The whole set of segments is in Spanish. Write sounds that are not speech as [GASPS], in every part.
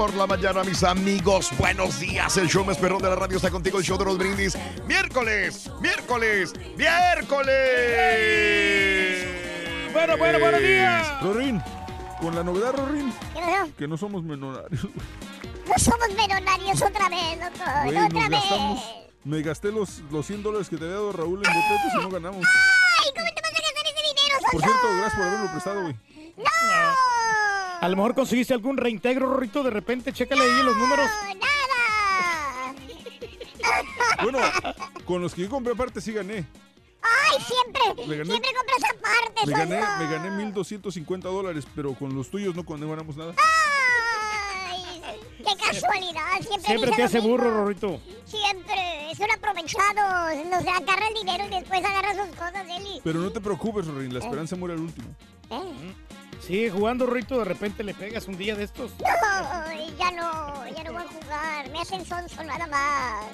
Por la mañana, mis amigos. Buenos días. El show más perrón de la radio está contigo. El show de los brindis. Miércoles, miércoles, miércoles. Bueno, bueno, buenos días. Rorín, con la novedad, Rorín, que no somos menonarios. No somos menonarios otra vez, loco. Güey, otra vez. gastamos. Me gasté los, los 100 dólares que te había dado Raúl en boletos y no ganamos. Ay, ¿cómo te vas a gastar ese dinero, Por cierto, gracias por haberlo prestado, güey. A lo mejor conseguiste algún reintegro, Rorrito, de repente, chécale ahí los números. ¡Nada! Bueno, con los que yo compré aparte sí gané. ¡Ay, siempre! Gané- Siempre compras aparte, Me gané, Sonso. me gané 1250 dólares, pero con los tuyos no, no ganamos nada. ¡Ay! ¡Qué casualidad! Siempre, Siempre te hace mismo. burro, Rorrito. Siempre. Es un aprovechado. Nos agarra el dinero y después agarra sus cosas, Eli. Pero no te preocupes, Rorín, la esperanza muere al último. ¿Eh? Sigue jugando, Rorrito, de repente le pegas un día de estos. No, ya no. Ya no voy a jugar. Me hacen sonso nada más.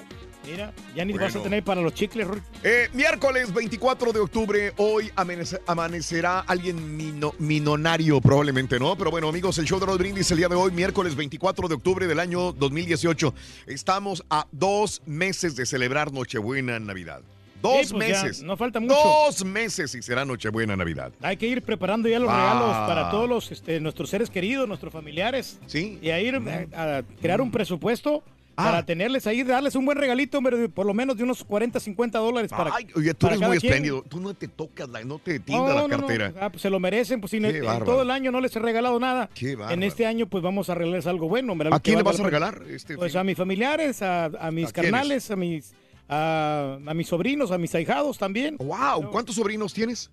Mira, ya ni Bueno. vas a tener para los chicles, Rorrito. Eh, miércoles 24 de octubre, hoy amanece- amanecerá alguien mino- minonario, probablemente, ¿no? Pero bueno, amigos, el show de los brindis el día de hoy, miércoles 24 de octubre del año 2018. Estamos a dos meses de celebrar Nochebuena Navidad. Dos Sí, pues meses. no falta mucho. Dos meses y será Nochebuena Navidad. Hay que ir preparando ya los Ah. regalos para todos los, este, nuestros seres queridos, nuestros familiares. Sí. Y a ir a, a crear un presupuesto Ah. para tenerles ahí, darles un buen regalito, de por lo menos de unos 40, 50 dólares para Ay, oye, tú eres muy espléndido. Tú no te tocas, la- no te tienda No, la no. cartera. Ah, pues se lo merecen, pues si en todo el año no les he regalado nada. Qué En este año pues vamos a regalarles algo bueno. hombre, ¿A quién le vas a regalar? Este Pues fin? a mis familiares, a, a mis ¿A carnales, a mis a, a mis sobrinos, a mis ahijados también. ¡Wow! ¿Cuántos sobrinos tienes?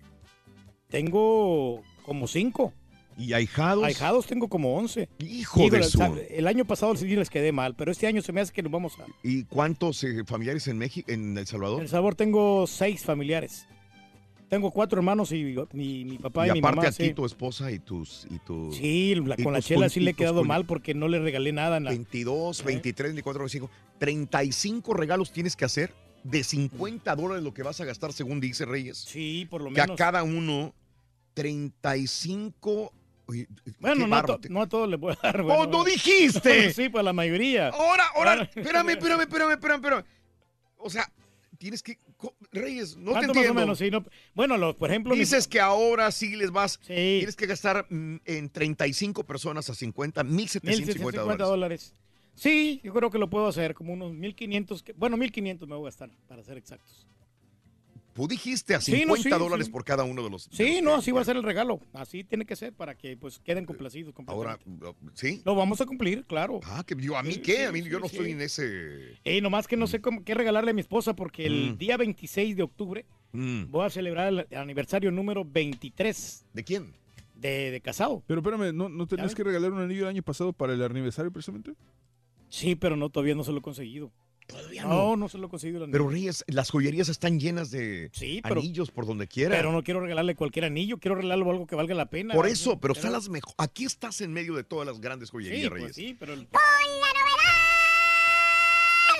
Tengo como cinco. ¿Y ahijados? Ahijados tengo como once. Hijo Híjole, de su... El año pasado sí les quedé mal, pero este año se me hace que nos vamos a... ¿Y cuántos eh, familiares en México, en El En Salvador? El Sabor tengo seis familiares. Tengo cuatro hermanos y mi, mi papá y, y mi aparte mamá. a ti, sí. tu esposa y tus... Y tu Sí, la- y con la chela sí le he quedado mal porque no le regalé nada. En la... 22, 23, 24, 25, 35 regalos tienes que hacer de 50 dólares lo que vas a gastar según dice Reyes. Sí, por lo Que a menos. cada uno 35... Oye, Bueno, no a, to- no a todos voy a [LAUGHS] dar. ¡Oh, bueno, no dijiste! [LAUGHS] sí, pues a la mayoría. Ahora, ahora, espérame, espérame, espérame, espérame, espérame. O sea, tienes que... Reyes, no te ¿Cuánto entiendo. más o menos? Sí, no- Bueno, lo- por ejemplo... mi- Dices que ahora sí les vas... Sí. Tienes que gastar mm, en 35 personas a 50, 1,750 1,750 dólares. dólares. Sí, yo creo que lo puedo hacer, como unos 1.500, que- bueno, 1.500 me voy a gastar, para ser exactos. Tú dijiste a Sí, 50 no, sí, dólares sí. por cada uno de los. de Sí, los no, que- así va a ser el regalo. Así tiene que ser para que pues queden complacidos. Ahora, completamente. ¿sí? Lo vamos a cumplir, claro. Ah, que yo, ¿a mí Sí, qué? sí, A mí yo no sí. estoy en ese. Y nomás que no sé cómo, qué regalarle a mi esposa porque el Mm. día 26 de octubre Mm. voy a celebrar el aniversario número 23 ¿De quién? de, de casado. Pero espérame, ¿no, no tenías que regalar un anillo el año pasado para el aniversario precisamente? Sí, pero no, todavía no se lo he conseguido. Todavía No, no se lo he conseguido. el Pero. Reyes, las joyerías están llenas de Sí, pero- anillos por donde quiera. Pero no quiero regalarle cualquier anillo, quiero regalarle algo que valga la pena. por eso, pero están las mejores. Aquí estás en medio de todas las grandes Sí, joyerías, pues Reyes. sí, pero el- ¡Con la novedad!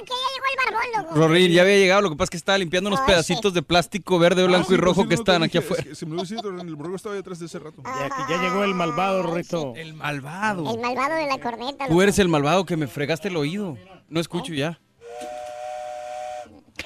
¡Que ya llegó el barbón, loco! Rorín, ya había llegado, lo que pasa es que estaba limpiando unos Ah, pedacitos de plástico verde, blanco y Ah, rojo sí, que no están aquí afuera. es que se me decirte, Ron, el borrego estaba ahí atrás de ese rato. ya, que ya llegó el malvado, Rorrito. El malvado. El malvado de la corneta. Tú eres el malvado que me fregaste el oído. No escucho ya. [LAUGHS]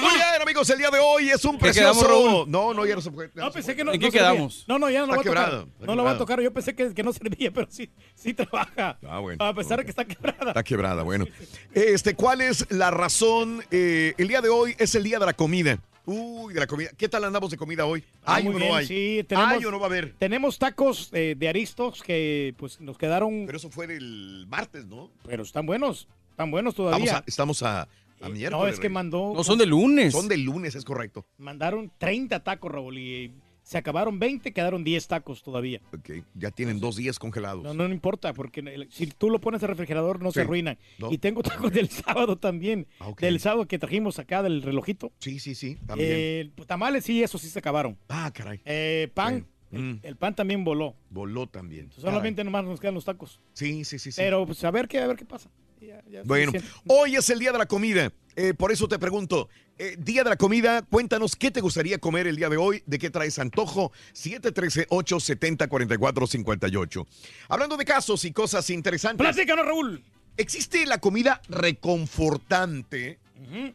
Muy bien, amigos, el día de hoy es un ¿Qué quedamos, precioso. Raúl? No, no, ya no se puede. No, pensé que no. ¿En no qué servía. quedamos? No, no, ya no lo Está voy a quebrado, tocar. está No lo voy a tocar. Yo pensé que, que no servía, pero sí, sí trabaja. Ah, bueno. A pesar de que está quebrada. Está quebrada, bueno. Este, ¿cuál es la razón? Eh, el día de hoy es el día de la comida. Uy, de la comida. ¿Qué tal andamos de comida hoy? Ah, ¿Hay o bien, no hay? sí, tenemos- ¿Hay o no va a haber? Tenemos tacos eh, de aristos que pues nos quedaron, Pero eso fue del martes, ¿no? pero están buenos. Están buenos Estamos todavía. a, estamos a, a Eh, miércoles. no, es que mandó. No, son de lunes. Son de lunes, es correcto. Mandaron 30 tacos, Raúl, y se acabaron 20, quedaron 10 tacos todavía. Ok, ya tienen dos días congelados. No, no, no importa, porque el- si tú lo pones al refrigerador no Sí, se arruinan. no. Y tengo tacos del sábado también. Ah. Del sábado que trajimos acá del relojito. Sí, sí, sí, también. Eh, tamales, sí, eso sí se acabaron. ah, caray. Eh, pan, Sí. el, Mm. el pan también voló. Voló también. Solamente nomás nos quedan los tacos. Sí, sí, sí, sí. Pero pues a ver qué, a ver qué pasa. Ya- ya es Bueno, hoy es el día de la comida. Eh, por eso te pregunto, eh, día de la comida, cuéntanos qué te gustaría comer el día de hoy, de qué traes antojo, 713-870-4458. Hablando de casos y cosas interesantes, Platícanos, Raúl. existe la comida reconfortante.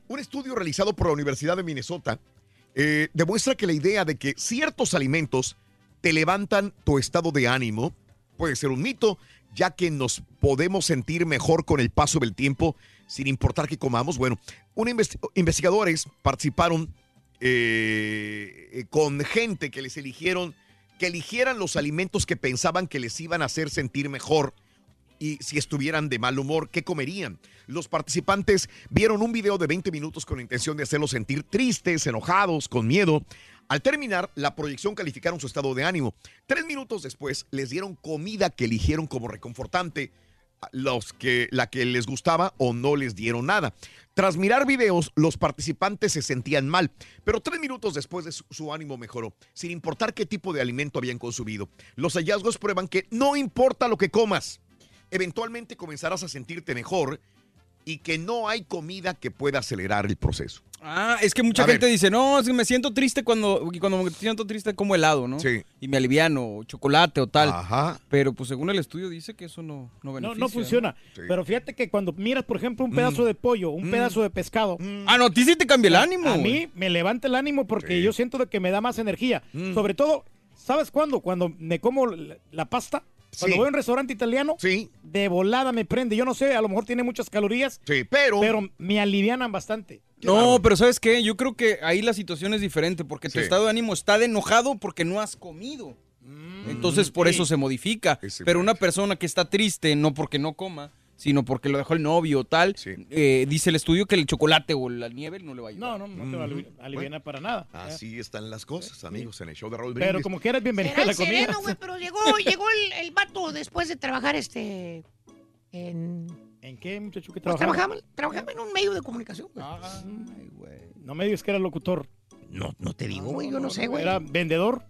Un estudio realizado por la Universidad de Minnesota eh, demuestra que la idea de que ciertos alimentos te levantan tu estado de ánimo puede ser un mito, ya que nos podemos sentir mejor con el paso del tiempo sin importar qué comamos. Bueno, un investi- investigadores participaron eh, eh, con gente que les eligieron, que eligieran los alimentos que pensaban que les iban a hacer sentir mejor y si estuvieran de mal humor, ¿qué comerían? Los participantes vieron un video de 20 minutos con la intención de hacerlos sentir tristes, enojados, con miedo. Al terminar, la proyección calificaron su estado de ánimo. Tres minutos después, les dieron comida que eligieron como reconfortante, los que, la que les gustaba o no les dieron nada. Tras mirar videos, los participantes se sentían mal, pero tres minutos después de su, su ánimo mejoró, sin importar qué tipo de alimento habían consumido. Los hallazgos prueban que no importa lo que comas, eventualmente comenzarás a sentirte mejor y que no hay comida que pueda acelerar el proceso. Ah, es que mucha A ver. gente dice, no, es que me siento triste cuando, y cuando me siento triste como helado, ¿no? Sí. Y me aliviano, o chocolate o tal. Ajá. Pero pues según el estudio dice que eso no, no No, beneficia. no funciona. Sí. Pero fíjate que cuando miras, por ejemplo, un pedazo de pollo, un Mm. pedazo de pescado, Ah, no, a ti sí te cambia el ánimo. a mí me levanta el ánimo porque Sí. yo siento de que me da más energía. Mm. Sobre todo, ¿sabes cuándo? Cuando me como la, la pasta. Cuando Sí. voy a un restaurante italiano, Sí, de volada me prende. Yo no sé, a lo mejor tiene muchas calorías, sí, pero... pero me alivianan bastante. No, pero ¿sabes qué? Yo creo que ahí la situación es diferente porque tu estado de ánimo está de enojado porque no has comido. Entonces por sí. eso se modifica. Pero una persona que está triste, no porque no coma, sino porque lo dejó el novio o tal, Sí. eh, dice el estudio que el chocolate o la nieve no le va a ayudar. No, no, no te va a alivi- aliviar para nada. Así están las cosas, amigos, en el show de Raúl Pero Brindis. como quieras, bienvenido a la comida. sereno, güey, pero llegó, [LAUGHS] llegó el, el vato después de trabajar este en ¿En qué, muchacho, que pues, trabajaba? trabajaba, trabajaba en un medio de comunicación. güey. Ay, güey. No me digas que era locutor. No, no te digo, güey, yo no sé, güey. Era vendedor.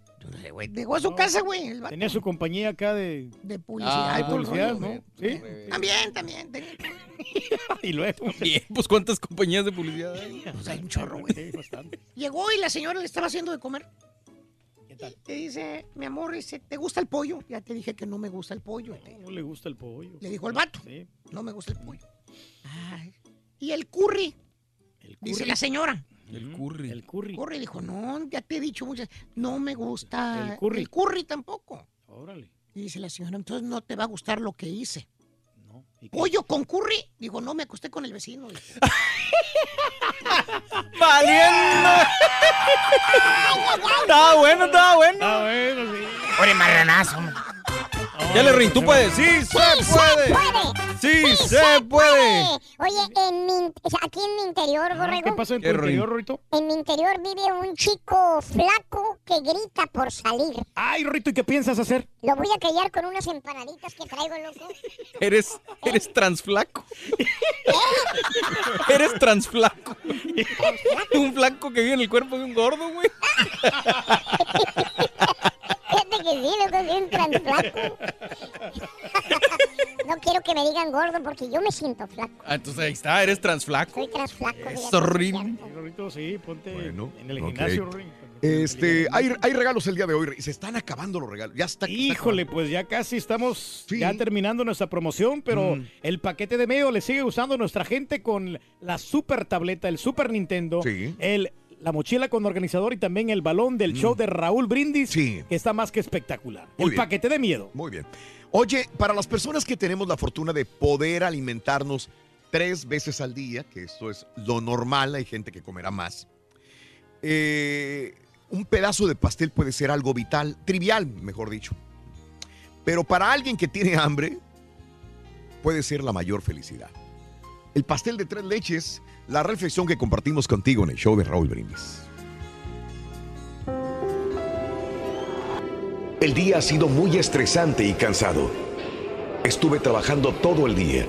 Güey. Llegó a su casa, güey, el vato Tenía su compañía acá de, de publicidad. Ah, y todo el publicidad, rollo, ¿no? Sí. También, también. tenía- [LAUGHS] y luego. Bien, pues cuántas compañías de publicidad hay. Pues hay un chorro, güey. Llegó y la señora le estaba haciendo de comer. ¿Qué tal? Le dice, mi amor, dice, ¿te gusta el pollo? Ya te dije que no me gusta el pollo. No le gusta el pollo. Le dijo el vato, Sí. no me gusta el pollo. Ay. Y el curry, El dice curry. la señora. El curry. El curry. Curry dijo, no, ya te he dicho muchas, no me gusta El curry. el curry tampoco. Órale. Y dice la señora, entonces no te va a gustar lo que hice. No. Pollo con curry. Digo, no, me acosté con el vecino. [LAUGHS] ¡Valiendo! [LAUGHS] Estaba bueno, estaba bueno. Ah, bueno, sí. Oye, marranazo. Ya le rin, tú puedes. Sí, se puede. Sí, se puede. Oye, en mi, aquí en mi interior, Ah, ¿Qué Borrego, pasó en tu Qué interior, Rorito? en mi interior vive un chico flaco que grita por salir. Ay, Rorito, ¿y qué piensas hacer? Lo voy a callar con unas empanaditas que traigo, loco. Eres, eres transflaco. Eres transflaco. Un flaco que vive en el cuerpo de un gordo, güey. [LAUGHS] Que sí, loco, soy un transflaco. [LAUGHS] no quiero que me digan gordo porque yo me siento flaco. Ah, entonces ahí está, eres transflaco. Soy transflaco. Eso, Rin. Sí, ponte Bueno, en el ok. gimnasio, Rorín. Este, hay, hay regalos el día de hoy. Se están acabando los regalos. Ya está. está Híjole, pues ya casi estamos Sí. ya terminando nuestra promoción, pero Mm. el paquete de medio le sigue usando nuestra gente con la super tableta, el Super Nintendo, Sí. el, la mochila con organizador y también el balón del show de Raúl Brindis, Mm. Sí. que está más que espectacular. Muy el bien. paquete de miedo. Muy bien. Oye, para las personas que tenemos la fortuna de poder alimentarnos tres veces al día, que esto es lo normal, hay gente que comerá más, eh, un pedazo de pastel puede ser algo vital, trivial, mejor dicho. Pero para alguien que tiene hambre, puede ser la mayor felicidad. El pastel de tres leches, la reflexión que compartimos contigo en el show de Raúl Brindis. El día ha sido muy estresante y cansado. Estuve trabajando todo el día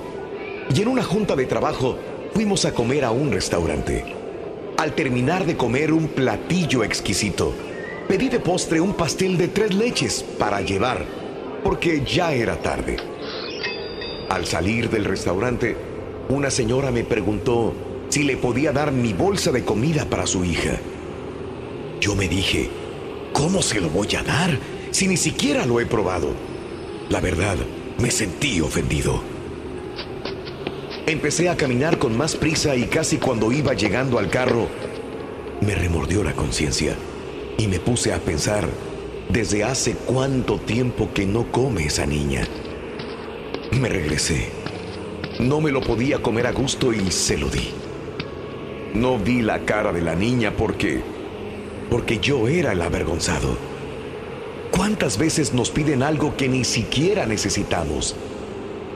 y en una junta de trabajo fuimos a comer a un restaurante. Al terminar de comer un platillo exquisito, pedí de postre un pastel de tres leches para llevar, porque ya era tarde. Al salir del restaurante, una señora me preguntó si le podía dar mi bolsa de comida para su hija. Yo me dije, ¿cómo se lo voy a dar si ni siquiera lo he probado? La verdad, me sentí ofendido. Empecé a caminar con más prisa y casi cuando iba llegando al carro, me remordió la conciencia y me puse a pensar desde hace cuánto tiempo que no come esa niña. Me regresé. No me lo podía comer a gusto y se lo di. No vi la cara de la niña porque... porque yo era el avergonzado. ¿Cuántas veces nos piden algo que ni siquiera necesitamos?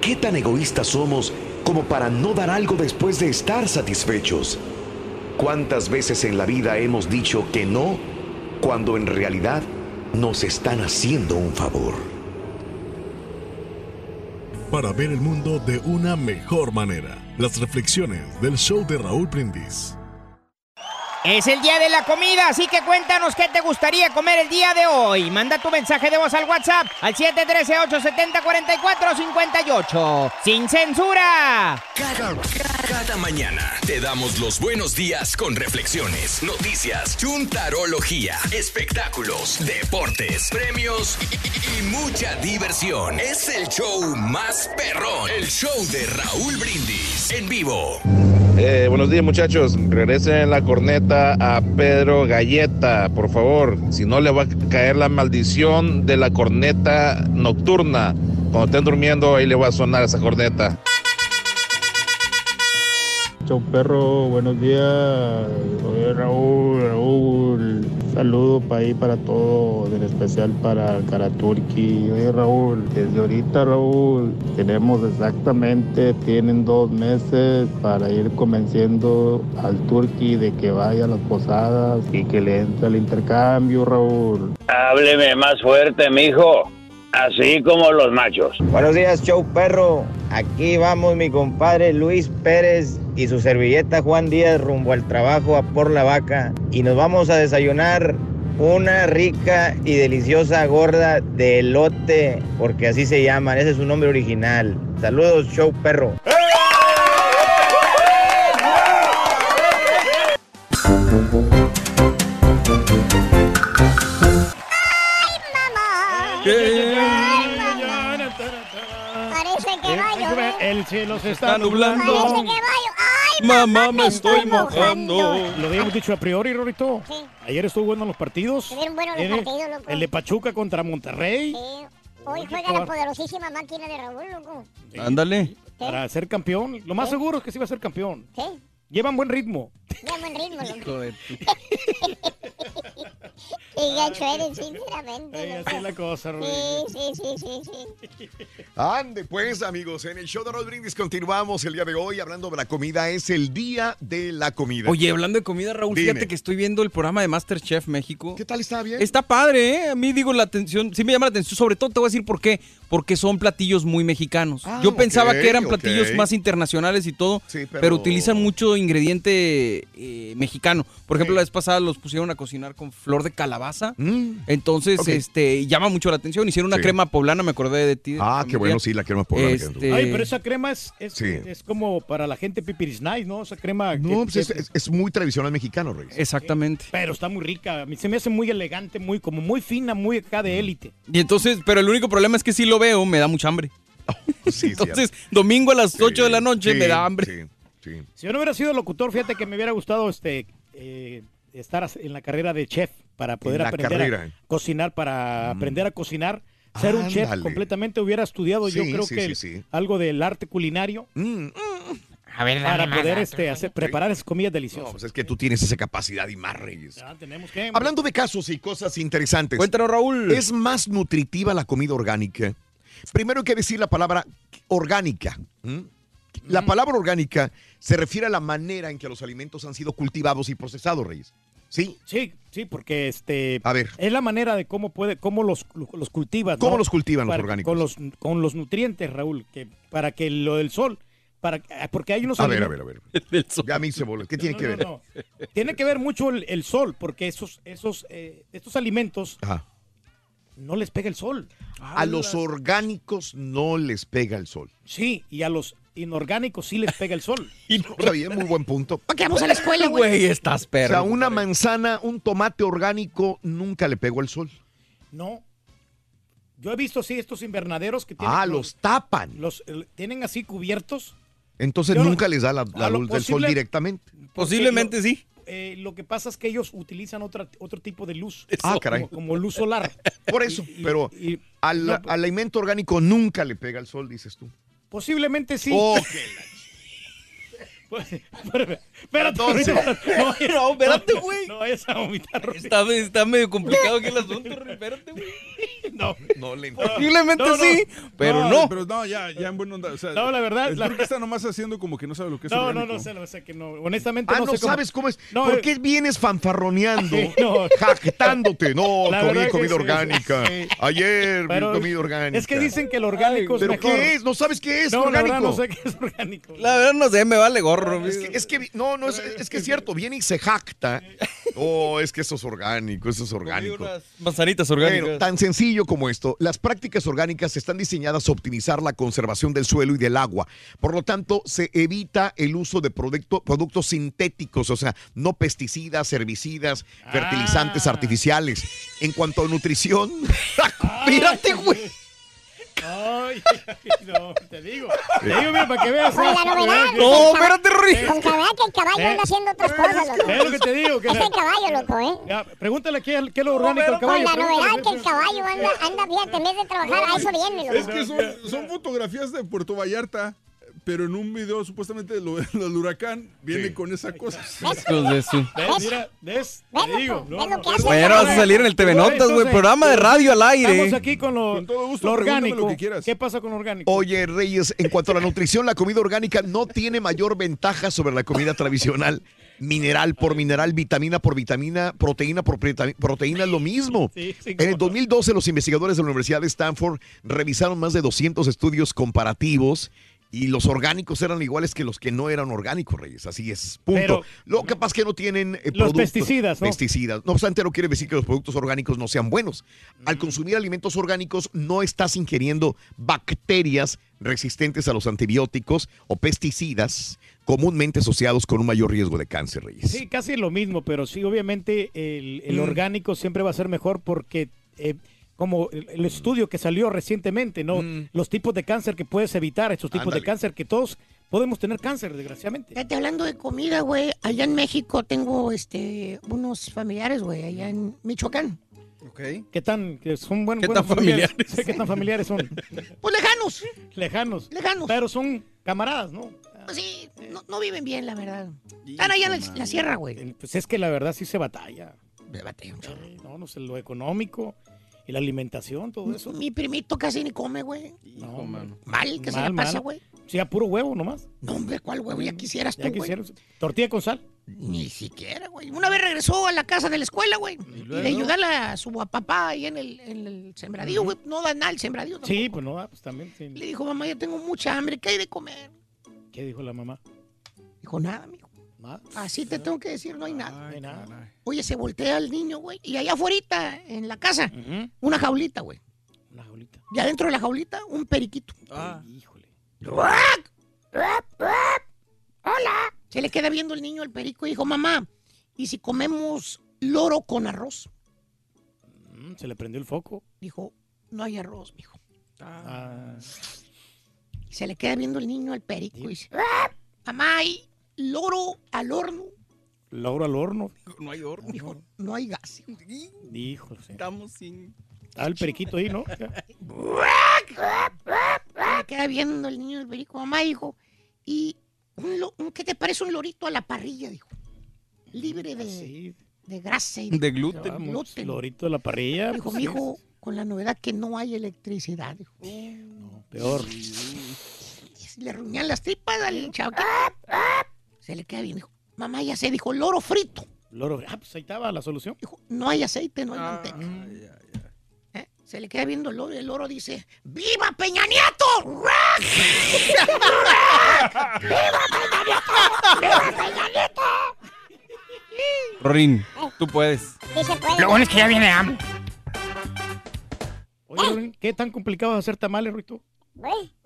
¿Qué tan egoístas somos como para no dar algo después de estar satisfechos? ¿Cuántas veces en la vida hemos dicho que no cuando en realidad nos están haciendo un favor? Para ver el mundo de una mejor manera, las reflexiones del show de Raúl Brindis. Es el día de la comida, así que cuéntanos qué te gustaría comer el día de hoy. Manda tu mensaje de voz al WhatsApp al 713-870-4458. ¡Sin censura! Cada, mañana te damos los buenos días con reflexiones, noticias, chuntarología, espectáculos, deportes, premios y mucha diversión. Es el show más perrón, el show de Raúl Brindis en vivo. Eh, buenos días muchachos, regresen la corneta a Pedro Galleta, por favor, si no le va a caer la maldición de la corneta nocturna. Cuando estén durmiendo ahí le va a sonar esa corneta. Chau perro, buenos días. Raúl, Raúl. Saludo para ahí para todos, en especial para el Karaturki. Oye Raúl, desde ahorita Raúl, tenemos exactamente, tienen dos meses para ir convenciendo al Turki de que vaya a las posadas y que le entre al intercambio, Raúl. Hábleme más fuerte, mijo. Así como los machos. Buenos días, show perro. Aquí vamos mi compadre Luis Pérez y su servilleta Juan Díaz rumbo al trabajo a por la vaca. Y nos vamos a desayunar una rica y deliciosa gorda de elote, porque así se llaman, ese es su nombre original. Saludos, show perro. Parece que va a llover. El cielo se está nublando. Parece que va a llover. ¡Ay, Mamá, me estoy mojando. Lo habíamos dicho a priori, Rorito. Ayer estuvo bueno los partidos. Estuvieron buenos los Viene partidos, loco. El de Pachuca contra Monterrey. Sí. Hoy juega la poderosísima máquina de Raúl, loco. Ándale. para ser campeón. Lo más seguro es que sí va a ser campeón. Sí. Llevan buen ritmo. Ya buen ritmo, loco. [LAUGHS] Y gacho eres, [LAUGHS] sinceramente. Así es la cosa, Rodríguez. Sí, sí, sí, sí, sí. [LAUGHS] Ande pues, amigos, en el show de Raúl Brindis continuamos el día de hoy hablando de la comida. Es el día de la comida. Oye, hablando de comida, Raúl, Dime. fíjate que estoy viendo el programa de Masterchef México. ¿Qué tal está bien? Está padre, ¿eh? A mí digo la atención, sí me llama la atención, sobre todo te voy a decir por qué, porque son platillos muy mexicanos. Ah, Yo pensaba que eran platillos más internacionales y todo, Sí, pero... pero- utilizan mucho ingrediente eh, mexicano. Por ejemplo, la vez pasada los pusieron a cocinar con flor de calabaza. Entonces, Mm. Ok. este, llama mucho la atención. Hicieron una Sí. crema poblana, me acordé de ti. de Ah, qué bueno, sí, la crema poblana. Este, Ay, pero esa crema es, es, Sí. es como para la gente pipiris nice, ¿no? Esa crema. No, que- pues es, que- es- es muy tradicional mexicano, Reyes. Exactamente. Pero está muy rica. A mí se me hace muy elegante, muy como muy fina, muy acá Mm. de élite. Y entonces, pero el único problema es que si lo veo, me da mucha hambre. [LAUGHS] Sí, entonces, domingo a las 8 de la noche me da hambre. Si yo no hubiera sido locutor, fíjate que me hubiera gustado este eh, estar en la carrera de chef para poder aprender carrera. Mm. a cocinar, para aprender a cocinar, ser un chef completamente. Hubiera estudiado yo creo sí, que sí, el- sí. algo del arte culinario. A ver, dame para poder este, hacer, preparar esas comidas No, deliciosas. pues es que tú tienes esa capacidad y más, Reyes. Ya tenemos que. Hablando de casos y cosas interesantes. Cuéntanos, Raúl. ¿Es más nutritiva la comida orgánica? Primero hay que decir la palabra orgánica. La palabra orgánica se refiere a la manera en que los alimentos han sido cultivados y procesados, Reyes. ¿Sí? Sí, sí, porque este A ver. es la manera de cómo puede, cómo los, los cultivas. ¿Cómo ¿no? los cultivan los orgánicos? Con los, con los nutrientes, Raúl, que para que lo del sol, para porque hay unos A ver, a ver, a ver. [LAUGHS] Ya me hice bolas. ¿Qué tiene No, que no, ver? no. Tiene que ver mucho el, el sol, porque esos, esos, eh, estos alimentos Ajá. no les pega el sol. A los orgánicos no les pega el sol. Sí, y a los inorgánicos sí les pega el sol. [LAUGHS] Está bien, muy buen punto. ¿Para qué vamos a la escuela, güey? Güey, estás O perro. sea, una manzana, un tomate orgánico nunca le pegó el sol. No. Yo he visto sí estos invernaderos que tienen Ah, los tapan. los eh, tienen así cubiertos. Entonces Yo no- nunca les da la, la a lo luz del sol posible- directamente. Posiblemente sí. eh, lo que pasa es que ellos utilizan otra, otro tipo de luz. Ah, caray. Como, como luz solar. Por eso, Y- y- pero y- al, no, al alimento orgánico nunca le pega el sol, dices tú. Posiblemente sí. [LAUGHS] Pues, [LAUGHS] espérate, Entonces- no, No, espérate, güey. No vayas a vomitar. Está, está medio complicado aquí el asunto, espérate, güey. No, No le Posiblemente No, no. sí, pero no. Pero no, ya, ya en buena onda. O sea, No, la verdad, El la- turco está nomás haciendo como que no sabe lo que es no, no, orgánico. no sé, no sé que no. Honestamente Ah, no, no, sé sabes cómo es. No, ¿Por eh, qué vienes fanfarroneando, [LAUGHS] No. jactándote? No, [LAUGHS] La comí que comida sí, orgánica. sí. Ayer Pero vi comida orgánica. Es que dicen que el orgánico es ¿Pero mejor. qué es? ¿No sabes qué es No, la orgánico? verdad no sé qué es orgánico. La verdad no sé, me vale gorro. Es que, es que vi- no, no, es, es que es cierto, viene y se jacta. Oh, es que eso es orgánico, eso es orgánico. unas manzanitas orgánicas. Bueno, tan sencillo como esto, las prácticas orgánicas están diseñadas a optimizar la conservación del suelo y del agua. Por lo tanto, se evita el uso de producto- productos sintéticos, o sea, no pesticidas, herbicidas, fertilizantes Ah. artificiales. En cuanto a nutrición, [LAUGHS] mírate, güey. Ay, no, te digo. Te digo, mira, para que veas. Con la ¿eh? novedad. No, espérate, Rui. Con que vea que el caballo Eh. anda haciendo otras cosas, loco. Es lo que te digo. Que Es la- el caballo, loco, ¿eh? Ya, pregúntale qué, es- qué es lo orgánico del Con caballo. la pregúntale, novedad que el caballo anda, anda, fíjate, en vez de trabajar, a eso viene, Es loco. que son, son fotografías de Puerto Vallarta, pero en un video supuestamente lo, [LAUGHS] lo del huracán viene Sí. con esa cosa. Hijos de su- ¿Ves? Mira, ¿ves? ¿Ves, Te digo. No, ¿Ves lo no, el Mañana vas a salir en el TV Notas, güey. Programa de radio al aire. Estamos aquí con lo, Con todo gusto, lo pregúntame orgánico. lo que quieras. ¿Qué pasa con lo orgánico? Oye, Reyes, en cuanto a la nutrición, la comida orgánica no tiene mayor ventaja sobre la comida tradicional. Mineral por mineral, vitamina por vitamina, proteína por proteína es lo mismo. Sí, sí, En el no. 2012, los investigadores de la Universidad de Stanford revisaron más de 200 estudios comparativos y los orgánicos eran iguales que los que no eran orgánicos, Reyes. Así es. Punto. Pero- lo que pasa es que no tienen eh, Los productos- pesticidas, ¿no? Pesticidas. No obstante, no quiere decir que los productos orgánicos no sean buenos. Mm. Al consumir alimentos orgánicos, no estás ingiriendo bacterias resistentes a los antibióticos o pesticidas comúnmente asociados con un mayor riesgo de cáncer, Reyes. Sí, casi lo mismo, pero sí, obviamente el, el Mm. orgánico siempre va a ser mejor porque, eh, como el, el estudio que salió recientemente, ¿no? Los tipos de cáncer que puedes evitar, esos tipos Mm. Ándale. de cáncer que todos podemos tener cáncer, desgraciadamente. Fíjate, hablando de comida, güey, allá en México tengo este unos familiares, güey, allá en Michoacán. ¿Qué tan, que son buen- ¿Qué buenos tan familiares? Sí, ¿Qué tan familiares son? [LAUGHS] Pues lejanos. Lejanos. Lejanos. Pero son camaradas, ¿no? Pues sí, no, no viven bien, la verdad. Están allá en la, la sierra, güey. Pues es que la verdad sí se batalla. Se batalla un chorro. No, no sé, lo económico y la alimentación, todo eso. Mi primito casi ni come, güey. No, mano. Mal que se le pasa, güey. Sí, a puro huevo nomás. No, hombre, ¿cuál huevo? Ya quisieras Ya tú, güey. quisieras. Tortilla con sal. Ni siquiera, güey. Una vez regresó a la casa de la escuela, güey. Y, de ayudarle a su papá ahí en el, en el sembradío, güey. No da nada el sembradío. tampoco. Sí, pues no, ah, pues también. sí. Le dijo, mamá, ya tengo mucha hambre. ¿Qué hay de comer? ¿Qué dijo la mamá? Dijo, nada, mijo. Así te tengo que decir, no hay nada. No hay nada. Oye, se voltea el niño, güey. Y allá afuera, en la casa, una jaulita, güey. Una jaulita. Y adentro de la jaulita, un periquito. Ah. Híjole. ¡Hola! Se le queda viendo el niño al perico y dijo, mamá, ¿y si comemos loro con arroz? Mm, se le prendió el foco. Dijo, no hay arroz, mijo. Ah, Y se le queda viendo el niño al perico y dice, mamá, ¿hay loro al horno? logro al horno. No hay horno. Dijo, no hay gas. Híjole. sí. Estamos sin. Estaba el periquito ahí, ¿no? [LAUGHS] Queda viendo el niño al perico, mamá, dijo, ¿y un lo- un- qué te parece un lorito a la parrilla? Dijo, libre de, Sí. de grasa y De gluten. Vamos, gluten. lorito de la parrilla. Dijo, pues, mi hijo, con la novedad que no hay electricidad. Dijo. no, peor. Y le ruñan las tripas al chavo. Se le queda bien. Dijo, mamá, ya sé. Dijo, loro frito. Loro, ah, pues ahí estaba la solución. Dijo, no hay aceite, no hay manteca. ¿Eh? Se le queda viendo el loro y el loro dice, ¡Viva Peña Nieto! ¡Rock! [LAUGHS] ¡Viva Peña Nieto! ¡Viva Peña Nieto! Rin, tú puedes. Sí se puede. Lo bueno es que ya viene hambre. Oye, Loren, ¿qué tan complicado es hacer tamales, Ruito?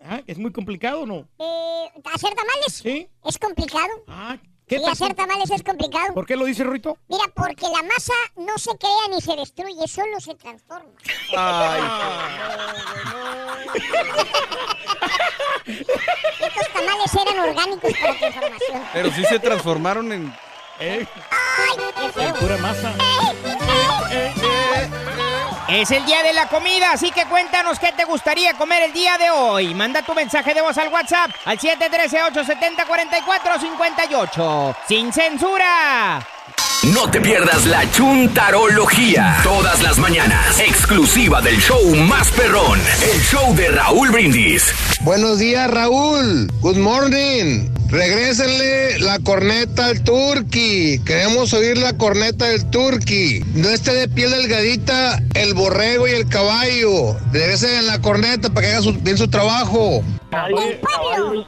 Ah, ¿Es muy complicado o no? eh, ¿Hacer tamales? Sí. Es complicado. Ah, ¿qué Sí, hacer tamales es complicado. ¿Por qué lo dice Ruito? Mira, porque la masa no se crea ni se destruye, solo se transforma. [LAUGHS] Estos tamales eran orgánicos para tu información. Pero sí se transformaron en. Eh, ¡Ay, qué feo! pura masa. Es el día de la comida, así que cuéntanos qué te gustaría comer el día de hoy. Manda tu mensaje de voz al WhatsApp al 713-870-4458. ¡Sin censura! No te pierdas la chuntarología. Todas las mañanas. Exclusiva del show más perrón. El show de Raúl Brindis. Buenos días, Raúl. Good morning. Regrésenle la corneta al turqui. Queremos oír la corneta del turqui. No esté de piel delgadita el borrego y el caballo. Regresen la corneta para que haga su- bien su trabajo.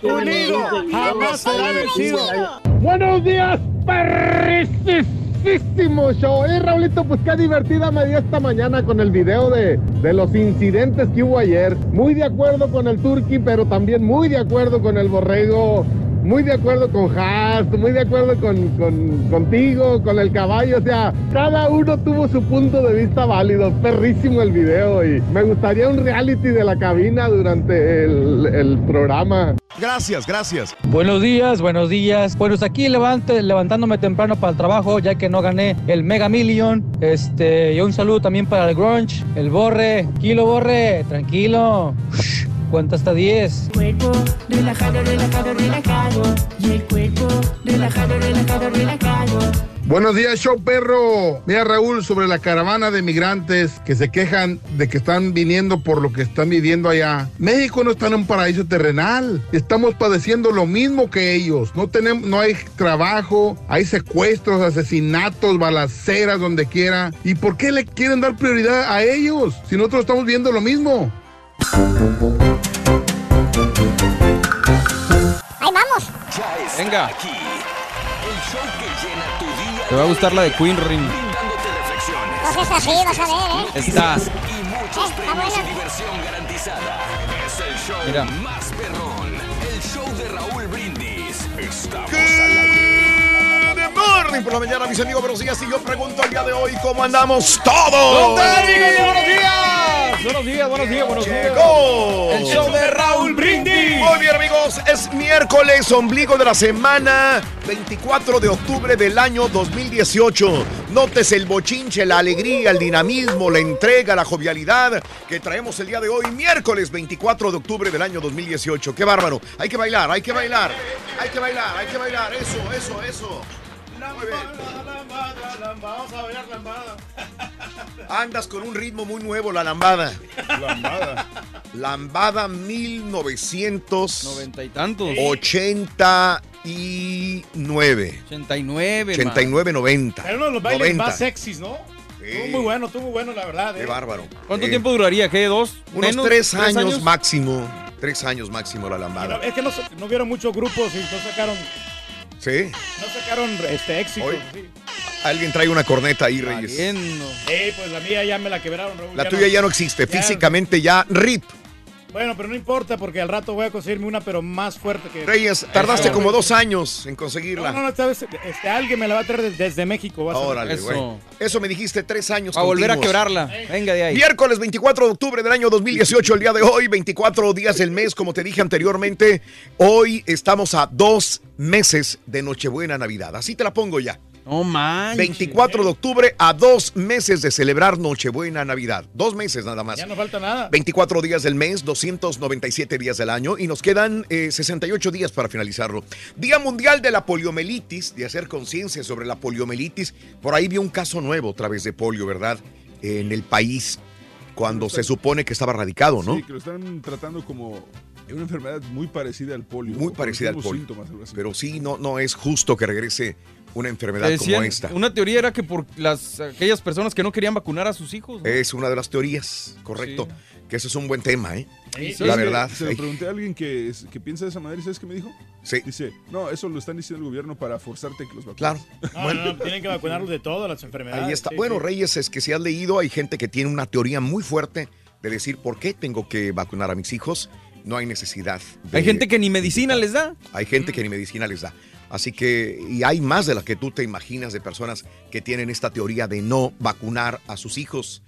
Unido, jamás será vencido. Buenos días, perrísimo show. Eh, Raulito, pues qué divertida me dio esta mañana con el video de, de los incidentes que hubo ayer. Muy de acuerdo con el Turqui, pero también muy de acuerdo con el Borrego. Muy de acuerdo con Haas, muy de acuerdo con, con- contigo, con el caballo. O sea, cada uno tuvo su punto de vista válido. Perrísimo el video y me gustaría un reality de la cabina durante el, el programa. Gracias, gracias. Buenos días, buenos días. Pues aquí levante, levantándome temprano para el trabajo, ya que no gané el Mega Million. Este, y un saludo también para el Grunge, el Borre. Kilo Borre, tranquilo. Cuenta hasta 10. Cuerpo relajado, relajado, relajado. Y el cuerpo relajado, relajado, relajado. Buenos días, show perro. Mira, Raúl, sobre la caravana de migrantes que se quejan de que están viniendo por lo que están viviendo allá. México no está en un paraíso terrenal. Estamos padeciendo lo mismo que ellos. No tenemos, no hay trabajo, hay secuestros, asesinatos, balaceras donde quiera. ¿Y por qué le quieren dar prioridad a ellos si nosotros estamos viendo lo mismo? Ahí vamos. Venga. aquí. El show que llena tu día. Te va a gustar la de Queen Ring. Brindándote reflexiones. Pues es así, vas a ver, ¿eh? Está. Y muchos Eh, premios está y buena. diversión garantizada. Es el show Mira. Morning por la mañana, mis amigos. Pero sí, así yo pregunto el día de hoy, ¿cómo andamos todos? Buenos días. Buenos días, buenos días, buenos días. Llegó El show de Raúl Raúl Brindis. Muy bien, amigos, es miércoles, ombligo de la semana, 24 de octubre del año 2018. Notes el bochinche, la alegría, el dinamismo, la entrega, la jovialidad que traemos el día de hoy, miércoles 24 de octubre del año 2018. Qué bárbaro. Hay que bailar, hay que bailar, hay que bailar, hay que bailar. Eso, eso, eso. Muy bien. Vamos a bailar lambada. Andas con un ritmo muy nuevo, la lambada. Lambada. Lambada 1900. Noventa y tantos. 89. 89. 89, 90. Era uno de los bailes 90. más sexys, ¿no? Estuvo muy bueno, estuvo muy bueno, la verdad. Qué ¿eh? bárbaro. ¿Cuánto Eh, tiempo duraría? ¿Qué? ¿Dos? Unos ¿Menos? tres, años, máximo. Tres años máximo la lambada. es que no, no vieron muchos grupos y no sacaron, ¿Sí? no sacaron este éxito. Hoy- sí. Alguien trae una corneta ahí, Reyes. Eh, pues la mía ya me la quebraron, Raúl. La tuya ya no existe. Físicamente ya RIP. Bueno, pero no importa porque al rato voy a conseguirme una, pero más fuerte que. Reyes, tardaste como güey. dos años en No, conseguirla. no, no, esta vez este, alguien me la va a traer desde, desde México. vas a ver. Órale, güey. Eso me dijiste tres años. A volver a quebrarla. Venga de ahí. Miércoles 24 de octubre del año 2018, el día de hoy, 24 días del mes, como te dije anteriormente, hoy estamos a dos meses de Nochebuena Navidad. Así te la pongo ya. No manches. 24 de octubre a dos meses de celebrar Nochebuena Navidad. Dos meses nada más. Ya no falta nada. 24 días del mes, 297 días del año y nos quedan eh, 68 días para finalizarlo. Día Mundial de la Poliomelitis, de hacer conciencia sobre la poliomelitis. Por ahí vi un caso nuevo otra vez de polio, ¿verdad? En el país, cuando se supone que estaba radicado, ¿no? Sí, que lo están tratando como una enfermedad muy parecida al polio. Muy parecida al polio. mismos síntomas, algo así. Pero sí, no, no es justo que regrese una enfermedad Decían, como esta. Una teoría era que por las aquellas personas que no querían vacunar a sus hijos. ¿no? Es una de las teorías, correcto. Que eso es un buen tema, ¿eh? ¿Sabes La verdad. Se lo pregunté a alguien que, es- que piensa de esa manera y ¿sabes qué me dijo? Sí. Dice, no, eso lo están diciendo el gobierno para forzarte que los vacunes. Claro. [LAUGHS] No, no, no, tienen que vacunarlos de todas las enfermedades. Ahí está. sí, bueno, sí. Reyes, es que si has leído, hay gente que tiene una teoría muy fuerte de decir por qué tengo que vacunar a mis hijos. No hay necesidad. de- Hay gente que ni medicina les da. Hay gente que ni medicina les da. Así que, y hay más de las que tú te imaginas de personas que tienen esta teoría de no vacunar a sus hijos.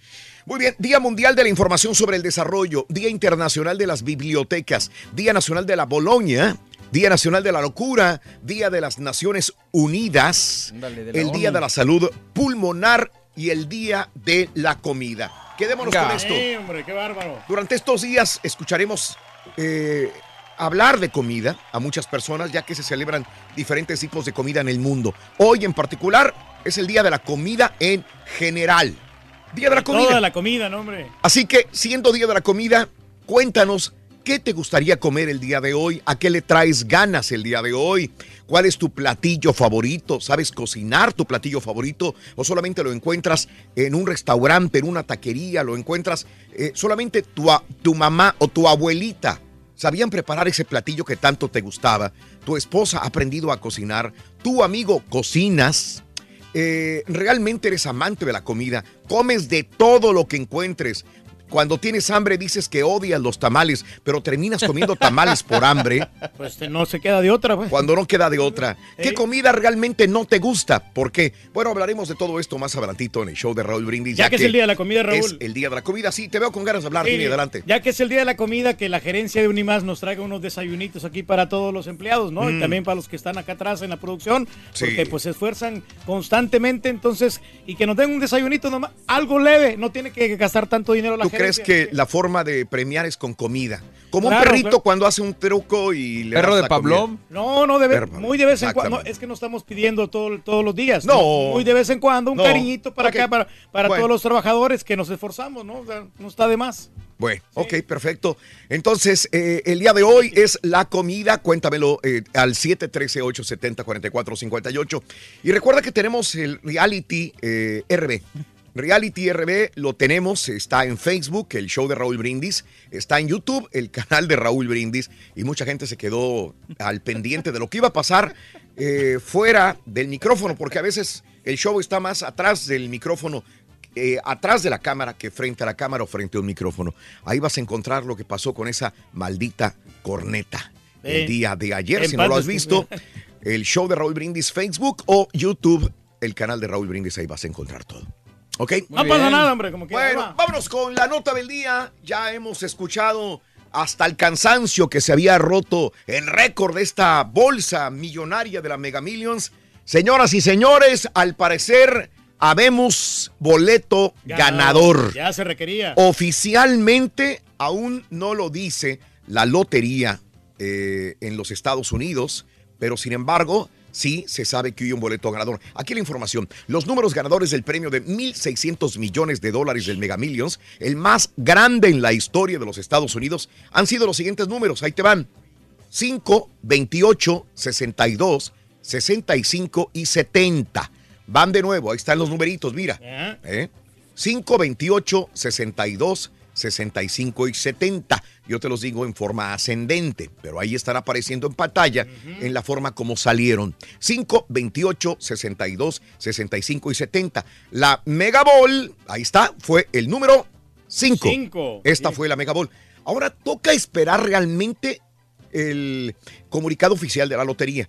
Muy bien, Día Mundial de la Información sobre el Desarrollo, Día Internacional de las Bibliotecas, Día Nacional de la Boloña, Día Nacional de la Locura, Día de las Naciones Unidas, el Día ONU. de la Salud Pulmonar y el Día de la Comida. Quedémonos Venga. con esto. Hombre, qué bárbaro. Durante estos días escucharemos eh, hablar de comida a muchas personas, ya que se celebran diferentes tipos de comida en el mundo. Hoy en particular es el día de la comida en general. Día de la comida. Toda la comida, no, hombre. Así que, siendo día de la comida, cuéntanos qué te gustaría comer el día de hoy, a qué le traes ganas el día de hoy, cuál es tu platillo favorito, sabes cocinar tu platillo favorito o solamente lo encuentras en un restaurante, en una taquería, lo encuentras eh, solamente tu, tu mamá o tu abuelita. Sabían preparar ese platillo que tanto te gustaba. Tu esposa ha aprendido a cocinar. Tu amigo cocinas eh, realmente eres amante de la comida, comes de todo lo que encuentres. Cuando tienes hambre dices que odias los tamales, pero terminas comiendo tamales por hambre. [LAUGHS] Pues no se queda de otra, pues. Cuando no queda de otra. ¿Qué Eh. comida realmente no te gusta? ¿Por qué? Bueno, hablaremos de todo esto más adelantito en el show de Raúl Brindis. Ya que es el día de la comida, Raúl. Es el día de la comida, sí, te veo con ganas de hablar, Sí, adelante. Ya que es el día de la comida, que la gerencia de Unimás nos traiga unos desayunitos aquí para todos los empleados, ¿no? Mm. Y también para los que están acá atrás en la producción, Sí. porque pues se esfuerzan constantemente, entonces, y que nos den un desayunito nomás, algo leve, no tiene que gastar tanto dinero la ¿Tú crees que la forma de premiar es con comida? Como Claro, un perrito claro. cuando hace un truco y le Perro de comida. No, no, de ve- Perro, muy de vez en cuando. es que no estamos pidiendo todo, todos los días. No. Muy de vez en cuando, un No. cariñito para Ok. acá, para, para Bueno. todos los trabajadores que nos esforzamos, ¿no? O sea, no está de más. Bueno, ok, perfecto. Entonces, eh, el día de hoy es la comida. Cuéntamelo eh, al 713-870-4458. Y recuerda que tenemos el reality eh, RB. Reality RB lo tenemos, está en Facebook, el show de Raúl Brindis, está en YouTube, el canal de Raúl Brindis, y mucha gente se quedó al pendiente de lo que iba a pasar eh, fuera del micrófono, porque a veces el show está más atrás del micrófono eh, atrás de la cámara que frente a la cámara o frente a un micrófono. Ahí vas a encontrar lo que pasó con esa maldita corneta el día de ayer. Si no lo has visto, el show de Raúl Brindis Facebook o YouTube, el canal de Raúl Brindis, ahí vas a encontrar todo. ¿Ok? no pasa nada, hombre, como Bueno, vámonos con la nota del día. Ya hemos escuchado hasta el cansancio que se había roto el récord de esta bolsa millonaria de la Mega Millions. Señoras y señores, al parecer habemos boleto ganador. Ya se requería. Oficialmente aún no lo dice la lotería eh, en los Estados Unidos, pero sin embargo sí se sabe que hay un boleto ganador. Aquí la información. Los números ganadores del premio de 1.600 millones de dólares del Mega Millions, el más grande en la historia de los Estados Unidos, han sido los siguientes números. Ahí te van. 5, 28, 62, 65 y 70. Van de nuevo, ahí están los numeritos, mira. ¿Eh? 5, 28, 62, 65 y 70. Yo te los digo en forma ascendente, pero ahí están apareciendo en pantalla en la forma como salieron. 5, 28, 62, 65 y 70. La Mega Ball, ahí está, fue el número 5. Cinco. Esta fue la Mega Ball. Ahora toca esperar realmente el comunicado oficial de la lotería.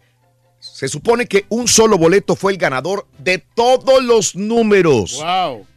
Se supone que un solo boleto fue el ganador de todos los números. Wow.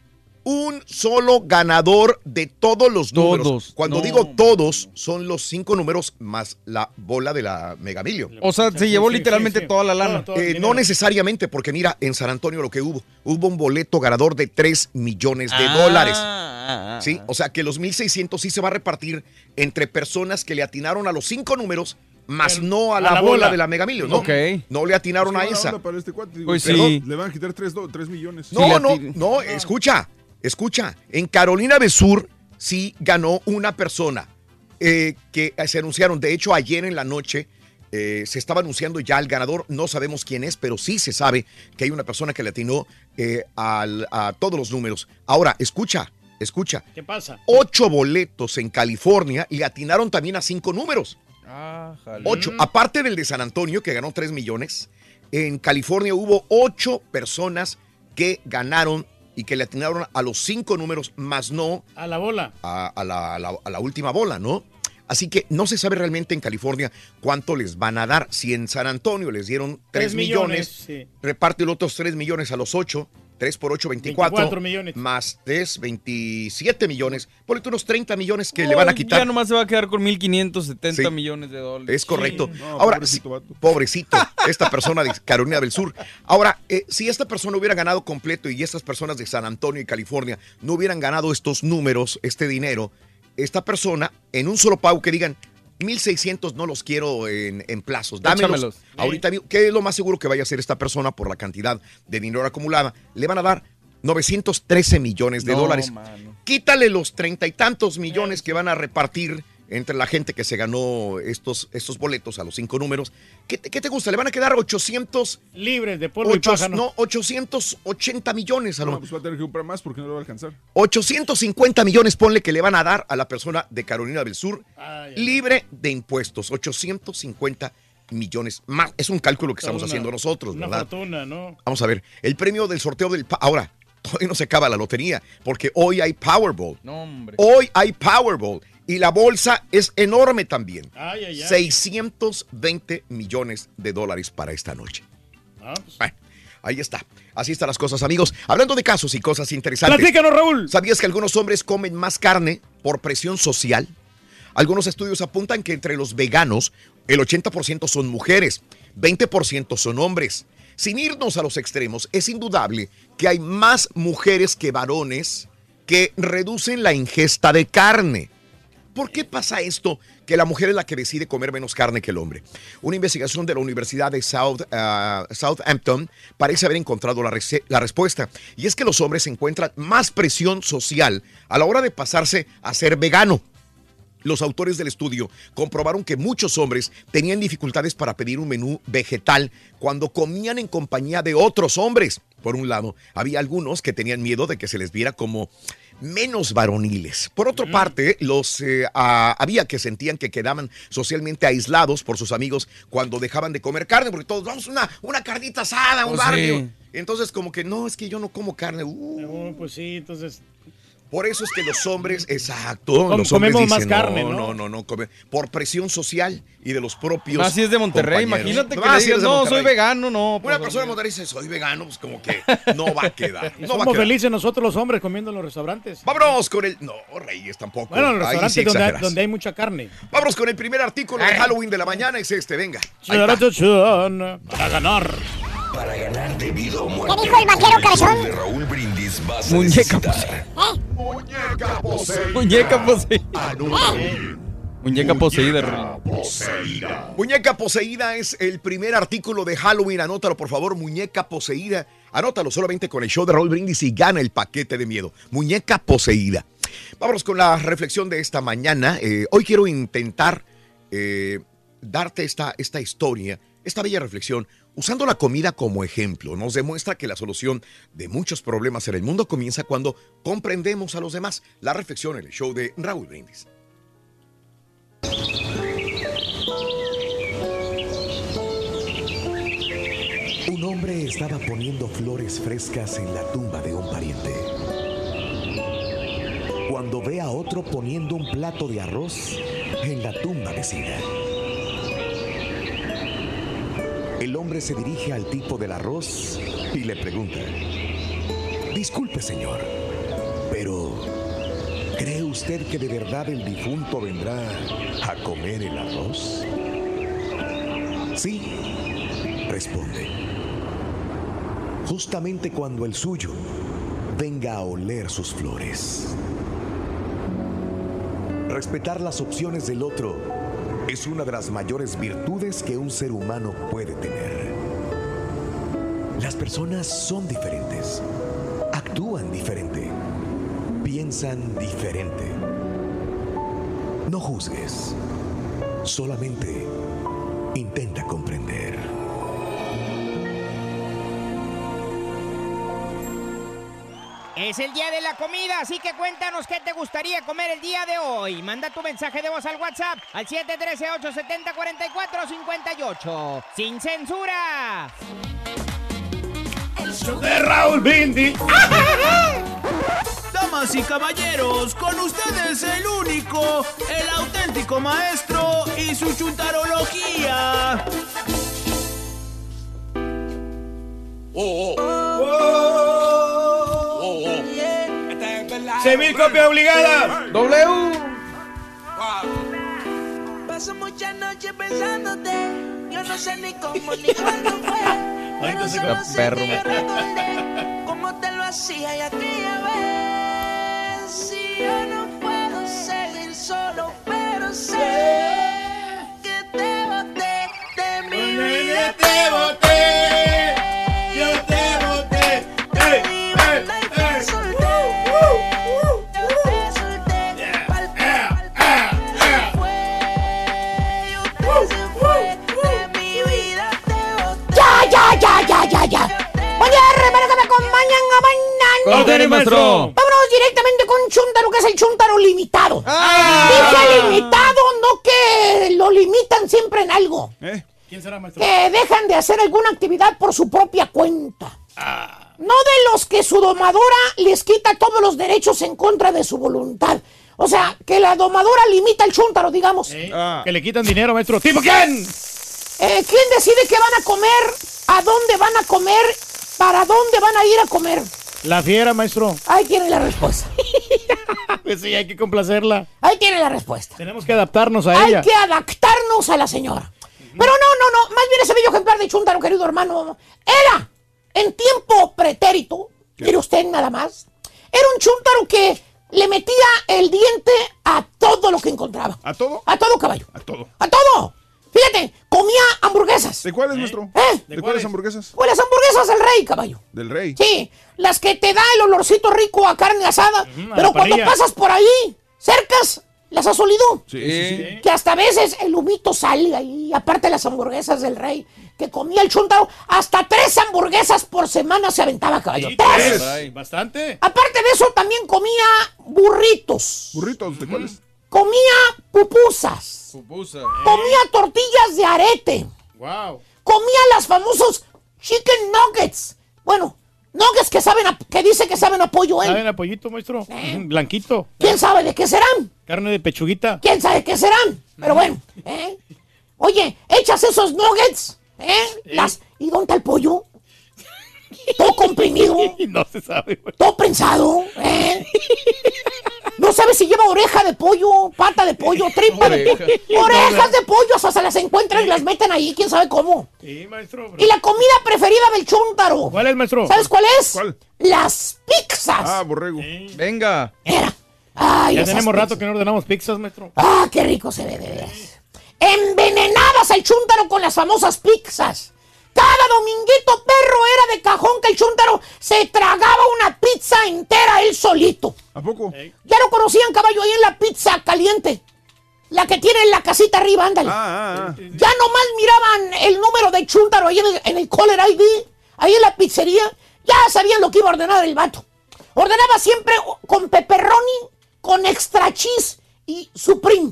Un solo ganador de todos los números. Todos, Cuando no. digo todos, son los cinco números más la bola de la Mega Million. O sea, se llevó literalmente toda la lana. Eh, no necesariamente, porque mira, en San Antonio lo que hubo, hubo un boleto ganador de 3 millones de Ah, dólares. ah, ah. ¿Sí? O sea que los 1.600 sí se va a repartir entre personas que le atinaron a los cinco números, más no a la, a la bola. bola. de la Mega Million, ¿no? Ok. No le atinaron a Es que mala esa. onda para este cuate, digo, Pues sí. Le van a quitar 3 millones. No, no, no, escucha, escucha. En Carolina del Sur sí ganó una persona eh, que se anunciaron. De hecho, ayer en la noche eh, se estaba anunciando ya el ganador. No sabemos quién es, pero sí se sabe que hay una persona que le atinó eh, al- a todos los números. Ahora, escucha, escucha. ¿Qué pasa? Ocho boletos en California le atinaron también a cinco números. Ah. Ocho. Aparte del de San Antonio, que ganó 3 millones, en California hubo ocho personas que ganaron y que le atinaron a los cinco números, más no A la bola. a, a la, a la- a la última bola, ¿no? Así que no se sabe realmente en California cuánto les van a dar. Si en San Antonio les dieron 3 Tres millones, millones, sí. reparte los otros 3 millones a los 8. 3 por 8, 24. 24 millones. Más 3, 27 millones. Ponle unos 30 millones que No, le van a quitar. Ya nomás se va a quedar con 1.570 Sí. millones de dólares. Es correcto. Sí. Ahora, pobrecito, pobrecito, [LAUGHS] esta persona de Carolina del Sur. Ahora, eh, si esta persona hubiera ganado completo y estas personas de San Antonio y California no hubieran ganado estos números, este dinero, esta persona, en un solo pago que digan, 1600 no los quiero en, en plazos, dámelos. Échamelos. Ahorita, ¿qué es lo más seguro que vaya a hacer esta persona por la cantidad de dinero acumulada? Le van a dar 913 millones de No, dólares. mano. Quítale los treinta y tantos millones que van a repartir entre la gente que se ganó estos, estos boletos a los cinco números. ¿Qué, te- qué te gusta? Le van a quedar 800... Libres de polvo ocho- y pájaro. no, 880 millones a lo No, pues va a tener que comprar más porque no lo va a alcanzar. 850 millones, ponle que le van a dar a la persona de Carolina del Sur Ay, libre de impuestos. 850 millones más. Es un cálculo que estamos una- haciendo nosotros, Una ¿verdad? fortuna, ¿no? Vamos a ver, el premio del sorteo del... Ahora, todavía no se acaba la lotería, porque hoy hay Powerball. No, hombre. Hoy hay Powerball y la bolsa es enorme también. Ay, ay, ay. 620 millones de dólares para esta noche. Ah, pues, Bueno, ahí está. Así están las cosas, amigos. Hablando de casos y cosas interesantes. Platícanos, Raúl. ¿Sabías que algunos hombres comen más carne por presión social? Algunos estudios apuntan que entre los veganos, el 80% son mujeres, 20% son hombres. Sin irnos a los extremos, es indudable que hay más mujeres que varones que reducen la ingesta de carne. ¿Por qué pasa esto? Que la mujer es la que decide comer menos carne que el hombre. Una investigación de la Universidad de South, ah, Southampton parece haber encontrado la, la respuesta. Y es que los hombres encuentran más presión social a la hora de pasarse a ser vegano. Los autores del estudio comprobaron que muchos hombres tenían dificultades para pedir un menú vegetal cuando comían en compañía de otros hombres. Por un lado, había algunos que tenían miedo de que se les viera como menos varoniles. Por otra parte, los eh, ah, había que sentían que quedaban socialmente aislados por sus amigos cuando dejaban de comer carne, porque todos vamos una, una carnita asada, un Pues barrio. sí. Entonces, como que no, es que yo no como carne. Uh, Oh, pues sí, entonces. Por eso es que los hombres, exacto, los hombres comemos más carne, no, ¿no? no, no, no, come- por presión social y de los propios si es de Monterrey, compañeros. imagínate que le digas, no, Monterrey". soy vegano, no. Una persona de Monterrey dice, soy vegano, pues como que no va a quedar. [LAUGHS] No va a somos quedar. felices nosotros los hombres comiendo en los restaurantes. Vámonos con el... No, Reyes tampoco. Bueno, en los sí restaurantes donde, hay, exageras. donde hay mucha carne. Vámonos con el primer artículo de Halloween de la mañana, es este, venga. Para ganar. Para ganar de vida o ¿Qué muerte. dijo el vaquero con el show cabezón? de Raúl Brindis vas a Muñeca Muñeca poseída. Muñeca poseída. Anuel. Muñeca poseída, Rey. Poseída. Muñeca poseída es el primer artículo de Halloween. Anótalo, por favor. Muñeca poseída. Anótalo solamente con el show de Raúl Brindis y gana el paquete de miedo. Muñeca poseída. Vámonos con la reflexión de esta mañana. Eh, hoy quiero intentar eh, darte esta, esta historia, esta bella reflexión, usando la comida como ejemplo. Nos demuestra que la solución de muchos problemas en el mundo comienza cuando comprendemos a los demás. La reflexión en el show de Raúl Brindis. Un hombre estaba poniendo flores frescas en la tumba de un pariente. Cuando ve a otro poniendo un plato de arroz en la tumba vecina. El hombre se dirige al tipo del arroz y le pregunta, disculpe señor, pero ¿cree usted que de verdad el difunto vendrá a comer el arroz? Sí, responde. Justamente cuando el suyo venga a oler sus flores. Respetar las opciones del otro es una de las mayores virtudes que un ser humano puede tener. Las personas son diferentes, actúan diferente, piensan diferente. No juzgues, solamente intenta comprender. Es el día de la comida, así que cuéntanos qué te gustaría comer el día de hoy. Manda tu mensaje de voz al WhatsApp al 713-870-4458. ¡Sin censura! De Raúl Brindis. [LAUGHS] Damas y caballeros, con ustedes el único, el auténtico maestro y su chuntarología. Semil copia obligada. W. Paso muchas noches pensándote. Yo no sé ni cómo ni cuándo fue. [LAUGHS] Solo queda sé perro, que yo me- recordé cómo te lo hacía y aquella vez. Si yo no puedo seguir solo, pero sé que te boté de mi vida. Te boté. Bailar. ¿Cómo tenés, maestro? Vámonos directamente con Chuntaro, que es el Chuntaro limitado. Ah. Dije limitado, no que lo limitan siempre en algo. ¿Quién será, maestro? Que dejan de hacer alguna actividad por su propia cuenta. Ah. No de los que su domadora les quita todos los derechos en contra de su voluntad. O sea, que la domadora limita el chúntaro, digamos. Que le quitan dinero, maestro. ¿Tipo quién? Eh, ¿Quién decide qué van a comer? ¿A dónde van a comer? ¿Para dónde van a ir a comer? La fiera, maestro. Ahí tiene la respuesta. [LAUGHS] Pues sí, hay que complacerla. Ahí tiene la respuesta. Tenemos que adaptarnos a Hay ella. que adaptarnos a la señora. Pero no, no, no. Más bien ese bello ejemplar de Chuntaro, querido hermano, era en tiempo pretérito. Mire usted nada más. Era un Chuntaro que le metía el diente a todo lo que encontraba. ¿A todo? A todo caballo. A todo. A todo. Fíjate, comía hamburguesas. ¿De cuáles, maestro? ¿Eh? ¿De, cuáles hamburguesas? Pues las hamburguesas del rey, caballo. Del rey. Sí, las que te da el olorcito rico a carne asada. a pero cuando pasas por ahí, cercas, las has olido. Sí, sí, sí. Que hasta a veces el humito sale ahí, aparte las hamburguesas del rey, que comía el chuntaro, hasta tres hamburguesas por semana se aventaba, caballo. ¡Tres! Ay, Bastante. Aparte de eso, también comía burritos. ¿Burritos? ¿De cuáles? Comía pupusas. Pupusa. Comía tortillas de arete. Wow. Comía las famosos chicken nuggets. Bueno, Nuggets que saben a- que dice que saben a pollo, ¿Saben ¿eh? a pollito, maestro? [LAUGHS] Blanquito. ¿Quién sabe de qué serán? Carne de pechuguita. ¿Quién sabe qué serán? Pero bueno, ¿eh? Oye, echas esos nuggets, ¿eh? Las, ¿Y dónde está el pollo? Todo comprimido, [LAUGHS] no se sabe, güey. todo prensado, ¿eh? No sabes si lleva oreja de pollo, pata de pollo, tripa de Oreja. pollo. Orejas de pollo, hasta se las encuentran y las meten ahí, quién sabe cómo. Sí, maestro. Y la comida preferida del chúntaro. ¿Cuál es, maestro? ¿Sabes cuál es? ¿Cuál? Las pizzas. Ah, borrego. Venga. Ay, ya esas tenemos pizzas. rato que no ordenamos pizzas, maestro. Ah, qué rico se ve de veras. Envenenadas al chúntaro con las famosas pizzas. Cada dominguito perro era de cajón que el chúntaro se tragaba una pizza entera él solito. ¿A poco? Ya lo conocían caballo ahí en la pizza caliente. La que tiene en la casita arriba, ándale. Ah, Ya nomás miraban el número de chúntaro ahí en el, en el caller ID, ahí en la pizzería. Ya sabían lo que iba a ordenar el vato. Ordenaba siempre con pepperoni, con extra cheese y supreme.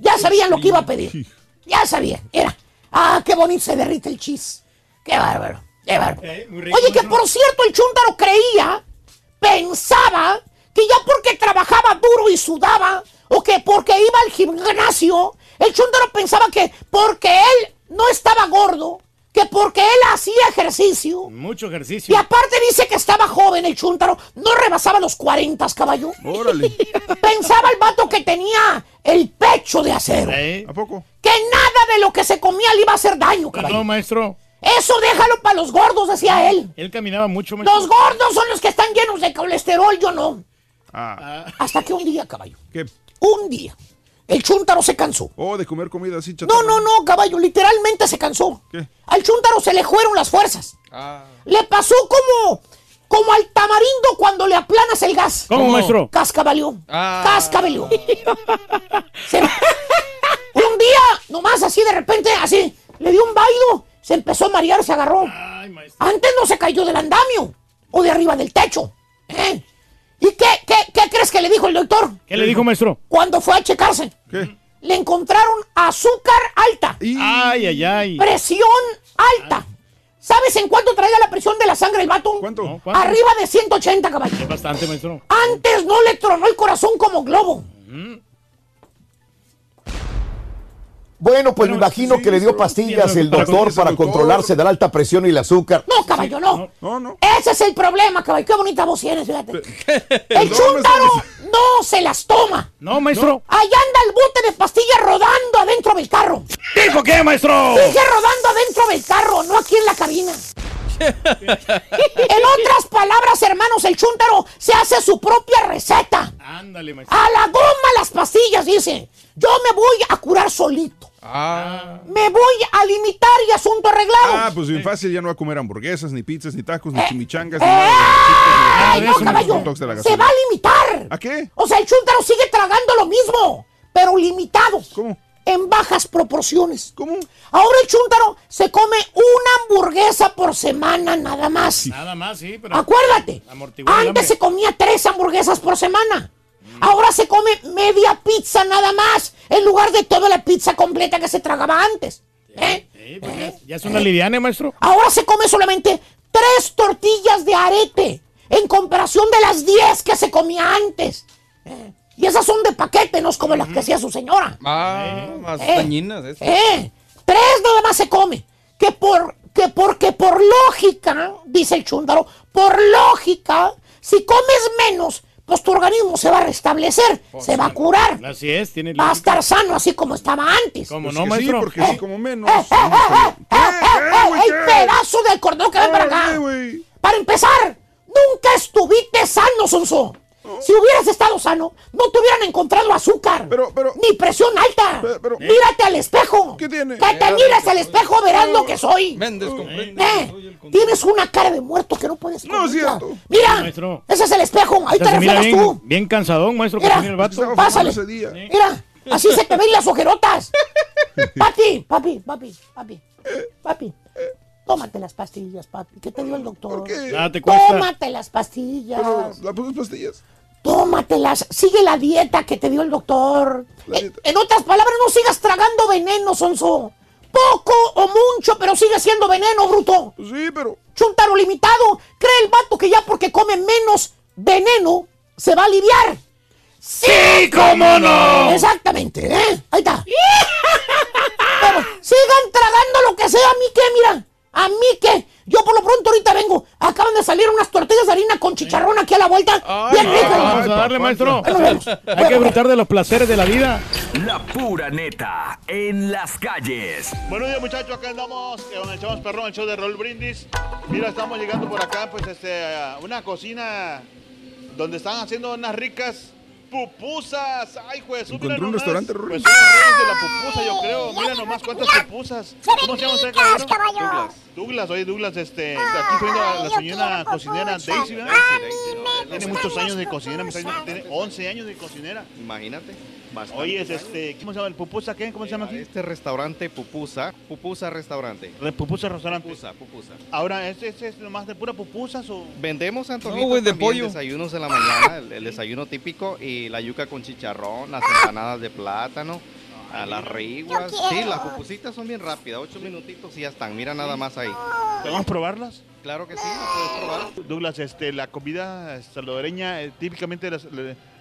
Ya sabían lo que iba a pedir. Ya sabían. Era, ah, qué bonito se derrite el cheese. Qué bárbaro, qué bárbaro. Oye, que por cierto el chúntaro creía, pensaba, que ya porque trabajaba duro y sudaba, o que porque iba al gimnasio, el chúntaro pensaba que porque él no estaba gordo, que porque él hacía ejercicio, Mucho y ejercicio. aparte dice que estaba joven el chúntaro, no rebasaba los 40, caballo. Órale. [LAUGHS] Pensaba el vato que tenía el pecho de acero. ¿Eh? ¿A poco? Que nada de lo que se comía le iba a hacer daño, caballo. No, maestro. Eso déjalo para los gordos, decía él. Él caminaba mucho, maestro. Los gordos son los que están llenos de colesterol, yo no. Ah. Hasta que un día, caballo, ¿Qué? un día, el chúntaro se cansó. Oh, de comer comida así No, chatarra. no, no, caballo, literalmente se cansó. ¿Qué? Al chúntaro se le fueron las fuerzas. Le pasó como, como al tamarindo cuando le aplanas el gas. ¿Cómo, maestro? Cascabeleó. Ah. Cascabeleó. [LAUGHS] Se- [LAUGHS] un día, nomás así de repente, así, le dio un bailo, se empezó a marear, se agarró. Antes no se cayó del andamio o de arriba del techo. ¿eh? ¿Y qué, qué, qué crees que le dijo el doctor? ¿Qué le dijo, maestro? Cuando fue a checarse. ¿Qué? Le encontraron azúcar alta, Ay, ay, ay. presión alta. ¿Sabes en cuánto traía la presión de la sangre el vato? ¿Cuánto? No, ¿cuánto? Arriba de 180, caballo. Es bastante, maestro. Antes no le tronó el corazón como globo. Bueno, pues me imagino sí, que le dio pastillas sí, el doctor para controlarse de la alta presión y el azúcar. No, caballo, no. No, no. Ese es el problema, caballo. Qué bonita voz tienes, fíjate. [LAUGHS] El [LAUGHS] chúntaro no se las toma. No, maestro. Allá anda el bote de pastillas rodando adentro del carro. ¿Dijo qué, maestro? Sigue rodando adentro del carro, no aquí en la cabina. en otras palabras, hermanos, el chúntaro se hace su propia receta. Ándale, maestro. A la goma las pastillas, dice. Yo me voy a curar solito. Ah. Me voy a limitar y asunto arreglado. Ah, pues bien fácil, ya no va a comer hamburguesas, ni pizzas, ni tacos, ni chimichangas, ni ¡Eh! nada. ¡Ay, de no, ni caballo! Se va a limitar. ¿A qué? O sea, el chúntaro sigue tragando lo mismo, pero limitado. ¿Cómo? En bajas proporciones. ¿Cómo? Ahora el chúntaro se come una hamburguesa por semana nada más. Nada más, sí, pero. Acuérdate, antes se comía tres hamburguesas por semana. Ahora se come media pizza nada más, en lugar de toda la pizza completa que se tragaba antes. ¿Eh? Sí, pues ya, ya es una liviana, maestro. Ahora se come solamente tres tortillas de arete, en comparación de las diez que se comía antes. ¿Eh? Y esas son de paquete, no es como las que hacía su señora. Ah, más Eh. dañinas. ¿Eh? Tres nada más se come. Que por, que porque por lógica, dice el chúndaro, por lógica, si comes menos, pues tu organismo se va a restablecer, se va a curar, Así es, tiene va a estar sano así como estaba antes. ¿Cómo Pues no, sí, maestro? porque sí, como menos. ¡Eh, eh, eh, eh, eh, eh, ¡Ey, pedazo de cordón que ven para acá! Para empezar, nunca estuviste sano, Sonso. Si hubieras estado sano, no te hubieran encontrado azúcar. Pero, pero- Ni presión alta. Pero- pero- Mírate al espejo. ¿Qué tiene? Que te mires al espejo, verás lo que soy. Méndez comprende. Eh, tienes una cara de muerto que no puedes No es cierto. Mira, Maestro. ese es el espejo. Ahí te mira reflejas bien, tú. bien cansadón, maestro, Mira. el vato. Pásale. ese día. Mira, así se te ven las ojerotas. [LAUGHS] Papi, papi, papi, papi, papi. Tómate las pastillas, papi. ¿Qué te dio el doctor? ¿Por qué? Nada te cuesta. Tómate las pastillas. Pero, ¿La putas pastillas? Tómatelas. Sigue la dieta que te dio el doctor. En, otras palabras, no sigas tragando veneno, Sonso. Poco o mucho, pero sigue siendo veneno, bruto. Sí, pero. Chuntaro limitado. Cree el vato que ya porque come menos veneno se va a aliviar. ¡Sí, cómo no! Exactamente, ¿eh? Ahí está. [LAUGHS] Pero sigan tragando lo que sea, a mí qué, mira. A mí qué. Yo por lo pronto ahorita vengo. Acaban de salir unas tortillas de harina con chicharrón aquí a la vuelta. Bien rico. Vamos a darle, maestro. Hay que disfrutar de los placeres de la vida. La pura neta en las calles. Buenos días muchachos, acá andamos eh, con el Chavos Perrón, el show de Raúl Brindis. Mira, estamos llegando por acá, pues, este, a una cocina donde están haciendo unas ricas pupusas. Ay, juez, Encontró un restaurante, Pues son los reyes de la pupusa, yo creo. Mira nomás cuántas pupusas. ¿Cómo se llama usted, caballero? Douglas. Douglas, oye, Douglas, este, aquí estoy viendo a la señora cocinera Daisy, ¿verdad? Tiene muchos años de cocinera, me está diciendo que tiene 11 años de cocinera. Imagínate. Bastante. Oye, es este, ¿cómo se llama el pupusa? ¿Qué? ¿Cómo se llama aquí? Este restaurante Pupusa, Pupusa Restaurante. Re- Pupusa Restaurante. Pupusa, Pupusa. Ahora, ¿este, este es nomás de pura pupusas o...? Vendemos antojitos No, güey, de también, pollo. desayunos en la mañana, el, el desayuno típico y la yuca con chicharrón, las empanadas de plátano, a las riguas. Sí, las pupusitas son bien rápidas, ocho minutitos y ya están. Mira nada más ahí. ¿Podemos probarlas? Claro que sí, lo puedes probar. Douglas, este, la comida salvadoreña, eh, típicamente las,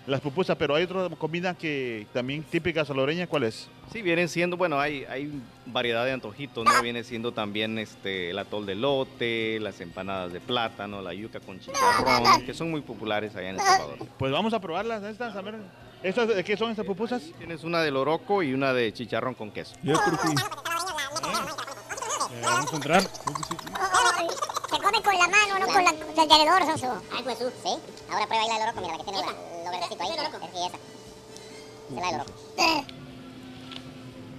las pupusas, pero hay otra comida que también típica salvadoreña, ¿cuál es? Sí, vienen siendo, bueno, hay, hay variedad de antojitos, ¿no? Viene siendo también este, el atol de lote, las empanadas de plátano, la yuca con chicharrón, que son muy populares allá en El Salvador. Pues vamos a probarlas, estas, a ver. ¿Estas, ¿De qué son estas pupusas? Tienes una de loroco y una de chicharrón con queso. Vamos a entrar. Se come con la mano, no con la, el tenedor, Soso. Ay, pues tú, sí. Ahora prueba ahí la de loroco, mira, la que tiene lo verdecito ahí. Sí, esa. Esa es la de loroco.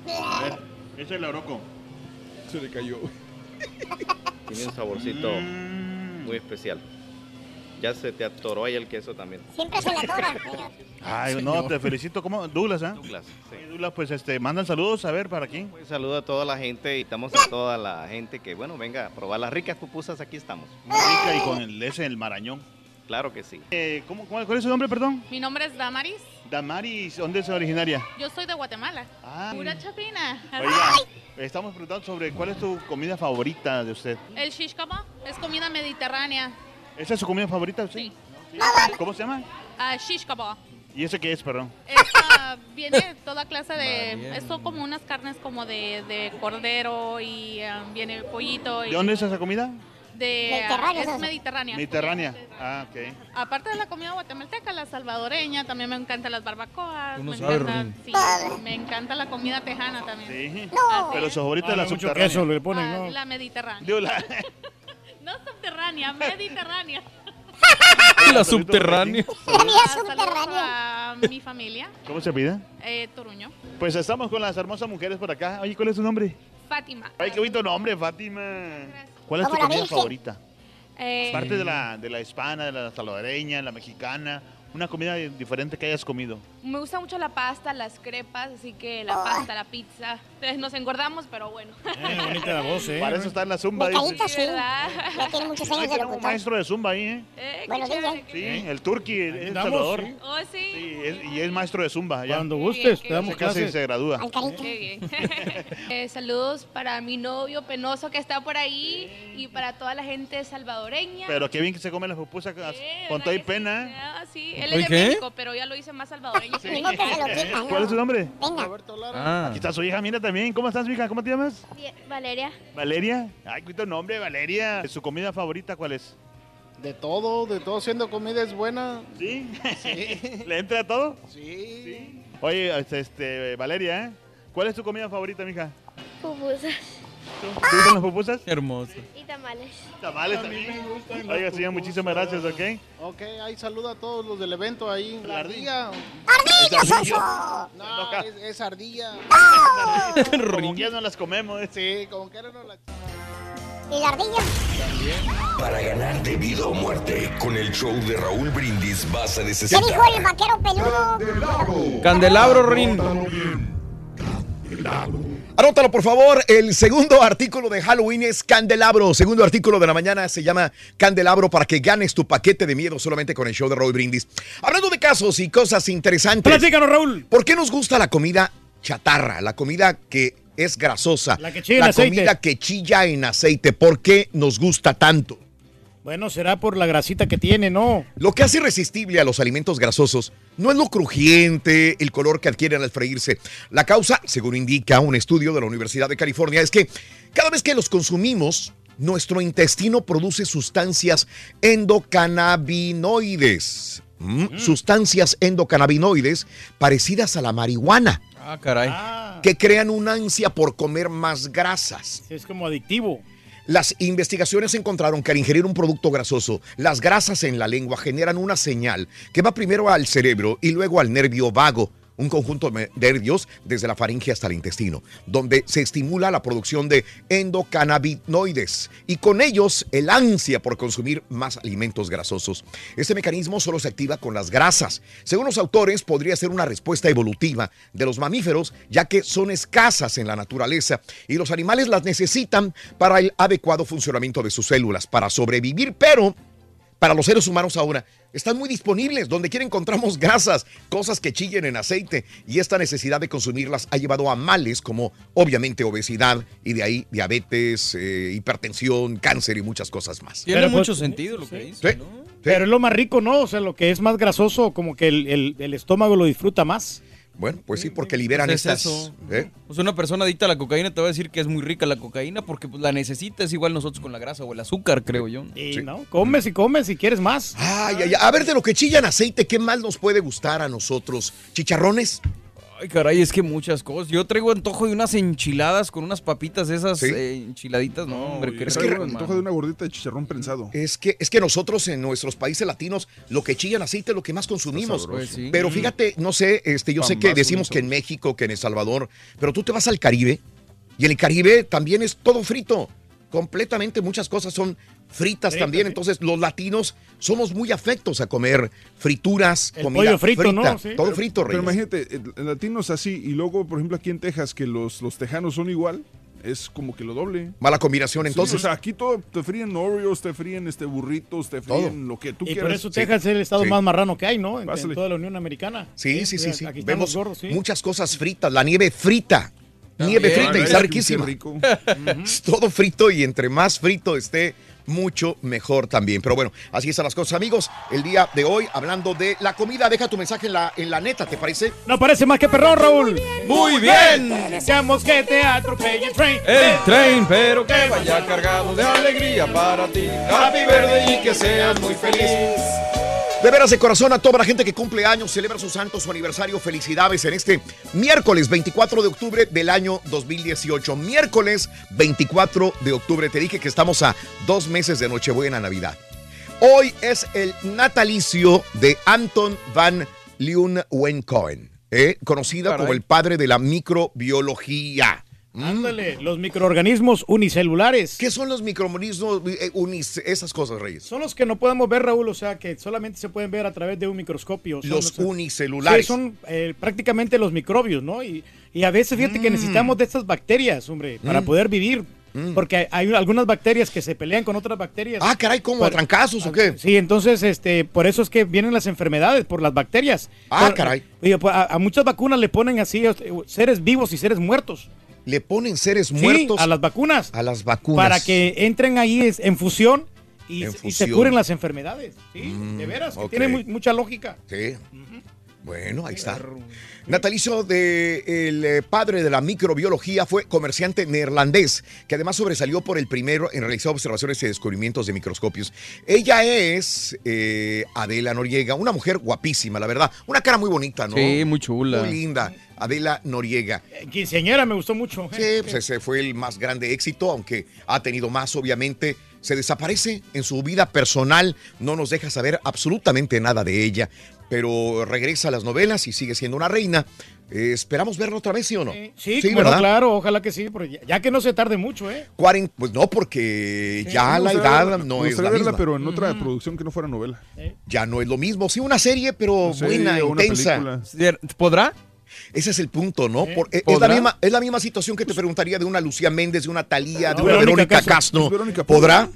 A ver, ese es el oroco. Se le cayó. [LAUGHS] Tiene un saborcito Mm. muy especial. Ya se te atoró ahí el queso también. Siempre se le atora, [LAUGHS] señor. Ay, no, te felicito. ¿Cómo? Douglas, ¿ah? Douglas, sí. Douglas, pues este, mandan saludos, a ver, ¿para quién? Un saludo a toda la gente y estamos a toda la gente que, bueno, venga a probar las ricas pupusas, aquí estamos. Muy rica y con el ese, el marañón. Claro que sí. Eh, ¿cómo, cómo- ¿Cuál es su nombre, perdón? Mi nombre es Damaris. Damaris, ¿dónde es originaria? Yo soy de Guatemala. Ah. Pura chapina. Oiga, estamos preguntando sobre cuál es tu comida favorita de usted. El shish kebab es comida mediterránea. ¿Esa es su comida favorita? Sí. Sí. ¿Cómo se llama? Ah, shish kebab. ¿Y ese qué es, perdón? Esta viene toda clase de... Esto como unas carnes como de, de cordero y ah, viene pollito. Y ¿De dónde es esa comida? De, Mediterránea, es ¿no? mediterránea. Mediterránea. Ah, ok. Aparte de la comida guatemalteca, la salvadoreña, también me encantan las barbacoas. No me, sí, me encanta la comida tejana también. Sí. Así Pero es. su favorita es la Ah, mucho subterránea. queso le ponen, Ah, ¿no? La mediterránea. [LAUGHS] No subterránea, mediterránea. [LAUGHS] La [LAUGHS] subterránea. Saludos a mi familia, ¿Cómo se pide? eh, Toruño. Pues estamos con las hermosas mujeres por acá. Oye, ¿cuál es su nombre? Fátima. Ay, qué bonito nombre, Fátima. ¿Cuál es tu Como la comida Virgen. favorita? Eh, Aparte de la, de la hispana, de la salvadoreña, la mexicana, una comida diferente que hayas comido. Me gusta mucho la pasta, las crepas, así que la pasta, la pizza. Eh, Nos engordamos, pero bueno. Eh, bonita la voz, ¿eh? Para eso está en la zumba. Carita, sí. ¿verdad? Ya tiene muchos años de un locutor. maestro de zumba ahí, ¿eh? Eh, Bueno, chévere. Sí, el turqui El Salvador. sí. Oh, sí. Sí, es- y es maestro de zumba. allá. Cuando gustes, te damos clases. se gradúa. Al. Qué bien. [LAUGHS] Eh, saludos para mi novio penoso que está por ahí y para toda la gente salvadoreña. Pero qué bien que se come las pupusas con toda y pena. ¿eh? Ah, sí, él ¿Oye, es de? México, pero ya lo hice más salvadoreño. Ni modo que se lo quita, ¿no? ¿Cuál es su nombre? Venga. Ah. Aquí está su hija, mira también. ¿Cómo estás, hija? ¿Cómo te llamas? Valeria. Valeria. Ay, cuánto nombre, Valeria. ¿Su comida favorita cuál es? De todo, de todo, siendo comida es buena. ¿Sí? [LAUGHS] ¿Le entra a todo? Sí. Oye, este, este, Valeria, ¿eh? ¿Cuál es tu comida favorita, mija? Pupusas ¿Te gustan las pupusas? Hermoso. y tamales. Tamales también. Oiga, señor, muchísimas gracias, ¿ok? Ok, ahí saluda a todos los del evento ahí. La ardilla. ¡Ardilla, Soso! No, es, es ardilla. [LAUGHS] Como que no las comemos. ¿eh? Sí, como que no la... ¿Y la ardilla? Para ganar de vida o muerte, con el show de Raúl Brindis vas a ¿Qué necesitar dijo el vaquero peludo? Candelabro, Rin. Anótalo, por favor. El segundo artículo de Halloween es Candelabro. Segundo artículo de la mañana se llama Candelabro para que ganes tu paquete de miedo solamente con el show de Raúl Brindis. Hablando de casos y cosas interesantes. Platícanos, Raúl. ¿Por qué nos gusta la comida chatarra? La comida que es grasosa. La que chilla en La aceite. comida que chilla en aceite. ¿Por qué nos gusta tanto? Bueno, será por la grasita que tiene, ¿no? Lo que hace irresistible a los alimentos grasosos no es lo crujiente, el color que adquieren al freírse. La causa, según indica un estudio de la Universidad de California, es que cada vez que los consumimos, nuestro intestino produce sustancias endocannabinoides. Mm, Sustancias endocannabinoides parecidas a la marihuana, Ah, caray. que crean una ansia por comer más grasas. Es como adictivo. Las investigaciones encontraron que al ingerir un producto grasoso, las grasas en la lengua generan una señal que va primero al cerebro y luego al nervio vago, un conjunto de nervios desde la faringe hasta el intestino, donde se estimula la producción de endocannabinoides y con ellos el ansia por consumir más alimentos grasosos. Este mecanismo solo se activa con las grasas. Según los autores, podría ser una respuesta evolutiva de los mamíferos, ya que son escasas en la naturaleza y los animales las necesitan para el adecuado funcionamiento de sus células, para sobrevivir, pero para los seres humanos ahora están muy disponibles. Donde quiera encontramos grasas, cosas que chillen en aceite. Y esta necesidad de consumirlas ha llevado a males como obviamente obesidad y de ahí diabetes, eh, hipertensión, cáncer y muchas cosas más. Tiene Pero, pues, mucho sentido lo que dice. Sí. Pero es lo más rico, ¿no? O sea, lo que es más grasoso, como que el, el- el estómago lo disfruta más. Bueno, pues sí, porque liberan Pues es estas. eso. ¿eh? Pues una persona adicta a la cocaína te va a decir que es muy rica la cocaína porque pues, la necesita, es igual nosotros con la grasa o el azúcar, creo yo. Y no, comes y comes y quieres más. Ay, ay, ay. A ver, de lo que chilla en aceite, ¿qué más nos puede gustar a nosotros? ¿Chicharrones? Ay, caray, es que muchas cosas. Yo traigo antojo de unas enchiladas con unas papitas esas ¿Sí? eh, enchiladitas. No, hombre, es que-. Antojo de una gordita de chicharrón prensado. Es que, es que nosotros en nuestros países latinos lo que chilla en aceite es lo que más consumimos. Pues sí. Pero Mm. fíjate, no sé, este, yo sé que decimos que en México, que en El Salvador, pero tú te vas al Caribe y en el Caribe también es todo frito. Completamente muchas cosas son fritas también. sí. Entonces los latinos somos muy afectos a comer frituras, El comida pollo frito, frita, ¿no? Sí. todo Pero- frito, Pero Reyes. imagínate, el, el latino es así, y luego, por ejemplo, aquí en Texas, que los, los tejanos son igual, es como que lo doble. Mala combinación, Sí, entonces. o sea, aquí todo, te fríen Oreos, te fríen este burritos, te fríen lo que tú Y quieras. por eso Texas es el estado Sí. más marrano que hay, ¿no? En, en toda la Unión Americana. Sí, sí, sí, sí. Aquí Vemos gordos, muchas cosas fritas, la nieve frita. Nieve También. frita y está riquísima. rico. [LAUGHS] Es todo frito y entre más frito esté, mucho mejor también. Pero bueno, así están las cosas, amigos. El día de hoy, hablando de la comida, deja tu mensaje en la, en la neta, ¿te parece? No parece más que perrón, Raúl. Muy bien. Deseamos que te atropelle el tren. El tren, pero que vaya cargado de alegría para ti. Happy Verde y que seas muy feliz. De veras de corazón a toda la gente que cumple años, celebra su santo, su aniversario, felicidades en este miércoles 24 de octubre del año 2018. Miércoles 24 de octubre, te dije que estamos a dos meses de Nochebuena Navidad. Hoy es el natalicio de Anton van Leeuwenhoek, ¿eh? conocido Caray. como el padre de la microbiología. Mm. Ándale, los microorganismos unicelulares. ¿Qué son los microorganismos, eh, unis- esas cosas, Reyes? Son los que no podemos ver, Raúl, o sea, que solamente se pueden ver a través de un microscopio. Son Los unicelulares. Sí, son eh, prácticamente los microbios, ¿no? Y, y a veces fíjate que Mm. necesitamos de estas bacterias, hombre, para Mm. poder vivir. Porque hay- algunas bacterias que se pelean con otras bacterias. Ah, caray, ¿cómo? ¿A trancazos o qué? Sí, entonces, este, por eso es que vienen las enfermedades, por las bacterias. Ah, Por- caray. pues, a, a muchas vacunas le ponen así eh, seres vivos y seres muertos. Le ponen seres Sí, muertos a las vacunas. a las vacunas. Para que entren ahí en fusión y, En y se fusión. curen las enfermedades. Sí, Mm, de veras, que ok. tiene mu- mucha lógica. Sí. Bueno, ahí está. Natalicio de el eh, padre de la microbiología fue comerciante neerlandés, que además sobresalió por el primero en realizar observaciones y descubrimientos de microscopios. Ella es eh, Adela Noriega, una mujer guapísima, la verdad. Una cara muy bonita, ¿no? Sí, muy chula. Muy linda. Adela Noriega. En Quinceañera me gustó mucho. Sí, pues ese fue el más grande éxito, aunque ha tenido más, obviamente. Se desaparece en su vida personal, no nos deja saber absolutamente nada de ella, pero regresa a las novelas y sigue siendo una reina. Eh, esperamos verla otra vez, ¿sí o no? Sí, bueno, claro, ojalá que sí, porque ya, ya que no se tarde mucho, ¿eh? Cuaren- pues no, porque ya la edad verla- no es la verla, misma. pero en otra producción que no fuera novela. Ya no es lo mismo. Sí, una serie, pero serie buena, una intensa. película. ¿Podrá? Ese es el punto, ¿no? Por- es, ¿Podrá? la misma, es la misma situación que te preguntaría de una Lucía Méndez, de una Talía, de una Verónica Verónica Castro. Pues Verónica ¿Podrá?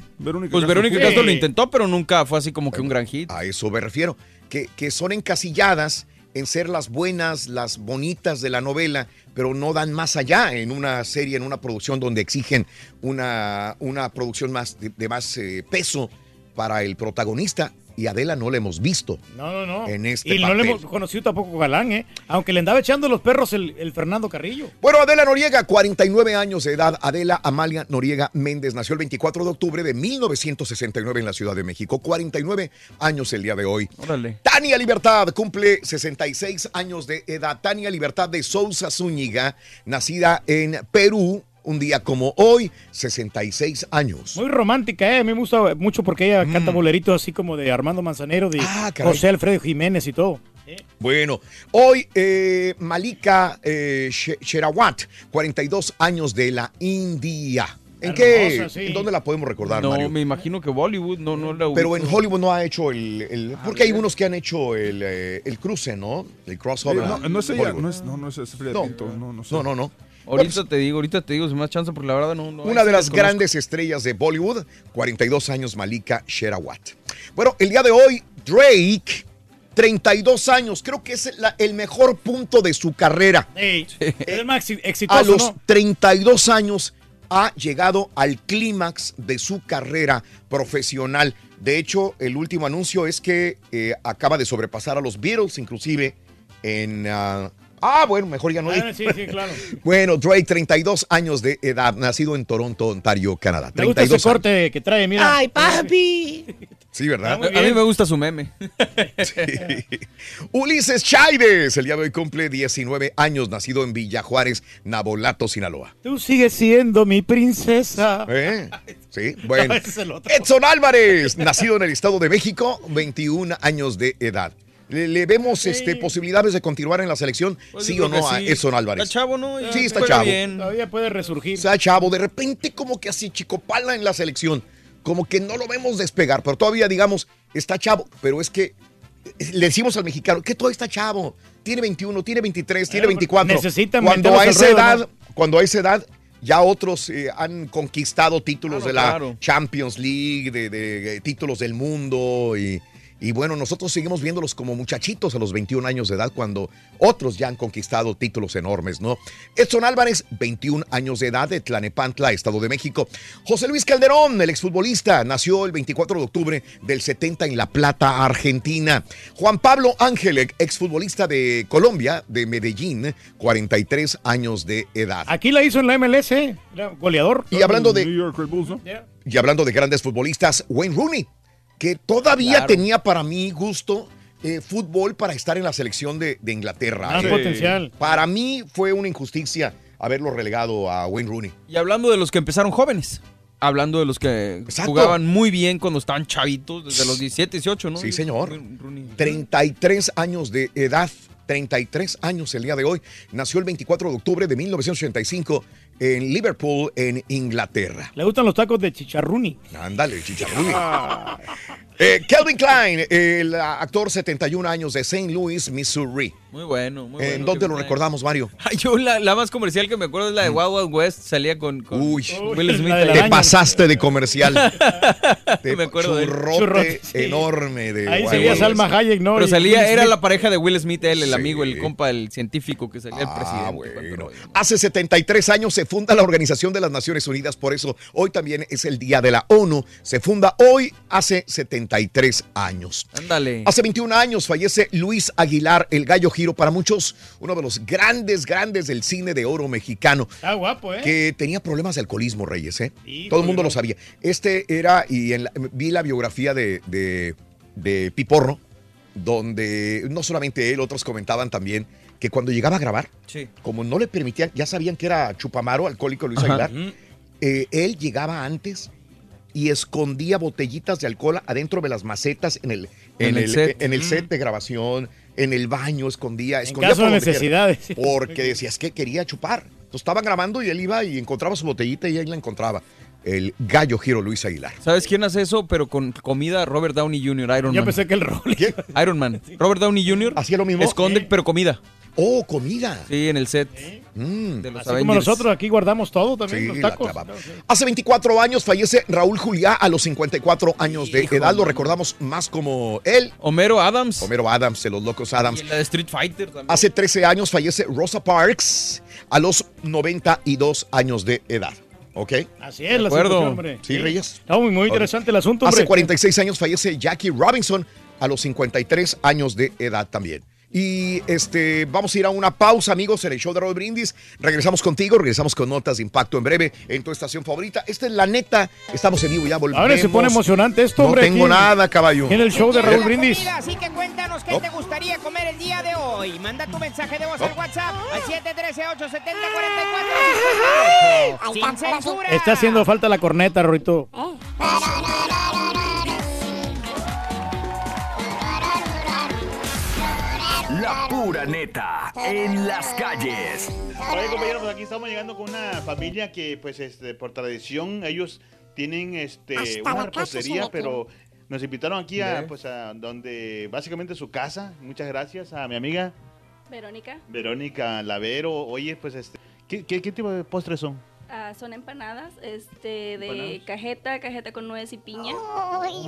Pues Verónica Castro lo intentó, pero nunca fue así como que un gran hit. A eso me refiero. Que, son encasilladas en ser las buenas, las bonitas de la novela, pero no dan más allá en una serie, en una producción donde exigen una, una producción más de, de más eh, peso para el protagonista. Y Adela no la hemos visto. No, no, no. En este y no le hemos conocido tampoco Galán, ¿eh? Aunque le andaba echando los perros el, el Fernando Carrillo. Bueno, Adela Noriega, 49 años de edad. Adela Amalia Noriega Méndez nació el 24 de octubre de 1969 en la Ciudad de México. 49 años el día de hoy. Órale. Tania Libertad cumple 66 años de edad. Tania Libertad de Sousa Zúñiga, nacida en Perú. Un día como hoy, 66 años. Muy romántica, ¿eh? A mí me gusta mucho porque ella canta boleritos así como de Armando Manzanero, de Mm. Ah. José Alfredo Jiménez y todo. Bueno, hoy eh, Malika eh, She- Sherawat, 42 años de la India. ¿En qué? Hermosa, sí. ¿En dónde la podemos recordar, No, Mario? me imagino que Bollywood no, no la Pero ubico. en Hollywood no ha hecho el... el- porque hay unos que han hecho el, eh, el cruce, ¿no? El crossover. No, no es ella, no es, no, no es Frida No. Pinto, no, no sé. No, no, no. Ahorita te digo, ahorita te digo, si das chance, porque la verdad no. no Una de sí las grandes estrellas de Bollywood, 42 años, Malika Sherawat. Bueno, el día de hoy, Drake, 32 años, creo que es la- el mejor punto de su carrera. Ey, Es el más exi- exitoso, A los ¿no? 32 años ha llegado al clímax de su carrera profesional. De hecho, el último anuncio es que eh, acaba de sobrepasar a los Beatles, inclusive en... ah, ah, bueno, mejor ya no Ah, digo. sí, sí, claro. [LAUGHS] Bueno, Drake, 32 años de edad, nacido en Toronto, Ontario, Canadá. Me gusta ese 32 años. corte que trae, mira. Ay, papi. Sí, ¿verdad? A, mí me gusta su meme. [LAUGHS] Ulises Chávez, el día de hoy cumple 19 años, nacido en Villa Juárez, Nabolato, Sinaloa. Tú sigues siendo mi princesa. ¿Eh? Sí, bueno. [LAUGHS] Ese es el otro. Edson Álvarez, nacido en el Estado de México, 21 años de edad. ¿Le, le vemos este, posibilidades de continuar en la selección? Pues sí o no que a sí. Edson Álvarez. Está chavo, ¿no? Sí, está chavo. bien. Todavía puede resurgir. Está chavo, de repente como que así chicopala en la selección. Como que no lo vemos despegar, pero todavía digamos, está chavo, pero es que eh, le decimos al mexicano que todavía está chavo. Tiene 21, tiene 23, tiene 24. necesitan cuando meterlos a esa ruedo, edad, ¿no? cuando a esa edad ya otros eh, han conquistado títulos Claro, de la claro. Champions League, de, de, eh, títulos del mundo y, y bueno, nosotros seguimos viéndolos como muchachitos a los 21 años de edad cuando otros ya han conquistado títulos enormes, ¿no? Edson Álvarez, 21 años de edad de Tlanepantla, Estado de México. José Luis Calderón, el exfutbolista, nació el 24 de octubre del 70 en La Plata, Argentina. Juan Pablo Ángel, exfutbolista de Colombia, de Medellín, 43 años de edad. Aquí la hizo en la MLS, ¿eh? Goleador. Y hablando de-. Y hablando de grandes futbolistas, Wayne Rooney, que todavía Claro. tenía para mí gusto eh, fútbol para estar en la selección de, de Inglaterra. Más eh. potencial. Para mí fue una injusticia haberlo relegado a Wayne Rooney. Y hablando de los que empezaron jóvenes. Hablando de los que Exacto. jugaban muy bien cuando estaban chavitos, desde los 17, 18, ¿no? Sí, señor. Rooney. 33 años de edad. 33 años el día de hoy. Nació el 24 de octubre de 1985 en Liverpool, en Inglaterra. Le gustan los tacos de chicharruni. Ándale, chicharruni. [LAUGHS] Eh, Kelvin Klein, el actor 71 años de St. Louis, Missouri. Muy bueno, muy bueno. ¿En dónde lo Klein. recordamos, Mario? [LAUGHS] Ay, Yo la, la más comercial que me acuerdo es la de Wild Wild West. Salía con, con Uy, Will Smith. te araña. pasaste de comercial. [LAUGHS] Te- Me acuerdo churrote Churrote, sí. enorme de Ahí Wild Wild Salma West. Hayek, ¿no? Pero salía, era la pareja de Will Smith, él, el Sí. amigo, el compa, el científico que salía el presidente. Ah, bueno. Hace 73 años se funda la Organización de las Naciones Unidas, por eso hoy también es el Día de la ONU. Se funda hoy hace 73 años. Ándale. Hace 21 años fallece Luis Aguilar, el gallo giro, para muchos uno de los grandes, grandes del cine de oro mexicano. Está guapo, ¿eh? que tenía problemas de alcoholismo, Reyes, ¿eh? Sí, Todo el mundo lo sabía. Este era, y en la- vi la biografía de, de, de Piporro, donde no solamente él, otros comentaban también que cuando llegaba a grabar, Sí. como no le permitían, ya sabían que era chupamaro, alcohólico Luis Ajá. Aguilar, eh, él llegaba antes y escondía botellitas de alcohol adentro de las macetas en el, en En el el, set. en el Mm. set de grabación, en el baño, escondía, En escondía caso de por necesidades. [LAUGHS] Porque decía, es que quería chupar. Entonces estaban grabando y él iba y encontraba su botellita y ahí la encontraba. El gallo giro Luis Aguilar. ¿Sabes quién hace eso? Pero con comida, Robert Downey Jr., Iron Yo Man. pensé que el Rolly. ¿Quién? Iron Man. Robert Downey Jr. ¿Hacía lo mismo? Esconde, pero comida. Oh, comida. Sí, en el set Mm. de los Así como nosotros aquí guardamos todo también, Sí, los tacos. Hace 24 años fallece Raúl Juliá a los 54 años de edad. Lo recordamos más como él. Homero Adams. Homero Adams, de los locos Adams. Y en la de Street Fighter también. Hace 13 años fallece Rosa Parks a los 92 años de edad. ¿Ok? Así es, la situación, hombre. Sí, Reyes. Está muy, muy interesante el asunto, hombre. Hace 46 años fallece Jackie Robinson a los 53 años de edad también. Y este, vamos a ir a una pausa, amigos, en el show de Raúl Brindis. Regresamos contigo, regresamos con notas de impacto en breve en tu estación favorita. Esta es la neta. Estamos en vivo, ya volvemos. Ahora se pone emocionante esto, hombre. No tengo aquí nada, caballo. En el show de Raúl Brindis. Comida, así que cuéntanos qué No. te gustaría comer el día de hoy. Manda tu mensaje de voz al WhatsApp al 713-870-4458. Sin censura. Está haciendo falta la corneta, Rorito. La pura neta en las calles. Oye, compañeros, pues aquí estamos llegando con una familia que, pues, este, por tradición, ellos tienen este, Hasta una repostería, pero nos invitaron aquí a, pues, a donde, básicamente su casa. Muchas gracias a mi amiga Verónica, Verónica Lavero. Oye, pues, este, ¿qué, qué, qué tipo de postres son? ah, son empanadas este, de Empanadas. cajeta, cajeta con nuez y piña.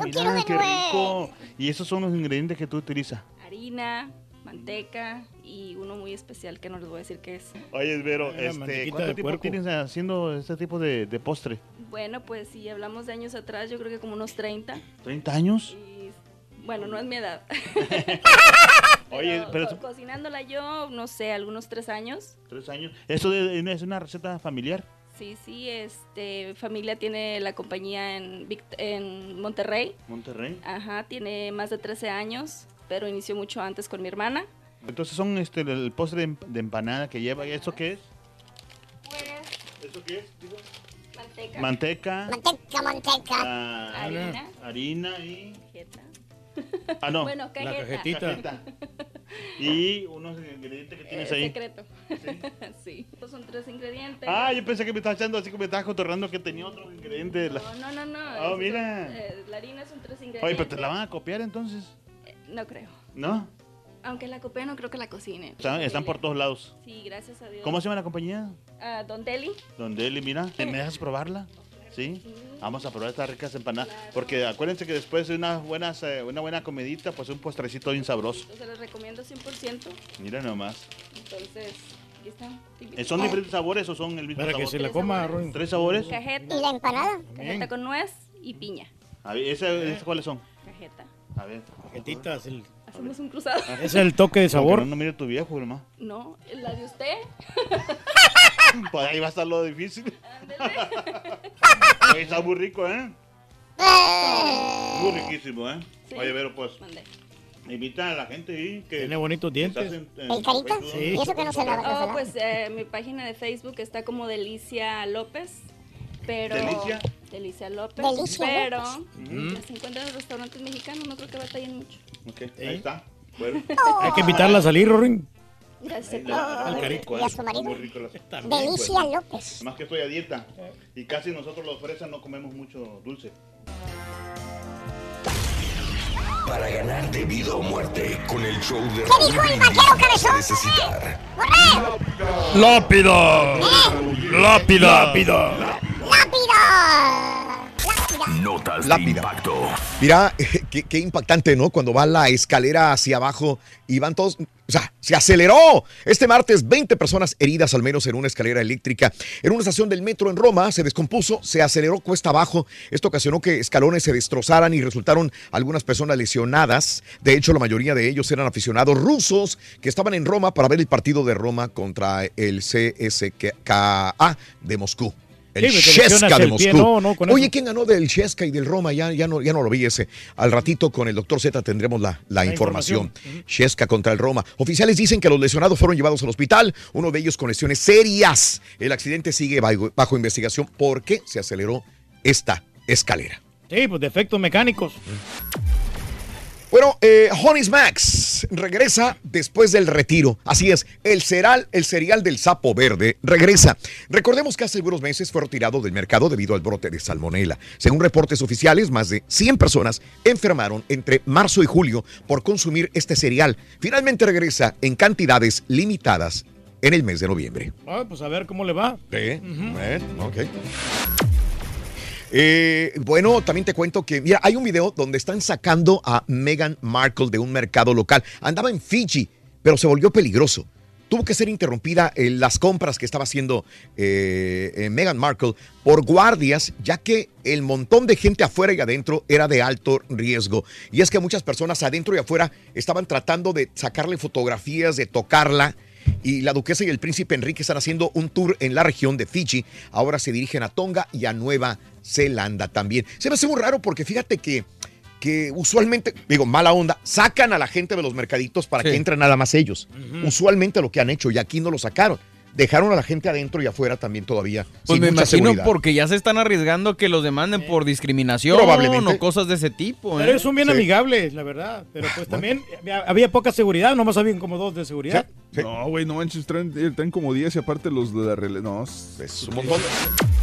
Mira, qué rico. Y esos son los ingredientes que tú utilizas. Harina, manteca y uno muy especial que no les voy a decir qué es. Oye, Vero, la este, ¿cuánto de tiempo puerco. tienes haciendo este tipo de, de postre? Bueno, pues si hablamos de años atrás, yo creo que como unos 30. ¿30 años? Bueno, no es mi edad. [LAUGHS] Oye, pero Co- cocinándola yo, no sé, algunos tres años. tres años. ¿Eso de- es una receta familiar? Sí, sí, este, familia tiene la compañía en, Vict- en Monterrey. Monterrey. Ajá, tiene más de 13 años, pero inició mucho antes con mi hermana. Entonces son este el postre de, em- empanada que lleva. ¿Eso qué es? ¿Eso qué es? digo? Manteca. Manteca. Manteca, manteca. ah, Harina. Harina y. Cajeta. Ah, no. Bueno, cajeta. La cajetita. Cajeta. Y unos ingredientes que tienes Eh, ahí. secreto. [LAUGHS] Sí. Estos son tres ingredientes. Ah, yo pensé que me estabas echando así como me estabas cotorrando que tenía otros ingredientes. No, no, no, no. Oh, mira. son, eh, la harina son tres ingredientes. Oye, pero te la van a copiar entonces. Eh, No creo. ¿No? Aunque la copia no creo que la cocine. Están, están por todos lados. Sí, gracias a Dios. ¿Cómo se llama la compañía? Ah, Don Deli. Don Deli, mira. ¿Me dejas probarla? Sí. Vamos a probar estas ricas empanadas. Porque acuérdense que después de unas buenas, eh, una buena comidita, pues un postrecito bien sabroso. Se los recomiendo 100%. Mira nomás. Entonces, aquí están. Eh, ¿Son diferentes sabores o son el mismo Para que se la coma. ¿Tres sabores? Cajeta. ¿Y la empanada? Cajeta con nuez y piña. A ver, ¿ese- ese ¿cuáles son? Cajeta. A ver. Cajetitas, el- Hacemos un cruzado. Es el toque de sabor. No, no mire tu viejo, hermano. No, la de usted. [LAUGHS] Pues ahí va a estar lo difícil. Oye, está muy rico, ¿eh? Muy riquísimo, ¿eh? Sí. Oye, pero pues, Mandé. invita a la gente ahí que... Tiene bonitos dientes. en- en ¿El carita? Sí. ¿Y eso que no se se Oh, pues eh, mi página de Facebook está como Delicia López. Pero. ¿Delicia? Delicia López. Delicia pero. López. las encuentran en restaurantes mexicanos, no creo que batallen mucho. Ok, ahí está. Bueno. Hay que invitarla a salir, Rory. Gracias. Rico, ¿y a su marido? Muy rico las- Delicia López. Más que estoy a dieta. Y casi nosotros los fresas no comemos mucho dulce. Para ganar de vida o muerte con el show de ¿Qué dijo el vaquero cabezón? necesitar ¡Lápida! ¡Lápida! ¡Lápida! ¡Lápida! Notas de impacto. Mira, [LAUGHS] qué, qué impactante, ¿no? Cuando va la escalera hacia abajo y van todos. O sea, se aceleró. Este martes, 20 personas heridas al menos en una escalera eléctrica. En una estación del metro en Roma se descompuso, se aceleró cuesta abajo. Esto ocasionó que escalones se destrozaran y resultaron algunas personas lesionadas. De hecho, la mayoría de ellos eran aficionados rusos que estaban en Roma para ver el partido de Roma contra el CSKA de Moscú. El Sí, de pie, Moscú. no, Oye. ¿quién ganó del Cheska y del Roma? Ya, ya, no, ya no lo vi ese. Al ratito con el doctor Z tendremos la, la información. información. Contra el Roma. Oficiales dicen que los lesionados fueron llevados al hospital, uno de ellos con lesiones serias. El accidente sigue bajo, bajo investigación porque se aceleró esta escalera. Sí, pues defectos mecánicos. Bueno, eh, Honey's Max regresa después del retiro. Así es, el cereal, el cereal del sapo verde regresa. Recordemos que hace algunos meses fue retirado del mercado debido al brote de salmonela. Según reportes oficiales, más de 100 personas enfermaron entre marzo y julio por consumir este cereal. Finalmente regresa en cantidades limitadas en el mes de noviembre. Ah, pues a ver cómo le va. Sí, bueno, ok. Eh, bueno, también te cuento que, hay un video donde están sacando a Meghan Markle de un mercado local. Andaba en Fiji, pero se volvió peligroso. Tuvo que ser interrumpida en las compras que estaba haciendo eh, eh, Meghan Markle por guardias, ya que el montón de gente afuera y adentro era de alto riesgo. Y es que muchas personas adentro y afuera estaban tratando de sacarle fotografías, de tocarla y la duquesa y el príncipe Enrique están haciendo un tour en la región de Fiji. Ahora se dirigen a Tonga y a Nueva Zelanda también. Se me hace muy raro porque fíjate que, que usualmente, digo, mala onda, sacan a la gente de los mercaditos para Sí. que entren nada más ellos. Usualmente lo que han hecho y aquí no lo sacaron. Dejaron a la gente adentro y afuera también todavía. Pues sin me mucha imagino seguridad. porque ya se están arriesgando que los demanden por discriminación Probablemente. o cosas de ese tipo. ¿eh? Pero son bien amigables, la verdad. Pero pues también había, había poca seguridad, nomás habían como dos de seguridad. No, güey, no manches, traen, traen como 10 y aparte los de la rele... No, es un montón.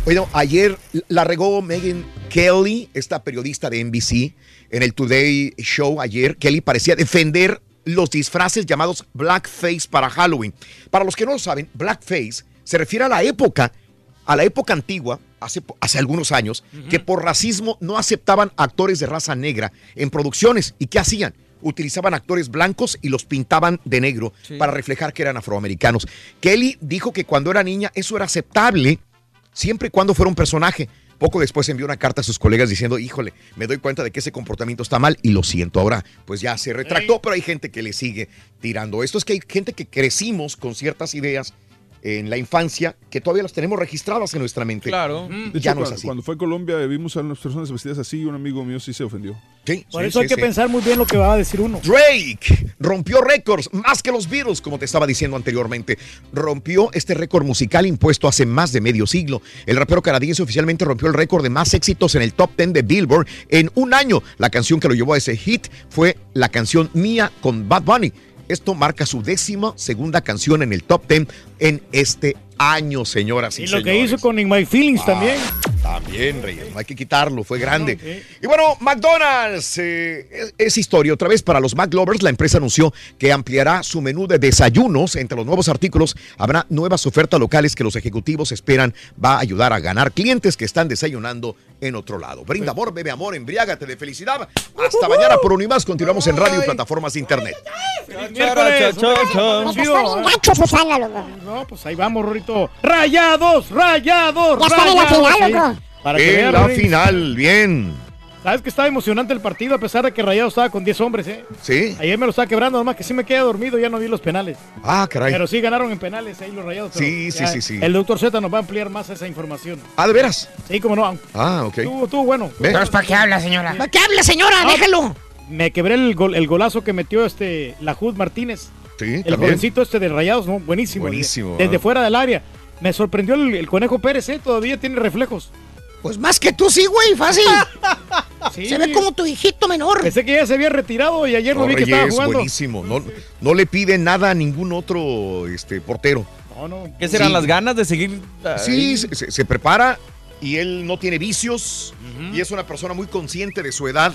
Bueno, ayer la regó Megan Kelly, esta periodista de NBC, en el Today Show ayer. Kelly parecía defender los disfraces llamados blackface para Halloween. Para los que no lo saben, blackface se refiere a la época, a la época antigua, hace, hace algunos años, que por racismo no aceptaban actores de raza negra en producciones. ¿Y qué hacían? Utilizaban actores blancos y los pintaban de negro Sí. para reflejar que eran afroamericanos. Kelly dijo que cuando era niña eso era aceptable siempre y cuando fuera un personaje. Poco después envió una carta a sus colegas diciendo, híjole, me doy cuenta de que ese comportamiento está mal y lo siento. Ahora, pues ya se retractó, pero hay gente que le sigue tirando. Esto es que hay gente que crecimos con ciertas ideas en la infancia que todavía las tenemos registradas en nuestra mente. Claro. De Ya no es cuando, así. cuando fue a Colombia vimos a unas personas vestidas así y un amigo mío sí se ofendió. Sí, Por sí, eso hay sí, que pensar muy bien lo que va a decir uno. Drake rompió récords más que los Beatles, como te estaba diciendo anteriormente. Rompió este récord musical impuesto hace más de medio siglo. El rapero canadiense oficialmente rompió el récord de más éxitos en el top 10 de Billboard en un año. La canción que lo llevó a ese hit fue la canción Mía con Bad Bunny. Esto marca su décima segunda canción en el top 10 en este año, señoras y, Y lo que hizo con In My Feelings Ah, también. También, Reyes, no hay que quitarlo, fue grande. Ok. Y bueno, McDonald's eh, es, es historia. Otra vez para los McLovers, la empresa anunció que ampliará su menú de desayunos. Entre los nuevos artículos habrá nuevas ofertas locales que los ejecutivos esperan va a ayudar a ganar clientes que están desayunando en otro lado. Brinda amor, bebe amor, embriágate de felicidad. Hasta mañana por Unimás. Continuamos en radio y plataformas de internet. No, pues ahí vamos, Rorito. Rayados, rayados, Ya están en la rayados. final, loco. Para que En vean, la final, bien. Sabes que estaba emocionante el partido a pesar de que Rayados estaba con 10 hombres, ¿eh? Sí. Ayer me lo estaba quebrando, nomás que sí me quedé dormido, ya no vi los penales. Ah, caray. Pero sí ganaron en penales ahí los Rayados. Sí, sí, sí, sí. El doctor Z nos va a ampliar más esa información. Ah, ¿de veras? Sí, como no. Ah, ok. Estuvo, estuvo bueno. Entonces, ¿para qué habla, señora? ¿Para qué habla, señora? No, Déjalo. Me quebré el, gol- el golazo que metió este Lajud Martínez. Sí, El también. jovencito este de Rayados, ¿no? Buenísimo. Buenísimo, Desde, desde ah. fuera del área. Me sorprendió el, el Conejo Pérez, ¿eh? Todavía tiene reflejos. Pues más que tú sí, güey, fácil. Sí. [LAUGHS] Se ve como tu hijito menor. Pensé que ya se había retirado y ayer no, No, vi que estaba jugando. buenísimo. No, no le pide nada a ningún otro este, portero. No, no. ¿Qué serán Sí. las ganas de seguir? ahí? Sí, se, se- se prepara y él no tiene vicios y es una persona muy consciente de su edad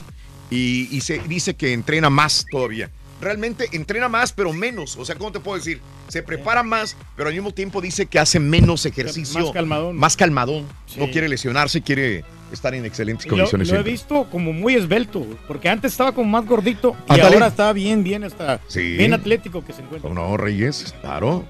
y, y se dice que entrena más todavía. Realmente entrena más, pero menos. O sea, ¿cómo te puedo decir? Se prepara más, pero al mismo tiempo dice que hace menos ejercicio. Más calmadón. Más calmadón. Sí. No quiere lesionarse, quiere estar en excelentes Y Lo, condiciones. lo he visto como muy esbelto, porque antes estaba como más gordito y ahora está bien, bien, está Sí. bien atlético que se encuentra. ¿Cómo no, Reyes? Claro.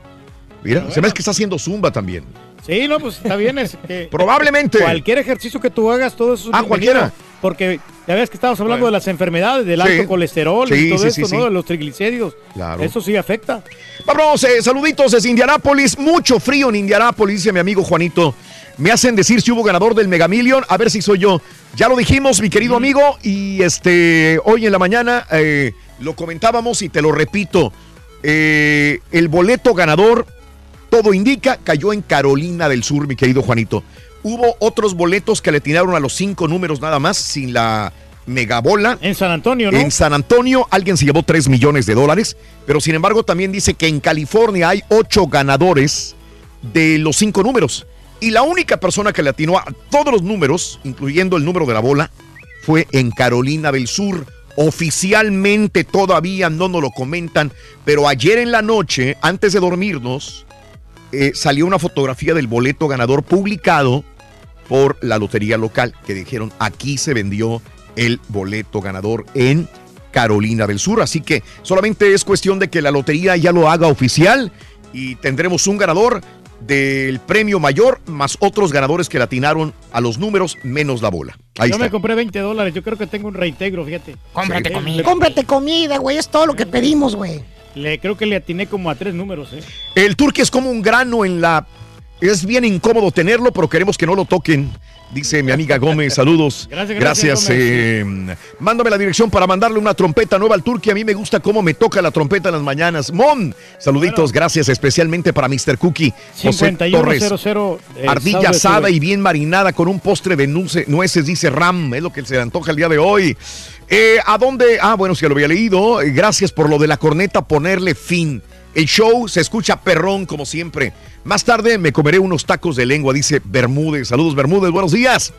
Mira, se ve que está haciendo zumba también. Sí, no, pues está bien. Es que [LAUGHS] Probablemente. Cualquier ejercicio que tú hagas, todo eso es Ah, bienvenido, cualquiera. Porque ya ves que estábamos hablando de las enfermedades, del Sí. alto colesterol Sí, y todo sí, esto, ¿no? De los triglicéridos. Claro. Eso sí afecta. Vamos, eh, saluditos desde Indianápolis. Mucho frío en Indianápolis, dice mi amigo Juanito. Me hacen decir si hubo ganador del Mega Million. A ver si soy yo. Ya lo dijimos, mi querido amigo. Y este, hoy en la mañana eh, lo comentábamos y te lo repito. Eh, el boleto ganador, todo indica, cayó en Carolina del Sur, mi querido Juanito. Hubo otros boletos que le tiraron a los cinco números nada más, sin la megabola. En San Antonio, ¿no? En San Antonio alguien se llevó 3 millones de dólares, pero sin embargo también dice que en California hay 8 ganadores de los 5 números. Y la única persona que le atinó a todos los números, incluyendo el número de la bola, fue en Carolina del Sur. Oficialmente todavía no nos lo comentan, pero ayer en la noche, antes de dormirnos, eh, salió una fotografía del boleto ganador publicado por la lotería local, que dijeron aquí se vendió el boleto ganador en Carolina del Sur. Así que solamente es cuestión de que la lotería ya lo haga oficial y tendremos un ganador del premio mayor más otros ganadores que latinaron a los números menos la bola. Ahí yo está. me compré 20 dólares, yo creo que tengo un reintegro, fíjate. Cómprate Sí. comida. Cómprate comida, güey. Es todo lo que pedimos, güey. Le, creo que le atiné como a tres números, ¿eh? El turque es como un grano en la... Es bien incómodo tenerlo, pero queremos que no lo toquen. Dice mi amiga Gómez, [LAUGHS] saludos. Gracias, gracias, eh, mándame la dirección para mandarle una trompeta nueva al turque. A mí me gusta cómo me toca la trompeta en las mañanas. Mon, saluditos, gracias especialmente para Mr. Cookie. José Torres. 5100 eh, Ardilla asada y bien marinada con un postre de nuce- nueces, dice Ram. Es lo que se le antoja el día de hoy. Eh, ¿A dónde? Ah, bueno, si lo había leído. Gracias por lo de la corneta, ponerle fin. El show se escucha perrón como siempre. Más tarde me comeré unos tacos de lengua, dice Bermúdez. Saludos, Bermúdez, buenos días.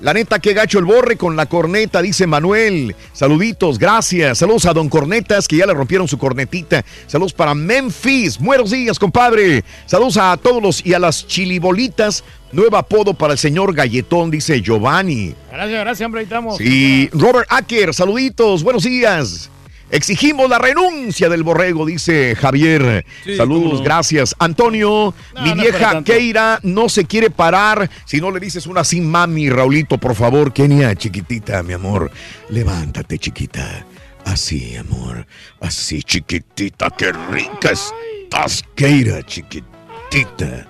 La neta, qué gacho el borre con la corneta, dice Manuel. Saluditos, gracias. Saludos a Don Cornetas, que ya le rompieron su cornetita. Saludos para Memphis. Buenos días, compadre. Saludos a todos los y a las chilibolitas. Nuevo apodo para el señor Galletón, dice Giovanni. Gracias, gracias, hombre, ahí estamos. Sí, Robert Acker, saluditos, buenos días. Exigimos la renuncia del borrego, dice Javier. Sí, Saludos, no. gracias. Antonio, No, mi vieja. Keira no se quiere parar. Si no le dices una así, mami, Raulito, por favor. Kenia, chiquitita, mi amor. Levántate, chiquita. Así, amor. Así, chiquitita. Qué rica estás, Keira, chiquitita.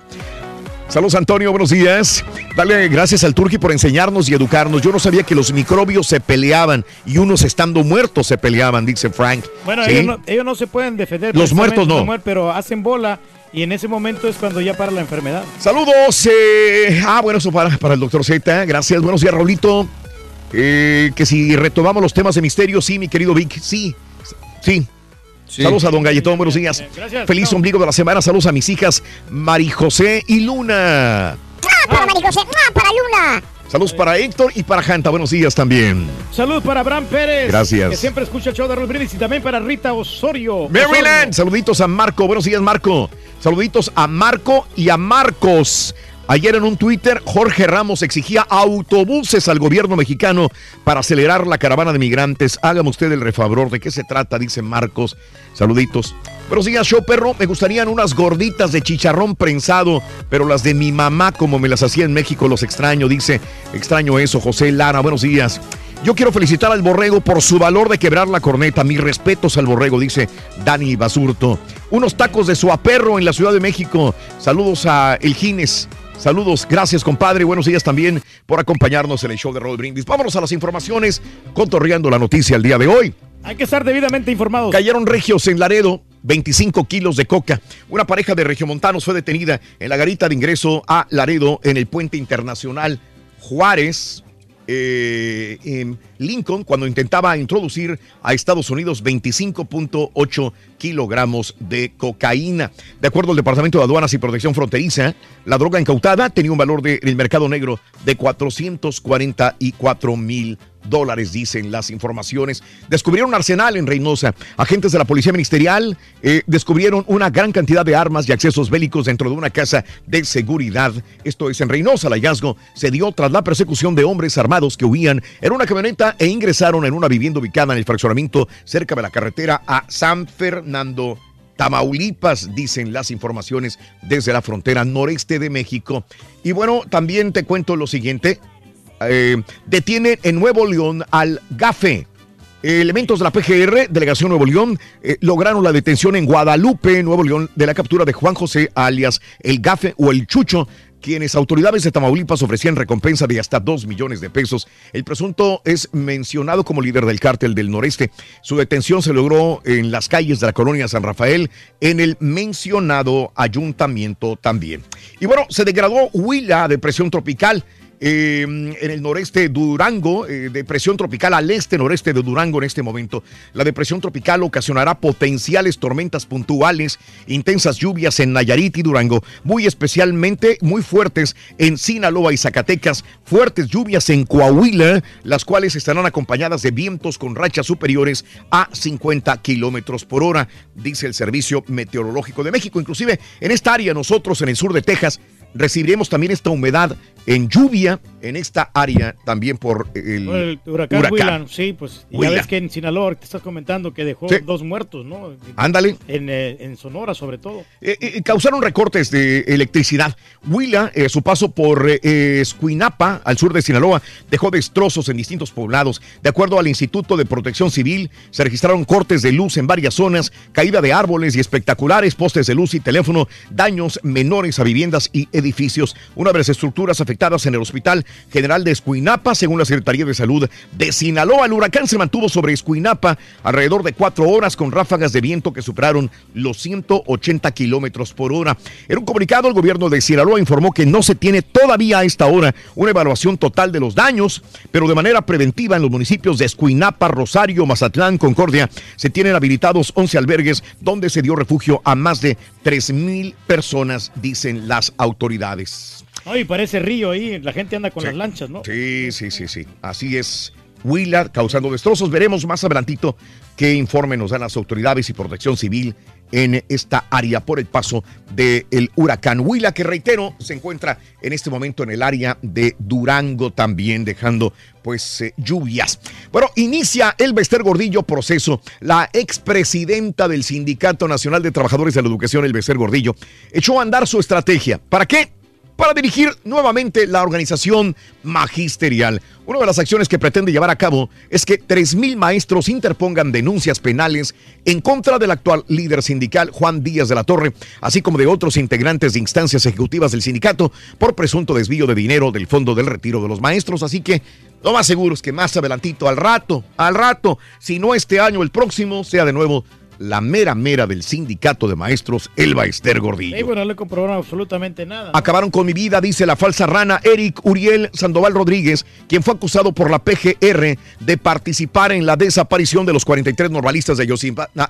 Saludos Antonio, buenos días. Dale gracias al Turqui por enseñarnos y educarnos. Yo no sabía que los microbios se peleaban y unos estando muertos se peleaban, dice Frank. Bueno, ¿Sí? ellos, no, ellos no se pueden defender. Los muertos no. muer- Pero hacen bola y en ese momento es cuando ya para la enfermedad. Saludos. eh, ah, bueno, eso para, para el doctor Z. Gracias. Buenos días, Raulito. Eh, que si retomamos los temas de misterio, sí, mi querido Vic. Sí, sí. Saludos a don Galletón, buenos días. Gracias, Feliz chao. ombligo de la semana. Saludos a mis hijas Mari José y Luna. ¡Ah, para Maricose! ¡Ah, para Luna! Saludos para Héctor y para Janta. Buenos días también. Saludos para Abraham Pérez. Gracias. Que siempre escucha el show de Raúl Brindis y también para Rita Osorio. Maryland. Saluditos a Marco. Buenos días, Marco. Saluditos a Marco y a Marcos. Ayer en un Twitter, Jorge Ramos exigía autobuses al gobierno mexicano para acelerar la caravana de migrantes. Hágame usted el refavor. ¿De qué se trata? Dice Marcos. Saluditos. Buenos días, show perro. Me gustarían unas gorditas de chicharrón prensado, pero las de mi mamá, como me las hacía en México, los extraño. Dice, extraño eso, José Lara. Buenos días. Yo quiero felicitar al Borrego por su valor de quebrar la corneta. Mis respetos al Borrego, dice Dani Basurto. Unos tacos de suaperro en la Ciudad de México. Saludos a El Gines. Saludos, gracias compadre. Buenos días también por acompañarnos en el show de Roll Brindis. Vámonos a las informaciones, contorreando la noticia el día de hoy. Hay que estar debidamente informados. Cayeron regios en Laredo, 25 kilos de coca. Una pareja de regiomontanos fue detenida en la garita de ingreso a Laredo en el puente internacional Juárez. eh, en Lincoln cuando intentaba introducir a Estados Unidos 25.8 kilogramos de cocaína. De acuerdo al Departamento de Aduanas y Protección Fronteriza, la droga incautada tenía un valor de- en el mercado negro de 444 mil dólares, dicen las informaciones. Descubrieron un arsenal en Reynosa. Agentes de la Policía Ministerial eh, descubrieron una gran cantidad de armas y accesos bélicos dentro de una casa de seguridad. Esto es en Reynosa. El hallazgo se dio tras la persecución de hombres armados que huían en una e ingresaron en una vivienda ubicada en el fraccionamiento cerca de la carretera a San Fernando. Tamaulipas, dicen las informaciones desde la frontera noreste de México. Y bueno, también te cuento lo siguiente. Eh, detienen en Nuevo León al GAFE. Elementos de la PGR, Delegación Nuevo León, eh, lograron la detención en Guadalupe, Nuevo León, de la captura de Juan José, alias el GAFE o el Chucho, quienes autoridades de Tamaulipas ofrecían recompensa de hasta 2 millones de pesos. El presunto es mencionado como líder del cártel del noreste. Su detención se logró en las calles de la colonia San Rafael, en el mencionado ayuntamiento también. Y bueno, se degradó Huila a depresión tropical. Eh, en el noreste de Durango, eh, depresión tropical al este-noreste de Durango en este momento. La depresión tropical ocasionará potenciales tormentas puntuales, intensas lluvias en Nayarit y Durango, muy especialmente muy fuertes en Sinaloa y Zacatecas, fuertes lluvias en Coahuila, las cuales estarán acompañadas de vientos con rachas superiores a 50 kilómetros por hora, dice el Servicio Meteorológico de México. Inclusive en esta área, nosotros en el sur de Texas, recibiremos también esta humedad en lluvia en esta área también por el, Por el huracán, huracán. Sí, pues ya Willan. ves que en Sinaloa te estás comentando que dejó Sí. dos muertos, ¿no? Ándale. En, eh, en Sonora, sobre todo. Eh, eh, causaron recortes de electricidad. Huila, eh, su paso por Escuinapa, al sur de Sinaloa, dejó destrozos en distintos poblados. De acuerdo al Instituto de Protección Civil, se registraron cortes de luz en varias zonas, caída de árboles y espectaculares postes de luz y teléfono, daños menores a viviendas y edificios. Una de las estructuras afectadas en el Hospital General de Escuinapa, según la Secretaría de Salud de Sinaloa. El huracán se mantuvo sobre Escuinapa alrededor de cuatro horas con ráfagas de viento que superaron los 180 kilómetros por hora. En un comunicado, el gobierno de Sinaloa informó que no se tiene todavía a esta hora una evaluación total de los daños, pero de manera preventiva en los municipios de Escuinapa, Rosario, Mazatlán, Concordia, se tienen habilitados 11 albergues donde se dio refugio a más de 3 mil personas, dicen las autoridades. Ay, parece río ahí, la gente anda con las lanchas, ¿no? Sí, sí, sí, sí. Así es. Huila causando destrozos. Veremos más adelantito qué informe nos dan las autoridades y protección civil en esta área por el paso del huracán Huila, que reitero, se encuentra en este momento en el área de Durango también, dejando pues eh, lluvias. Bueno, inicia el Bester Gordillo proceso. La expresidenta del Sindicato Nacional de Trabajadores de la Educación, el Bester Gordillo, echó a andar su estrategia. ¿Para qué? Para dirigir nuevamente la organización magisterial. Una de las acciones que pretende llevar a cabo es que 3.000 maestros interpongan denuncias penales en contra del actual líder sindical Juan Díaz de la Torre, así como de otros integrantes de instancias ejecutivas del sindicato por presunto desvío de dinero del Fondo del Retiro de los Maestros. Así que lo más seguro es que más adelantito, al rato, al rato, si no este año, el próximo, sea de nuevo la mera mera del sindicato de maestros, Elba Ester Gordillo. Sí, bueno, no le comprobaron absolutamente nada. Acabaron con mi vida, dice la falsa rana Eric Uriel Sandoval Rodríguez, quien fue acusado por la PGR de participar en la desaparición de los 43 normalistas de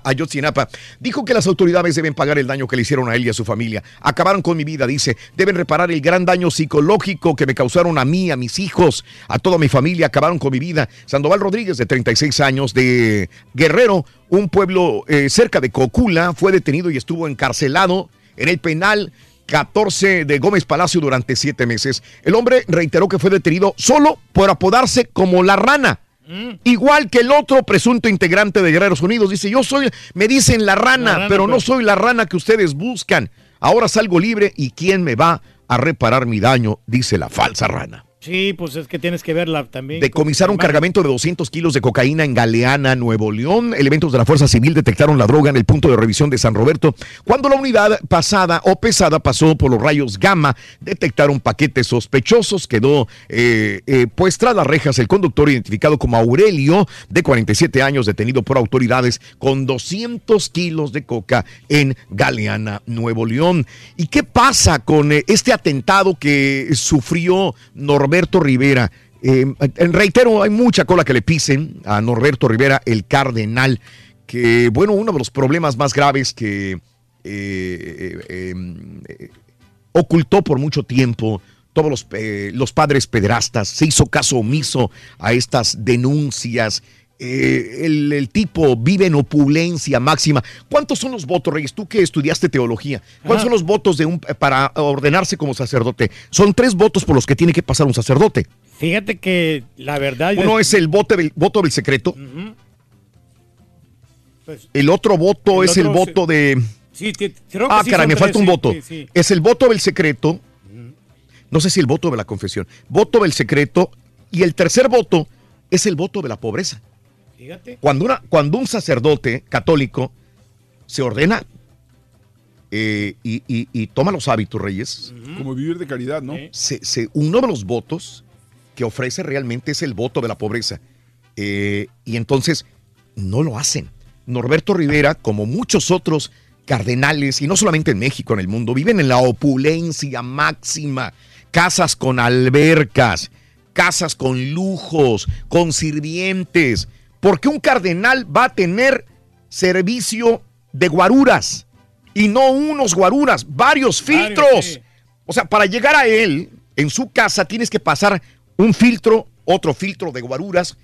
Ayotzinapa. Dijo que las autoridades deben pagar el daño que le hicieron a él y a su familia. Acabaron con mi vida, dice. Deben reparar el gran daño psicológico que me causaron a mí, a mis hijos, a toda mi familia. Acabaron con mi vida. Sandoval Rodríguez, de 36 años, de Guerrero, un pueblo eh, cerca de Cocula, fue detenido y estuvo encarcelado en el penal 14 de Gómez Palacio durante siete meses. El hombre reiteró que fue detenido solo por apodarse como la rana. Igual que el otro presunto integrante de Guerreros Unidos. Dice, yo soy, me dicen la rana, La rana, pero no pues. soy la rana que ustedes buscan. Ahora salgo libre y ¿quién me va a reparar mi daño? Dice la falsa rana. Sí, pues es que tienes que verla también. Decomisaron un cargamento de 200 kilos de cocaína en Galeana, Nuevo León. Elementos de la Fuerza Civil detectaron la droga en el punto de revisión de San Roberto. Cuando la unidad pasada o pesada pasó por los rayos gamma, detectaron paquetes sospechosos. Quedó eh, eh, pues tras las rejas el conductor identificado como Aurelio, de 47 años, detenido por autoridades con 200 kilos de coca en Galeana, Nuevo León. ¿Y qué pasa con eh, este atentado que sufrió Norberto Rivera? Eh, reitero, hay mucha cola que le pisen a Norberto Rivera, el cardenal, que, bueno, uno de los problemas más graves que eh, eh, ocultó por mucho tiempo todos los, los padres pederastas, se hizo caso omiso a estas denuncias. Eh, el, el tipo vive en opulencia máxima. ¿Cuántos son los votos, Reyes? Tú que estudiaste teología, ¿cuántos Ajá. son los votos de un, para ordenarse como sacerdote? Son tres votos por los que tiene que pasar un sacerdote. Fíjate que la verdad. Uno es el voto del, voto del secreto. Pues, El otro voto El es el voto de. sí, ti- creo que Ah, sí caray, me tres, falta un voto. Es el voto del secreto. No sé si el voto de la confesión. Voto del secreto. Y el tercer voto es el voto de la pobreza. Fíjate. Cuando, una, cuando un sacerdote católico se ordena eh, y, y- y toma los hábitos, Reyes. Como vivir de caridad, ¿no? se- se- uno de los votos que ofrece realmente es el voto de la pobreza. Eh, y entonces no lo hacen. Norberto Rivera, como muchos otros cardenales, y no solamente en México, en el mundo, viven en la opulencia máxima. casas con albercas, casas con lujos, con sirvientes. Porque un cardenal va a tener servicio de guaruras y no unos guaruras, varios filtros. O sea, para llegar a él, en su casa, tienes que pasar un filtro, otro filtro de guaruras.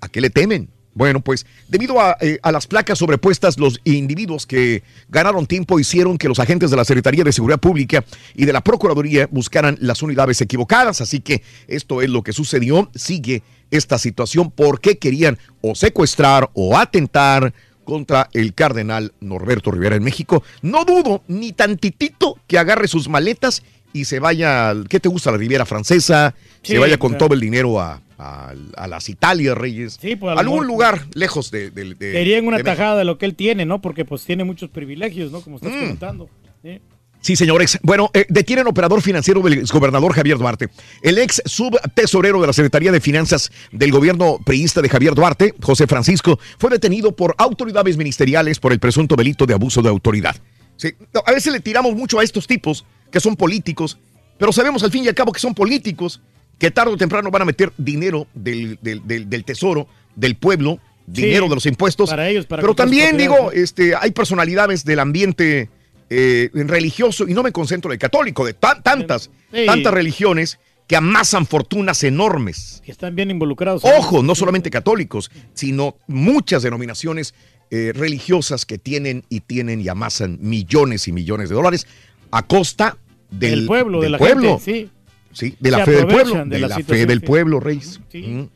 ¿A qué le temen? Bueno, pues debido a, eh, a, las placas sobrepuestas, los individuos que ganaron tiempo hicieron que los agentes de la Secretaría de Seguridad Pública y de la Procuraduría buscaran las unidades equivocadas. Así que esto es lo que sucedió. Sigue esta situación porque querían o secuestrar o atentar contra el cardenal Norberto Rivera en México. No dudo ni tantitito que agarre sus maletas y se vaya, ¿qué te gusta? La Riviera Francesa, Sí, se vaya con claro. todo el dinero a, a- a las Italias, Reyes. Sí, pues, a algún mejor- lugar lejos de... de, de- Querían una de tajada de lo que él tiene, ¿no? Porque pues tiene muchos privilegios, ¿no? Como estás Mm. comentando. ¿sí? Sí, señores. Bueno, eh, detienen operador financiero del exgobernador Javier Duarte. El ex subtesorero de la Secretaría de Finanzas del gobierno priista de Javier Duarte, José Francisco, fue detenido por autoridades ministeriales por el presunto delito de abuso de autoridad. Sí, no, a veces le tiramos mucho a estos tipos que son políticos, pero sabemos al fin y al cabo que son políticos, que tarde o temprano van a meter dinero del, del- del- del tesoro, del pueblo, Sí, dinero de los impuestos. para ellos, para pero también digo, este, hay personalidades del ambiente eh, religioso, y no me concentro en el católico, de tan- tantas, Sí. tantas religiones que amasan fortunas enormes. Que están bien involucrados. Ojo, no solamente católicos, sino muchas denominaciones eh, religiosas que tienen y tienen y amasan millones y millones de dólares a costa del, pueblo, de del la pueblo. gente, sí. Sí, de la fe del pueblo, de, de la la, fe del pueblo, Reyes. Sí. Mm.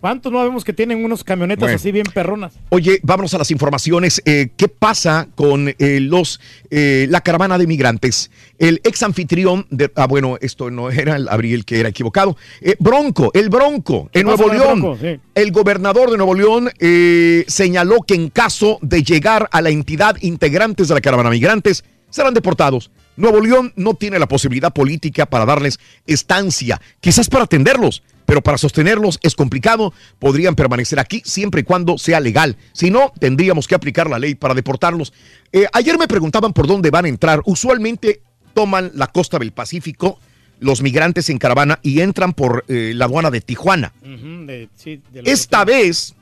¿Cuántos no vemos que tienen unos camionetas Bueno. así bien perronas? Oye, vámonos a las informaciones. Eh, ¿Qué pasa con eh, los eh, la caravana de migrantes? El ex anfitrión de. Ah, bueno, esto no era el Abril que era equivocado. Eh, Bronco, el Bronco, en Nuevo el León. Bronco? Sí. El gobernador de Nuevo León eh, señaló que en caso de llegar a la entidad integrantes de la caravana migrantes, serán deportados. Nuevo León no tiene la posibilidad política para darles estancia, quizás para atenderlos, pero para sostenerlos es complicado. Podrían permanecer aquí siempre y cuando sea legal. Si no, tendríamos que aplicar la ley para deportarlos. Eh, ayer me preguntaban por dónde van a entrar. Usualmente toman la costa del Pacífico los migrantes en caravana y entran por eh, la aduana de Tijuana. Ujú, de- sí, de los- Esta vez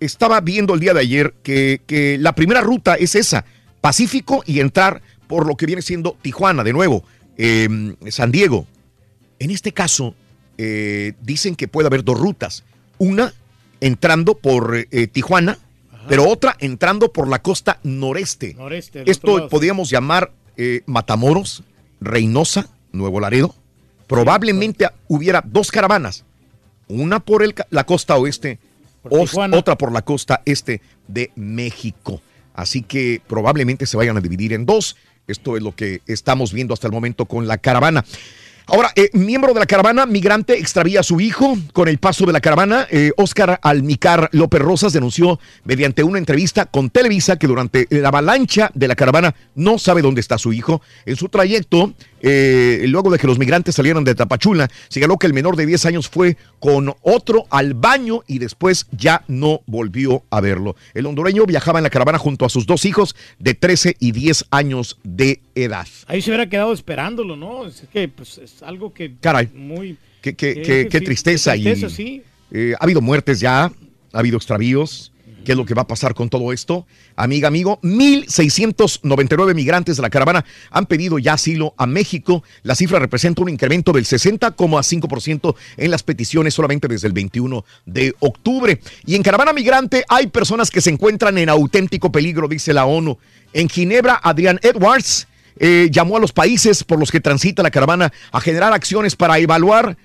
estaba viendo el día de ayer que, que la primera ruta es esa, Pacífico y entrar por lo que viene siendo Tijuana, de nuevo, eh, San Diego. En este caso, eh, dicen que puede haber dos rutas. Una entrando por eh, Tijuana, pero otra entrando por la costa noreste. Noreste, Esto podríamos llamar eh, Matamoros, Reynosa, Nuevo Laredo. Probablemente hubiera dos caravanas, una por el la costa oeste, Tijuana. otra por la costa este de México. Así que probablemente se vayan a dividir en dos. Esto es lo que estamos viendo hasta el momento con la caravana. Ahora, eh, miembro de la caravana migrante extravía a su hijo. Con el paso de la caravana, eh, Óscar Almicar López Rosas denunció mediante una entrevista con Televisa que durante la avalancha de la caravana no sabe dónde está su hijo. En su trayecto, eh, luego de que los migrantes salieron de Tapachula, señaló que el menor de 10 años fue con otro al baño y después ya no volvió a verlo. El hondureño viajaba en la caravana junto a sus dos hijos de 13 y 10 años de edad. Ahí se hubiera quedado esperándolo, ¿no? Es que pues, es algo que Caray. muy... Qué, qué- tristeza. qué tristeza, y, sí. eh, ha habido muertes ya, ha habido extravíos. ¿Qué es lo que va a pasar con todo esto? Amiga, amigo, 1.699 migrantes de la caravana han pedido ya asilo a México. La cifra representa un incremento del 60,5% en las peticiones solamente desde el 21 de octubre. Y en caravana migrante hay personas que se encuentran en auténtico peligro, dice la ONU. En Ginebra, Adrián Edwards eh, llamó a los países por los que transita la caravana a generar acciones para evaluar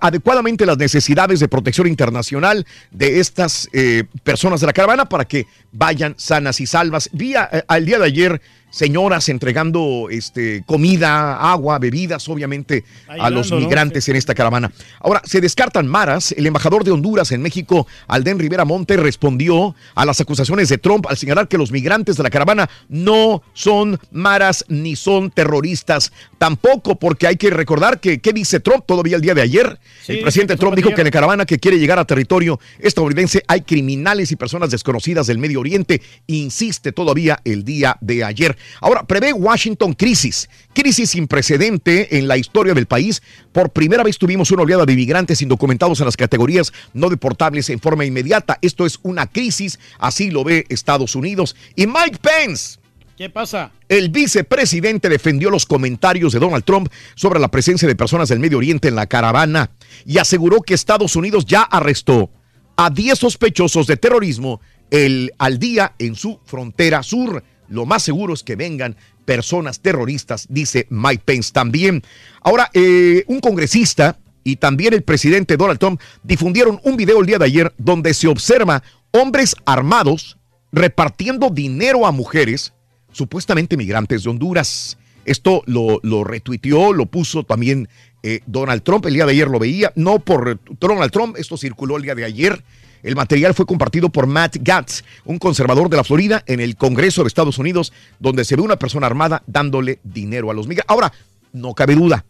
adecuadamente las necesidades de protección internacional de estas eh, personas de la caravana para que vayan sanas y salvas. Vi a- eh, al día de ayer señoras entregando este, comida, agua, bebidas, obviamente, a los migrantes en esta caravana. Ahora, se descartan maras. El embajador de Honduras en México, Alden Rivera Monte, respondió a las acusaciones de Trump al señalar que los migrantes de la caravana no son maras ni son terroristas. Tampoco, porque hay que recordar que, ¿qué dice Trump todavía el día de ayer? Sí, el presidente Trump dijo que en la caravana que quiere llegar a territorio estadounidense hay criminales y personas desconocidas del Medio Oriente. Insiste todavía el día de ayer. Ayer. Ahora, prevé Washington crisis. Crisis sin precedente en la historia del país. Por primera vez tuvimos una oleada de inmigrantes indocumentados en las categorías no deportables en forma inmediata. Esto es una crisis, así lo ve Estados Unidos. Y Mike Pence. ¿Qué pasa? El vicepresidente defendió los comentarios de Donald Trump sobre la presencia de personas del Medio Oriente en la caravana y aseguró que Estados Unidos ya arrestó a 10 sospechosos de terrorismo el, al día en su frontera sur. Lo más seguro es que vengan personas terroristas, dice Mike Pence también. Ahora, eh, un congresista y también el presidente Donald Trump difundieron un video el día de ayer donde se observa hombres armados repartiendo dinero a mujeres supuestamente migrantes de Honduras. Esto lo, lo retuiteó, lo puso también eh, Donald Trump. El día de ayer lo veía, no por Donald Trump, esto circuló el día de ayer. El material fue compartido por Matt Gatz, un conservador de la Florida, en el Congreso de Estados Unidos, donde se ve una persona armada dándole dinero a los migrantes. Ahora, no cabe duda,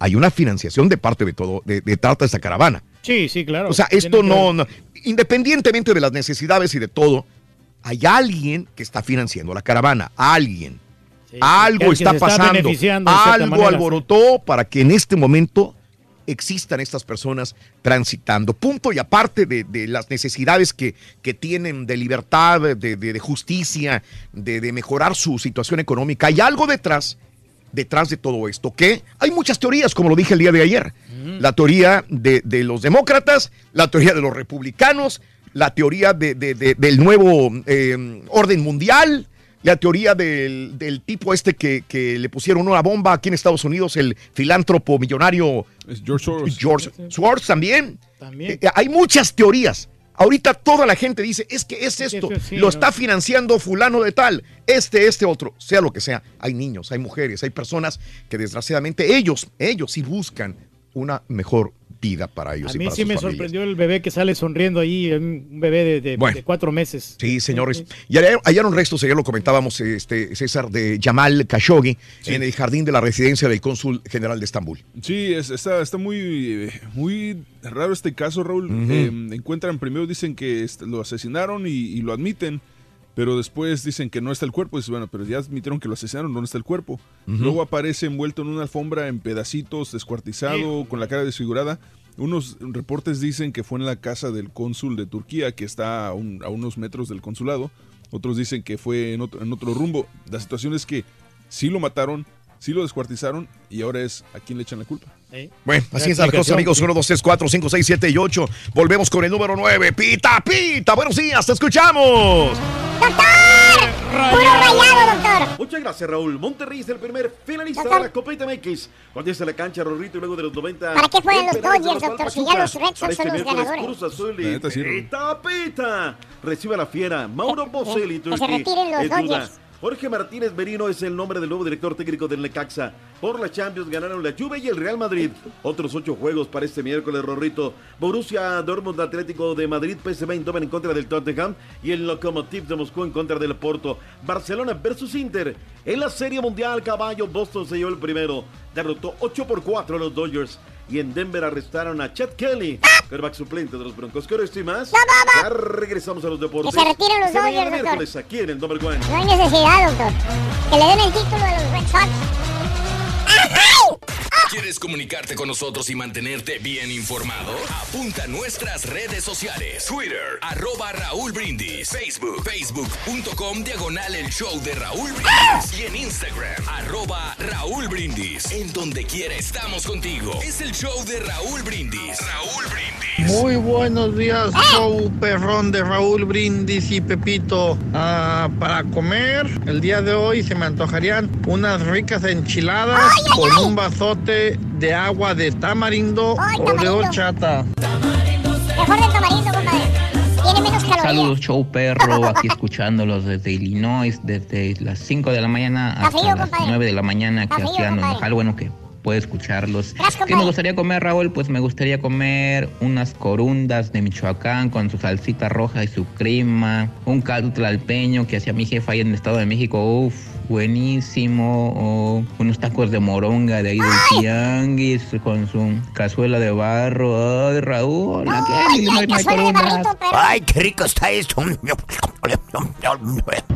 hay una financiación de parte de todo, de, de trata de esta caravana. Sí, sí, claro. O sea, esto no, independientemente de las necesidades y de todo, hay alguien que está financiando la caravana, alguien. algo está pasando, algo alborotó para que en este momento existan estas personas transitando. Punto y aparte de, de las necesidades que, que tienen de libertad, de, de- de justicia, de, de mejorar su situación económica, hay algo detrás detrás de todo esto, que hay muchas teorías, como lo dije el día de ayer. La teoría de, de los demócratas, la teoría de los republicanos, la teoría de- de- de- del nuevo eh, orden mundial, la teoría del, del tipo este que, que le pusieron una bomba aquí en Estados Unidos, el filántropo millonario George Soros. George Soros también. También. Eh, hay muchas teorías. Ahorita toda la gente dice, es que es esto, sí, lo ¿no? está financiando fulano de tal, este, este, otro, sea lo que sea. Hay niños, hay mujeres, hay personas que desgraciadamente ellos, ellos sí buscan una mejor vida para ellos. A y mí para sí sus me familias. sorprendió el bebé que sale sonriendo ahí, un bebé de, de- Bueno. de cuatro meses. Sí, señores. Y hallaron, hallaron restos, ayer lo comentábamos, este, César, de Jamal Khashoggi en el jardín de la residencia del cónsul general de Estambul. Sí, es- está, está muy, muy raro este caso, Raúl. Ujú. Eh, encuentran, primero dicen que est- lo asesinaron y, y lo admiten, pero después dicen que no está el cuerpo. Dices, bueno, pero ya admitieron que lo asesinaron, ¿dónde está el cuerpo? Luego aparece envuelto en una alfombra en pedacitos, descuartizado, con la cara desfigurada. Unos reportes dicen que fue en la casa del cónsul de Turquía, que está a, un- a unos metros del consulado. Otros dicen que fue en otro, en otro rumbo. La situación es que sí lo mataron, sí lo descuartizaron y ahora es a quién le echan la culpa. Bueno, así es la cosa, amigos. 1, 2, 3, 4, 5, 6, 7 y 8. Volvemos con el número 9. Pita, pita. Buenos días, te escuchamos. Puro rayado, doctor. Muchas gracias, Raúl. Monterrey es el primer finalista Doctor. de la Copa MX. Cuando es la cancha, Rorrito, y luego de los 90. ¿Para qué juegan los Dodgers, doctor? Si ya los Red Sox este son los ganadores. Cruz Azul y pita, pita. Recibe a la fiera. Mauro Boselli, que se retiren los. Dodgers. Jorge Martínez Merino es el nombre del nuevo director técnico del Necaxa. Por la Champions ganaron la Juve y el Real Madrid. Otros ocho juegos para este miércoles, Rorrito. Borussia Dortmund Atlético de Madrid, PSV Eindhoven en contra del Tottenham y el Lokomotiv de Moscú en contra del Porto. Barcelona versus Inter. En la Serie Mundial, caballo, Boston se llevó el primero. Derrotó 8 por 4 a los Dodgers. Y en Denver arrestaron a Chet Kelly, quarterback suplente de los Broncos. ¿Qué hora estoy más? Ya regresamos a los deportes. Que se retiren los Dodgers, miércoles aquí en el Number One. No hay necesidad, doctor. Que le den el título a los Red Sox. ¿Quieres comunicarte con nosotros y mantenerte bien informado? Apunta a nuestras redes sociales. Twitter, arroba Raúl Brindis. Facebook, facebook.com, diagonal el show de Raúl Brindis. Y en Instagram, arroba Raúl Brindis. En donde quiera estamos contigo. Es el show de Raúl Brindis. Raúl Brindis. Muy buenos días, show perrón de Raúl Brindis y Pepito. Ah, para comer, el día de hoy se me antojarían unas ricas enchiladas con un de agua de tamarindo o de horchata. Mejor del tamarindo, compadre. Tiene menos calorías. Saludos, show perro, aquí escuchándolos desde Illinois, desde las 5 de la mañana hasta frío, las compadre. 9 de la mañana, Está aquí estudiando en bueno que puede escucharlos. Gracias, ¿Qué me gustaría comer, Raúl? Pues me gustaría comer unas corundas de Michoacán con su salsita roja y su crema, un caldo tlalpeño que hacía mi jefa ahí en el Estado de México, uff, buenísimo, o unos tacos de moronga de ahí del tianguis con su cazuela de barro. Ay, Raúl, no hay corundas. Ay, qué rico está esto. [LAUGHS]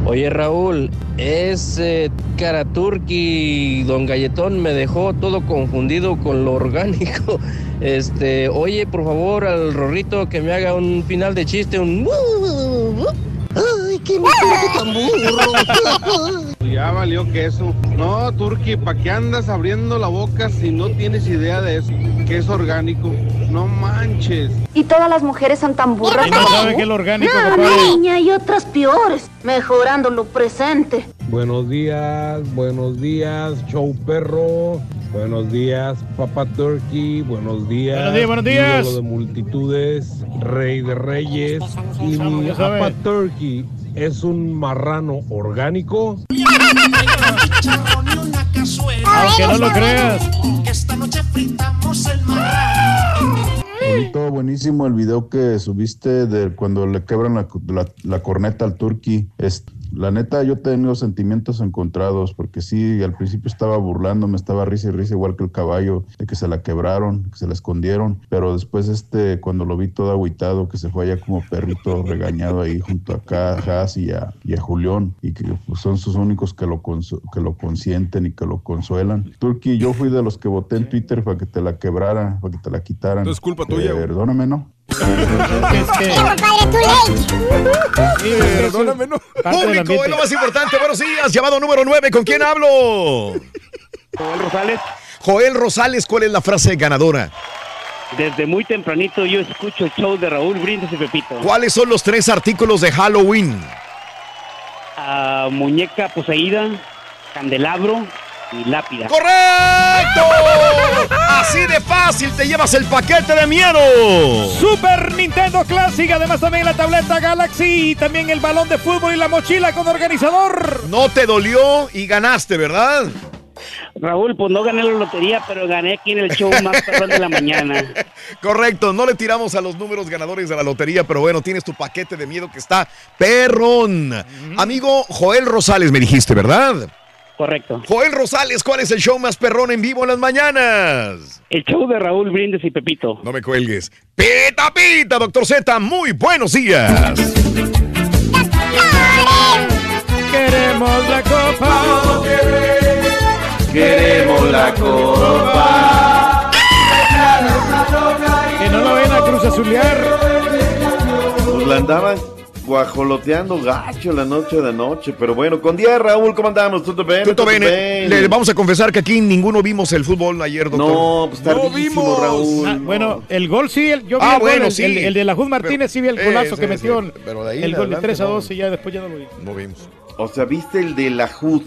Oye Raúl, ese cara turqui, don Galletón me dejó todo confundido con lo orgánico. [LAUGHS] Este, oye, por favor, al Rorrito que me haga un final de chiste, un... ¡Ay, qué [LAUGHS] tan burro! Ya valió queso. No, Turki, ¿para qué andas abriendo la boca si no tienes idea de eso? Que es orgánico. No manches. Y todas las mujeres son tan burras. Y no sabe que es lo orgánico, No, niña, y otras peores. Mejorando lo presente. Buenos días, buenos días, show perro. Buenos días, Papa Turkey. Buenos días. Buenos días, buenos días. ídolo de multitudes, rey de reyes. Y mi. Papa Turkey es un marrano orgánico. Aunque no lo creas. Esta noche fritamos el Bonito, buenísimo el video que subiste de cuando le quebran la, la- la corneta al turqui. Es, la neta, yo he tenido sentimientos encontrados, porque sí, al principio estaba burlando, me estaba risa y risa, igual que el caballo, de que se la quebraron, que se la escondieron, pero después, este, cuando lo vi todo agüitado, que se fue allá como perrito regañado ahí junto a Cajas y a, y a Julián, y que pues, son sus únicos que lo, que lo consienten y que lo consuelan. Turqui, yo fui de los que voté en Twitter para que te la quebrara, para que te la quitaran. Entonces, culpa tuya. Perdóname, ¿no? Perdóname, no. Público, es lo más importante. Buenos días, llamado número 9. ¿Con quién hablo? Joel Rosales. Joel Rosales, ¿cuál es la frase ganadora? Desde muy tempranito yo escucho el show de Raúl Brindis y Pepito. ¿Cuáles son los tres artículos de Halloween? Ah, muñeca poseída, candelabro y lápida. ¡Correcto! Así de fácil te llevas el paquete de miedo. Super Nintendo Classic, además también la tableta Galaxy y también el balón de fútbol y la mochila con organizador. No te dolió y ganaste, ¿verdad? Raúl, pues no gané la lotería, pero gané aquí en el show más [LAUGHS] perrón de la mañana. Correcto, no le tiramos a los números ganadores de la lotería, pero bueno, tienes tu paquete de miedo que está perrón. Amigo Joel Rosales, me dijiste, ¿verdad? Correcto. Joel Rosales, ¿cuál es el show más perrón en vivo en las mañanas? El show de Raúl Brindis y Pepito. No me cuelgues. Pita, pita, doctor Z, muy buenos días. Queremos la copa. Queremos la copa. Que no lo ven a Cruz Azulear. Pues la andaban guajoloteando gacho la noche de anoche. Pero bueno, con día Raúl, ¿cómo andamos? ¿Todo bien? Tutto bene. Le vamos a confesar que aquí ninguno vimos el fútbol ayer, doctor. No, pues tardísimo, Raúl. Ah, bueno, el gol sí, el- yo vi Ah, el, gol, bueno, sí. el, el de la Juz Martínez, sí vi el Pero- golazo sí, que sí, metió sí. Pero de ahí el gol de adelante, 3 a no. 2 y ya después ya no lo vi. No vimos. O sea, ¿viste el de la HUD?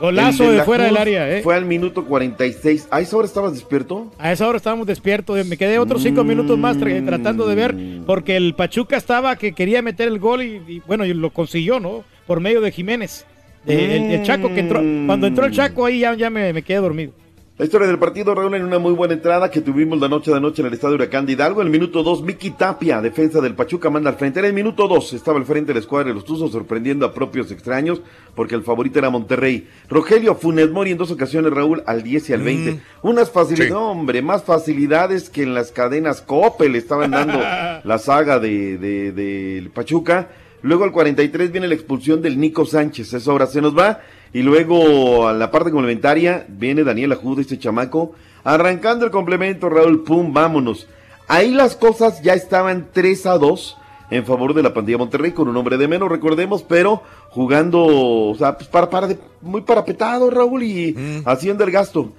Golazo de fuera del área, ¿eh? Fue al minuto 46. ¿A esa hora estabas despierto? A esa hora estábamos despiertos, me quedé otros cinco minutos más tra- tratando de ver, porque el Pachuca estaba que quería meter el gol y, y, bueno, y lo consiguió, ¿no? Por medio de Jiménez. De- el, el Chaco que entró, cuando entró el Chaco ahí ya, ya me, me quedé dormido. La historia del partido, Raúl, en una muy buena entrada que tuvimos la noche de anoche en el estadio Huracán de Hidalgo. En el minuto 2, Miki Tapia, defensa del Pachuca, manda al frente. En el minuto 2 estaba al frente de la escuadra de los Tuzos, sorprendiendo a propios extraños, porque el favorito era Monterrey. Rogelio Funes Mori en dos ocasiones, Raúl, al 10 y al 20. Unas facilidades, Sí. hombre, más facilidades que en las cadenas Coppel estaban dando [LAUGHS] la saga de, de, del Pachuca. Luego al 43 viene la expulsión del Nico Sánchez, esa hora se nos va. Y luego a la parte complementaria viene Daniel Ajuda, este chamaco. Arrancando el complemento, Raúl, pum, vámonos. Ahí las cosas ya estaban 3 a 2 en favor de la pandilla Monterrey con un hombre de menos, recordemos, pero jugando, o sea, pues para, para de- muy parapetado, Raúl, y haciendo el gasto.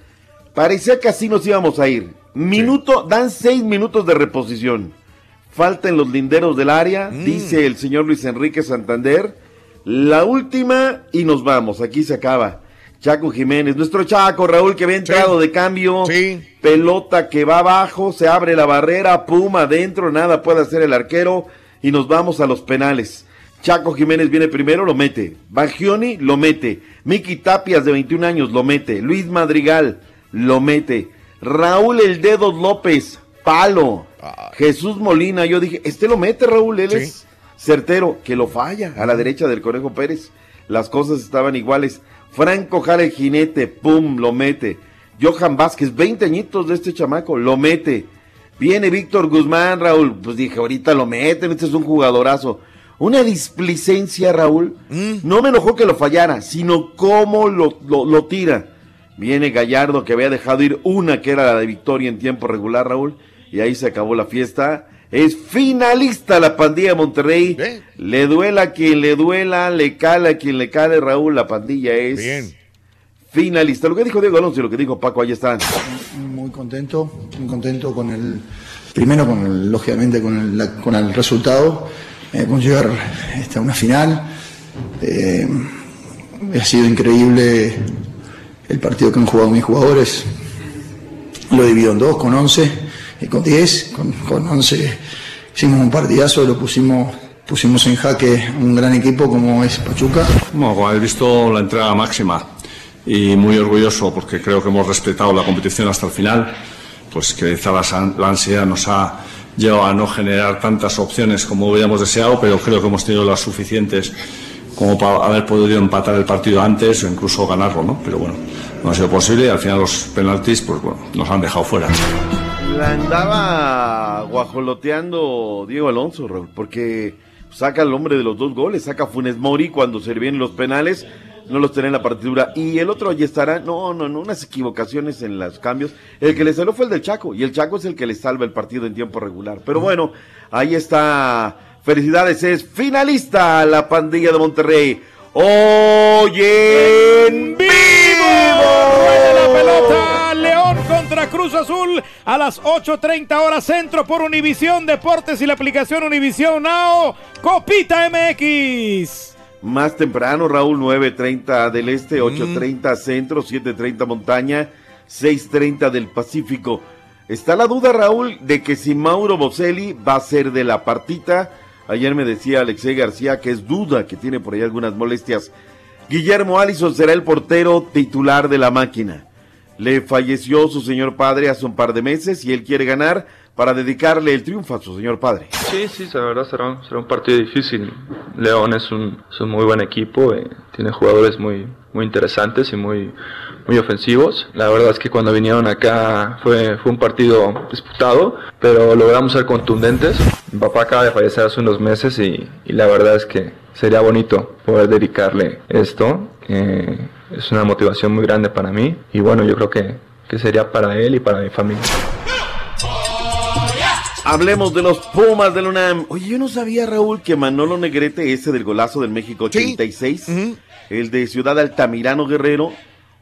Parecía que así nos íbamos a ir. Minuto, dan seis minutos de reposición. Falta en los linderos del área, dice el señor Luis Enrique Santander. La última y nos vamos, aquí se acaba. Chaco Jiménez, nuestro Chaco, Raúl, que había entrado de cambio. Pelota que va abajo, se abre la barrera, puma adentro, nada puede hacer el arquero y nos vamos a los penales. Chaco Jiménez viene primero, lo mete. Bagioni lo mete. Miki Tapias de 21 años lo mete. Luis Madrigal lo mete. Raúl El Dedos López, palo. Jesús Molina, yo dije, este lo mete Raúl, él es certero, que lo falla a la derecha del Conejo Pérez. Las cosas estaban iguales. Franco Jara el jinete, pum, lo mete. Johan Vázquez, 20 añitos de este chamaco, lo mete. Viene Víctor Guzmán, Raúl, pues dije, ahorita lo meten, este es un jugadorazo. una displicencia, Raúl. Mm. No me enojó que lo fallara, sino cómo lo, lo, lo tira. Viene Gallardo, que había dejado ir una que era la de victoria en tiempo regular, Raúl, y ahí se acabó la fiesta. Es finalista la pandilla de Monterrey. Le duela a quien le duela, le cala a quien le cale, Raúl. La pandilla es finalista. Lo que dijo Diego Alonso y lo que dijo Paco, ahí están. Muy contento, muy contento con el, primero con el, lógicamente con el, la- con el resultado, eh, con llegar este, a una final. Eh, ha sido increíble el partido que han jugado mis jugadores. Lo divido en dos, con 11 y con 10. Con, con 11 hicimos un partidazo, lo pusimos, pusimos en jaque un gran equipo como es Pachuca. Bueno, como habéis visto, la entrega máxima y muy orgulloso porque creo que hemos respetado la competición hasta el final, pues que quizá la, la ansiedad nos ha llevado a no generar tantas opciones como hubiéramos deseado, pero creo que hemos tenido las suficientes como para haber podido empatar el partido antes o incluso ganarlo, ¿no? Pero bueno, no ha sido posible y al final los penaltis pues bueno, nos han dejado fuera. La andaba guajoloteando Diego Alonso, Raúl, porque saca al hombre de los dos goles, saca a Funes Mori cuando se vienen los penales, no los tenía en la partitura. Y el otro allí estará, no, no, no, unas equivocaciones en los cambios. El que le salió fue el del Chaco, y el Chaco es el que le salva el partido en tiempo regular. Pero bueno, ahí está. Felicidades, es finalista la pandilla de Monterrey. Oye, en Rueda la pelota, contra Cruz Azul a las 8.30 horas centro por Univisión Deportes y la aplicación Univisión Now. Copita MX. Más temprano, Raúl, 9.30 del este, 8.30 centro, 7.30 montaña, 6.30 del Pacífico. Está la duda, Raúl, de que si Mauro Boselli va a ser de la partita. Ayer me decía Alexei García que es duda, que tiene por ahí algunas molestias. Guillermo Allison será el portero titular de la máquina. Le falleció su señor padre hace un par de meses y él quiere ganar para dedicarle el triunfo a su señor padre. Sí, sí, la verdad será será un partido difícil. León es un, es un muy buen equipo, eh, tiene jugadores muy, muy interesantes y muy, muy ofensivos. La verdad es que cuando vinieron acá fue, fue un partido disputado, pero logramos ser contundentes. Mi papá acaba de fallecer hace unos meses y, y la verdad es que sería bonito poder dedicarle esto. eh, es una motivación muy grande para mí y bueno, yo creo que, que sería para él y para mi familia. Hablemos de los Pumas del UNAM. Oye, yo no sabía, Raúl, que Manolo Negrete, ese del golazo del México 86, el de Ciudad Altamirano Guerrero,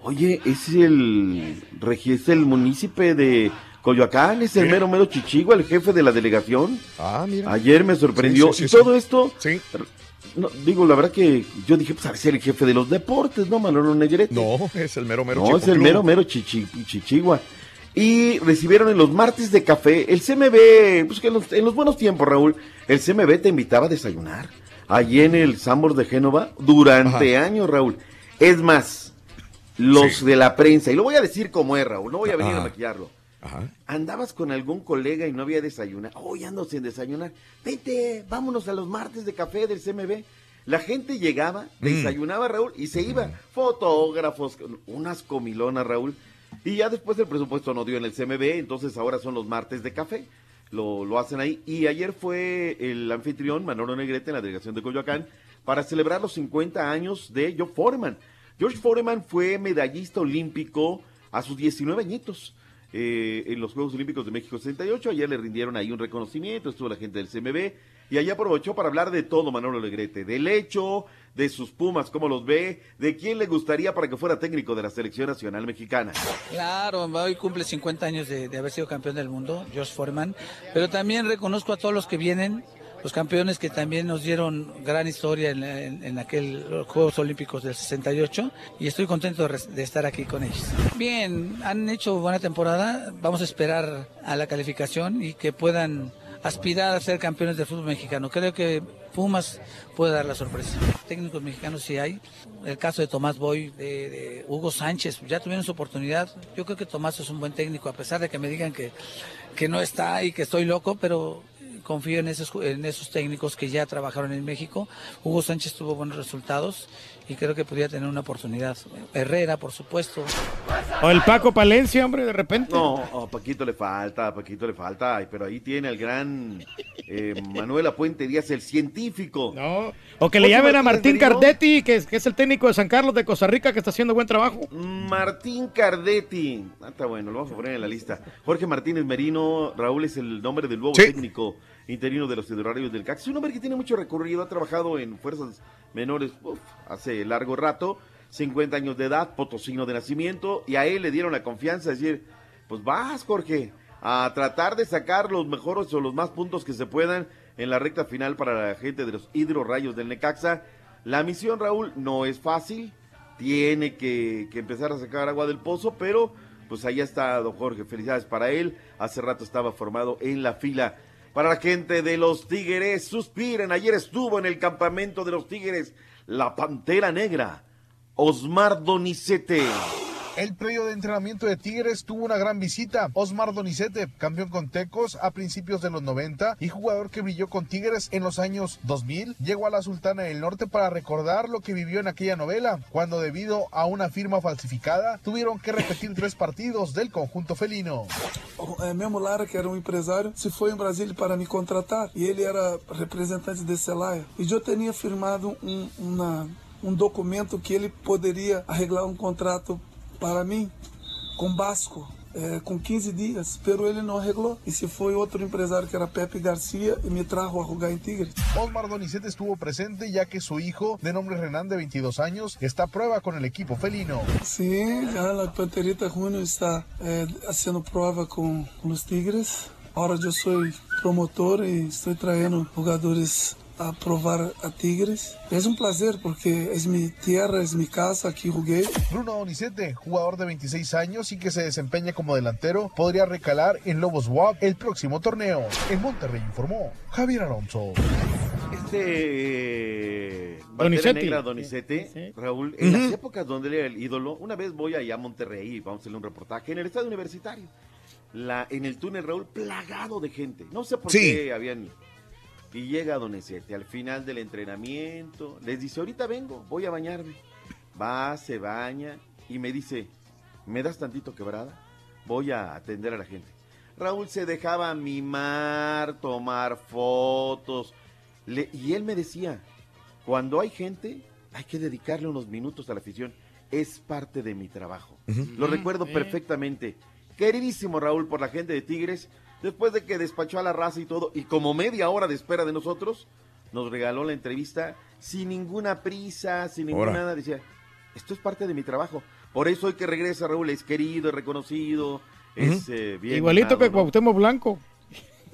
oye, es el, es el munícipe de Coyoacán, es el mero mero Chichigua, el jefe de la delegación. Ah, mira. Ayer me sorprendió. Sí, sí, y todo esto, Sí. no, digo, la verdad que yo dije, pues a era el jefe de los deportes, ¿no, Manolo Negrete? No, es el mero mero No, es el mero, mero chichi, chichigua. Y recibieron en los martes de café, el CMB, pues que en los, en los buenos tiempos, Raúl, el CMB te invitaba a desayunar. Allí en el Sambor de Génova, durante años, Raúl. Es más, los de la prensa, y lo voy a decir como es, Raúl, no voy a venir a Ajá. maquillarlo. Andabas con algún colega y no había desayunar. Hoy ando sin desayunar. Vete, vámonos a los martes de café del CMB. La gente llegaba, desayunaba Raúl y se iba. Fotógrafos, unas comilonas Raúl. Y ya después el presupuesto no dio en el CMB, entonces ahora son los martes de café. Lo, lo hacen ahí. Y ayer fue el anfitrión Manolo Negrete en la delegación de Coyoacán para celebrar los 50 años de George Foreman. George Foreman fue medallista olímpico a sus 19 añitos eh, en los Juegos Olímpicos de México 68. Ayer le rindieron ahí un reconocimiento, estuvo la gente del CMB y allá aprovechó para hablar de todo Manolo Negrete, del hecho, de sus Pumas, cómo los ve, de quién le gustaría para que fuera técnico de la selección nacional mexicana. Claro, hoy cumple 50 años de, haber sido campeón del mundo, Josh Foreman, pero también reconozco a todos los que vienen, los campeones que también nos dieron gran historia en, en, en aquel los Juegos Olímpicos del 68 y estoy contento de, de estar aquí con ellos. Bien, han hecho buena temporada, vamos a esperar a la calificación y que puedan aspirar a ser campeones del fútbol mexicano. Creo que Pumas puede dar la sorpresa. Técnicos mexicanos sí hay. El caso de Tomás Boy, de, Hugo Sánchez, ya tuvieron su oportunidad. Yo creo que Tomás es un buen técnico, a pesar de que me digan que, que no está y que estoy loco, pero confío en esos, en esos técnicos que ya trabajaron en México. Hugo Sánchez tuvo buenos resultados y creo que podría tener una oportunidad. Herrera, por supuesto. O el Paco Palencia, hombre, de repente. No, a Paquito le falta, a Paquito le falta, ay, pero ahí tiene al gran eh, Manuela Puente Díaz, el científico. No. O que le llamen a Martín Cardetti, que es, que es el técnico de San Carlos de Costa Rica, que está haciendo buen trabajo. Martín Cardetti. Ah, está bueno, lo vamos a poner en la lista. Jorge Martínez Merino, Raúl es el nombre del nuevo técnico interino de los hidrorrayos del CAC. Es un hombre que tiene mucho recorrido, ha trabajado en fuerzas menores hace largo rato, 50 años de edad, potosino de nacimiento, y a él le dieron la confianza de decir, pues vas, Jorge, a tratar de sacar los mejores o los más puntos que se puedan en la recta final para la gente de los hidrorrayos del Necaxa. La misión, Raúl, no es fácil, tiene que, que empezar a sacar agua del pozo, pero pues allá está don Jorge, felicidades para él, hace rato estaba formado en la fila. Para la gente de los Tigres, suspiren, ayer estuvo en el campamento de los Tigres la Pantera Negra, Osmar Donizete. El predio de entrenamiento de Tigres tuvo una gran visita. Osmar Donizete, campeón con Tecos a principios de los 90 y jugador que brilló con Tigres en los años 2000, llegó a la Sultana del Norte para recordar lo que vivió en aquella novela, cuando debido a una firma falsificada tuvieron que repetir tres partidos del conjunto felino. É, mesmo Lara, que era um empresário, se foi em Brasília para me contratar e ele era representante de Celaya. E eu tinha firmado um, uma, um documento que ele poderia arreglar um contrato para mim com Basco. é, com 15 dias, pero ele não arreglou. E se foi outro empresário que era Pepe Garcia e me trajo a jugar em Tigres. Osmar Donizete estuvo presente ya que su hijo, de nombre Renan de 22 años, está a prueba con el equipo felino. Sim, já a Panterita Júnior está é, fazendo prova com, os Tigres. Agora eu sou promotor e estou traindo jogadores a provar a Tigres. Es un placer porque es mi tierra, es mi casa, aquí jugué. Bruno Donizete, jugador de 26 años y que se desempeña como delantero, podría recalar en Lobos WAP el próximo torneo. En Monterrey informó Javier Alonso. Este eh, Donizetti. Negra Donizete, Raúl, en las épocas donde él era el ídolo, una vez voy allá a Monterrey y vamos a hacerle un reportaje en el estadio universitario. La, en el túnel, Raúl, plagado de gente. No sé por Sí. qué habían. Y llega Donizete al final del entrenamiento. Les dice, ahorita vengo, voy a bañarme. Va, se baña y me dice, ¿me das tantito quebrada? Voy a atender a la gente. Raúl se dejaba mimar, tomar fotos. Le- y él me decía, cuando hay gente, hay que dedicarle unos minutos a la afición. Es parte de mi trabajo. Lo recuerdo perfectamente. Queridísimo Raúl por la gente de Tigres, después de que despachó a la raza y todo, y como media hora de espera de nosotros, nos regaló la entrevista sin ninguna prisa, sin ninguna nada. Decía, esto es parte de mi trabajo. Por eso hoy que regresa Raúl es querido, es reconocido, es eh, bien. Igualito que ¿no? Cuauhtémoc Blanco.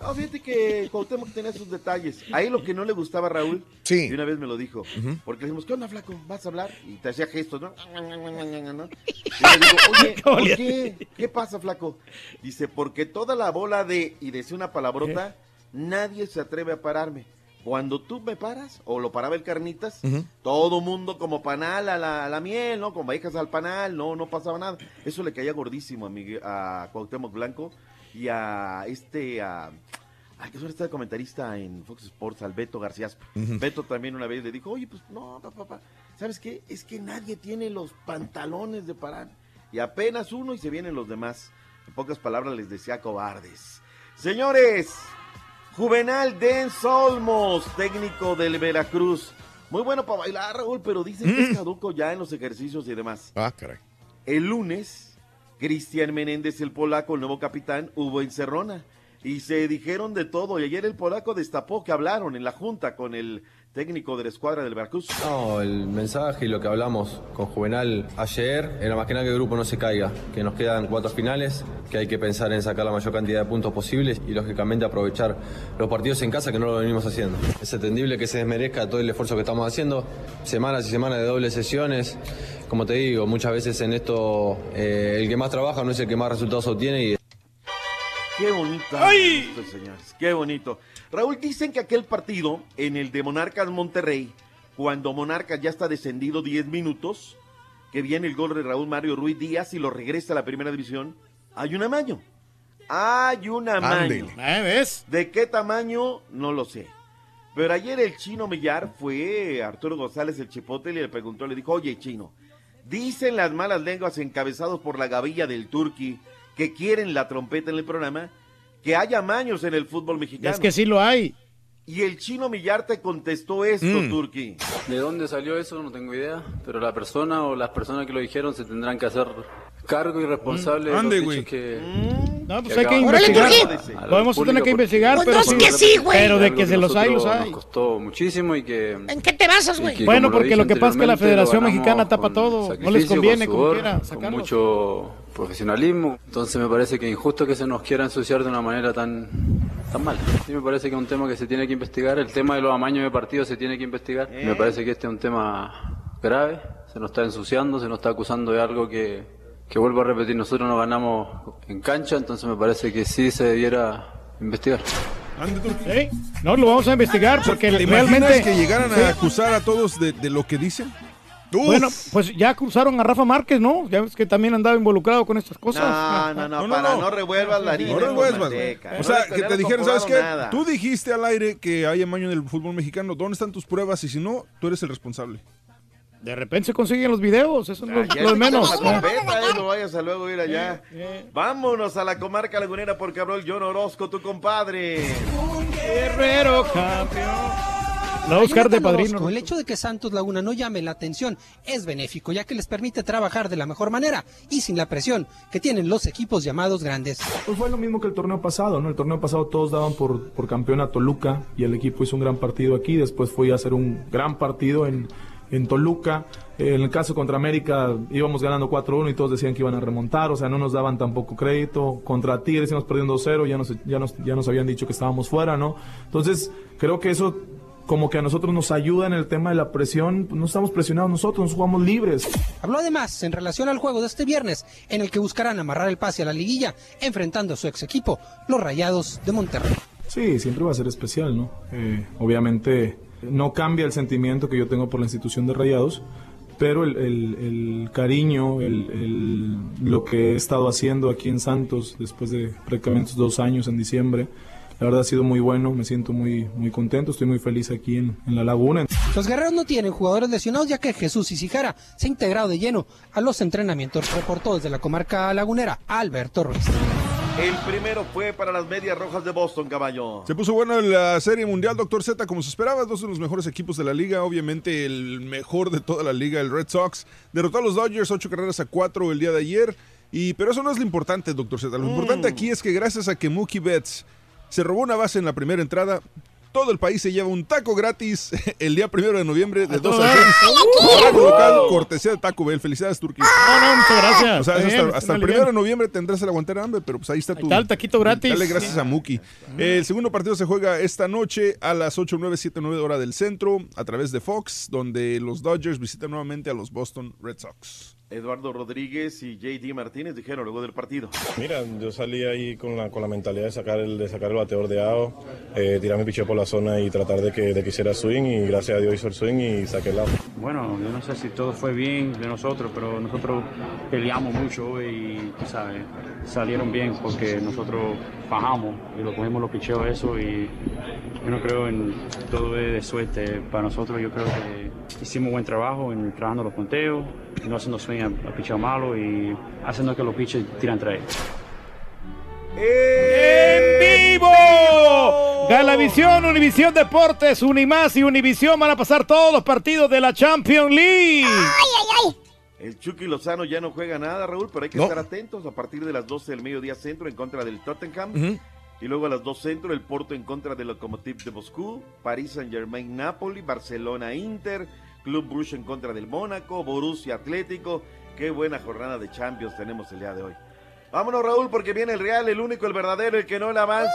No, fíjate que Cuauhtémoc tenía sus detalles. Ahí lo que no le gustaba a Raúl, Sí. y una vez me lo dijo, porque le dijimos, ¿qué onda, flaco? ¿Vas a hablar? Y te hacía gestos, ¿no? [LAUGHS] Y le digo, oye, [LAUGHS] ¿Cómo ¿por qué? ¿Qué pasa, flaco? Dice, porque toda la bola de, y decía una palabrota, nadie se atreve a pararme. Cuando tú me paras, o lo paraba el Carnitas, todo mundo como panal a la, a la miel, ¿no? Como vallejas al panal, no, no pasaba nada. Eso le caía gordísimo a, Miguel- a Cuauhtémoc Blanco y a este, a, Ay, que suele estar de comentarista en Fox Sports, al Beto García. Ujú. Beto también una vez le dijo, oye, pues no, papá, papá, ¿sabes qué? Es que nadie tiene los pantalones de parar. Y apenas uno y se vienen los demás. En pocas palabras les decía cobardes. Señores, Juvenal Denz Olmos, técnico del Veracruz. Muy bueno para bailar, Raúl, pero dicen que es caduco ya en los ejercicios y demás. Ah, caray. El lunes, Cristian Menéndez, el polaco, el nuevo capitán, hubo encerrona. Y se dijeron de todo. Y ayer el polaco destapó que hablaron en la junta con el técnico de la escuadra del Veracruz. No, el mensaje y lo que hablamos con Juvenal ayer era más que nada que el grupo no se caiga, que nos quedan cuatro finales, que hay que pensar en sacar la mayor cantidad de puntos posibles y lógicamente aprovechar los partidos en casa que no lo venimos haciendo. Es entendible que se desmerezca todo el esfuerzo que estamos haciendo, semanas y semanas de dobles sesiones. Como te digo, muchas veces en esto eh, el que más trabaja no es el que más resultados obtiene y Qué bonito. esto, señores. Qué bonito. Raúl, dicen que aquel partido en el de Monarcas Monterrey, cuando Monarcas ya está descendido 10 minutos, que viene el gol de Raúl Mario Ruiz Díaz y lo regresa a la primera división, hay un amaño. Hay un amaño. Ah, ¿De qué tamaño? No lo sé. Pero ayer el chino Millar fue Arturo González el Chipote y le preguntó, le dijo, oye chino, dicen las malas lenguas encabezados por la gavilla del Turqui que quieren la trompeta en el programa, que hay amaños en el fútbol mexicano. Es que sí lo hay. Y el chino Millar te contestó esto, Mm. Turki. ¿De dónde salió eso? No tengo idea. Pero la persona o las personas que lo dijeron se tendrán que hacer cargo y responsable de Ande, güey. que... No, pues que hay que investigar. A la Podemos tener que investigar, pero Pues sí. no, que sí, güey. Pero de que se los hay, los hay. Nos costó muchísimo y que... ¿En qué te basas, güey? Bueno, porque lo que pasa es que la Federación Mexicana tapa todo. No les conviene con como quiera con sacarlos. mucho profesionalismo. Entonces me parece que es injusto que se nos quiera ensuciar de una manera tan, tan mala. Sí me parece que es un tema que se tiene que investigar. El tema de los amaños de partidos se tiene que investigar. Me parece que este es un tema grave. Se nos está ensuciando, se nos está acusando de algo que, que vuelvo a repetir, nosotros no ganamos en cancha, entonces me parece que sí se debiera investigar. Sí, No, lo vamos a investigar porque ¿Te realmente... que llegaran a acusar a todos de, de lo que dicen? Bueno, pues ya acusaron a Rafa Márquez, ¿no? Ya ves que también andaba involucrado con estas cosas. No, no, no, para no, revuelvas la harina. No revuelvas. O No sea, que no te dijeron, ¿sabes qué? nada. Tú dijiste al aire que hay amaño en el fútbol mexicano. ¿Dónde están tus pruebas? Y si no, tú eres el responsable. De repente se consiguen los videos, eso es lo, de menos. la trompeta, eh, no vayas a luego ir allá. Vámonos a la comarca lagunera porque habló el John Orozco, tu compadre. Guerrero campeón. Lo va a buscar de padrino. Orozco, El hecho de que Santos Laguna no llame la atención es benéfico, ya que les permite trabajar de la mejor manera y sin la presión que tienen los equipos llamados grandes. Pues fue lo mismo que el torneo pasado, ¿no? El torneo pasado todos daban por, por campeón a Toluca y el equipo hizo un gran partido aquí, después fui a hacer un gran partido en, en Toluca. Eh, En el caso contra América íbamos ganando 4-1 y todos decían que iban a remontar, o sea, no nos daban tampoco crédito. Contra Tigres íbamos perdiendo 0, ya nos, ya, nos, ya nos habían dicho que estábamos fuera, ¿no? Entonces, creo que eso como que a nosotros nos ayuda en el tema de la presión, no estamos presionados nosotros, nos jugamos libres. Habló además en relación al juego de este viernes, en el que buscarán amarrar el pase a la liguilla, enfrentando a su ex equipo, los Rayados de Monterrey. Sí, siempre va a ser especial, ¿no? Eh, obviamente no cambia el sentimiento que yo tengo por la institución de Rayados, pero el, el- cariño, el- lo que he estado haciendo aquí en Santos después de prácticamente dos años en diciembre, la verdad ha sido muy bueno, me siento muy, muy contento, estoy muy feliz aquí en, en La Laguna. Los guerreros no tienen jugadores lesionados ya que Jesús Isijara se ha integrado de lleno a los entrenamientos. Reportó desde la comarca lagunera Alberto Ruiz. El primero fue para las medias rojas de Boston, caballo. Se puso buena la Serie Mundial, Doctor Z, como se esperaba. Dos de los mejores equipos de la liga. Obviamente el mejor de toda la liga, el Red Sox. Derrotó a los Dodgers, ocho carreras a cuatro el día de ayer. Y, pero eso no es lo importante, Doctor Z. Lo Mm. importante aquí es que gracias a que Mookie Betts se robó una base en la primera entrada, todo el país se lleva un taco gratis [LAUGHS] el día primero de noviembre de 2 a todo 6. dar. Horario local, cortesía de Taco Bell. Felicidades, Turquía. No, no, muchas gracias. O sea, bien, hasta, hasta el primero de noviembre tendrás el aguantar hambre, pero pues ahí está tu. está el taquito gratis. Dale gracias a Muki. El segundo partido se juega esta noche a las 8, 9, 7, 9 hora del centro a través de Fox, donde los Dodgers visitan nuevamente a los Boston Red Sox. Eduardo Rodríguez y JD Martínez dijeron luego del partido. Mira, yo salí ahí con la, con la mentalidad de sacar el, de sacar el bateador de AO, eh, tirar mi picheo por la zona y tratar de que, de que hiciera swing y gracias a Dios hizo el swing y saqué el lado. Bueno, yo no sé si todo fue bien de nosotros, pero nosotros peleamos mucho y, sabes, salieron bien porque nosotros bajamos y lo cogimos los picheos eso y yo no creo en todo es de suerte para nosotros. Yo creo que hicimos buen trabajo en trabajando los conteos, no haciendo swing a, a picheo malo y haciendo que los pitches tiran tres. ¡En vivo! Galavisión, Univisión Deportes, Unimás y Univisión van a pasar todos los partidos de la Champions League. El Chucky Lozano ya no juega nada, Raúl, pero hay que No. estar atentos a partir de las 12 del mediodía centro en contra del Tottenham. Ujú. Y luego a las 2 centro el Porto en contra del Lokomotiv de Moscú, París Saint Germain Napoli, Barcelona Inter, Club Bruges en contra del Mónaco, Borussia Atlético. Qué buena jornada de Champions tenemos el día de hoy. Vámonos Raúl porque viene el Real, el único, el verdadero, el que no le avanza.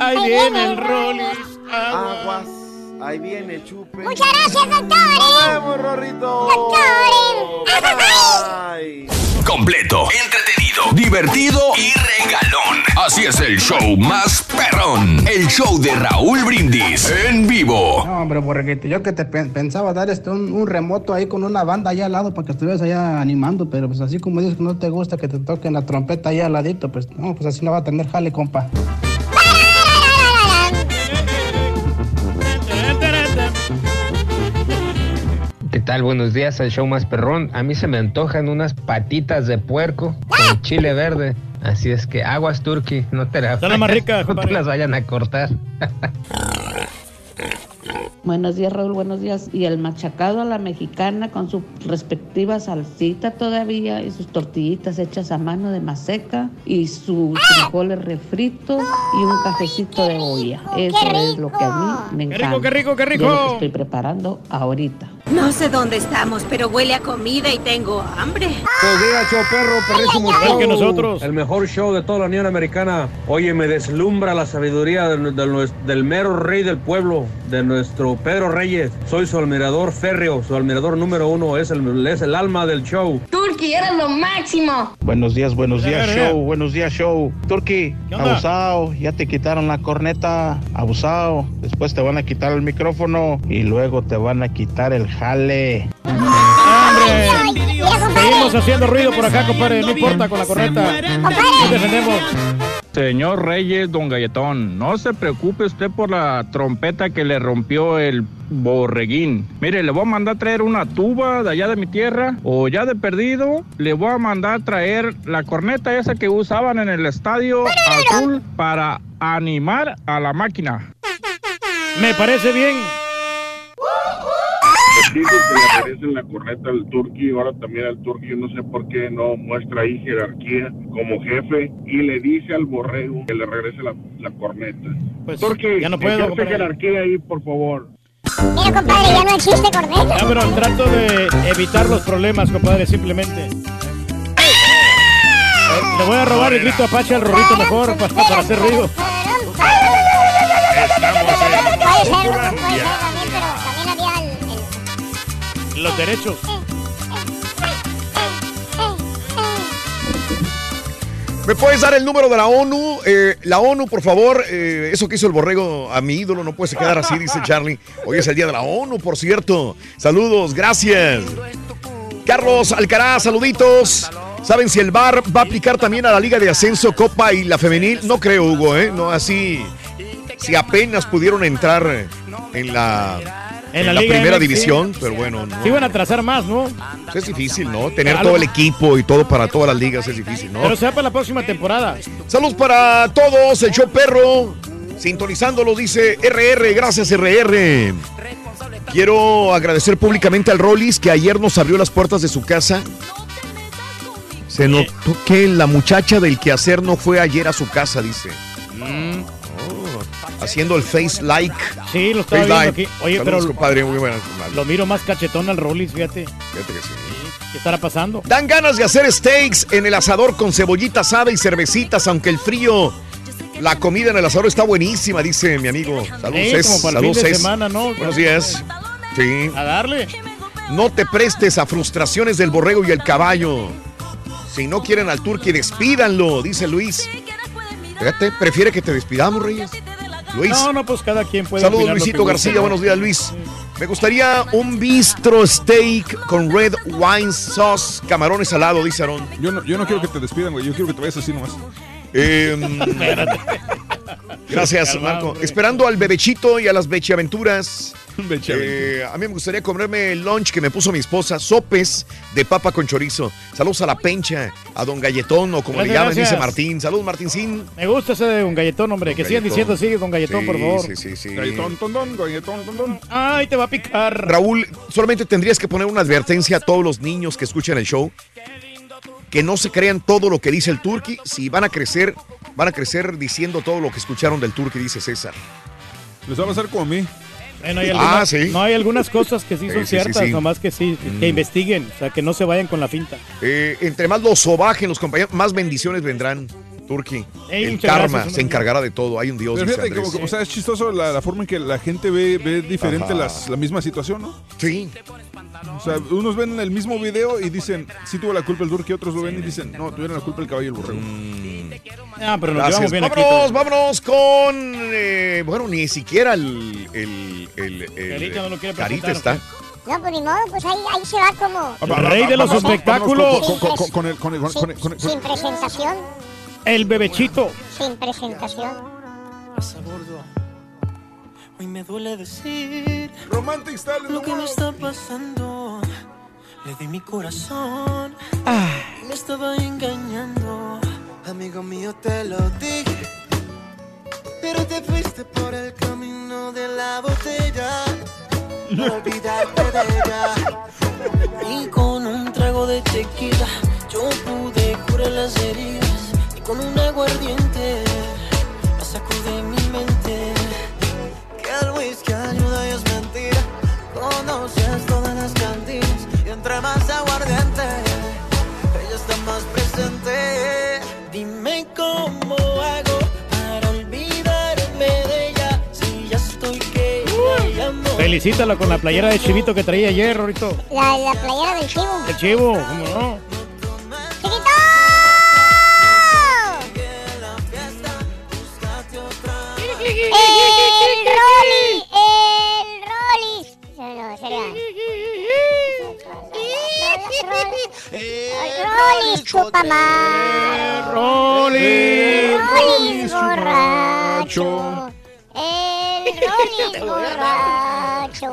Ahí viene el Rollis. Aguas. Ahí viene chupe. Muchas gracias, doctor. Nos vemos, Rorrito. Doctor. Bye. Completo, entretenido, divertido y regalón. Así es el show más perrón. El show de Raúl Brindis en vivo. No, hombre, borreguito, yo que te pen- pensaba dar este un, un remoto ahí con una banda allá al lado para que estuvieras allá animando, pero pues así como dices que no te gusta que te toquen la trompeta allá al ladito, pues no, pues así no va a tener jale, compa. Tal? Buenos días al show más perrón. A mí se me antojan unas patitas de puerco con chile verde. Así es que aguas turkey, no te las, más ricas, no te las vayan a cortar. Buenos días, Raúl, buenos días. Y el machacado a la mexicana con su respectiva salsita todavía y sus tortillitas hechas a mano de maseca y sus frijoles refritos y un cafecito de olla. Eso es lo que a mí me ¡Qué encanta. rico, qué rico, qué rico! Y es lo que estoy preparando ahorita. No sé dónde estamos, pero huele a comida y tengo hambre. Buenos días, show perro, perrísimo show. que nosotros. El mejor show de toda la Unión Americana. Oye, me deslumbra la sabiduría del, del nues- del mero rey del pueblo, de nuestro Pedro Reyes. Soy su admirador férreo, su admirador número uno. Es el, es el alma del show. Turkey, eres lo máximo. Buenos días, buenos días, show. Buenos días, show. Turkey, ¿Qué onda? abusado. Ya te quitaron la corneta. Abusado. Después te van a quitar el micrófono y luego te van a quitar el jale. Seguimos haciendo ruido por acá, compadre. No importa con la corneta. Nos defendemos. Señor Reyes, don Galletón, no se preocupe usted por la trompeta que le rompió el borreguín. Mire, le voy a mandar traer una tuba de allá de mi tierra o ya de perdido, le voy a mandar traer la corneta esa que usaban en el estadio azul para animar a la máquina. Me parece bien. Dice que le regresen la corneta al Turqui, ahora también al Turqui, yo no sé por qué no muestra ahí jerarquía como jefe y le dice al borrego que le regrese la, la corneta. Pues Turqui, ya no puedo, ejerce jerarquía ahí, por favor. Mira, compadre, ya no existe corneta. Ya, pero trato de evitar los problemas, compadre, simplemente. Eh, Le voy a robar el grito Apache al Rorrito mejor pa- para, hacer ruido. Puede ser, Los derechos. ¿Me puedes dar el número de la ONU? Eh, la ONU, por favor. eh, eso que hizo el borrego a mi ídolo no puede quedar así, dice Charlie. Hoy es el día de la ONU, por cierto. Saludos, gracias. Carlos Alcaraz, saluditos. ¿Saben si el VAR va a aplicar también a la Liga de Ascenso, Copa y la Femenil? No creo, Hugo, ¿eh? No, así. Si apenas pudieron entrar en la, En la la, Liga primera MX, sí. división, pero bueno, no. Se iban a trazar más, ¿no? Es difícil, ¿no? Tener todo el equipo y todo para todas las ligas es difícil, ¿no? Pero será para la próxima temporada. Saludos para todos, el show perro. Sintonizándolos, dice RR, gracias RR. Quiero agradecer públicamente al Rollis que ayer nos abrió las puertas de su casa. Se notó que la muchacha del quehacer no fue ayer a su casa, dice. Oh, haciendo el face like. Sí, lo estaba Face viendo like. aquí. Oye, Saludos, pero compadre, muy buenas. lo miro más cachetón al Rollis, fíjate. Fíjate que sí. ¿Qué estará pasando? Dan ganas de hacer steaks en el asador con cebollita asada y cervecitas, aunque el frío, la comida en el asador está buenísima, dice mi amigo. Saludos, Sí, Cés. como para el Saludos, fin de Cés. semana, ¿no? Buenos días. Sí. A darle. No te prestes a frustraciones del borrego y el caballo. Si no quieren al turqui, despídanlo, dice Luis. Fíjate, prefiere que te despidamos, Reyes. Luis. No, no, pues cada quien puede. Saludos, Luisito García. ¿no? Buenos días, Luis. Me gustaría un bistro steak con red wine sauce, camarones salado, dice Aaron. Yo no, yo no quiero que te despidan, güey. Yo quiero que te vayas así nomás. Em, [LAUGHS] gracias, Marco. hombre. Esperando al bebechito y a las bechiaventuras. [LAUGHS] Eh, a mí me gustaría comerme el lunch que me puso mi esposa, sopes de papa con chorizo. Saludos a la pencha, a don Galletón o como le Gracias, llaman, dice. Martín. Saludos, Martín. Me gusta ese de un galletón, hombre. que sigan diciendo así, don galletón, por favor. sí, sí, sí. Galletón, tondón, galletón, tondón. Ay, te va a picar. Raúl, solamente tendrías que poner una advertencia a todos los niños que escuchan el show. Que no se crean todo lo que dice el turqui. Si van a crecer, van a crecer diciendo todo lo que escucharon del turqui, dice César. Les va a pasar como a mí. Bueno, hay Ah, sí. No hay algunas cosas que sí [LAUGHS] son sí, ciertas, sí. nomás que sí, que Mm. investiguen, o sea, que no se vayan con la finta. Eh, entre más los sobajen los compañeros, más bendiciones vendrán. Turqui. Ey, el karma gracias, se encargará de todo. Hay un Dios. Pero dice fíjate, Andrés. como, o sea, es chistoso la, la forma en que la gente ve, ve diferente las, la misma situación, ¿no? Sí. O sea, unos ven el mismo video y dicen, sí tuvo la culpa el Turqui, otros lo ven y dicen, no, tuvieron la culpa el caballo y el borrego. Ah, pero nos llevamos bien vámonos, vámonos con. eh, bueno, ni siquiera el. el, el, el- Carita no lo quiere Carita está. No, pues ni modo, pues ahí, ahí se va como... Rey de los espectáculos. Con, con- con- con el, con el- con el- con el- con el- Sin presentación, El bebechito. sin presentación. Pasa gordo. Hoy me duele decir Romantic Style lo que me está pasando. Le di mi corazón. Ah. Me estaba engañando. Amigo mío, te lo dije. Pero te fuiste por el camino de la botella. No olvidarte de ella. Y con un trago de tequila, yo pude curar las heridas. Con un aguardiente, la sacudí de mi mente. Que el whisky ayuda y es mentira. Conoces todas las cantinas. Y entre más aguardiente, ella está más presente. Dime cómo hago para olvidarme de ella. Si ya estoy que me llamo. Felicítalo con la playera de chivito que traía ayer, Rorito. La, la playera del chivo. El chivo, ¿cómo no? ¡El Rolly! ¡El Rolly! No, sería. ¡El Rolly chupa más! Rolly, Rolly borracho. El Rolly borracho.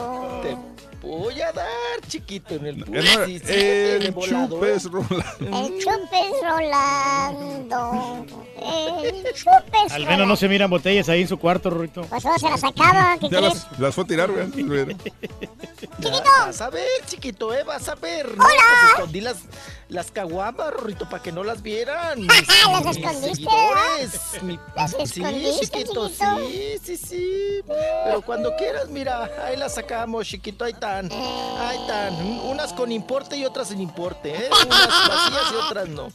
Voy a dar, chiquito, en el Eh, no, 17 de El volado. chupes Rolando. El chupes Rolando. El chupes Al menos no se miran botellas ahí en su cuarto, Rorito. Pues solo se las sacaba, ¿qué Ya las, las fue a tirar, güey. Ya, Vas a ver, chiquito, eh, vas a ver. No, pues escondí las, las caguamas, Rorrito, para que no las vieran. [LAUGHS] Mis, ¿Las mis escondiste, seguidores. Mi- [LAUGHS] ¿Las sí, escondiste, chiquito, chiquito? sí, sí, sí. Pero cuando quieras, mira, ahí las sacamos, chiquito, ahí están. Ahí están. Unas con importe y otras sin importe, ¿eh? Unas vacías y otras no.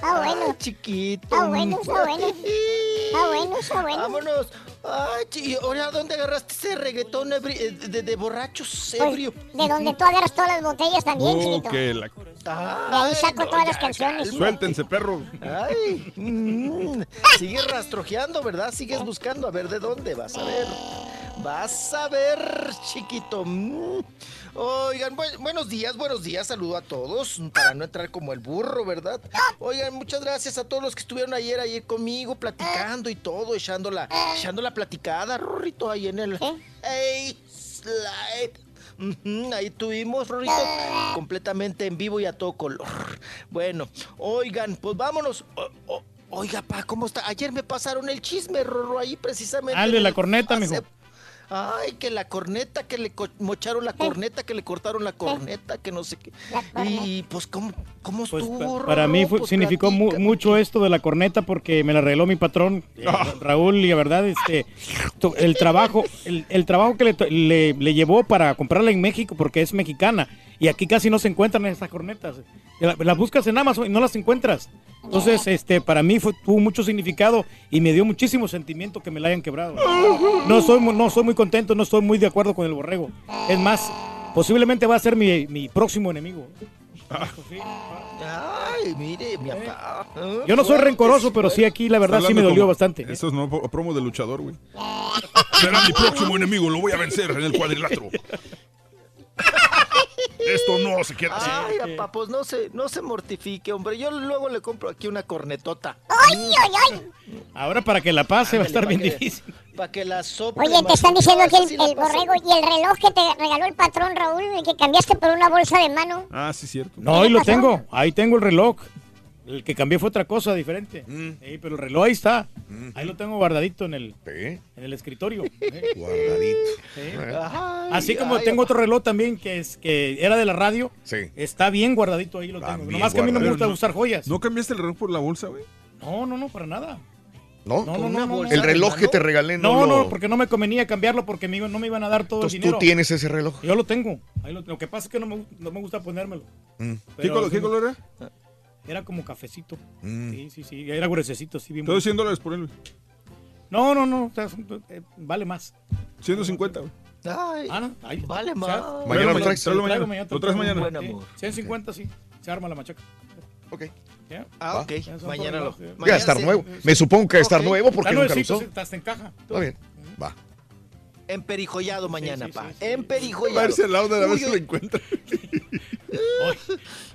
Ah, bueno. Ay, chiquito. Está bueno, está bueno. Está bueno, está bueno. Vámonos. Ay, ¿y ahora dónde agarraste ese reggaetón ebri- eh, de, de borrachos Pues, ebrio? de donde tú agarras todas las botellas también, Oh, chiquito. que la- De ahí saco todas las canciones. Suéltense, perro. Ay, mm, sigues rastrojeando, ¿verdad? Sigues buscando a ver de dónde vas a ver. Vas a ver, chiquito. Mm. Oigan, bu- buenos días, buenos días, saludo a todos, para no entrar como el burro, ¿verdad? Oigan, muchas gracias a todos los que estuvieron ayer, ayer conmigo, platicando y todo, echando la, echando la platicada, Rorrito, ahí en el... Hey, slide. Ahí tuvimos, Rorrito, completamente en vivo y a todo color. Bueno, oigan, pues vámonos. O- o- oiga, pa, ¿cómo está? Ayer me pasaron el chisme, Rorro, ahí precisamente. Dale en la corneta, pase- mijo. Ay, que la corneta, que le co- mocharon la corneta, que le cortaron la corneta, que no sé qué. Y pues, ¿cómo, cómo Pues, estuvo, pa- para mí fue- Pues, significó mu- mucho esto de la corneta porque me la arregló mi patrón, eh, Raúl, y la verdad, este, el trabajo, el, el trabajo que le, to- le- le llevó para comprarla en México porque es mexicana y aquí casi no se encuentran esas cornetas. La- Las buscas en Amazon y no las encuentras. Entonces, este, para mí fue, tuvo mucho significado y me dio muchísimo sentimiento que me la hayan quebrado. No soy, no soy muy contento, no estoy muy de acuerdo con el borrego. Es más, posiblemente va a ser mi, mi próximo enemigo. Ay, mire, mi papá. Yo no soy rencoroso, pero sí aquí la verdad sí me dolió bastante. Eso es no promo de luchador, güey. [LAUGHS] Será mi próximo enemigo, lo voy a vencer en el cuadrilátero. [LAUGHS] Esto no se queda así. Ay, papá, pues no se, no se mortifique, hombre. Yo luego le compro aquí una cornetota. ¡Ay, ay, ay! Ahora para que la pase va a estar bien que- difícil. Para que la sople. Oye, te están diciendo que el, borrego y el reloj que te regaló el patrón Raúl, que cambiaste por una bolsa de mano. Ah, sí, cierto. No, ahí lo tengo. Ahí tengo el reloj. El que cambié fue otra cosa diferente. Mm. Sí, pero el reloj ahí está. Ahí lo tengo guardadito en el, en el escritorio. [LAUGHS] Guardadito. Ay, Así como ay, tengo otro reloj también que es que era de la radio. Sí. Está bien guardadito ahí lo tengo. Nomás que a mí no me gusta usar joyas. ¿No cambiaste el reloj por la bolsa, güey? No, no, no, para nada. ¿No? No, no, no, no, El reloj que te regalé no, No, lo- no, porque no me convenía cambiarlo porque me no me iban a dar todo Entonces el tú dinero. tienes ese reloj. Yo lo tengo. Ahí lo, lo que pasa es que no me, no me gusta ponérmelo. Mm. ¿Qué color, qué color era? Era como cafecito. Mm. Sí, sí, sí. Era gruesecito, sí, bien Te doy bonito. 100 dólares por él. No, no, no. o sea, eh, vale más. 150, güey. Ay, Ah, no. ahí- vale más. sea, Mañana lo traes. traigo mañana. te Lo traes mañana. Buen Sí, amor. 150, sí. Se arma la machaca. Ok. ¿Ya? Ah, ok. Mañana lo. mañana estar sí. nuevo. Me supongo que estar Ok. nuevo porque nunca lo usó. hasta en caja. Está bien. Va. Emperijollado mañana, sí, pa. sí, sí. Emperijollado. A irse al lado de a ver Uy, si yo- lo encuentra. [LAUGHS]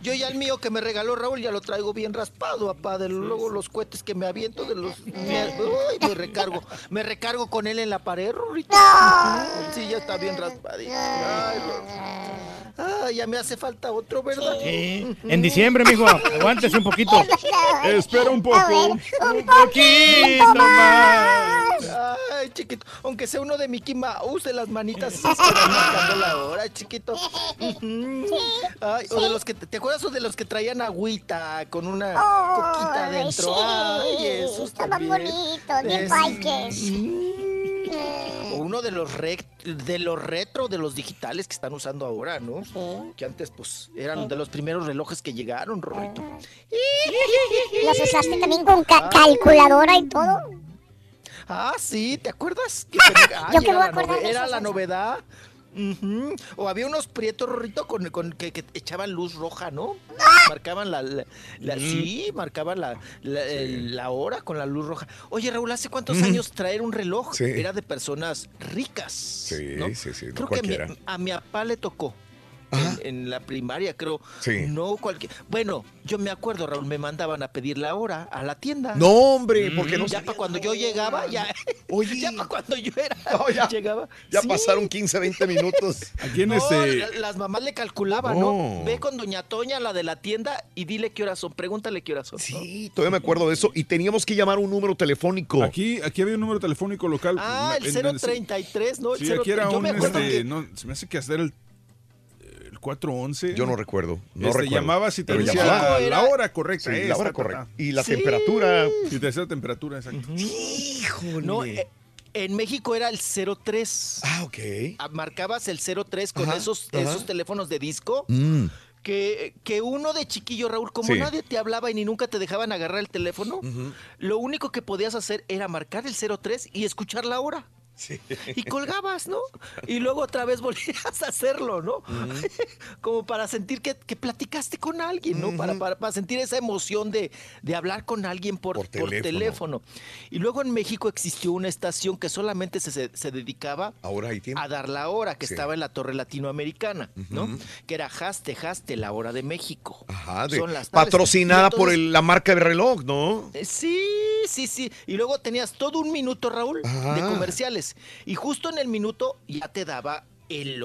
Yo ya el mío que me regaló Raúl ya lo traigo bien raspado, papá. De luego los cohetes que me aviento de los. Me, uy, me recargo. Me recargo con él en la pared, Rorrito. [LAUGHS] Sí, ya está bien raspadito. Ay. Ay, ya me hace falta otro, ¿verdad? Sí. En diciembre, mijo, aguántese un poquito. Espera un poco. Un poquito más. Ay, chiquito. Aunque sea uno de Mickey Mouse, de las manitas esas que van marcando la [LAUGHS] hora, chiquito. Ujú. Ay, o de los que, ¿te acuerdas o de los que traían agüita con una coquita Ay, adentro? sí, Ay, esos estaban también. bonitos, bien Es- paiques. O uno de los de los retro, de los digitales que están usando ahora, ¿no? Que antes, pues, eran de los primeros relojes que llegaron, Rorrito. ¿Los usaste también con ca- calculadora y todo? Ah, sí, ¿te acuerdas? Que [LAUGHS] tenía- ay, Yo que era voy a la acordar nove- de Era esas la cosas. novedad. O había unos prietos, Rorrito, con, con- que, que echaban luz roja, ¿no? Marcaban la... la- la- Sí, marcaban la, la, el- la hora con la luz roja. Oye, Raúl, ¿hace cuántos Mm. años traer un reloj Sí. era de personas ricas? Sí, ¿no? sí, sí, no Creo que a mi, a mi papá le tocó. En, en la primaria, creo. Sí. No cualquier. Bueno, yo me acuerdo, Raúl, me mandaban a pedir la hora a la tienda. No, hombre, porque no Ya para cuando yo llegaba, ya. [LAUGHS] ya para cuando yo era. [LAUGHS] llegaba. Ya Sí. pasaron 15, 20 minutos. [LAUGHS] Aquí en No, este. la- las mamás le calculaban, No. ¿no? Ve con doña Toña, la de la tienda, y dile qué horas son. Pregúntale qué horas son. Sí, todavía me acuerdo de eso. Y teníamos que llamar un número telefónico. Aquí, aquí había un número telefónico local. Ah, el En- en- 033, ¿no? El Sí, 0, aquí era yo un, me acuerdo este, que- no, se me hace que hacer el 411. Yo no recuerdo. No Este, recuerdo. llamabas y te decía llamaba. la hora correcta. Sí, esta, la hora ta, correcta. ta. Y la Sí. temperatura. Y te decía la temperatura, exacto. Híjole. No, eh, en México era el 03. Ah, ok. Ah, Marcabas el 03 con Ajá, esos, ajá. esos teléfonos de disco. Mm. Que, que uno de chiquillo, Raúl, como Sí. nadie te hablaba y ni nunca te dejaban agarrar el teléfono, lo único que podías hacer era marcar el 03 y escuchar la hora. Y colgabas, ¿no? Y luego otra vez volvías a hacerlo, ¿no? [LAUGHS] Como para sentir que, platicaste con alguien, ¿no? Para, para, para, sentir esa emoción de, de hablar con alguien por, por, teléfono. Y luego en México existió una estación que solamente se, se, dedicaba Ahora a dar la hora, que estaba en la Torre Latinoamericana, ¿no? Que era Haste, Haste, la hora de México. Ajá, de, Son patrocinada por la marca de reloj, ¿no? Eh, sí, sí, sí. Y luego tenías todo un minuto, Raúl, de comerciales. Y justo en el minuto ya te daba el,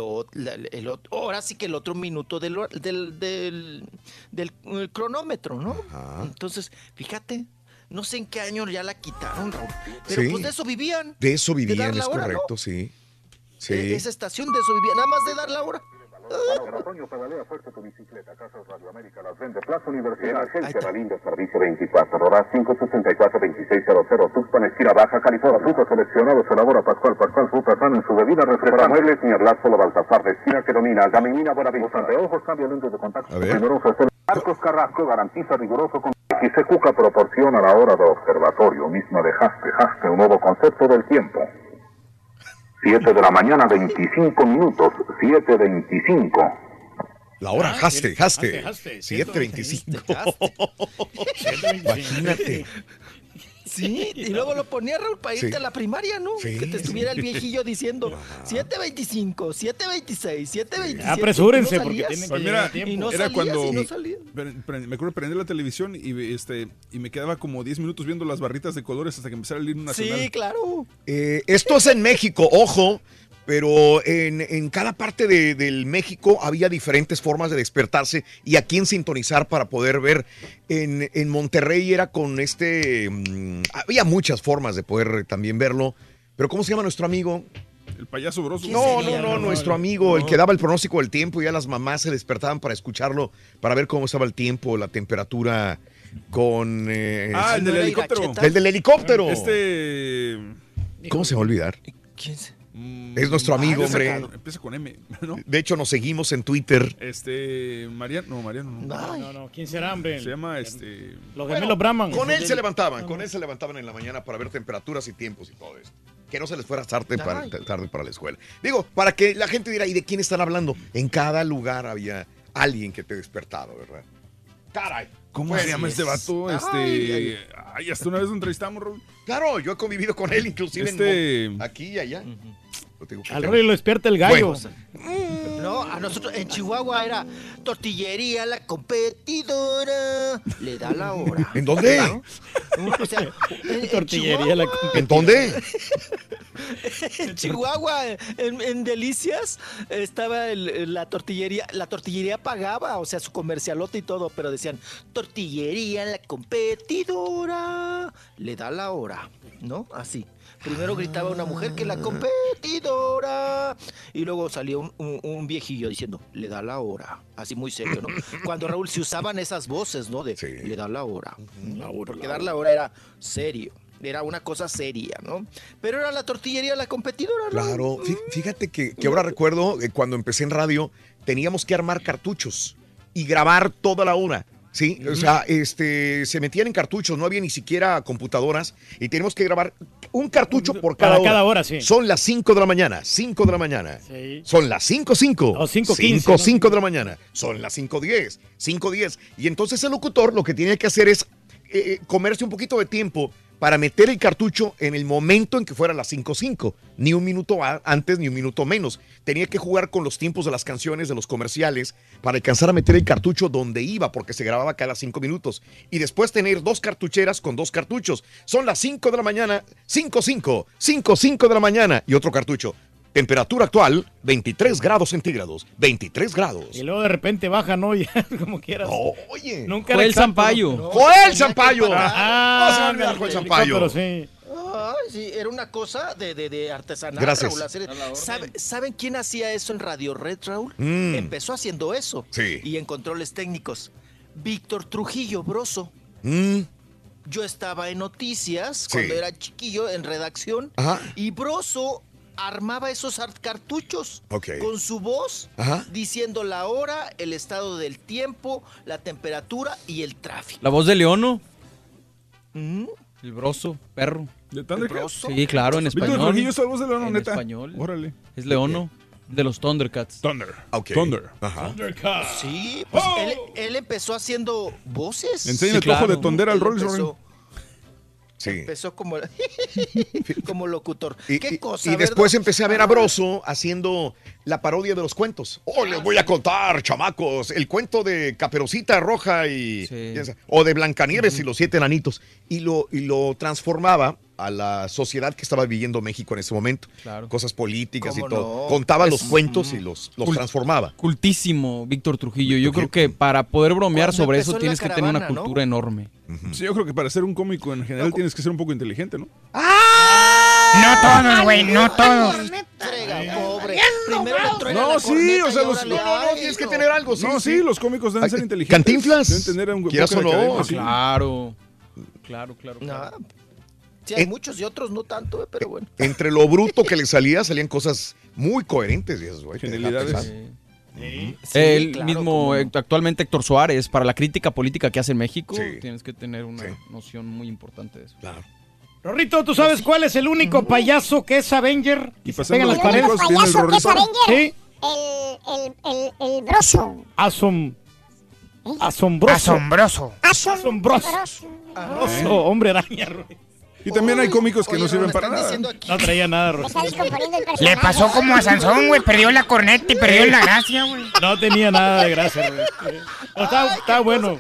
el, ahora sí que el otro minuto del, del, del, eh, cronómetro, ¿no? Entonces, fíjate, no sé en qué año ya la quitaron, Pero pues de eso vivían. De eso vivían, es correcto, sí. sí. Esa estación de eso vivían, nada más de dar la hora. En otoño pedalea fuerte tu bicicleta. Casas Radio América las vende. Plaza Universidad. Agencia La Linda, servicio 24 horas 564-2600. Tuxpan, esquina baja, California. Frutos seleccionados. Elabora Pascual. Pascual Fruta San en su bebida refrescante. Para muebles, ni hablar solo Baltasar. De esquina que domina. Gaminina Buenavista. De ojos, cambio lento de contacto. A ver. Primoroso es el Marcos Carrasco garantiza riguroso con XC Cuca proporciona la hora de observatorio misma de Haste. Haste, un nuevo concepto del tiempo. 7 de la mañana, 25 minutos. 7.25. La hora, Ah, haste, haste. haste, 725. Imagínate. Sí, y luego lo ponía Raúl para irte Sí. a la primaria, ¿no? Sí, que te estuviera sí. el viejillo diciendo 7.25, 7.26, 7.27. Apresúrense, no porque tienen que Pues mira, a tiempo. Y no era salías, cuando y no me acuerdo prender la televisión y este y me quedaba como 10 minutos viendo las barritas de colores hasta que empezara el himno nacional. Sí, claro. Eh, esto es en México, ojo, pero en, en cada parte de- del México había diferentes formas de despertarse y a quién sintonizar para poder ver. En, en Monterrey era con este... mm, había muchas formas de poder también verlo, pero ¿cómo se llama nuestro amigo? El payaso broso. No, no, no, nuestro amigo, el que daba el pronóstico del tiempo, y ya las mamás se despertaban para escucharlo, para ver cómo estaba el tiempo, la temperatura con... eh, Ah, el del helicóptero. El del helicóptero. Este. ¿Cómo se va a olvidar? ¿Quién se? Es nuestro Ah, amigo, hombre. Empieza con M, ¿no? De hecho, nos seguimos en Twitter. Este. Mariano, no, Mariano. No, No, no, no. ¿Quién será, hombre? Se llama este. Los gemelos Brahman. Con él se levantaban, con él se levantaban en la mañana para ver temperaturas y tiempos y todo eso. Que no se les fuera tarde para, Ay. tarde para la escuela. Digo, para que la gente dirá, ¿y de quién están hablando? En cada lugar había alguien que te despertaba, ¿verdad? Caray. ¿Cómo Pues, se llama este vato? Ay, Este. ay. Ay, hasta una vez lo entrevistamos, Raúl. Claro, yo he convivido con él, inclusive en Este- Mon- aquí y allá. Lo tengo que Al. Rolly lo despierta el gallo. Bueno. No, a nosotros en Chihuahua era tortillería la competidora. Le da la hora. [LAUGHS] ¿En dónde? ¿No? O sea, en, en Tortillería la ¿En dónde? [LAUGHS] en Chihuahua, en, en Delicias, estaba el- la tortillería. La tortillería pagaba, o sea, su comercialote y todo, pero decían, tortillería, la competidora, le da la hora, ¿no? Así. Primero gritaba una mujer que la competidora. Y luego salía un, un- un viejillo diciendo, le da la hora. Así muy serio, ¿no? [LAUGHS] Cuando Raúl se usaban esas voces, ¿no? De le da la hora. Porque dar la hora era serio. Era una cosa seria, ¿no? Pero era la tortillería la competidora, ¿no? Claro, fí- fíjate que, que ahora recuerdo que cuando empecé en radio teníamos que armar cartuchos y grabar toda la hora. Sí, o sea, este, se metían en cartuchos, no había ni siquiera computadoras y tenemos que grabar un cartucho por cada Para hora. cada hora, sí. Son las 5 de la mañana, 5 de la mañana. Son las 5, 5. O 5:15, 5, ¿no? 5 de la mañana. Son las 5, 10. 5, 10. Y entonces el locutor lo que tiene que hacer es eh, comerse un poquito de tiempo para meter el cartucho en el momento en que fuera las 5.5, ni un minuto antes ni un minuto menos. Tenía que jugar con los tiempos de las canciones, de los comerciales, para alcanzar a meter el cartucho donde iba, porque se grababa cada 5 minutos. Y después tener dos cartucheras con dos cartuchos. Son las 5 de la mañana, 5.5, 5.5 de la mañana y otro cartucho. Temperatura actual, 23 grados centígrados, 23 grados. Y luego de repente baja, ¿no? [LAUGHS] Ya, como quieras. Oye. Nunca Joel Sampaio. ¿no? ¡Joel Sampaio! Ah, No se me olvida el Joel helicóptero, Sampaio. sí. Ay, sí, era una cosa de, de, de artesanal, Gracias. Raúl. hacer- ¿Sabe- ¿Saben quién hacía eso en Radio Red, Raúl? Mm. Empezó haciendo eso. Sí. Y en controles técnicos. Víctor Trujillo Broso. Mm, Yo estaba en noticias Sí. cuando era chiquillo en redacción. Ajá. Y Broso armaba esos ar- cartuchos con su voz Ajá. diciendo la hora, el estado del tiempo, la temperatura y el tráfico. La voz de Leono. Mm. El broso, perro. ¿De Thundercats? Sí, claro, en español. Es la voz de Leono, En neta. español. Órale. Es Leono, de los Thundercats. Thunder. Ok. Thunder. Ajá. Sí, pues él, él empezó haciendo voces. Enseña el cojo de tondera al Rolls Royce. Sí. Empezó como, [LAUGHS] como locutor. Y, ¿Qué cosa? y ¿verdad? después empecé a ver a Ah, Broso haciendo la parodia de los cuentos. Oh, les voy a contar, chamacos, el cuento de Caperucita Roja y, y esa- o de Blancanieves y los siete enanitos. Y lo, y lo transformaba a la sociedad que estaba viviendo México en ese momento. Claro. Cosas políticas y ¿Cómo todo. no? Contaba Es- los cuentos y los, los Cult- transformaba. Cultísimo, Víctor Trujillo. Yo creo que para poder bromear Cuando sobre eso en tienes que tener una ¿no? cultura enorme. Sí, yo creo que para ser un cómico en general tienes que ser un poco inteligente, ¿no? No todos, güey, no todos. Frega, pobre. Primero le truena No, sí, o sea, los- no, no, no, tienes que no. tener algo, sí, No, sí, sí. los cómicos deben Ay, ser inteligentes. Cantinflas. Deben tener un Quieras o no. Ah, sí. Claro. Claro, claro. Sí, hay En- muchos y otros no tanto, eh, pero bueno. Entre lo bruto que le salía, salían cosas muy coherentes. Y eso, güey, el claro, mismo, actualmente Héctor Suárez, para la crítica política que hace en México, Sí. tienes que tener una noción muy importante de eso. Claro. Rorrito, ¿tú sabes cuál es el único payaso que es Avenger? Y se pega en las El paredes. único payaso que es Avenger. Sí. El, el, el, el broso. Asom... Asombroso. Asombroso. Asombroso. Asombroso, hombre araña. Roy. Y también hay cómicos que Oye, no sirven para nada. No traía nada, el Le pasó como a Sansón, güey. Perdió la corneta y perdió la gracia, güey. No tenía nada de gracia. No, está, está bueno.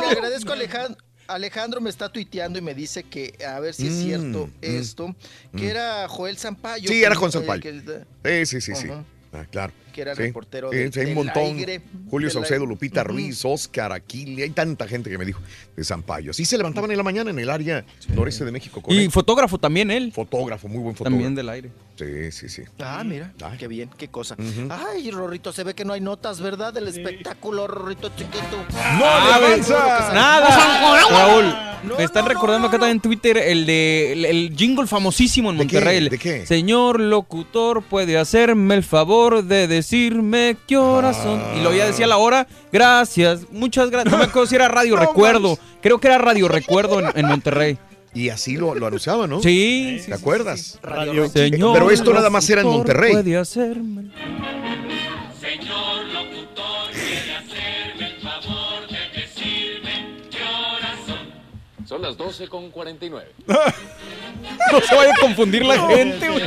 Le agradezco a Alejandro. Alejandro me está tuiteando y me dice que, a ver si es Mm, cierto mm, esto, que era Joel Sampaio. Sí, era Juan Sampaio. que- Sí, sí, sí, sí. Ah, claro. Que era el Sí. reportero Sí, del- sí, hay un montón. aire, Julio Saucedo. Lupita. Ruiz, Oscar, Aquile, hay tanta gente que me dijo de Zampayo. Sí se levantaban en la mañana en el área noreste de México. con Y él. fotógrafo también él. Fotógrafo, muy buen fotógrafo. También del aire. Sí, sí, sí. Ah, mira, Ay. qué bien, qué cosa. Ay, Rorrito, se ve que no hay notas, ¿verdad? Del espectáculo, Rorrito chiquito. ¡No Ah, le avanza! Nada, Raúl. No, me están no, recordando no, acá no. también en Twitter el de el, el jingle famosísimo en ¿De qué? Monterrey. el, ¿De qué? Señor locutor, puede hacerme el favor de decirme qué horas son. Y lo ya decía la hora. Gracias, muchas gracias. No me acuerdo si era [LAUGHS] Radio No Recuerdo. Creo que era Radio Recuerdo en, en Monterrey. Y así lo, lo anunciaban, ¿no? Sí. ¿Te acuerdas? Radio Señor Pero esto nada más era en Monterrey. Puede hacerme son. Las 12 con 49. [LAUGHS] No se vaya a confundir la gente, güey.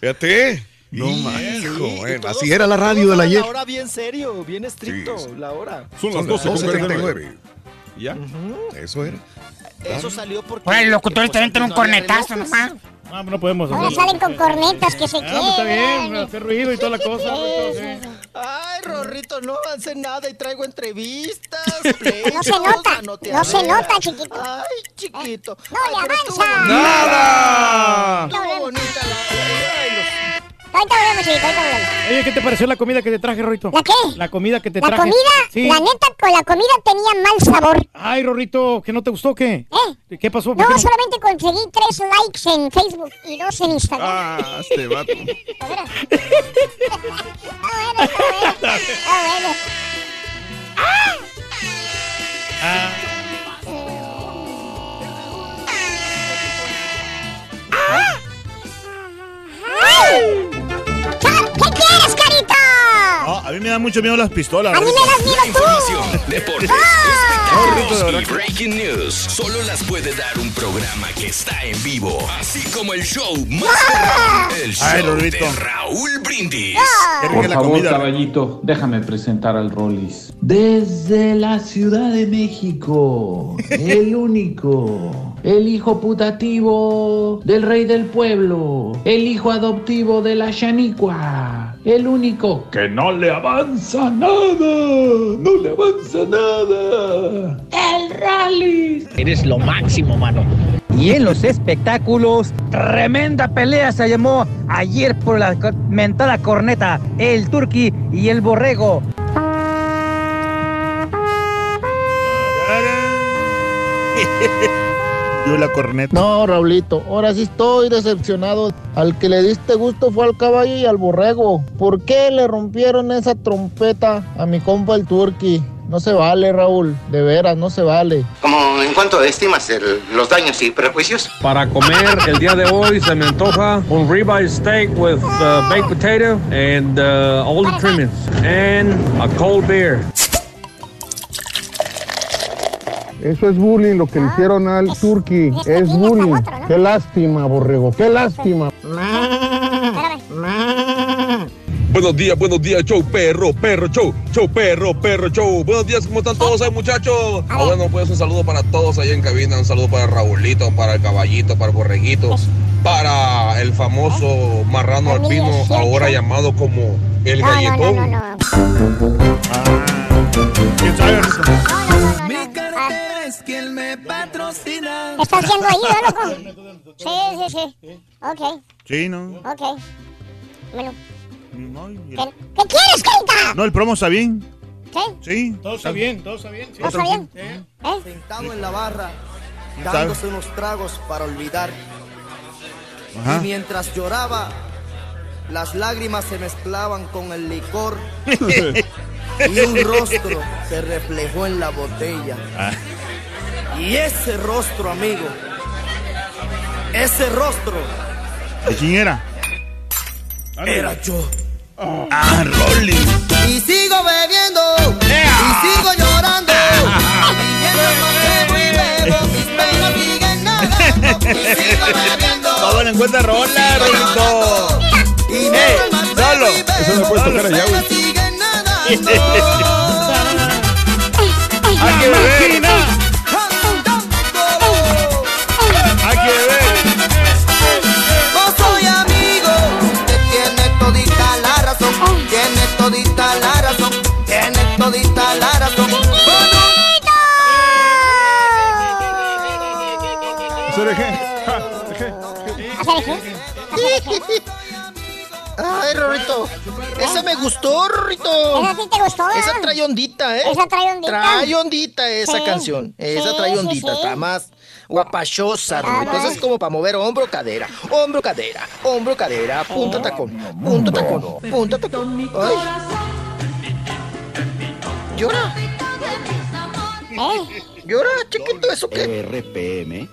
Fíjate. No bueno, todos así era la radio de la ayer. La hora bien serio, bien estricto, Sí, sí. la hora. Son las 12 con 12.39. ¿Ya? Eso era. Eso salió porque... Ahora, el locutor está antes un no había cornetazo nomás. Ah, no podemos Ahora hacerlo. salen con cornetas que se Ah, pues está quieren. bien, hacer ruido y toda la cosa. Sí. Ay, Rorrito, no hace nada y traigo entrevistas, [LAUGHS] No se nota, no se nota, chiquito. Ay, chiquito. No le avanza. ¡Nada! Qué bonita la... Ahorita volvemos, chiquito, ahorita volvemos. Oye, ¿qué te pareció la comida que te traje, Rorrito? ¿La qué? La comida que te La traje. comida, Sí. la neta, con la comida tenía mal sabor. Ay, Rorrito, ¿que no te gustó o qué? ¿Eh? ¿Qué pasó? ¿Por No, qué solamente conseguí tres likes en Facebook y dos en Instagram. Ah, este vato. A ver. Está bueno, está bueno. Está bueno. ¡Ay! Cha- ¿Qué quieres? No, a mí me dan mucho miedo las pistolas. A mí me das miedo tú. Información, deportes, espectáculos y breaking news. Solo las puede dar un programa que está en vivo. Así como el show más perrón, El show de Raúl Brindis. Por favor, caballito, déjame presentar al Rollis. Desde la Ciudad de México, el único, el hijo putativo del rey del pueblo, el hijo adoptivo de la Shanicua, el único que no le avanza nada, no le avanza nada. El Rollis. Eres lo máximo, mano. Y en los espectáculos, tremenda pelea se llamó ayer por la mentada corneta, el turqui y el borrego. [LAUGHS] Yo la corneta. No, Raulito, ahora sí estoy decepcionado. Al que le diste gusto fue al caballo y al borrego. ¿Por qué le rompieron esa trompeta a mi compa el turqui? No se vale, Raúl. De veras, no se vale. Como en cuanto estimas el- los daños y prejuicios. Para comer el día de hoy se me antoja un ribeye steak with uh, baked potato and uh, all the trimmings and a cold beer. Eso es bullying lo que le hicieron al turqui. Es bullying. Qué lástima, borrego. Qué lástima. Buenos días, buenos días, show perro, perro, show, show perro, perro, show. Buenos días, ¿cómo están todos ahí, muchachos? Ah, bueno, pues un saludo para todos ahí en cabina, un saludo para Raulito, para el caballito, para el borreguito, para el famoso marrano alpino, ahora llamado como el galletón. Es quien me patrocina. ¿Estás haciendo ahí, ¿no, [LAUGHS] loco? Sí, sí, sí. Ok, Sí, no. ok. Bueno, No, ¿qué, qué quieres, carita? No, el promo está bien. ¿Sí? Sí. Todo está bien, todo está bien. sí. ¿Todo está bien? ¿Eh? ¿Eh? Sentado en la barra, ¿Quién dándose unos tragos para olvidar. Ajá. Y mientras lloraba, las lágrimas se mezclaban con el licor. [LAUGHS] y un rostro se reflejó en la botella. Ah. Y ese rostro, amigo, ese rostro ¿De quién era? era yo. Ah, Rolly. Y sigo bebiendo, y sigo llorando. [LAUGHS] Y sigo bebiendo. Todo le encuentra rola, Rolito. Y ¡Ey! mientras más ¡Solo! Eso no puedes tocar allá, güey. [LAUGHS] Hay que beber. Ay, Rorrito, esa me gustó, Rorrito. ¿Esa sí te gustó? Esa trae ondita, ¿eh? Esa trae ondita. Trae ondita esa Sí. canción. Esa Sí, trae ondita, sí. está más guapachosa, Rorrito. Ah, Esa es como para mover hombro, cadera, hombro, cadera, hombro, cadera, punta tacón, punta tacón, punta tacón. Ay. Llora. ¿Eh? Llora, chiquito, ¿eso qué? RPM,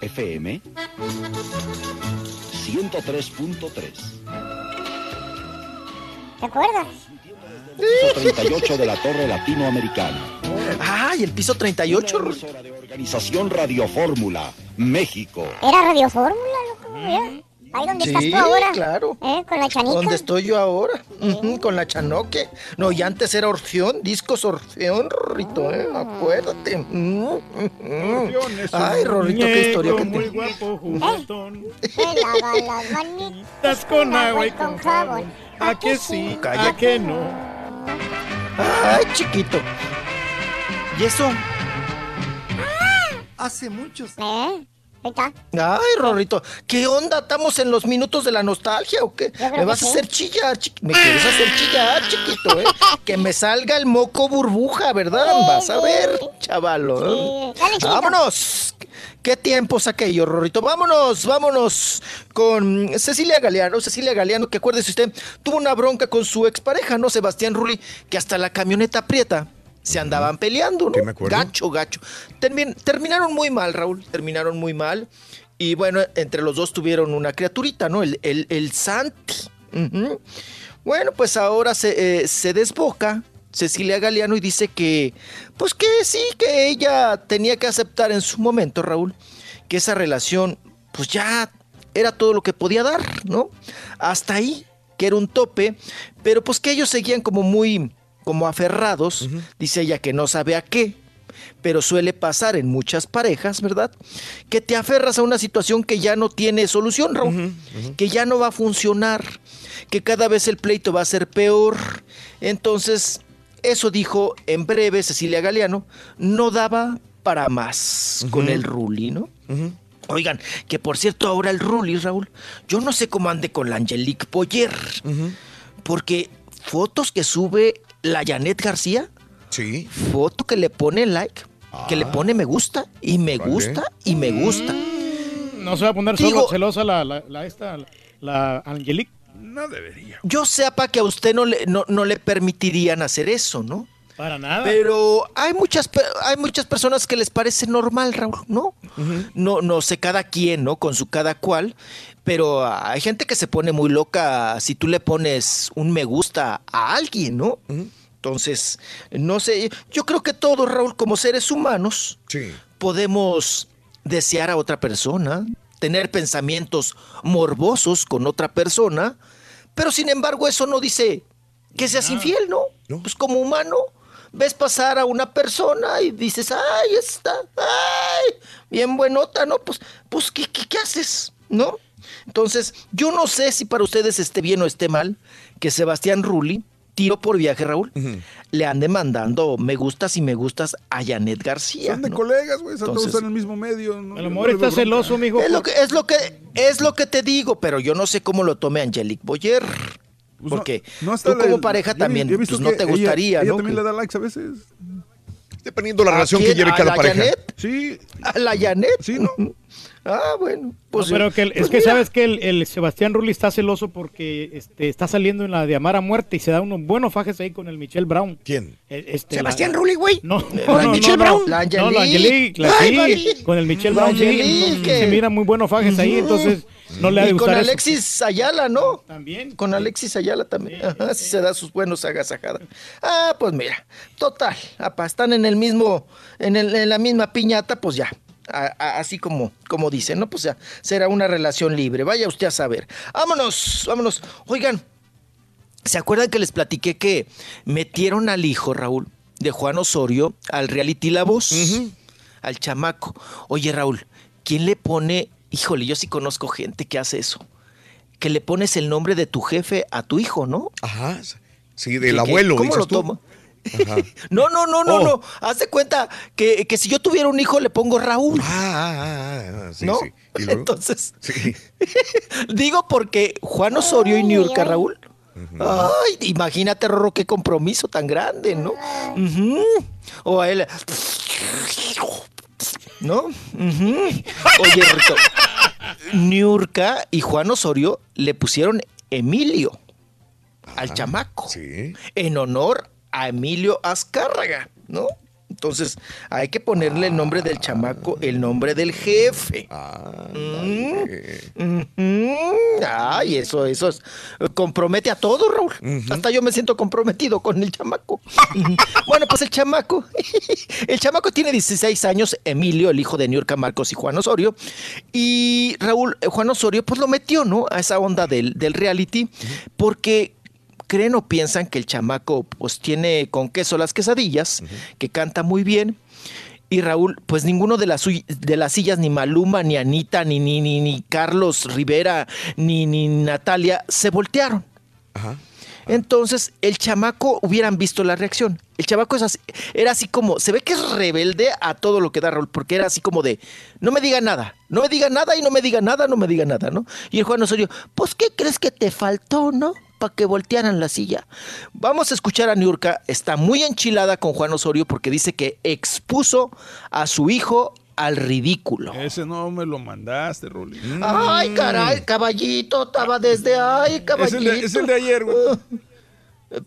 FM 103.3. ¿Te acuerdas? Piso 38 de la Torre Latinoamericana. Ay, el piso 38. Ru- Organización Radio Fórmula, México. Era Radio Fórmula, loco. mira. Ahí donde Sí, estás tú ahora. claro. ¿Eh? Con la chanica. ¿Dónde estoy yo ahora? Con la chanoque. No, y antes era Orfeón, discos Orfeón, Rorrito, ¿eh? Acuérdate. Mm, mm. Ay, Rorrito, qué historia que muy te... guapo, juguetón. Se lava las manitas con agua y con jabón. ¿A que sí? ¿A que no? Ay, chiquito. ¿Y eso? Hace muchos. ¿Eh? Está. Ay, Rorrito, ¿qué onda? ¿Estamos en los minutos de la nostalgia o qué? ¿Me vas a hacer chillar, chiqui- ¿Me quieres hacer chillar, chiquito, eh? Que me salga el moco burbuja, ¿verdad? Vas a ver, chavalo. ¿eh? Dale, chiquito. ¡Vámonos! ¿Qué tiempos aquellos, Rorrito? Vámonos, vámonos con Cecilia Galeano. Cecilia Galeano, que acuérdese usted, tuvo una bronca con su expareja, ¿no? Sebastián Rulli, que hasta la camioneta aprieta. Se andaban peleando, ¿no? me acuerdo. Gacho, gacho. Termin- terminaron muy mal, Raúl. Terminaron muy mal. Y bueno, entre los dos tuvieron una criaturita, ¿no? El, el, el Santi. Bueno, pues ahora se, eh, se desboca Cecilia Galeano y dice que, pues que sí, que ella tenía que aceptar en su momento, Raúl, que esa relación, pues ya era todo lo que podía dar, ¿no? Hasta ahí, que era un tope, pero pues que ellos seguían como muy, como aferrados, dice ella que no sabe a qué, pero suele pasar en muchas parejas, ¿verdad? Que te aferras a una situación que ya no tiene solución, Raúl, que ya no va a funcionar, que cada vez el pleito va a ser peor. Entonces, eso dijo en breve Cecilia Galeano, no daba para más con el Ruli, ¿no? Oigan, que por cierto ahora el Ruli, Raúl, yo no sé cómo ande con la Angelique Boyer, porque fotos que sube la Janet García, Sí. foto que le pone like, que le pone me gusta y me Vale. gusta y me gusta. No se va a poner solo celosa la, la, la esta, la, la Angelique. No debería. Yo sepa que a usted no le, no, no le permitirían hacer eso, ¿no? Para nada. Pero hay muchas, hay muchas personas que les parece normal, Raúl, ¿no? No, no sé cada quien, ¿no? Con su cada cual. Pero hay gente que se pone muy loca si tú le pones un me gusta a alguien, ¿no? Entonces, no sé, yo creo que todos, Raúl, como seres humanos, Sí. podemos desear a otra persona, tener pensamientos morbosos con otra persona, pero sin embargo eso no dice que seas infiel, ¿no? Pues como humano, ves pasar a una persona y dices, ay, está, ay, bien buenota, ¿no? Pues, pues ¿qué, qué, qué haces? ¿No? Entonces, yo no sé si para ustedes esté bien o esté mal que Sebastián Rulli, tiro por viaje, Raúl, le ande mandando me gustas y me gustas a Janet García. Son de ¿no? colegas, güey. Todos están en el mismo medio. ¿no? El No amor le está celoso, mijo. Es lo que es lo que es lo que te digo, pero yo no sé cómo lo tome Angelique Boyer. Pues porque no hasta tú como pareja yo también yo pues, no te ella- gustaría, ella ¿no? también le da likes a veces. Dependiendo de la ¿A relación que lleve ¿A cada la pareja. Janet? Sí. ¿A la Janet? Sí, ¿no? [LAUGHS] Ah, bueno. Pues, No, pero que el- pues es que mira, sabes que el, el Sebastián Rulli está celoso porque este, está saliendo en la de Amar a Muerte y se da unos buenos fajes ahí con el Michelle Brown. ¿Quién? Eh, Este, Sebastián la- Rulli, güey. [LAUGHS] No, ¿La no, Michelle no, Brown? no. La No, la Angelique. Angelique, la- Ay, sí, con el Michelle Brown. sí, Angelique. no, se miran muy buenos fajes ahí, entonces no le ha de y con gustar eso. Alexis Ayala, ¿no? También. Con Alexis Ayala también. Ajá, sí se da sus buenos agasajadas. Ah, pues mira, total, apa, están en el mismo, en, el- en la misma piñata, pues ya. A- a- así como, como dicen, ¿no? Pues ya, será una relación libre. Vaya usted a saber. Vámonos, vámonos. Oigan, ¿se acuerdan que les platiqué que metieron al hijo, Raúl, de Juan Osorio, al reality La Voz? Al chamaco. Oye, Raúl, ¿quién le pone? Híjole, yo sí conozco gente que hace eso. Que le pones el nombre de tu jefe a tu hijo, ¿no? Ajá. Sí, ¿Qué- del abuelo, ¿Cómo dices lo tú. toma? Ajá. [LAUGHS] No, no, no, no, Oh. no. Haz de cuenta que, que si yo tuviera un hijo le pongo Raúl. Ah, ah, ah, ah, sí, ¿No? sí. ¿Y luego? Entonces, Sí. [LAUGHS] digo porque Juan Osorio y Niurka. Raúl. Ay, imagínate, Rorro, qué compromiso tan grande, ¿no? O a él. ¿No? Oye, Rito, Niurka y Juan Osorio le pusieron Emilio al chamaco. Sí. En honor a Emilio Azcárraga, ¿no? Entonces, hay que ponerle el nombre del chamaco, el nombre del jefe. Ah, Mm. Ay, eso, eso es, compromete a todo, Raúl. Hasta yo me siento comprometido con el chamaco. [LAUGHS] bueno, pues el chamaco, [LAUGHS] el chamaco tiene 16 años, Emilio, el hijo de Niurka Marcos y Juan Osorio. Y Raúl, eh, Juan Osorio, pues lo metió, ¿no? A esa onda del, del reality, porque creen o piensan que el chamaco pues tiene con queso las quesadillas, que canta muy bien. Y Raúl, pues ninguno de las, de las sillas, ni Maluma, ni Anita, ni, ni, ni, ni Carlos Rivera, ni, ni Natalia, se voltearon. Entonces, el chamaco, hubieran visto la reacción. El chamaco es así- era así como, se ve que es rebelde a todo lo que da Raúl, porque era así como de, no me diga nada, no me diga nada y no me diga nada, no me diga nada, ¿no? Y el Juan Osorio, pues, ¿qué crees que te faltó, no? Para que voltearan la silla. Vamos a escuchar a Niurka, está muy enchilada con Juan Osorio porque dice que expuso a su hijo al ridículo. Ese no me lo mandaste, Rolly. Ay, caray, caballito, estaba desde ay, Es caballito. el de, es el de ayer, güey. [LAUGHS]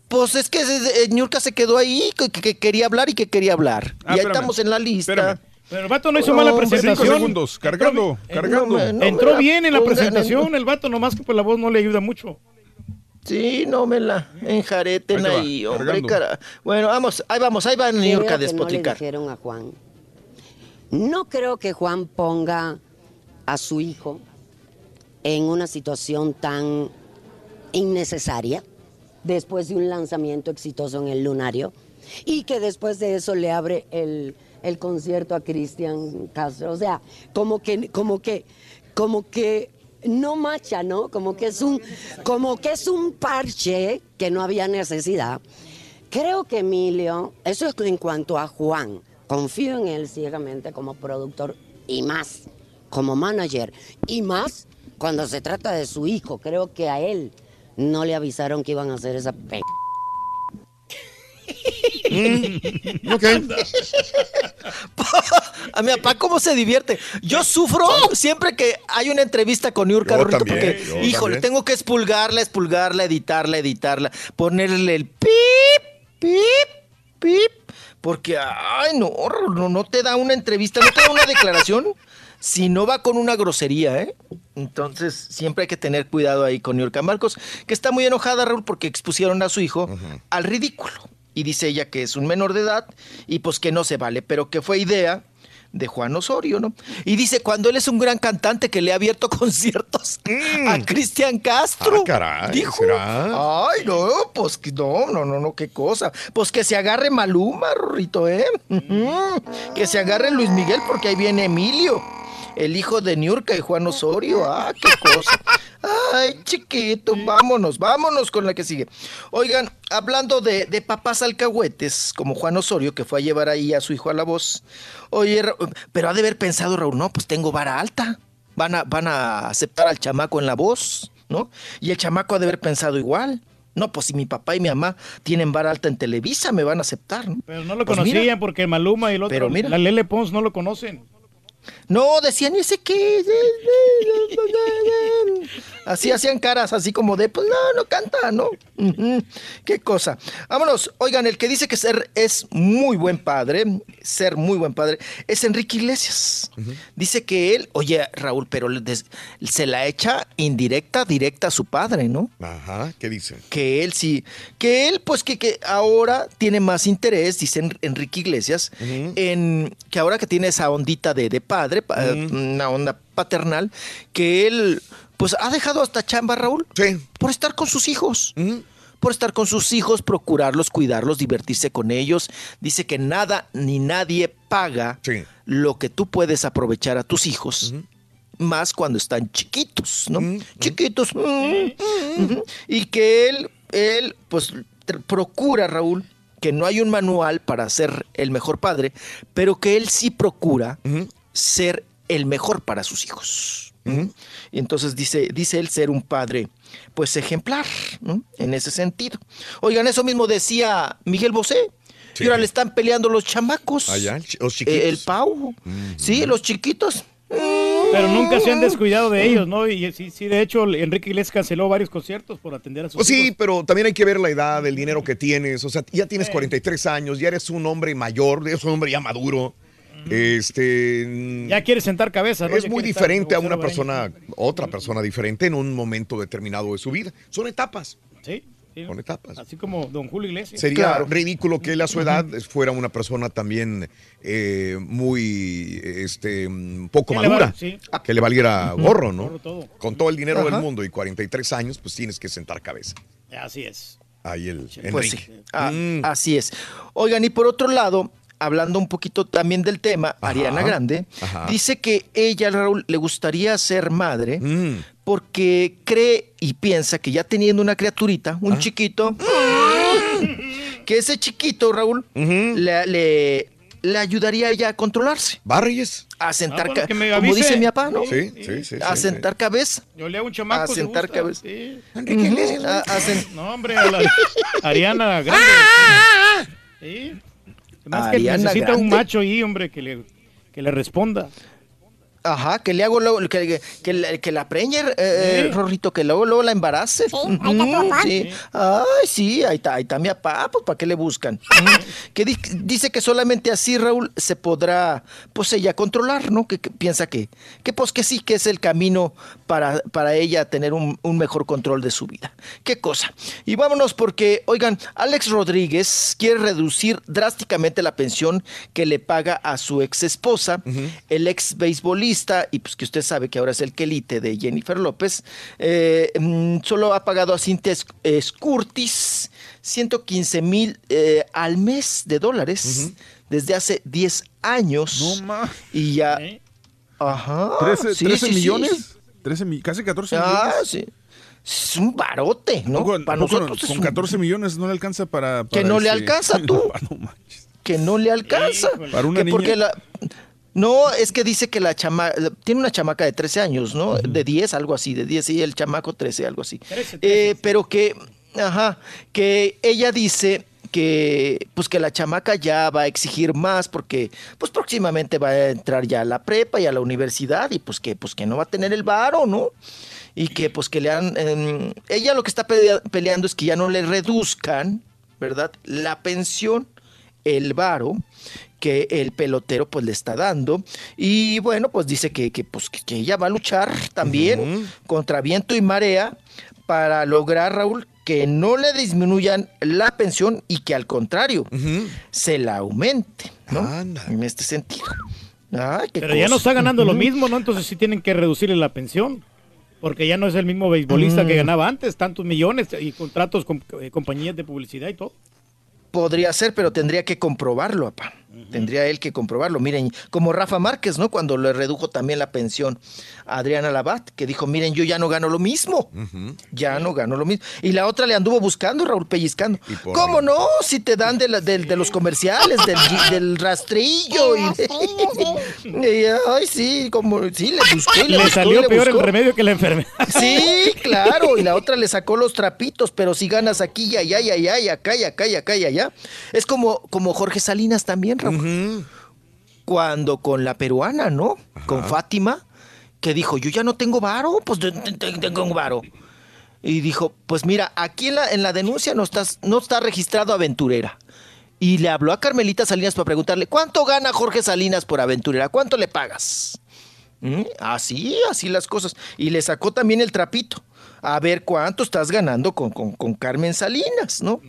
Pues es que eh, Niurka se quedó ahí, que, que- que quería hablar y que quería hablar. Ah, y ahí espérame, estamos en la lista. espérame. Pero el vato no hizo mala hombre, presentación. Cinco segundos, cargando, cargando. no no Entró bien en la presentación el vato, nomás que pues la voz no le ayuda mucho. Sí, no me la enjareten Ahí va, ahí, hombre, cara. Bueno, vamos, ahí vamos, ahí va Creo Niurka a que no le despotricar. dijeron a Juan. No creo que Juan ponga a su hijo en una situación tan innecesaria después de un lanzamiento exitoso en el lunario y que después de eso le abre el, el concierto a Cristian Castro. O sea, como que, como que, como que no macha, ¿no? Como que es un, como que es un parche que no había necesidad. Creo que Emilio, eso es en cuanto a Juan, confío en él ciegamente como productor y más como manager y más cuando se trata de su hijo. Creo que a él no le avisaron que iban a hacer esa pe... ok. [LAUGHS] A mi papá, ¿cómo se divierte? Yo sufro siempre que hay una entrevista con Rorrito, también, porque, híjole, también. tengo que expulgarla, expulgarla, editarla, editarla, ponerle el pip, pip, pip, porque, ay, no, no, no te da una entrevista, no te da una declaración si no va con una grosería, ¿eh? Entonces, siempre hay que tener cuidado ahí con Niurka Marcos, que está muy enojada, Raúl, porque expusieron a su hijo al ridículo. Y dice ella que es un menor de edad y pues que no se vale, pero que fue idea de Juan Osorio, ¿no? Y dice, cuando él es un gran cantante que le ha abierto [LAUGHS] conciertos a Cristian Castro. Ah, caray, dijo. ¿será? Ay, no, pues que no, no, no, no, qué cosa. Pues que se agarre Maluma, Rorrito, ¿eh? Que se agarre Luis Miguel porque ahí viene Emilio, el hijo de Niurka y Juan Osorio. Ah, qué cosa. Ay, chiquito, vámonos, vámonos con la que sigue. Oigan, hablando de, de papás alcahuetes, como Juan Osorio, que fue a llevar ahí a su hijo a la voz. Oye, pero ha de haber pensado Raúl, no, pues tengo vara alta. Van a, van a aceptar al chamaco en la voz, ¿no? Y el chamaco ha de haber pensado igual. No, pues si mi papá y mi mamá tienen vara alta en Televisa, me van a aceptar, ¿no? Pero no lo Pues conocían mira. porque Maluma y el otro, Pero mira. la Lele Pons no lo conocen. No, decían, ¿y ese qué? [LAUGHS] Así hacían caras, así como de, pues no, no canta, ¿no? Qué cosa. Vámonos. Oigan, el que dice que ser es muy buen padre, ser muy buen padre, es Enrique Iglesias. Dice que él, oye, Raúl, pero se la echa indirecta, directa a su padre, ¿no? Ajá, ¿qué dice? que él sí, que él pues que, que ahora tiene más interés, dice En- Enrique Iglesias, en que ahora que tiene esa ondita de, de padre, una onda paternal, que él pues ha dejado hasta chamba, Raúl, por estar con sus hijos. Por estar con sus hijos, procurarlos, cuidarlos, divertirse con ellos. Dice que nada ni nadie paga lo que tú puedes aprovechar a tus hijos más cuando están chiquitos, ¿no? Chiquitos. Y que él, él, pues, procura, Raúl, que no hay un manual para ser el mejor padre, pero que él sí procura ser el mejor para sus hijos. Y entonces dice, dice él ser un padre, pues ejemplar, ¿no? En ese sentido. Oigan, eso mismo decía Miguel Bosé. Y ahora le están peleando los chamacos. Allá, el chi- los chiquitos. Eh, el Pau. Sí, los chiquitos. Pero nunca se han descuidado de ellos, ¿no? Y sí, sí, de hecho, Enrique Iglesias canceló varios conciertos por atender a sus Pues sí, hijos. pero también hay que ver la edad, el dinero que tienes. O sea, ya tienes 43 años, ya eres un hombre mayor, eres un hombre ya maduro. Este. Ya quiere sentar cabeza, ¿no? Es Ya muy diferente a una persona, otra persona diferente en un momento determinado de su vida. Son etapas. Sí. sí. Son etapas. Así como Don Julio Iglesias. Sería ridículo que él a su edad fuera una persona también eh, muy este mm, poco Que madura, sí. que le valiera gorro, ¿no? Gorro todo. Con todo el dinero Ajá. del mundo y 43 años, pues tienes que sentar cabeza. Así es. Ahí el Pues sí, ah, así es. Oigan, y por otro lado, hablando un poquito también del tema, Ariana Grande ajá. dice que ella, Raúl, le gustaría ser madre Mm. porque cree y piensa que ya teniendo una criaturita, Ah. un chiquito, [LAUGHS] que ese chiquito, Raúl, le, le, le ayudaría a ella a controlarse. Barries. A sentar, Ah, bueno, como dice mi papá, ¿no? Sí, sí, sí. A sí, sentar cabeza. Yo le hago un chamaco. A se sentar gusta, cabeza. sí. Enrique Iglesias, a- a sen- No, hombre, a la- Ariana Grande. [LAUGHS] Sí. Más que necesita un macho ahí, hombre, que le, que le responda. Ajá, que le hago luego, que, que, que, la- preñe, eh, Sí. Rorrito, que luego, luego la embarace. Sí, ahí está tu Ujú, papá. sí. Ay, sí, ahí está, ahí está mi papá, pues ¿para qué le buscan? Que di- dice que solamente así, Raúl, se podrá, pues ella controlar, ¿no? Que, que piensa que, que pues que sí, que es el camino para, para ella tener un, un mejor control de su vida. Qué cosa. Y vámonos porque, oigan, Alex Rodríguez quiere reducir drásticamente la pensión que le paga a su ex esposa, el ex beisbolista, y pues que usted sabe que ahora es el quelite de Jennifer López, eh, mm, solo ha pagado a Cintia Esc- Scurtis 115 mil eh, al mes de dólares desde hace 10 años. No más. Y ya. Ajá. 13, sí, 13 sí, millones. sí. 13 mi- casi 14 Ah, millones. sí. Es un barote, ¿no? ¿A poco- Para nosotros con un- 14 millones no le alcanza para. Que para no le ese- alcanza, [LAUGHS] tú. No, no que no le alcanza. Para una Que niña. porque la- No, es que dice que la chama tiene una chamaca de 13 años, ¿no? De 10, algo así, de 10 y el chamaco 13, algo así. 13, Eh, pero que, ajá, que ella dice que pues que la chamaca ya va a exigir más porque pues próximamente va a entrar ya a la prepa y a la universidad y pues que pues que no va a tener el varo, ¿no? Y que pues que le han em, ella lo que está pelea- peleando es que ya no le reduzcan, ¿verdad? La pensión, el varo que el pelotero pues le está dando y bueno pues dice que, que, pues que, que ella va a luchar también contra viento y marea para lograr Raúl que no le disminuyan la pensión y que al contrario se la aumente ¿no? en este sentido Ay, qué Pero ya no está ganando lo mismo, ¿no? Entonces sí tienen que reducirle la pensión. Porque ya no es el mismo beisbolista Mm. que ganaba antes, tantos millones y contratos con eh, compañías de publicidad y todo. Podría ser, pero tendría que comprobarlo, papá. Tendría él que comprobarlo. Miren, como Rafa Márquez, ¿no? Cuando le redujo también la pensión a Adriana Labat, que dijo, miren, yo ya no gano lo mismo. Ya no gano lo mismo. Y la otra le anduvo buscando, Raúl, pellizcando. ¿Cómo no? Si te dan de, la- de los comerciales, del, [LAUGHS] del rastrillo. y [LAUGHS] y, ay, sí, como, sí, le busqué. Le, buscó y salió le peor el remedio que la enfermedad. Sí, [LAUGHS] claro, y la otra le sacó los trapitos, pero si ganas aquí y allá y allá y acá y acá y acá y allá. Es como, como Jorge Salinas también, Raúl. Cuando con la peruana, ¿no? Con Fátima, que dijo, yo ya no tengo varo, pues te- te- te- tengo un varo. Y dijo, pues mira, aquí en la, en la denuncia no, estás, no está registrado aventurera. Y le habló a Carmelita Salinas para preguntarle, ¿cuánto gana Jorge Salinas por aventurera? ¿Cuánto le pagas? ¿Mm? Así, así las cosas. Y le sacó también el trapito. A ver cuánto estás ganando con, con- con Carmen Salinas, ¿no?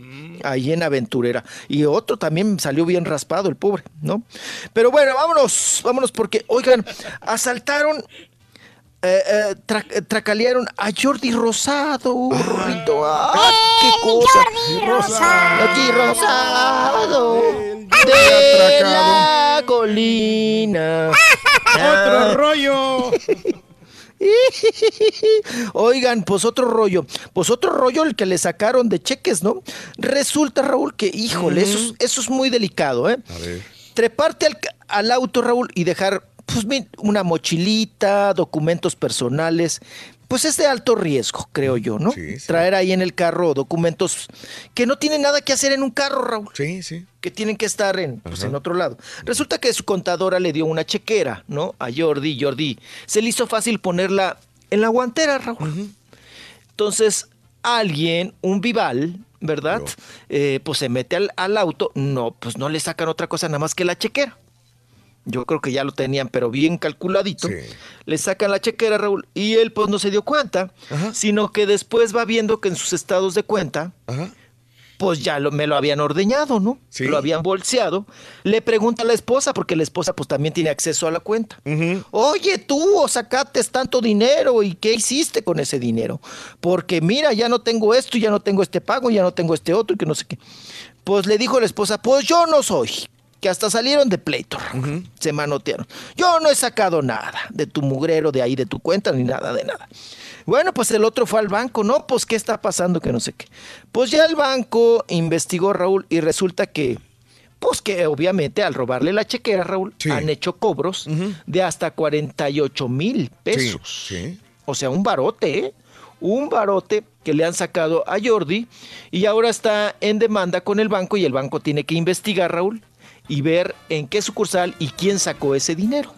Ahí en Aventurera. Y otro también salió bien raspado, el pobre, ¿no? Pero bueno, vámonos, vámonos porque, oigan, asaltaron, eh, eh, tra- eh, tracalearon a Jordi Rosado, Rito. ¡Ah, qué cosa! Jordi Rosado. Jordi Rosado. De la colina. [LAUGHS] Otro rollo. [LAUGHS] [LAUGHS] Oigan, pues otro rollo, pues otro rollo el que le sacaron de cheques, ¿no? Resulta, Raúl, que, híjole, eso, es, eso es muy delicado, ¿eh? A ver. Treparte al, al auto, Raúl, y dejar, pues, una mochilita, documentos personales, pues es de alto riesgo, creo yo, ¿no? Traer ahí en el carro documentos que no tienen nada que hacer en un carro, Raúl. Sí, sí. Que tienen que estar en, pues, en otro lado. Resulta que su contadora le dio una chequera, ¿no? A Jordi. Jordi se le hizo fácil ponerla en la guantera, Raúl. Entonces, alguien, un vival, ¿verdad? Eh, pues se mete al, al auto. No, pues no le sacan otra cosa nada más que la chequera. Yo creo que ya lo tenían, pero bien calculadito. Le sacan la chequera, Raúl, y él pues no se dio cuenta, sino que después va viendo que en sus estados de cuenta, pues ya lo- me lo habían ordeñado, ¿no? Lo habían bolseado. Le pregunta a la esposa, porque la esposa pues también tiene acceso a la cuenta. Oye, tú sacaste tanto dinero y ¿qué hiciste con ese dinero? Porque mira, ya no tengo esto, ya no tengo este pago, ya no tengo este otro y que no sé qué. Pues le dijo la esposa, pues yo no soy. Que hasta salieron de pleito, Raúl. se manotearon. Yo no he sacado nada de tu mugrero, de ahí, de tu cuenta, ni nada, de nada. Bueno, pues el otro fue al banco, ¿no? Pues qué está pasando, que no sé qué. Pues ya el banco investigó, Raúl, y resulta que, pues que obviamente al robarle la chequera, Raúl, han hecho cobros de hasta 48 mil pesos. O sea, un barote, ¿eh? Un barote que le han sacado a Jordi y ahora está en demanda con el banco y el banco tiene que investigar, Raúl, y ver en qué sucursal y quién sacó ese dinero.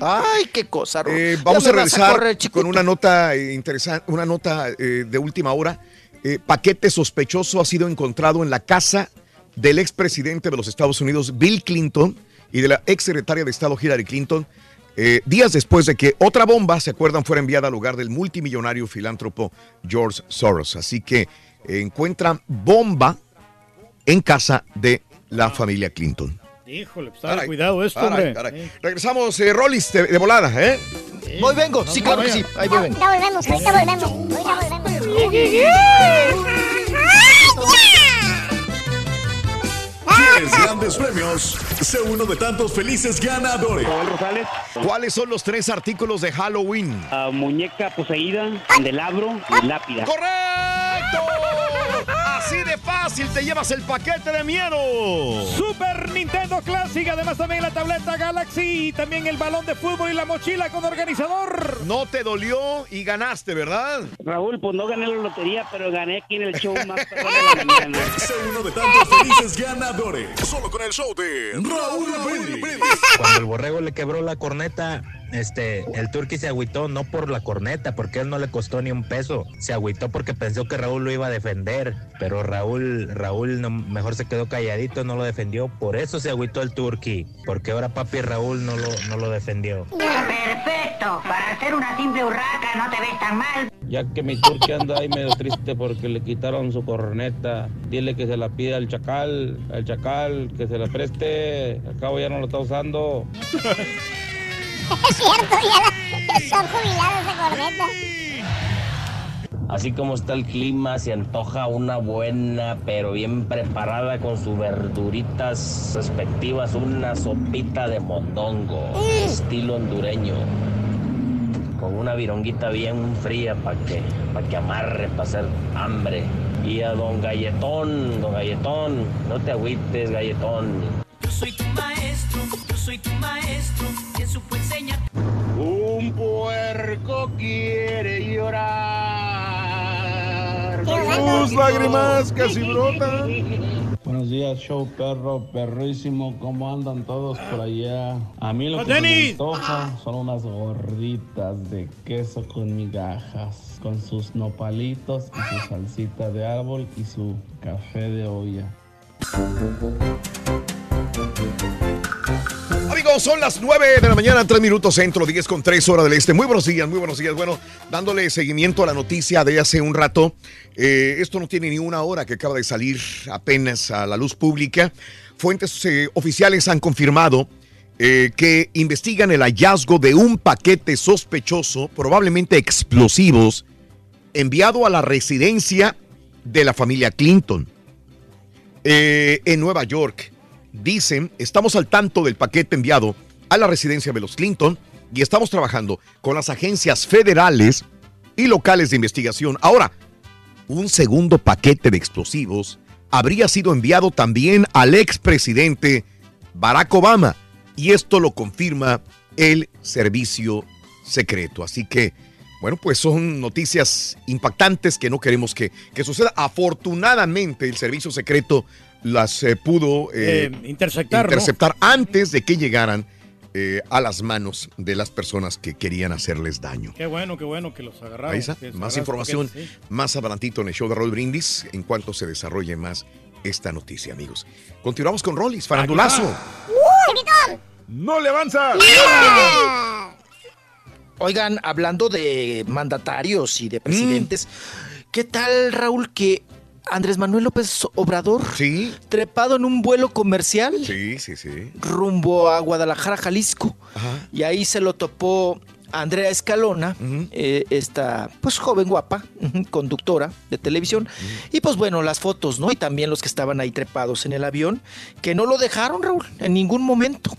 Ay, qué cosa. Eh, vamos a regresar correr, con una nota interesante, una nota eh, de última hora. Eh, paquete sospechoso ha sido encontrado en la casa del expresidente de los Estados Unidos, Bill Clinton, y de la exsecretaria de Estado, Hillary Clinton, eh, días después de que otra bomba, se acuerdan, fuera enviada al hogar del multimillonario filántropo George Soros. Así que eh, encuentran bomba en casa de la familia Clinton. Híjole, pues, Caray, cuidado esto, caray, hombre. caray. Regresamos, eh, Rollis, de, de volada, ¿eh? Voy, vengo, sí, claro que sí, ahí voy, vengo. Ahorita volvemos, ahorita volvemos. Ahorita volvemos. ¿Quieres grandes premios? Sé uno de tantos felices ganadores. ¿Cuáles son los tres artículos de Halloween? muñeca poseída, candelabro y lápida. ¡Correcto! Así de fácil te llevas el paquete de miedo. Super Nintendo Classic, además también la tableta Galaxy y también el balón de fútbol y la mochila con organizador. No te dolió y ganaste, ¿verdad? Raúl, pues no gané la lotería, pero gané aquí en el show más [LAUGHS] perrón de la mañana. Sé uno de tantos felices ganadores. Solo con el show de Raúl Brindis. Cuando el borrego le quebró la corneta, este, el turqui se agüitó no por la corneta, porque él no le costó ni un peso. Se agüitó porque pensó que Raúl lo iba a defender, pero Raúl, Raúl no- mejor se quedó calladito, no lo defendió. Por eso se agüitó el turqui, porque ahora papi Raúl no lo, no lo defendió. Perfecto, para hacer una simple urraca no te ves tan mal. Ya que mi turque anda ahí medio triste porque le quitaron su corneta, dile que se la pida al chacal, al chacal, que se la preste, al cabo ya no lo está usando. [LAUGHS] Es cierto, ya, son jubilados de corneta. Así como está el clima, se antoja una buena, pero bien preparada con sus verduritas respectivas, una sopita de mondongo, estilo hondureño, con una vironguita bien fría para que, pa' que amarre, para hacer hambre. Y a don Galletón, don Galletón, no te agüites, Galletón. Yo soy tu maestro, soy tu maestro, quien supo enseñar. Un puerco quiere llorar. Tus lágrimas casi brotan. [LAUGHS] Buenos días, show perro, perrísimo. ¿Cómo andan todos por allá? A mí lo ¡Oh, que se me antoja son unas gorditas de queso con migajas, con sus nopalitos y su salsita de árbol y su café de olla. Amigos, son las 9 de la mañana, 3 minutos centro, 10 con 3 horas del este. Muy buenos días, muy buenos días. Bueno, dándole seguimiento a la noticia de hace un rato, eh, esto no tiene ni una hora que acaba de salir apenas a la luz pública. Fuentes eh, oficiales han confirmado eh, que investigan el hallazgo de un paquete sospechoso, probablemente explosivos, enviado a la residencia de la familia Clinton en Nueva York. Dicen, estamos al tanto del paquete enviado a la residencia de los Clinton y estamos trabajando con las agencias federales y locales de investigación. Ahora, un segundo paquete de explosivos habría sido enviado también al expresidente Barack Obama y esto lo confirma el servicio secreto. Así que, bueno, pues son noticias impactantes que no queremos que, que suceda. Afortunadamente, el servicio secreto las eh, pudo eh, Eh, interceptar, ¿no? interceptar antes de que llegaran eh, a las manos de las personas que querían hacerles daño. Qué bueno, qué bueno que los agarraron. Ahí está, más agarraron información sí. más adelantito en el show de Roll Brindis en cuanto se desarrolle más esta noticia, amigos. Continuamos con Rollis, farandulazo. ¡Chiquito! ¡No le avanza! Oigan, hablando de mandatarios y de presidentes, ¿qué tal, Raúl, que Andrés Manuel López Obrador, Sí, trepado en un vuelo comercial sí, sí, sí. rumbo a Guadalajara, Jalisco, Ajá. y ahí se lo topó Andrea Escalona, eh, esta pues joven guapa, conductora de televisión, y pues bueno, las fotos, ¿no? Y también los que estaban ahí trepados en el avión, que no lo dejaron, Raúl, en ningún momento.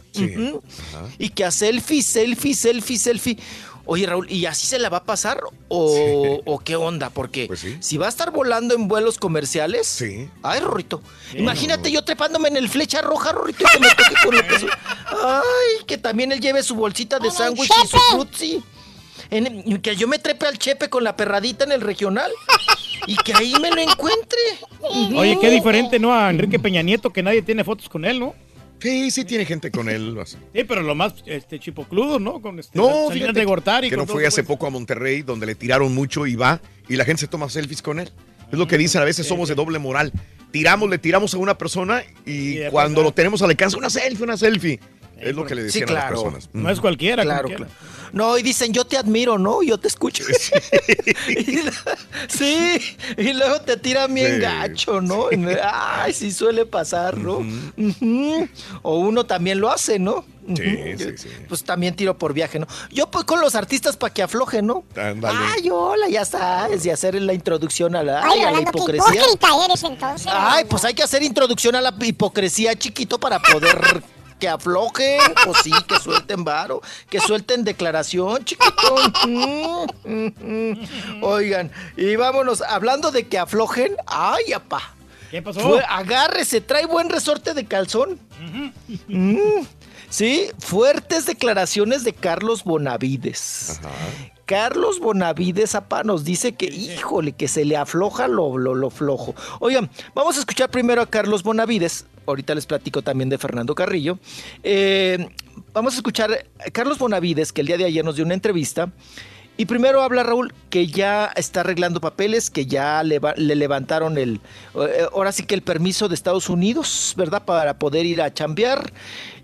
Y que a selfie, selfie, selfie, selfie. Oye, Raúl, ¿y así se la va a pasar? ¿O, o qué onda? Porque Pues si va a estar volando en vuelos comerciales. Ay, Rorrito. Imagínate yo trepándome en el flecha roja, Rorrito, y que me toque con lo que soy. Ay, que también él lleve su bolsita de sándwich y su frutzi. En- que yo me trepe al chepe con la perradita en el regional. Y que ahí me lo encuentre. Oye, qué diferente, ¿no? A Enrique Peña Nieto, que nadie tiene fotos con él, ¿no? Sí, sí tiene gente con él. así. Sí, pero lo más este, chipocludo, ¿no? Con este, No, fíjate de Gortari. que no fue hace poco a Monterrey, donde le tiraron mucho y va, y la gente se toma selfies con él. Es lo que dicen, a veces somos de doble moral. Tiramos, le tiramos a una persona y, después cuando lo tenemos al alcance, una selfie, una selfie. Es lo que le Sí, decían a las personas. No es cualquiera, Claro, cualquiera. claro. No, y dicen, yo te admiro, ¿no? Yo te escucho. [LAUGHS] Y sí, y luego te tiran bien Sí. gacho, ¿no? Ay, sí suele pasar, ¿no? O uno también lo hace, ¿no? Sí, sí, sí. Pues también tiro por viaje, ¿no? Yo pues con los artistas para que aflojen, ¿no? Ándale. Ay, hola, ya sabes, y hacer la introducción a la, Ay, ay, a la hipocresía. hipócrita eres entonces. Ay, pues hay que hacer introducción a la hipocresía, chiquito, para poder que aflojen, o sí, que suelten varo, que suelten declaración, chiquito. Mm, mm, mm. Oigan, y vámonos, hablando de que aflojen, ay, apá. ¿Qué pasó? Fue- agárrese, trae buen resorte de calzón. Sí, fuertes declaraciones de Carlos Bonavides. Carlos Bonavides Apa nos dice que, híjole, que se le afloja lo, lo, lo flojo. Oigan, vamos a escuchar primero a Carlos Bonavides. Ahorita les platico también de Fernando Carrillo. Eh, vamos a escuchar a Carlos Bonavides, que el día de ayer nos dio una entrevista. Y primero habla Raúl que ya está arreglando papeles, que ya le, va- le levantaron el, eh, ahora sí que el permiso de Estados Unidos, ¿verdad? Para poder ir a chambear.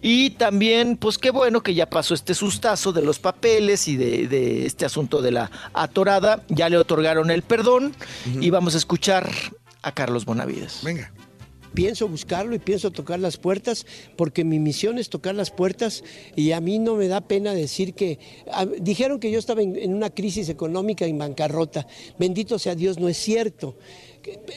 Y también, pues qué bueno que ya pasó este sustazo de los papeles y de, de este asunto de la atorada. Ya le otorgaron el perdón y vamos a escuchar a Carlos Bonavides. Venga. Pienso buscarlo y pienso tocar las puertas porque mi misión es tocar las puertas y a mí no me da pena decir que dijeron que yo estaba en, en una crisis económica en bancarrota. Bendito sea Dios, no es cierto.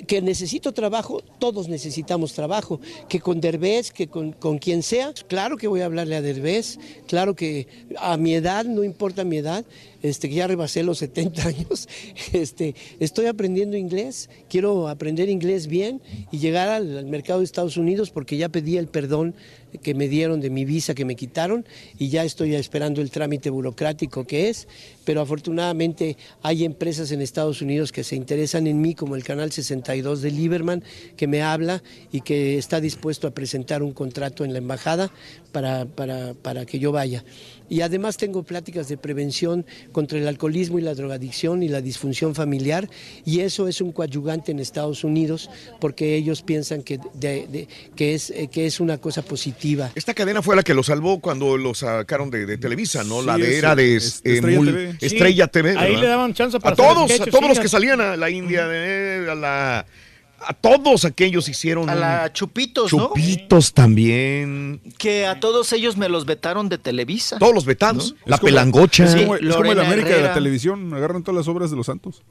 Que, necesito trabajo, todos necesitamos trabajo. Que con Derbez, que con, con quien sea, claro que voy a hablarle a Derbez, claro que a mi edad, no importa mi edad, este, que ya rebasé los 70 [LAUGHS] años, este, estoy aprendiendo inglés, quiero aprender inglés bien y llegar al, al mercado de Estados Unidos porque ya pedí el perdón que me dieron de mi visa que me quitaron y ya estoy esperando el trámite burocrático que es, pero afortunadamente hay empresas en Estados Unidos que se interesan en mí como el Canal 62 de Lieberman que me habla y que está dispuesto a presentar un contrato en la embajada para, para, para que yo vaya. Y además tengo pláticas de prevención contra el alcoholismo y la drogadicción y la disfunción familiar y eso es un coadyuvante en Estados Unidos porque ellos piensan que, de- de- que, es, eh, que es una cosa positiva. Esta cadena fue la que lo salvó cuando lo sacaron de, de Televisa, ¿no? la de era de es- eh, Estrella mul- TV. Sí, Estrella TV. ahí ¿verdad? le daban chance para a todos, a todos los que salían a la India, de- a la a todos aquellos hicieron A la Chupitos, ¿no? Chupitos también, Que a todos ellos me los vetaron de Televisa. todos los vetados, la Es como- pelangocha. Es como, es como el América de la televisión. Agarran todas las obras de los Santos.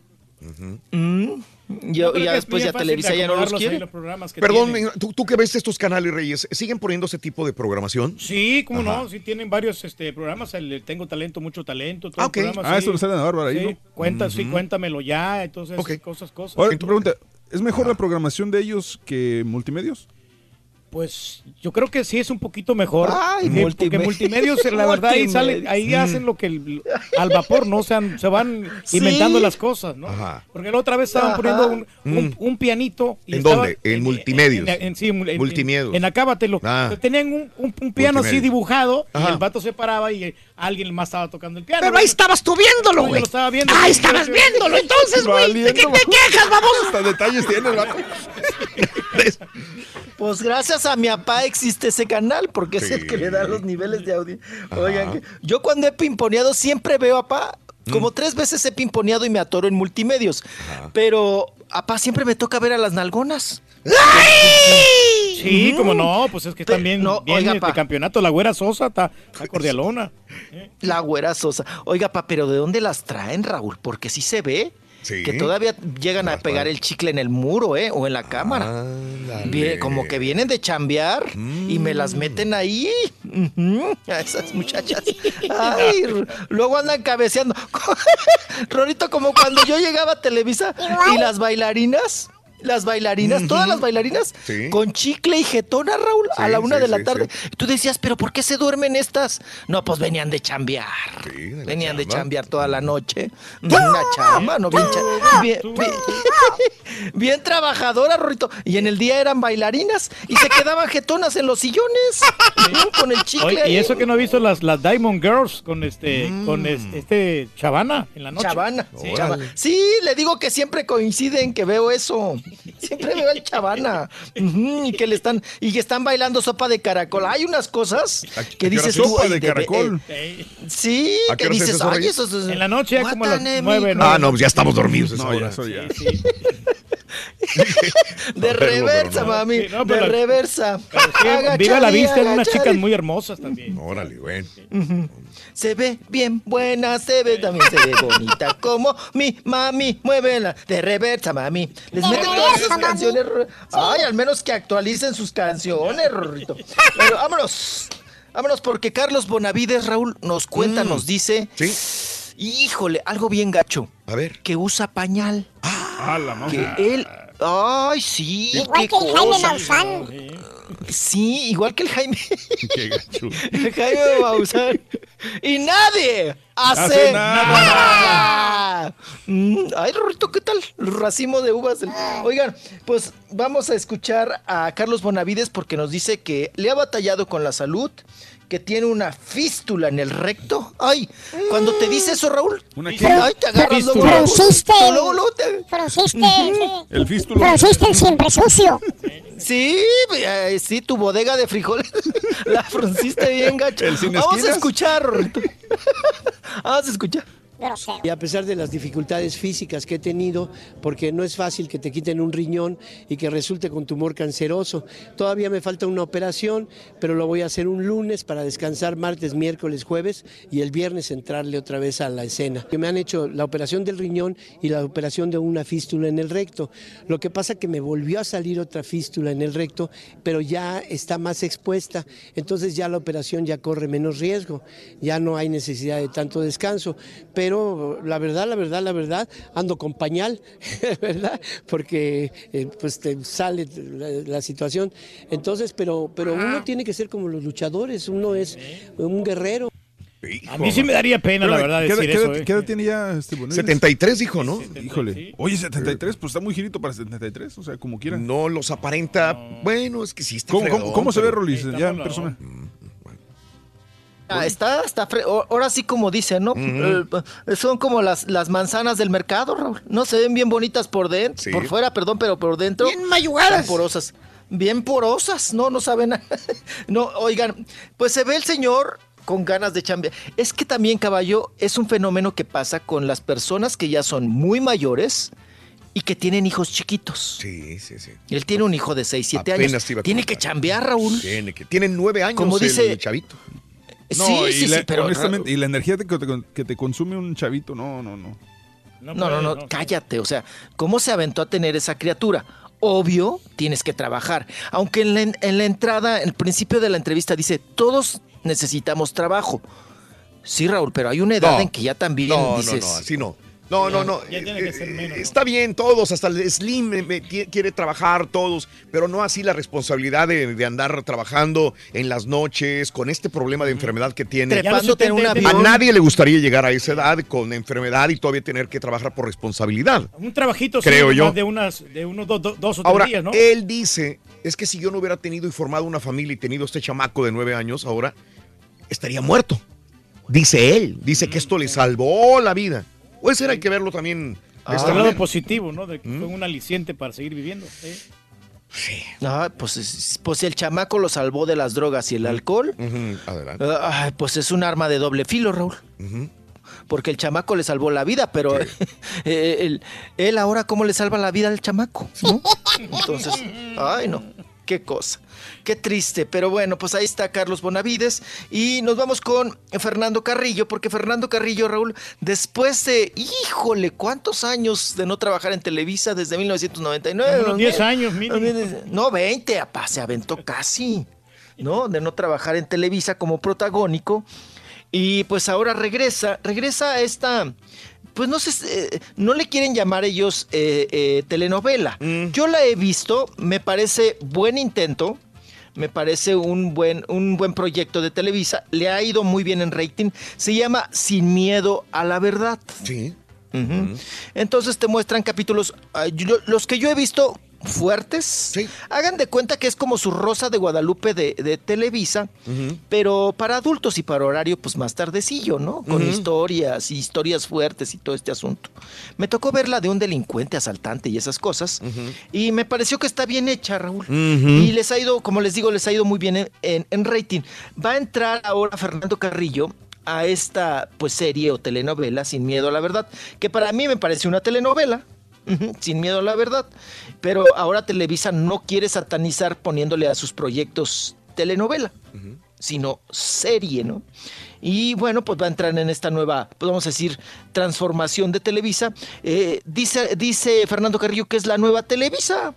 Mm. Yo- ya después ya Televisa ya no los quiere. los programas que Perdón. ¿tú, tú que ves estos canales, Reyes, ¿siguen poniendo ese tipo de programación? Sí, cómo Ajá. no, sí tienen varios este, programas, el Tengo Talento, Mucho Talento, todo Ah, el ok. programa, Ah, sí. esto lo sale en la Bárbara ahí, Sí, ¿no? cuenta, sí, cuéntamelo ya, entonces, Ok. cosas, cosas. Ahora, tu pregunta, ¿es mejor la programación de ellos que multimedios? Pues yo creo que sí es un poquito mejor. Ay, Sí, porque multimedia. multimedios, la verdad, ahí sale, ahí Mm. hacen lo que el- al vapor, ¿no? O sea, se van inventando Sí. las cosas, ¿no? Ajá. Porque la otra vez estaban Ajá. poniendo un, un- Mm. un pianito. y ¿En estaba- dónde? En multimedios. En, en- sí, en- en- Multimedios. En Acábatelo. Ah. Tenían un, un- un piano así dibujado Ajá. y el vato se paraba y eh, alguien más estaba tocando el piano. Pero ahí estabas tú viéndolo, No, yo güey. lo estaba viendo. Ahí estabas viéndolo, entonces, güey. ¿De qué te quejas, vamos? Hasta detalles tiene el vato. Pues gracias a mi papá existe ese canal, porque es el que le da los niveles de audio. Oigan, que- yo cuando he pimponeado siempre veo a papá, como tres veces he pimponeado y me atoro en multimedios. Pero a papá siempre me toca ver a las nalgonas. Sí, como no, pues es que también no, viene oiga, este campeonato. La güera Sosa está, está cordialona. La güera sosa. Oiga, pa, pero ¿de dónde las traen, Raúl? Porque sí se ve Sí. que todavía llegan a pegar el chicle en el muro, ¿eh? O en la cámara. Bien, como que vienen de chambear y me las meten ahí. A esas muchachas. [LAUGHS] Ay, luego andan cabeceando. [LAUGHS] Rorito, como cuando yo llegaba a Televisa y las bailarinas. Las bailarinas, todas las bailarinas, Sí. con chicle y jetona, Raúl, a la una sí, de la sí, tarde. Tú decías, ¿pero por qué se duermen estas? No, pues venían de chambear. venían de chambear toda la noche. Una chamba, ¿no? Bien, cha- [LAUGHS] bien, bien- [LAUGHS] bien trabajadora, Rorrito. Y en el día eran bailarinas y se quedaban jetonas en los sillones con el chicle. Oye, y eso que no he visto las, las Diamond Girls con este, con es- este Chavana en la noche. Chavana. Sí. Chava- Sí, le digo que siempre coinciden que veo eso. [LAUGHS] Siempre veo al Chavana. Y que le están, y que están bailando sopa de caracol. Hay unas cosas que dices es tú. sopa de caracol? eh, sí, ¿A qué que dices, eso, ay, eso es. En la noche, ya como a las nueve. ¿no? Ah, no, pues ya estamos dormidos. No, hora. ya. [LAUGHS] [LAUGHS] De no, reversa, no. mami. Sí, no, de reversa. Viva la vista, en unas chicas muy hermosas también. Órale, bueno. Se ve bien buena, se ve también, se ve bonita. [LAUGHS] Como mi mami, muévela. De reversa, mami. Les De meten todas esas mami. canciones. Ay, al menos que actualicen sus canciones, Rorrito. Pero vámonos. Vámonos, porque Carlos Bonavides, Raúl, nos cuenta, Mm. nos dice. Sí. Híjole, algo bien gacho. A ver. Que usa pañal. Ah, la mamá. Que él. Ay, sí. Igual qué que el Jaime cosa. Maussan. Sí, igual que el Jaime. [LAUGHS] Qué gacho. El Jaime Maussan. Y nadie hace, Hace nada. nada. Mm, Ay, Rorrito, ¿qué tal? Racimo de uvas. del- Oigan, pues vamos a escuchar a Carlos Bonavides porque nos dice que le ha batallado con la salud, que tiene una fístula en el recto. Ay, cuando te dice eso, Raúl, ¿Una qué? ay, te agarras luego, Frunciste. luego, luego te- Frunciste. sí. [LAUGHS] El el siempre sucio. Sí, eh, sí, tu bodega de frijoles [LAUGHS] la frunciste bien gacho. El sin Vamos a escuchar. [LAUGHS] Vamos a escuchar. Grosero. Y a pesar de las dificultades físicas que he tenido, porque no es fácil que te quiten un riñón y que resulte con tumor canceroso, todavía me falta una operación, pero lo voy a hacer un lunes para descansar martes, miércoles, jueves y el viernes entrarle otra vez a la escena. Me han hecho la operación del riñón y la operación de una fístula en el recto. Lo que pasa que me volvió a salir otra fístula en el recto, pero ya está más expuesta, entonces ya la operación ya corre menos riesgo, ya no hay necesidad de tanto descanso, pero la verdad, la verdad, la verdad, ando con pañal, [LAUGHS] ¿verdad? Porque eh, pues te sale la, la situación. Entonces, pero, pero uno tiene que ser como los luchadores, uno es un guerrero. A mí sí me daría pena, la Pero, verdad, ¿qué edad- decir qué eso. eh. ¿Qué edad tiene ya este Bonavides? 73 dijo, ¿no? Híjole. Oye, 73, pues está muy girito para 73, o sea, como quiera. No los aparenta. Bueno, es que sí está ¿Cómo, cómo, cómo se ve pero- Rolis ya en persona? Ah, está, o- Ahora sí como dice, ¿no? Eh, son como las, las manzanas del mercado, Raúl. No se ven bien bonitas por dentro, Sí. por fuera, perdón, pero por dentro. Bien mayugadas. porosas. Bien porosas, no, no saben. [LAUGHS] No, oigan, pues se ve el señor con ganas de chambear. Es que también, caballo, es un fenómeno que pasa con las personas que ya son muy mayores y que tienen hijos chiquitos. Sí, sí, sí. Él tiene un hijo de 6, 7 Apenas años. te iba a Tiene que chambear, Raúl. Tiene que. Tienen nueve años Como dice- el chavito. No, sí, sí, la, sí, pero honestamente, y la energía que te, que te consume un chavito, no, no, no. No, no, no, cállate. O sea, ¿cómo se aventó a tener esa criatura? Obvio, tienes que trabajar. Aunque en la, en la entrada, en el principio de la entrevista dice, todos necesitamos trabajo. Sí, Raúl, pero hay una edad No. en que ya también No, dices... no, no, así no. No, no, no. Ya tiene que ser menos, Eh, Está bien, todos, hasta el Slim eh, me- quiere trabajar, todos, pero no así la responsabilidad de, de andar trabajando en las noches con este problema de enfermedad que tiene. Trepándote en un A nadie le gustaría llegar a esa edad con enfermedad y todavía tener que trabajar por responsabilidad. Un trabajito sí, Creo yo. de, unas, de unos do- do- dos o tres Ahora, días, ¿no? él dice, es que si yo no hubiera tenido y formado una familia y tenido este chamaco de nueve años, ahora estaría muerto. Dice él, dice que esto le salvó la vida. Ese era hay que verlo también de Ah, el lado positivo, ¿no? De que fue un aliciente para seguir viviendo. ¿eh? Ah, pues, es- pues el chamaco lo salvó de las drogas y el alcohol. Adelante. Ay, pues es un arma de doble filo, Raúl. Porque el chamaco le salvó la vida, pero [LAUGHS] eh, él, él ahora cómo le salva la vida al chamaco, ¿no? [LAUGHS] Entonces, ay no, qué cosa, qué triste. Pero bueno, pues ahí está Carlos Bonavides y nos vamos con Fernando Carrillo, porque Fernando Carrillo, Raúl, después de, híjole, ¿cuántos años de no trabajar en Televisa desde 1999? Unos 10 años, mínimo. No, 20, apá, se aventó casi, ¿no? De no trabajar en Televisa como protagónico. Y pues ahora regresa, regresa a esta, pues no sé, eh, no le quieren llamar ellos eh, eh, telenovela. Yo la he visto, me parece buen intento. Me parece un buen, un buen proyecto de Televisa. Le ha ido muy bien en rating. Se llama Sin Miedo a la Verdad. Sí. Entonces te muestran capítulos, ah, yo- los que yo he visto fuertes. Hagan de cuenta que es como su Rosa de Guadalupe de, de Televisa, pero para adultos y para horario pues más tardecillo, ¿no? Con historias y historias fuertes y todo este asunto. Me tocó ver la de un delincuente asaltante y esas cosas y me pareció que está bien hecha, Raúl. Y les ha ido, como les digo, les ha ido muy bien en, en- en rating. Va a entrar ahora Fernando Carrillo a esta pues serie o telenovela Sin Miedo a la Verdad, que para mí me parece una telenovela. Sin miedo a la verdad. Pero ahora Televisa no quiere satanizar poniéndole a sus proyectos telenovela, sino serie, ¿no? Y bueno, pues va a entrar en esta nueva, pues vamos a decir, transformación de Televisa. Eh, dice, dice Fernando Carrillo que es la nueva Televisa.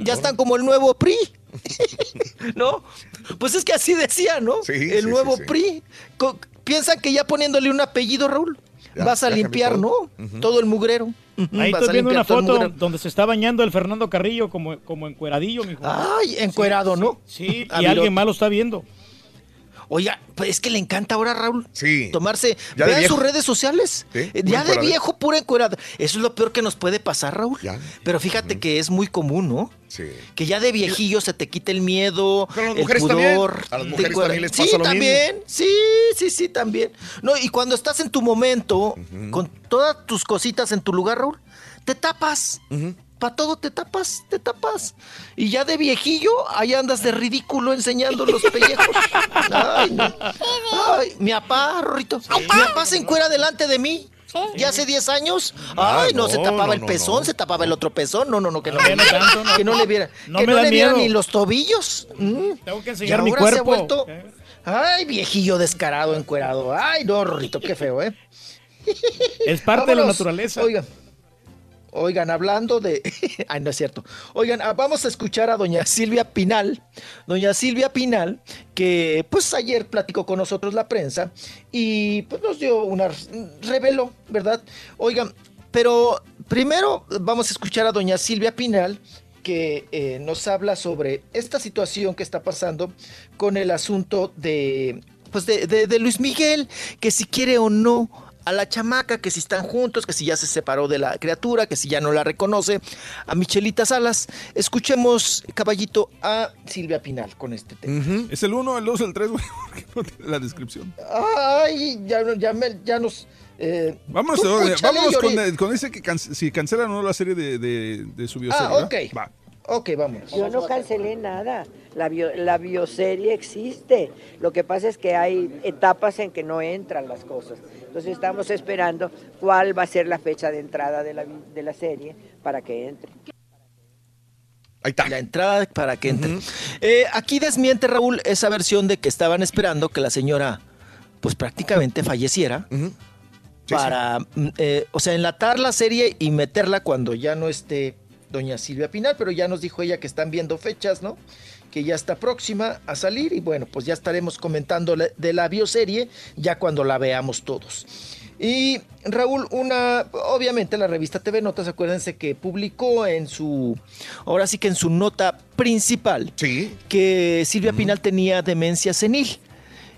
ya están como el nuevo PRI. [LAUGHS] ¿No? Pues es que así decía, ¿no? el sí, nuevo sí, sí. PRI. Piensan que ya poniéndole un apellido, Raúl, Ya, vas a limpiar, ¿no? Todo el mugrero. Ahí estoy viendo una foto donde se está bañando el Fernando Carrillo como, como encueradillo, mijo. Ay, encuerado, ¿no? Sí, Ah, y mira. alguien más lo está viendo. Oiga, pues es que le encanta ahora, Raúl. Sí. Tomarse. Ya vean sus redes sociales. Sí, Eh, ya de viejo, pura encuerada. Eso es lo peor que nos puede pasar, Raúl. Pero fíjate que es muy común, ¿no? Sí. Que ya de viejillo se te quite el miedo, Pero las el también. pudor. A las te mujeres encuer- también les sí, mismo. también. Sí, sí, sí, también. No, y cuando estás en tu momento, con todas tus cositas en tu lugar, Raúl, te tapas. Para todo te tapas, te tapas. Y ya de viejillo, ahí andas de ridículo enseñando los pellejos. [LAUGHS] Ay, no. Ay, mi papá, Rorrito. Mi papá se encuera delante de mí. Ya hace 10 años. Ah, Ay, no, no, se tapaba no, el pezón, no. se tapaba el otro pezón. No, no, no, que no, no tanto, que no le viera. Que no le viera ni los tobillos. Mm. Tengo que Y enseñar mi ahora se ha cuerpo. vuelto. Ay, viejillo descarado, encuerado. Ay, no, Rorrito, qué feo, ¿eh? Es parte de la naturaleza. Oigan, oigan, hablando de. [LAUGHS] Ay, no es cierto. Oigan, ah, vamos a escuchar a doña Silvia Pinal. Doña Silvia Pinal, que pues ayer platicó con nosotros la prensa y pues nos dio una. reveló, ¿verdad? Oigan, pero primero vamos a escuchar a doña Silvia Pinal que eh, nos habla sobre esta situación que está pasando con el asunto de, pues de, de- de Luis Miguel, que si quiere o no a la chamaca, que si están juntos, que si ya se separó de la criatura, que si ya no la reconoce, a Michelita Salas. Escuchemos, caballito, a Silvia Pinal con este tema. Es el 1, el 2, el 3, güey, [LAUGHS] porque no tiene la descripción. Ay, ya, no- ya, me- ya nos... eh, Vámonos, vámonos con, ese que cance- si cancelan o no la serie de, de, de su bioserie. Ah, ¿verdad? ok. Va. Ok, vámonos. Yo no cancelé nada. La, bio- la bioserie existe. Lo que pasa es que hay etapas en que no entran las cosas. Entonces estamos esperando cuál va a ser la fecha de entrada de la, de la serie para que entre. Ahí está. La entrada para que entre. Eh, aquí desmiente Raúl esa versión de que estaban esperando que la señora, pues prácticamente falleciera. para, mm, eh, o sea, enlatar la serie y meterla cuando ya no esté doña Silvia Pinal, pero ya nos dijo ella que están viendo fechas, ¿no? Que ya está próxima a salir y bueno, pues ya estaremos comentando de la bioserie ya cuando la veamos todos. Y Raúl, una, obviamente la revista TV Notas, acuérdense que publicó en su, ahora sí que en su nota principal, que Silvia Pinal tenía demencia senil.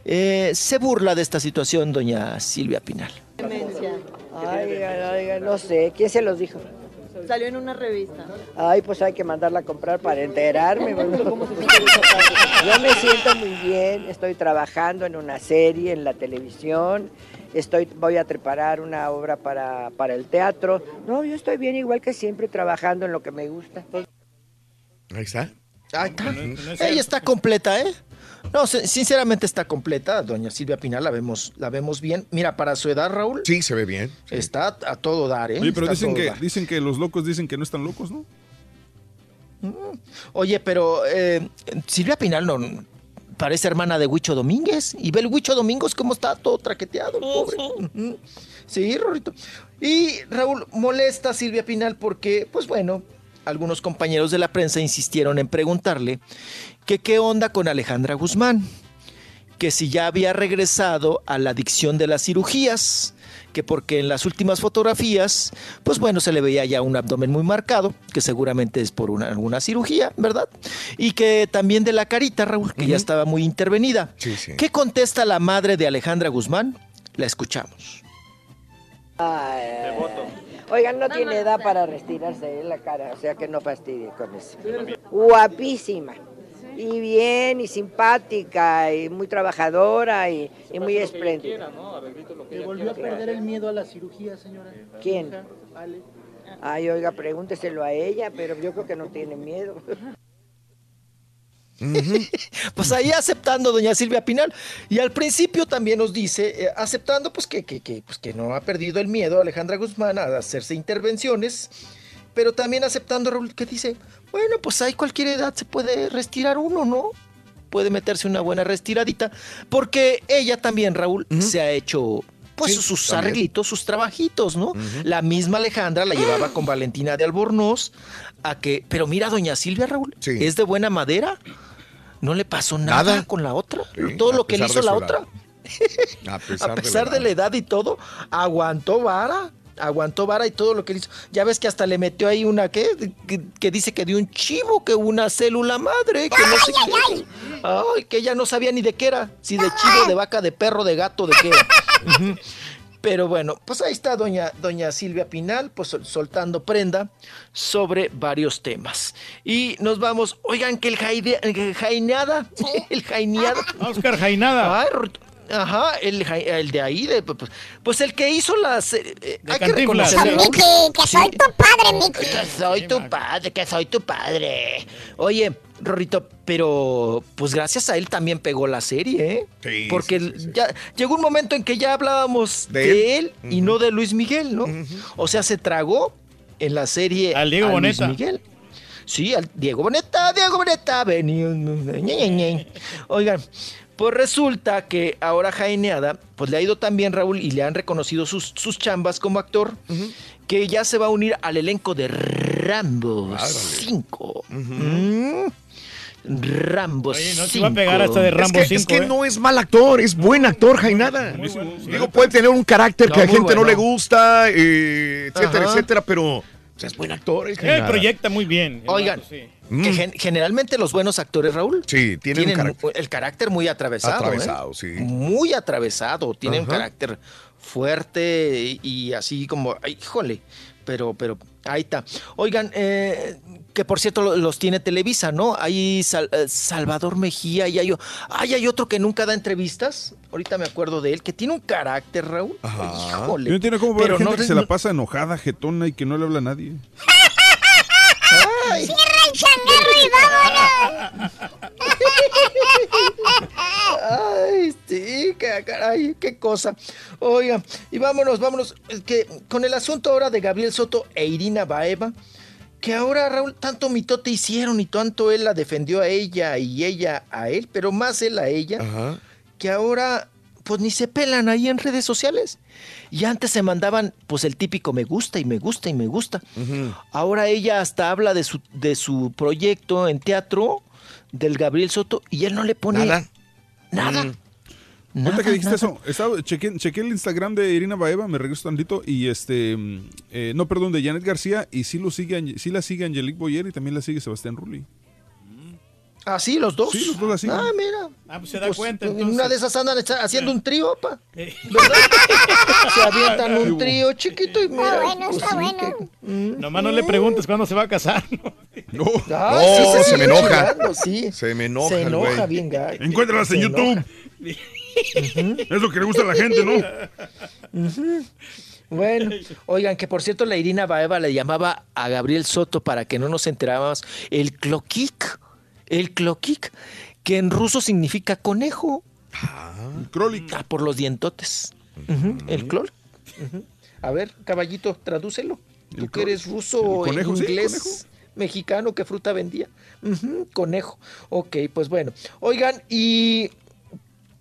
Eh, se burla de esta situación doña Silvia Pinal. Ay, ay, no sé. ¿Quién se los dijo? Salió en una revista. Ay, pues hay que mandarla a comprar para enterarme. [LAUGHS] Yo me siento muy bien, estoy trabajando en una serie en la televisión, estoy, voy a preparar una obra para, para el teatro. No, yo estoy bien igual que siempre trabajando en lo que me gusta. Ahí está. Ahí está. Ella está completa, ¿eh? No, sin- sinceramente está completa. Doña Silvia Pinal la vemos, la vemos bien. Mira, para su edad, Raúl. Sí, se ve bien. Está a todo dar, ¿eh? Oye, pero Está dicen que, dar. dicen que los locos dicen que no están locos, ¿no? Oye, pero eh, Silvia Pinal no parece hermana de Huicho Domínguez. Y ve el Huicho Domínguez cómo está todo traqueteado, el pobre. Sí, Rorito. Y Raúl molesta a Silvia Pinal porque, pues bueno, algunos compañeros de la prensa insistieron en preguntarle que qué onda con Alejandra Guzmán, que si ya había regresado a la adicción de las cirugías, que porque en las últimas fotografías, pues bueno, se le veía ya un abdomen muy marcado, que seguramente es por una, alguna cirugía, ¿verdad? Y que también de la carita, Raúl, que ya estaba muy intervenida. Sí, sí. ¿Qué contesta la madre de Alejandra Guzmán? La escuchamos. Ay, Oigan, no tiene edad para retirarse la cara, o sea que no fastidie con eso. Guapísima. Y bien, y simpática, y muy trabajadora, y, y muy espléndida. ¿Le volvió a perder el miedo a la cirugía, señora? ¿Quién? Ale. Ay, oiga, pregúnteselo a ella, pero yo creo que no tiene miedo. [LAUGHS] Pues ahí aceptando doña Silvia Pinal. Y al principio también nos dice, eh, aceptando pues que, que, que, pues que no ha perdido el miedo Alejandra Guzmán a hacerse intervenciones, pero también aceptando Raúl que dice, bueno, pues hay cualquier edad se puede retirar uno, ¿no? Puede meterse una buena restiradita, porque ella también, Raúl, se ha hecho pues Sí, sus también. arreglitos, sus trabajitos, ¿no? La misma Alejandra la llevaba con Valentina de Albornoz a que, pero mira, doña Silvia, Raúl, es de buena madera. No le pasó nada, Nada. con la otra. Sí, todo lo que le hizo de la edad. otra. A pesar, [LAUGHS] A pesar de la edad y todo, aguantó vara. Aguantó vara y todo lo que le hizo. Ya ves que hasta le metió ahí una que, que, que dice que de un chivo, que una célula madre, que no sé qué. Ay, que ella no sabía ni de qué era. Si de chivo, de vaca, de perro, de gato, de qué era. Pero bueno, pues ahí está doña, doña Silvia Pinal, pues sol- soltando prenda sobre varios temas. Y nos vamos, oigan que el, jaide- el Jaineada, [LAUGHS] el Jaineada. Oscar Jainada. Ay, Ruth, Ajá, el, el de ahí, de, pues, pues el que hizo las... eh, hay que reconocerle, que soy tu padre, Miki. Que soy tu padre, que soy tu padre. Oye, Rorrito, pero pues gracias a él también pegó la serie, ¿eh? Sí, Porque ya llegó un momento en que ya hablábamos De de, él. él, y no de Luis Miguel, ¿no? O sea, se tragó en la serie Al Diego a Luis Boneta. Miguel. Sí, al Diego Boneta, Diego Boneta, vení. ñe, ñe, ñe. Oigan, pues resulta que ahora Jaineada, pues le ha ido tan bien Raúl y le han reconocido sus, sus chambas como actor, que ya se va a unir al elenco de Rambo 5. Mm. Rambo Oye, no 5. te va a pegar hasta de Rambo es que, es 5, que ¿eh? no es mal actor, es buen actor, Jainada. Digo, puede tener un carácter que a gente no le gusta, eh, etcétera, Ajá. etcétera, pero es buen actor. el Él Jainada. proyecta muy bien. Oigan, sí. Que gen- generalmente los buenos actores, Raúl, Sí, tienen, carácter. el carácter muy atravesado. ¿eh? Atravesado, sí. Muy atravesado, tienen un Ajá. carácter fuerte y, así como, ay, híjole, pero, pero ahí está. Oigan, eh, que por cierto lo- los tiene Televisa, ¿no? Hay Sal- eh, Salvador Mejía y hay, ay, hay otro que nunca da entrevistas, ahorita me acuerdo de él, que tiene un carácter, Raúl. Híjole. Y no tiene cómo ver Pero gente no que se la pasa enojada, jetona y que no le habla a nadie. Ay. Cierra el changarro y vámonos. Ay, sí, qué, caray, qué cosa. Oiga, y vámonos, vámonos, es que con el asunto ahora de Gabriel Soto e Irina Baeva, que ahora Raúl tanto mitote hicieron y tanto él la defendió a ella y ella a él, pero más él a ella, Ajá. que ahora pues ni se pelan ahí en redes sociales. Y antes se mandaban pues el típico me gusta y me gusta y me gusta. Ahora ella hasta habla de su, de su proyecto en teatro del Gabriel Soto y él no le pone Nada. Nada. Mm. Nada, Ahorita que dijiste nada. eso, estaba, chequé, chequé el Instagram de Irina Baeva, me regreso tantito, y este, mm, eh, no, perdón, de Janet García, y sí, lo sigue, sí la sigue Angelique Boyer y también la sigue Sebastián Rulli. Ah, sí, los dos. Sí, los dos siguen. Ah, mira. Ah, pues se da Pues, cuenta. en una de esas andan haciendo un trío, pa. Eh. ¿Verdad? [LAUGHS] Se avientan un trío chiquito y mira. bueno, pues está bueno. que- mm. Nomás no le preguntes cuándo se va a casar. No, Ah, No, sí, se me enoja. chingando, sí. Se me enoja Se enoja güey. bien, gacho. encuéntralas en YouTube. Es lo que le gusta a la gente, ¿no? Bueno, oigan, que por cierto la Irina Baeva le llamaba a Gabriel Soto para que no nos enterábamos el cloquic, el cloquic, que en ruso significa conejo. Ah, Ah, por los dientotes. El clol. A ver, caballito, tradúcelo. Tú El que eres ruso, sí, inglés, conejo. mexicano, ¿qué fruta vendía? Conejo. Ok, pues bueno. Oigan, y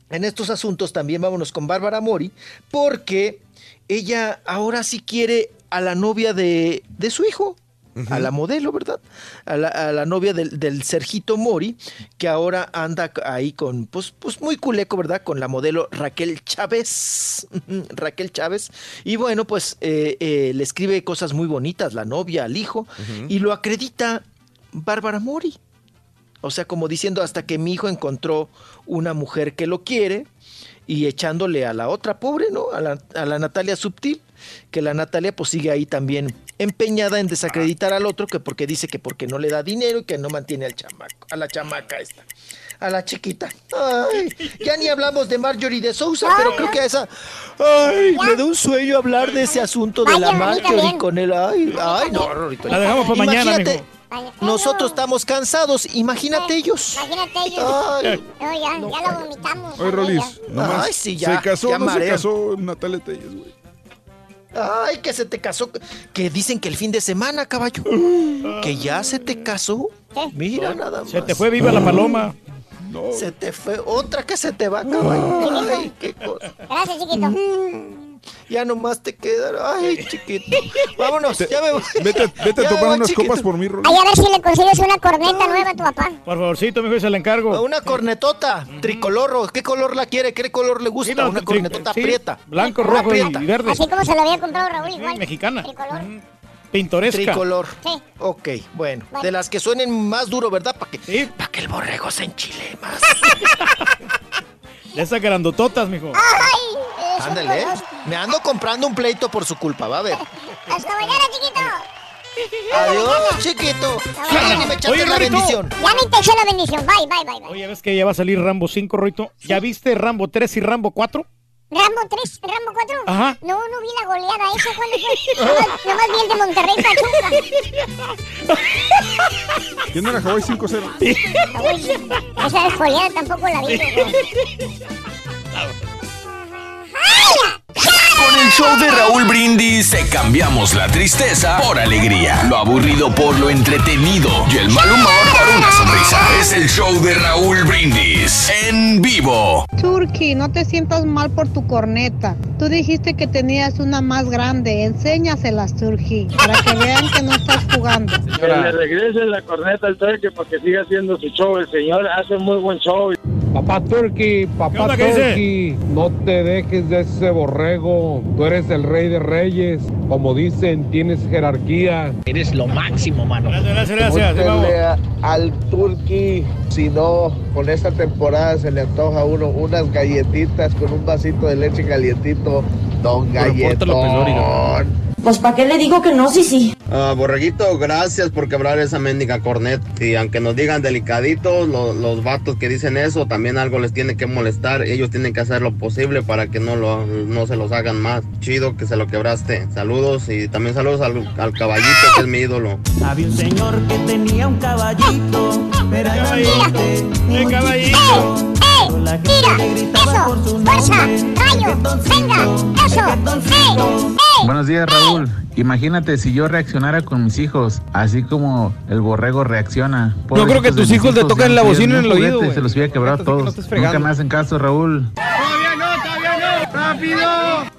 en estos asuntos también vámonos con Bárbara Mori, porque ella ahora sí quiere a la novia de, de su hijo, a la modelo, ¿verdad? A la, a la novia del, del Sergito Mori, que ahora anda ahí con, pues, pues muy culeco, ¿verdad? Con la modelo Raquel Chávez. [LAUGHS] Raquel Chávez. Y bueno, pues eh, eh, le escribe cosas muy bonitas la novia al hijo y lo acredita Bárbara Mori. O sea, como diciendo hasta que mi hijo encontró una mujer que lo quiere y echándole a la otra pobre, ¿no? A la, a la Natalia Subtil, que la Natalia pues sigue ahí también empeñada en desacreditar al otro, que porque dice que porque no le da dinero y que no mantiene al chamaco, a la chamaca esta, a la chiquita. Ay, ya ni hablamos de Marjorie de Sousa, pero creo que a esa, ay, me da un sueño hablar de ese asunto de la Marjorie con el, ay, ay, no. La dejamos para mañana, Imagínate, mijo. Nosotros estamos cansados, imagínate ellos. Imagínate ellos. Ay. [LAUGHS] No, ya, ya lo vomitamos. Oye, Rolis, nomás, Ay, sí, ya, ¿se casó ya no se casó Natalia Telles, güey? Ay, que se te casó. Que dicen que el fin de semana, caballo. Que ya se te casó. Mira nada más. Se te fue viva la paloma. Se te fue otra que se te va, caballo. Ay, qué cosa. Gracias, chiquito. Ya nomás te queda. Ay, chiquito. Vámonos, ya me voy. Vete, [LAUGHS] vete a tomar voy, unas chiquito. copas por mí, Rolis. Ay, a ver si le consigues una corneta nueva a tu papá. Por favorcito, mijo, se la encargo. Una cornetota, tricolor. ¿Qué color la quiere? ¿Qué color le gusta? Sí, no, una cornetota sí, prieta. blanco, Una rojo y verde. Así como se lo había comprado Raúl, igual. Mexicana. Tricolor. Pintoresca. Tricolor. Sí. Ok, bueno. De las que suenen más duro, ¿verdad? Para que, pa' que el borrego se enchile más. [LAUGHS] De esas grandototas, mijo. Ay, Ándale, ¿eh? me ando comprando un pleito por su culpa, va a ver. Hasta mañana, chiquito. Adiós, chiquito. Ya ni me echaste Oye, la Rorito. bendición. Ya ni te eché la bendición. Bye, bye, bye, bye. Oye, ¿ves que ya va a salir Rambo 5, Roito? ¿Ya viste Rambo 3 y Rambo 4? ¿Rambo 3? ¿Rambo 4? Ajá. No, no vi la goleada esa. ¿Cuándo fue? Nomás, nomás vi el de Monterrey Pachuca. ¿Quién era Hawái 5-0? Uy, esa es goleada tampoco la vi. Con el show de Raúl Brindis te cambiamos la tristeza por alegría, lo aburrido por lo entretenido y el mal humor por una sonrisa. Es el show de Raúl Brindis en vivo. Turki, no te sientas mal por tu corneta. Tú dijiste que tenías una más grande. Enséñaselas, Turki, para que vean que no estás jugando. Que le regrese la corneta al turque para que siga haciendo su show. El señor hace muy buen show. Papá Turkey, ¿Qué papá? Turkey, no te dejes de ese borrego. Tú eres el rey de reyes. Como dicen, tienes jerarquía. Eres lo máximo, mano. Gracias, gracias, gracias. Al Turqui si no, con esta temporada se le antoja a uno unas galletitas con un vasito de leche calientito. Don Galletón. Pues ¿para qué le digo que no? Sí, sí. Ah, Borreguito, gracias por quebrar esa mendiga cornet. Y aunque nos digan delicaditos, lo- los vatos que dicen eso, también algo les tiene que molestar. Ellos tienen que hacer lo posible para que no, lo, no se los hagan más. Chido que se lo quebraste. Saludos y también saludos al, al caballito que es mi ídolo. Había un señor que tenía un caballito, pero ¡Eh, muy caballito! Por su nombre, Rayo, venga, eso, Buenos días, Raúl. Imagínate si yo reaccionara con mis hijos, así como el borrego reacciona. Yo creo que tus mis hijos le tocan la bocina en el oído, juguete. Se los voy a quebrar Fíjate que no todos. fregando. Nunca me hacen caso, Raúl. Todavía no, todavía no. ¡Rápido!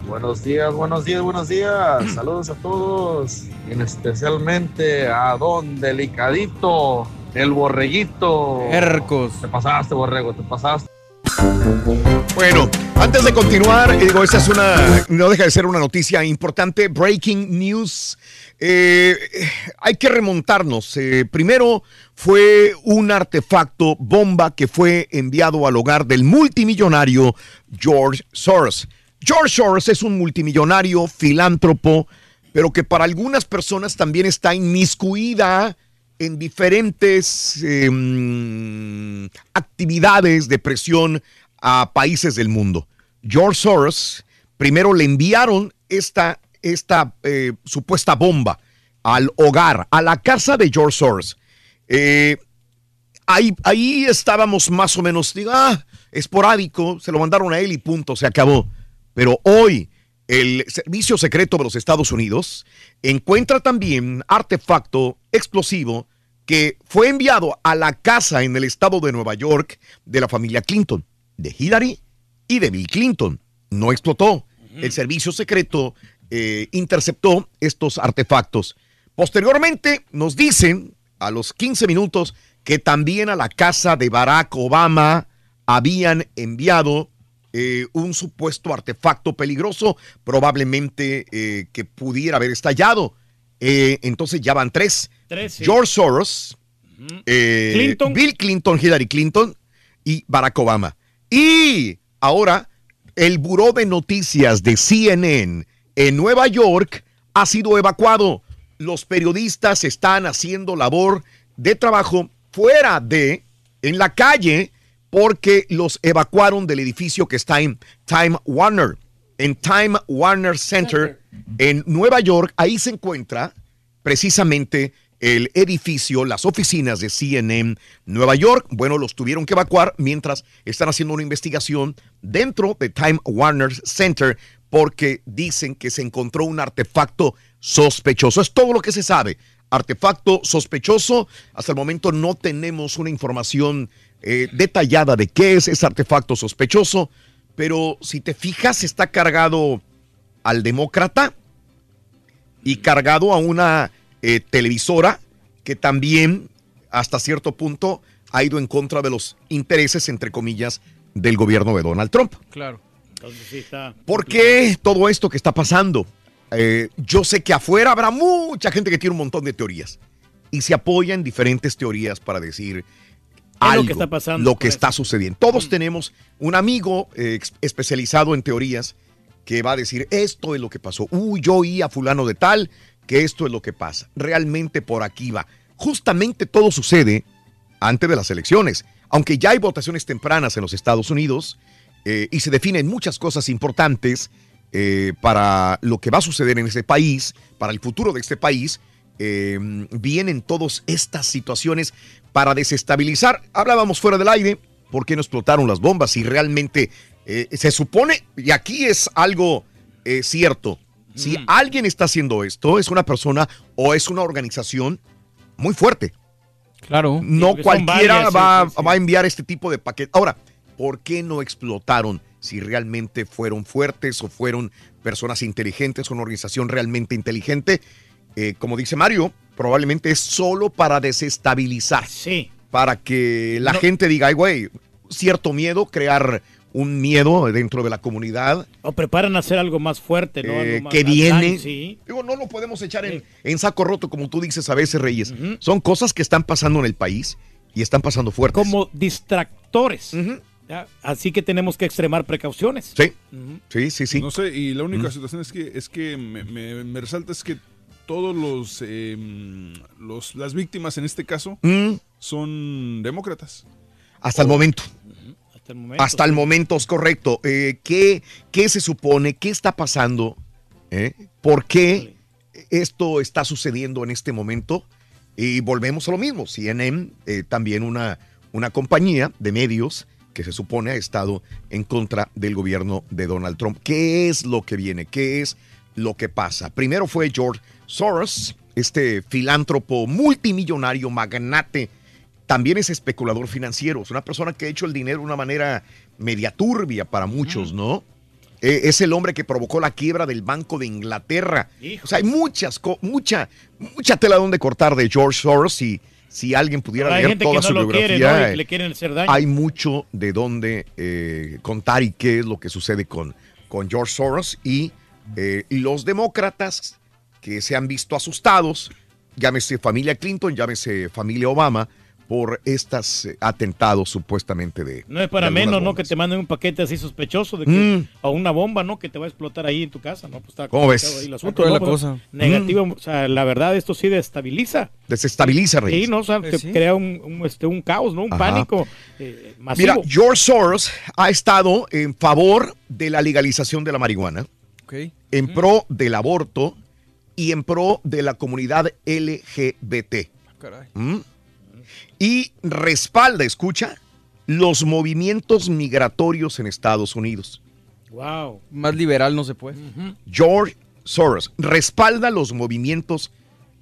Buenos días, buenos días, buenos días. [CLEARS THROAT] Saludos a todos. Y especialmente a Don Delicadito, el borreguito. Hercos. Te pasaste, borrego, te pasaste. Bueno, antes de continuar, digo, esta es una, no deja de ser una noticia importante, breaking news. Eh, hay que remontarnos. Eh, primero fue un artefacto bomba que fue enviado al hogar del multimillonario George Soros. George Soros es un multimillonario filántropo, pero que para algunas personas también está inmiscuida en diferentes mm, actividades de presión a países del mundo. George Soros primero le enviaron esta, esta eh, supuesta bomba al hogar, a la casa de George Soros. Eh, ahí, ahí estábamos más o menos, digo, ah, esporádico, se lo mandaron a él y punto, se acabó. Pero hoy el Servicio Secreto de los Estados Unidos encuentra también artefacto explosivo que fue enviado a la casa en el estado de Nueva York de la familia Clinton, de Hillary y de Bill Clinton. No explotó. El servicio secreto eh, interceptó estos artefactos. Posteriormente nos dicen a los 15 minutos que también a la casa de Barack Obama habían enviado eh, un supuesto artefacto peligroso, probablemente eh, que pudiera haber estallado. Eh, entonces ya van tres. Tres, sí. George Soros, eh, Clinton. Bill Clinton, Hillary Clinton y Barack Obama. Y ahora el buró de noticias de CNN en Nueva York ha sido evacuado. Los periodistas están haciendo labor de trabajo fuera de, en la calle, porque los evacuaron del edificio que está en Time Warner. En Time Warner Center, en Nueva York, ahí se encuentra precisamente el edificio, las oficinas de CNN Nueva York. Bueno, los tuvieron que evacuar mientras están haciendo una investigación dentro de Time Warner Center porque dicen que se encontró un artefacto sospechoso. Es todo lo que se sabe. Artefacto sospechoso. Hasta el momento no tenemos una información eh, detallada de qué es ese artefacto sospechoso, pero si te fijas está cargado al demócrata y cargado a una eh, televisora que también hasta cierto punto ha ido en contra de los intereses, entre comillas, del gobierno de Donald Trump. Claro. Entonces sí está. ¿Por qué todo esto que está pasando? Eh, yo sé que afuera habrá mucha gente que tiene un montón de teorías y se apoya en diferentes teorías para decir algo, lo que está pasando lo que está sucediendo. Todos tenemos un amigo eh, especializado en teorías que va a decir esto es lo que pasó. Uy, yo oí a fulano de tal que esto es lo que pasa. Realmente por aquí va. Justamente todo sucede antes de las elecciones. Aunque ya hay votaciones tempranas en los Estados Unidos eh, y se definen muchas cosas importantes eh, para lo que va a suceder en ese país, para el futuro de este país, eh, vienen todas estas situaciones para desestabilizar. Hablábamos fuera del aire, ¿por qué no explotaron las bombas? Y realmente se supone, y aquí es algo cierto, si alguien está haciendo esto, es una persona o es una organización muy fuerte. Claro. No cualquiera varias, va, sí, sí. va a enviar este tipo de paquete. Ahora, ¿por qué no explotaron si realmente fueron fuertes o fueron personas inteligentes, una organización realmente inteligente? Eh, como dice Mario, probablemente es solo para desestabilizar. Sí. Para que la No. gente diga, ay, güey, cierto miedo, crear un miedo dentro de la comunidad O preparan a hacer algo más fuerte, ¿no? eh, Algo más que viene. Sí. Digo, no lo podemos echar en, en saco roto, como tú dices a veces, Reyes. Son cosas que están pasando en el país y están pasando fuertes. Como distractores. Así que tenemos que extremar precauciones. Sí, sí, sí, sí. No sé, y la única situación es que, es que me, me- me resalta es que todos los, eh, los las víctimas en este caso Mm. son demócratas. Hasta el momento. Hasta el momento. Hasta el momento es correcto. Eh, ¿qué, qué se supone? ¿Qué está pasando? ¿Eh? ¿Por qué esto está sucediendo en este momento? Y volvemos a lo mismo. CNN, eh, también una, una compañía de medios que se supone ha estado en contra del gobierno de Donald Trump. ¿Qué es lo que viene? ¿Qué es lo que pasa? Primero fue George Soros, este filántropo multimillonario, magnate también es especulador financiero, es una persona que ha hecho el dinero de una manera media turbia para muchos, ¿no? Eh, es el hombre que provocó la quiebra del Banco de Inglaterra. O sea, hay muchas, mucha, mucha tela donde cortar de George Soros y si alguien pudiera hay leer gente toda que no su lo quiere, biografía, ¿no? Y que le quieren hacer daño. hay mucho de dónde eh, contar y qué es lo que sucede con, con George Soros y eh, los demócratas que se han visto asustados, llámese familia Clinton, llámese familia Obama, por estos eh, atentados supuestamente de... No es para menos, ¿no? Que te manden un paquete así sospechoso de que, Mm. o una bomba, ¿no? Que te va a explotar ahí en tu casa, ¿no? Pues está ¿Cómo ves? ahí el asunto, ¿no? la Pues, cosa. Negativo, o sea, la verdad, esto sí destabiliza. Desestabiliza, Reyes. Sí, ¿no? O sea, Pues te sí. crea un, un, este, un caos, ¿no? Un Ajá. pánico eh, masivo. Mira, George Soros ha estado en favor de la legalización de la marihuana. en pro del aborto y en pro de la comunidad LGBT. Caray. Y respalda, escucha, los movimientos migratorios en Estados Unidos. Wow. Más liberal no se puede. George Soros respalda los movimientos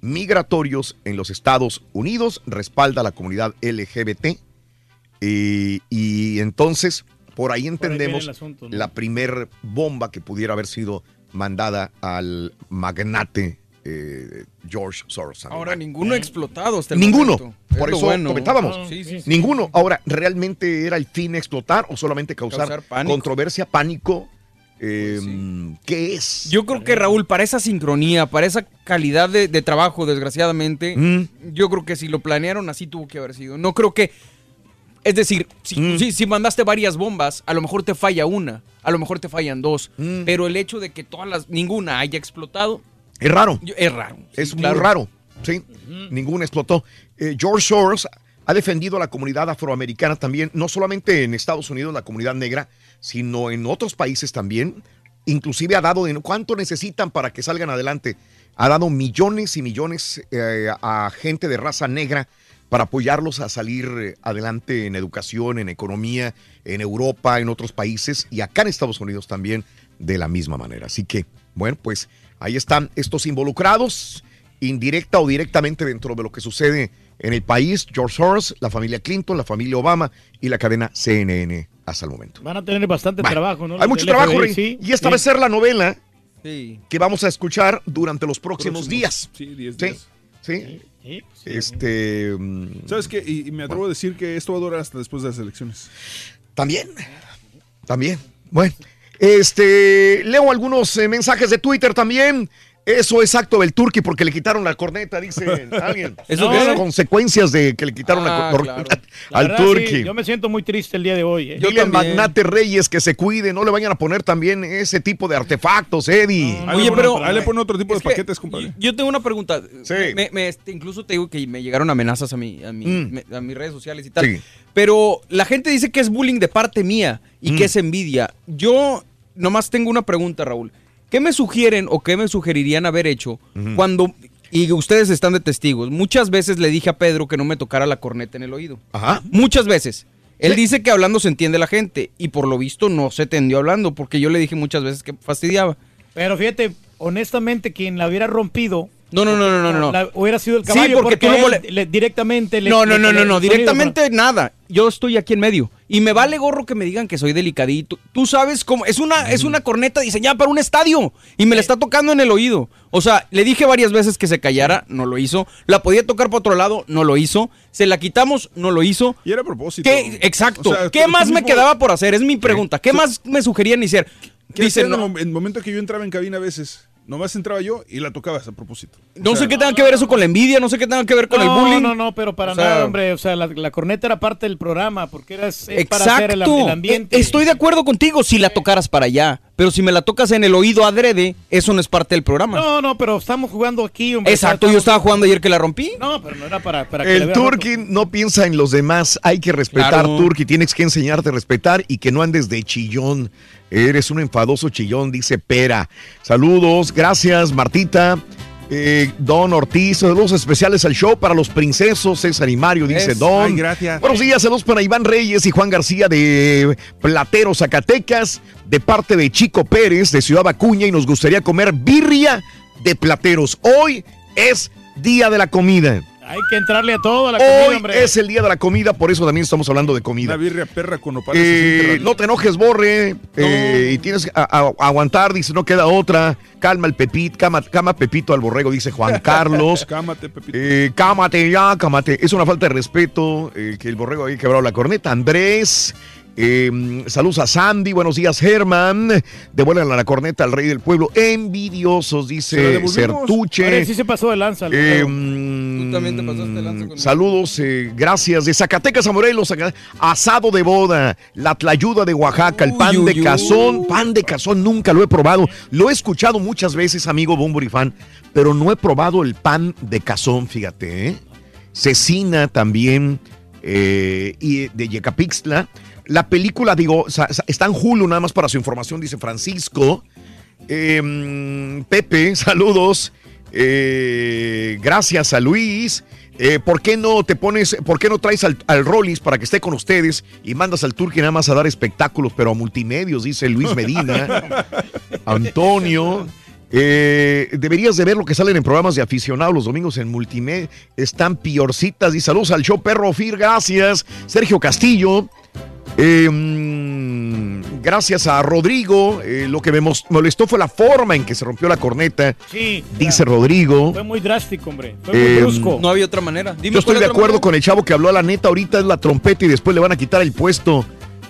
migratorios en los Estados Unidos, respalda a la comunidad LGBT. Y, y entonces, por ahí entendemos la primer bomba que pudiera haber sido mandada al magnate eh, George Soros. Ahora ninguno ha explotado hasta el Ninguno. momento. Por eso bueno. comentábamos. Sí, sí. Ninguno. Ahora, ¿realmente era el fin explotar o solamente causar, controversia, pánico? Eh, ¿Qué es? Yo creo que Raúl, para esa sincronía, para esa calidad de, de trabajo, desgraciadamente, Mm. yo creo que si lo planearon así tuvo que haber sido. No creo que. Es decir, si, Mm. si- si mandaste varias bombas, a lo mejor te falla una, a lo mejor te fallan dos. Mm. Pero el hecho de que todas las, ninguna haya explotado, Es raro. es raro. Sí, es claro. muy raro. Sí, ninguno explotó. Eh, George Soros ha defendido a la comunidad afroamericana también, no solamente en Estados Unidos, la comunidad negra, sino en otros países también. Inclusive ha dado en cuánto necesitan para que salgan adelante. Ha dado millones y millones eh, a gente de raza negra para apoyarlos a salir eh, adelante en educación, en economía, en Europa, en otros países y acá en Estados Unidos también de la misma manera. Así que, bueno, pues ahí están estos involucrados, indirecta o directamente dentro de lo que sucede en el país. George Soros, la familia Clinton, la familia Obama y la cadena CNN hasta el momento. Van a tener bastante Bueno, trabajo, ¿no? Hay mucho trabajo, Rey. sí, y esta sí. va a ser la novela Sí. que vamos a escuchar durante los próximos, Próximos, días. Sí, 10 Sí, días. sí. Sí, Este. mm, ¿Sabes qué? Y, y me atrevo a decir que esto va a durar hasta después de las elecciones. También. También. Bueno. Este, leo algunos eh, mensajes de Twitter también. Eso es acto del Turqui porque le quitaron la corneta, dice [LAUGHS] alguien. ¿Eso qué? consecuencias de que le quitaron Ah, la corneta claro. La al verdad, Turqui. sí, yo me siento muy triste el día de hoy. ¿eh? Dile al magnate Reyes que se cuide, no le vayan a poner también ese tipo de artefactos, Eddie. Oye, pero. Ahí le ponen otro tipo de es que paquetes, compadre. Yo tengo una pregunta. Me- me- este, incluso te digo que me llegaron amenazas a, mi, a, mi- Mm. me- a mis redes sociales y tal. Sí. Pero la gente dice que es bullying de parte mía y Mm. que es envidia. Yo nomás tengo una pregunta, Raúl. ¿Qué me sugieren o qué me sugerirían haber hecho cuando, y ustedes están de testigos, muchas veces le dije a Pedro que no me tocara la corneta en el oído? Ajá. Muchas veces. Él dice que hablando se entiende la gente y por lo visto no se tendió hablando porque yo le dije muchas veces que fastidiaba. Pero fíjate, honestamente, quien la hubiera rompido. No, no, no, no, no, no. la- hubiera sido el Sí, caballo. porque tú lo él mole- le- directamente le. No, no, le- no, no, no, directamente nada. Yo estoy aquí en medio. Y me vale gorro que me digan que soy delicadito. Tú sabes cómo. Es una, es una corneta diseñada para un estadio. Y me la está tocando en el oído. O sea, le dije varias veces que se callara, no lo hizo. La podía tocar para otro lado, no lo hizo. Se la quitamos, no lo hizo. Y era a propósito. ¿Qué? Exacto. O sea, ¿Qué más me quedaba por hacer? Es mi pregunta. ¿Qué más me sugerían hacer? ¿Qué Dicen, no, en el momento que yo entraba en cabina a veces? Nomás entraba yo y la tocabas a propósito. no O sea, sé qué tenga que ver eso con la envidia, no sé qué tenga que ver con el No, bullying. no, no, pero para O sea, nada, hombre. O sea, la, la corneta era parte del programa porque era para hacer el, Exacto. el ambiente. Eh, Estoy de acuerdo contigo si la tocaras para allá. Pero si me la tocas en el oído adrede, eso no es parte del programa. No, no, pero estamos jugando aquí, hombre. Exacto, yo estaba jugando ayer que la rompí. No, pero no era para, para que le El. Turqui no piensa en los demás, hay que respetar, Claro. Turqui, tienes que enseñarte a respetar y que no andes de chillón. Eres un enfadoso chillón, dice Pera. Saludos, gracias Martita. Eh, Don Ortiz, saludos especiales al show para los princesos, César y Mario, dice Es- Don. ay, gracias. Buenos días, saludos para Iván Reyes y Juan García de Platero, Zacatecas, de parte de Chico Pérez de Ciudad Acuña y nos gustaría comer birria de Plateros. Hoy es día de la comida. Hay que entrarle a todo a la comida, Hoy hombre. es el día de la comida, por eso también estamos hablando de Una comida. birria perra con nopales. Eh, no te enojes, Borre, eh, y tienes que aguantar, dice, no queda otra. Calma el Pepito, cama, cama Pepito al borrego, dice Juan [LAUGHS] Carlos. Cámate, Pepito. Eh, cámate ya, cámate. Es una falta de respeto eh, que el borrego haya quebrado la corneta. Andrés, eh, saludos a Sandy, buenos días, Germán. Devuelven la corneta al rey del pueblo. Envidiosos, dice. Ahora sí se pasó de lanza. el Eh, mm, también te pasaste de lanza conmigo. Saludos, eh, gracias. De Zacatecas a Morelos, asado de boda, la tlayuda de Oaxaca, el pan Uy, de uy. cazón. Pan de cazón nunca lo he probado. Lo he escuchado muchas veces, amigo Bumburi fan, pero no he probado el pan de cazón, fíjate. ¿eh? Cecina también, eh, y de Yecapixtla. La película, digo, está en Hulu, nada más para su información, dice Francisco. Eh, Pepe, [LAUGHS] saludos. Eh, gracias a Luis. Eh, ¿Por qué no te pones, por qué no traes al, al Rollis para que esté con ustedes y mandas al Turqui nada más a dar espectáculos, pero a multimedios, dice Luis Medina. [LAUGHS] Antonio. eh, deberías de ver lo que salen en programas de aficionados los domingos en multimedia. Están piorcitas. Y saludos al show Perro Fir, gracias. Sergio Castillo. Eh, mm, gracias a Rodrigo. Eh, lo que me molestó fue la forma en que se rompió la corneta. Sí. Dice Rodrigo. Fue muy drástico, hombre. Fue muy Eh, brusco. No había otra manera. Dime Yo estoy de acuerdo manera. con el chavo que habló a la neta. Ahorita es la trompeta y después le van a quitar el puesto.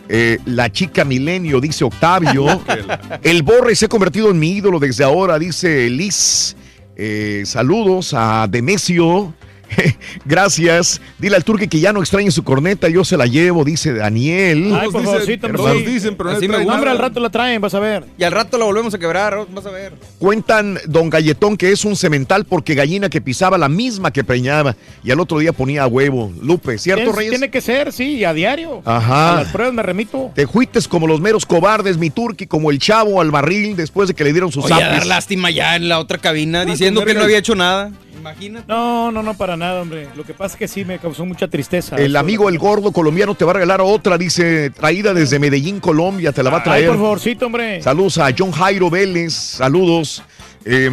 Eh, la chica milenio, dice Octavio. [LAUGHS] el Borre se ha convertido en mi ídolo desde ahora, dice Liz. Eh, saludos a Demesio. [LAUGHS] Gracias. Dile al turque que ya no extrañe su corneta, yo se la llevo, dice Daniel. Ay, por favorcito, nos dicen, pero no Así me traen gusta. Hombre, nada. al rato la traen, vas a ver. Y al rato la volvemos a quebrar, vas a ver. Cuentan don Galletón que es un cemental porque gallina que pisaba la misma que preñaba y al otro día ponía a huevo. Lupe, ¿cierto, Tiene- Reyes? Tiene que ser, sí, a diario. Ajá. A las pruebas me remito. Te juites como los meros cobardes, mi turqui, como el chavo al barril después de que le dieron sus Oye, a dar lástima ya en la otra cabina diciendo que no había hecho nada. Imagínate. No, no, no, para nada, hombre. Lo que pasa es que sí me causó mucha tristeza. El amigo el gordo colombiano te va a regalar otra, dice, traída desde Medellín, Colombia, te la va a Ay, traer. por favorcito, hombre. Saludos a John Jairo Vélez, saludos. Eh,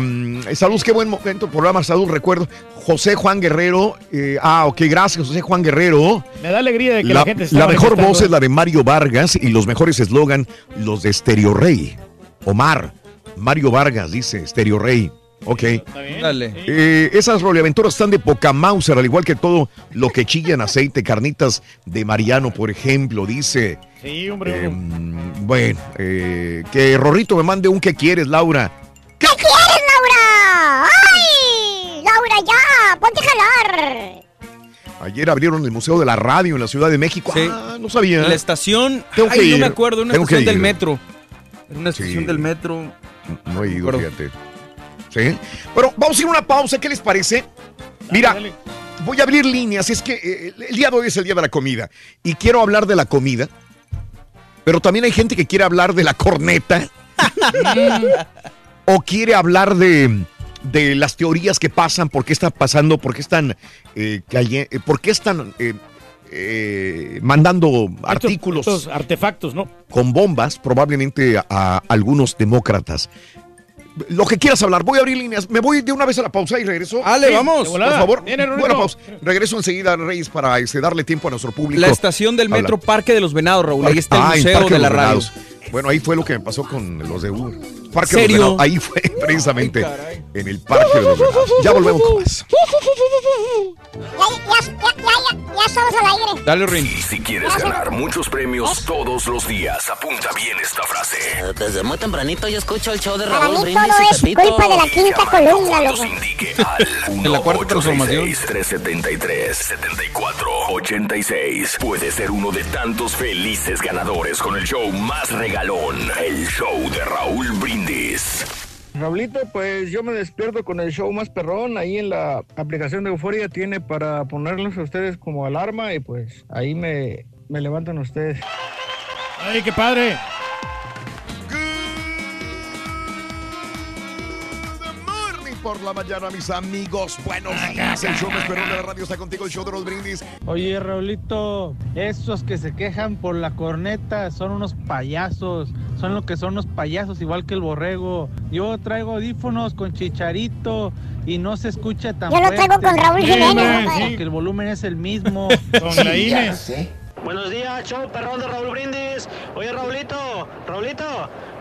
saludos, qué buen momento, programa, salud, recuerdo. José Juan Guerrero, eh, ah, ok, gracias, José Juan Guerrero. Me da alegría de que la, La, gente se la mejor voz es la de Mario Vargas y los mejores eslogan, los de Stereo Rey. Omar, Mario Vargas dice Stereo Rey. Ok. Dale. Eh, esas roleaventuras están de poca Mauser, al igual que todo lo que chilla en aceite, carnitas de Mariano, por ejemplo, dice. Sí, hombre. Eh, bueno, eh, que Rorrito me mande un que quieres, Laura. ¿Qué quieres, Laura? ¡Ay! Laura, ya, ponte a jalar. Ayer abrieron el Museo de la Radio en la Ciudad de México. Sí. Ah, no sabía. La estación. Tengo que ay, no ir. me acuerdo, una Tengo estación del metro. Una estación Sí. del metro. No he ido, fíjate. Sí. Pero vamos a ir a una pausa, ¿qué les parece? Mira, voy a abrir líneas. Es que eh, el día de hoy es el día de la comida. Y quiero hablar de la comida. Pero también hay gente que quiere hablar de la corneta. [LAUGHS] o quiere hablar de, de las teorías que pasan, por qué está pasando, por qué están, eh, eh, por qué están eh, eh, mandando artículos Estos artefactos, ¿no? con bombas, probablemente a, a algunos demócratas. Lo que quieras hablar, voy a abrir líneas. Me voy de una vez a la pausa y regreso. Ale, Sí, vamos. Por favor, buena pausa. Regreso enseguida, Reyes, para este, darle tiempo a nuestro público. La estación del metro. Parque de los Venados, Raúl. Ahí está el Ah, en museo Parque de la radio. Bueno, ahí fue lo que me pasó con los de Uber. Parque ¿Serio? los. Ahí fue precisamente en el Parque de los Venados. Ya volvemos con más. Ya, ya, ya, ya, ya, ya estamos al aire. Dale, Rin. Si quieres ganar muchos premios todos los días, apunta bien esta frase. Desde muy tempranito yo escucho el show de Para Raúl mí Brindis todo y es Pepito. culpa de la quinta columna, loco. En [LAUGHS] la cuarta transformación. 373 74 86 Puede ser uno de tantos felices ganadores con el show más regalón, el show de Raúl Brindis. Raulito, pues yo me despierto con el show más perrón. Ahí en la aplicación de Euforia tiene para ponerlos a ustedes como alarma y pues ahí me, me levantan ustedes. ¡Ay, qué padre! Por la mañana, mis amigos. Buenos días. El show más perrón de la radio está contigo, el show de los brindis. Oye, Raulito, esos que se quejan por la corneta son unos payasos. Son lo que son unos payasos, igual que el borrego. Yo traigo audífonos con chicharito y no se escucha tan Yo lo traigo fuerte. con Raúl Jiménez. Porque el volumen es el mismo. [LAUGHS] Con la Inés. Buenos días, show perrón de Raúl Brindis. Oye, Raulito, Raulito,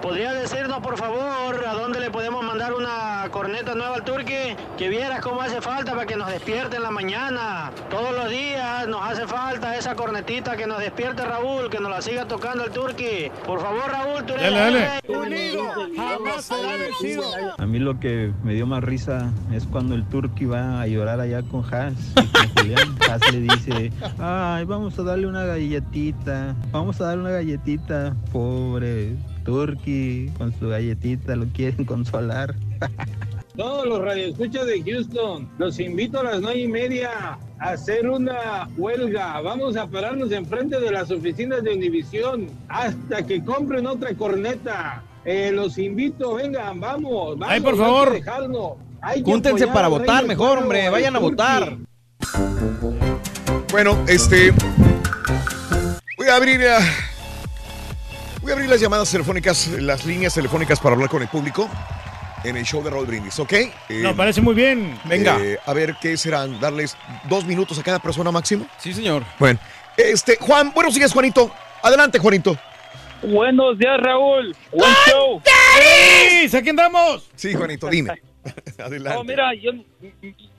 ¿podría decirnos por favor a dónde le podemos mandar una corneta nueva al Turqui? Que vieras cómo hace falta para que nos despierte en la mañana. Todos los días nos hace falta esa cornetita que nos despierte Raúl, que nos la siga tocando el Turqui. Por favor, Raúl, tú eres Dale, jamás será vencido. A mí lo que me dio más risa es cuando el Turqui va a llorar allá con Hans y con [LAUGHS] Julián. Hans le dice, ay, vamos a darle una galletita, vamos a darle una galletita. Pobre Turqui, con su galletita lo quieren [LAUGHS] consolar. Todos los radioescuchas de Houston, los invito a las nueve y media a hacer una huelga. Vamos a pararnos enfrente de las oficinas de Univisión hasta que compren otra corneta. Eh, los invito, vengan, vamos. vamos Ay, por favor. Júntense para votar mejor, hombre. Vayan a votar. Bueno, este. Voy a abrir. eh, voy a abrir las llamadas telefónicas, las líneas telefónicas para hablar con el público en el show de Raúl Brindis, ¿ok? Eh, No, parece muy bien. Venga. eh, a ver qué serán, darles dos minutos a cada persona máximo. Sí, señor. Bueno, este, Juan, buenos días, Juanito. Adelante, Juanito. Buenos días, Raúl. Buen show. ¡Sí! ¿Aquí andamos? Sí, Juanito, dime. [LAUGHS] [LAUGHS] Adelante. No, mira, yo,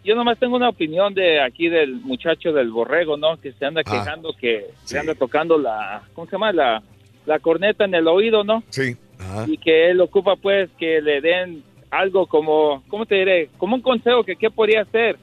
yo nomás tengo una opinión de aquí del muchacho del borrego, ¿no? Que se anda Ah, quejando que se anda tocando la, ¿cómo se llama? La, la corneta en el oído, ¿no? Sí. Y que él ocupa, pues, que le den algo como, ¿cómo te diré? Como un consejo que qué podría hacer.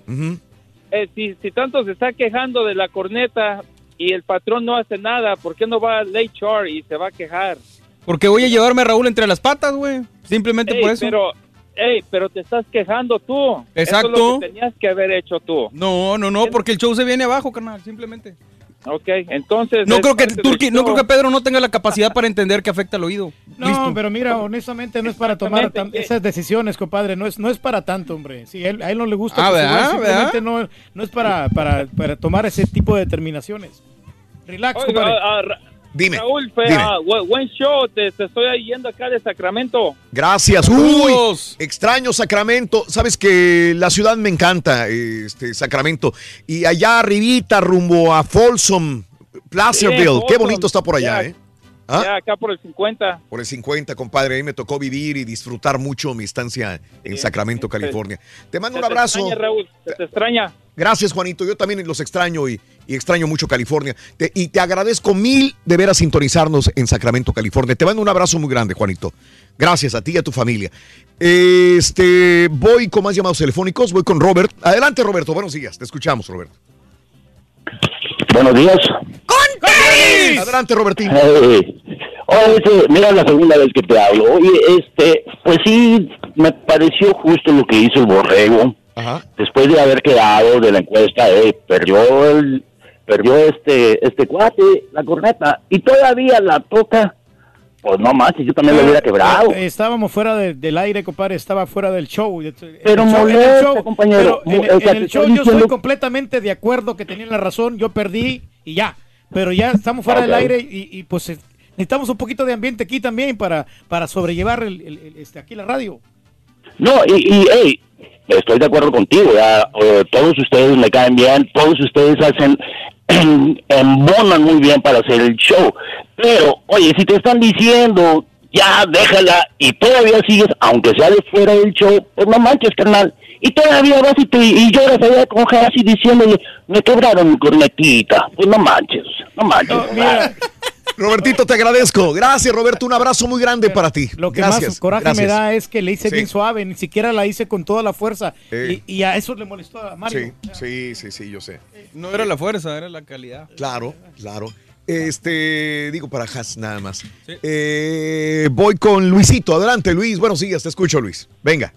Eh, si, si tanto se está quejando de la corneta y el patrón no hace nada, ¿por qué no va al HR y se va a quejar? Porque voy a llevarme a Raúl entre las patas, güey. Simplemente Ey, por eso. Pero, ey, pero te estás quejando tú. Eso es Exacto. lo que tenías que haber hecho tú. No, no, no, porque el show se viene abajo, carnal, simplemente. Ok, entonces... No creo que Turki, no creo que Pedro no tenga la capacidad para entender que afecta al oído. No, Listo. pero mira, honestamente no es para tomar tan- esas decisiones, compadre. No es, no es para tanto, hombre. Si él- a él no le gusta, Ah, pues, ¿verdad? simplemente ¿verdad? no, no es para, para, para tomar ese tipo de determinaciones. Relax, Oiga, compadre. Dime, Raúl, fue, dime. bu- buen show, te, te estoy yendo acá de Sacramento. Gracias. Uy, extraño Sacramento. Sabes que la ciudad me encanta, este Sacramento. Y allá arribita, rumbo a Folsom, Placerville. Qué bonito está por allá, ¿eh? ¿Ah? Ya, acá por el 50. Por el 50, compadre. Ahí me tocó vivir y disfrutar mucho mi estancia en Sacramento, sí, California. Te mando Se un te abrazo. extraña, Raúl, se te extraña. Gracias, Juanito. Yo también los extraño y, y extraño mucho California. Te- y te agradezco mil de ver a sintonizarnos en Sacramento, California. Te mando un abrazo muy grande, Juanito. Gracias a ti y a tu familia. Este, voy con más llamados telefónicos. Voy con Robert. Adelante, Roberto. Buenos días. Te escuchamos, Roberto. Buenos días. Adelante, Robertín. Hey. Oye, este, mira la segunda vez que te hablo. Oye, este, pues sí, me pareció justo lo que hizo el borrego. Después de haber quedado de la encuesta, eh, perdió el, perdió este, este cuate, la corneta, y todavía la toca. Pues no más, yo también lo hubiera quebrado. Eh, Estábamos fuera de- del aire, compadre. Estaba fuera del show. Pero el show- en el show- compañero. pero en, el show yo estoy completamente de acuerdo que tenían la razón. Yo perdí y ya. Pero ya estamos fuera del Ok. aire y, y, pues eh, necesitamos un poquito de ambiente aquí también para, para sobrellevar el, el- el- este, aquí la radio. No, y, y hey, estoy de acuerdo contigo, ya, eh, todos ustedes me caen bien, todos ustedes hacen, [CLEARS THROAT] embonan muy bien para hacer el show, pero, oye, si te están diciendo, ya, déjala, y todavía sigues, aunque sea de fuera del show, pues no manches, carnal, y todavía vas y, te, y lloras allá con Hassi diciéndole, me quebraron mi cornetita, pues no manches, no manches. Robertito, te agradezco. Gracias, Roberto. Un abrazo muy grande para ti. Lo que Gracias. más coraje gracias. me da es que le hice Sí. bien suave, ni siquiera la hice con toda la fuerza. Eh. Y, y a eso le molestó a Mario. Sí, sí, sí, sí, yo sé. No era la fuerza, era la calidad. Claro, claro. Este, digo para Has nada más. Eh, voy con Luisito. Adelante, Luis. Buenos días, te escucho, Luis. Venga.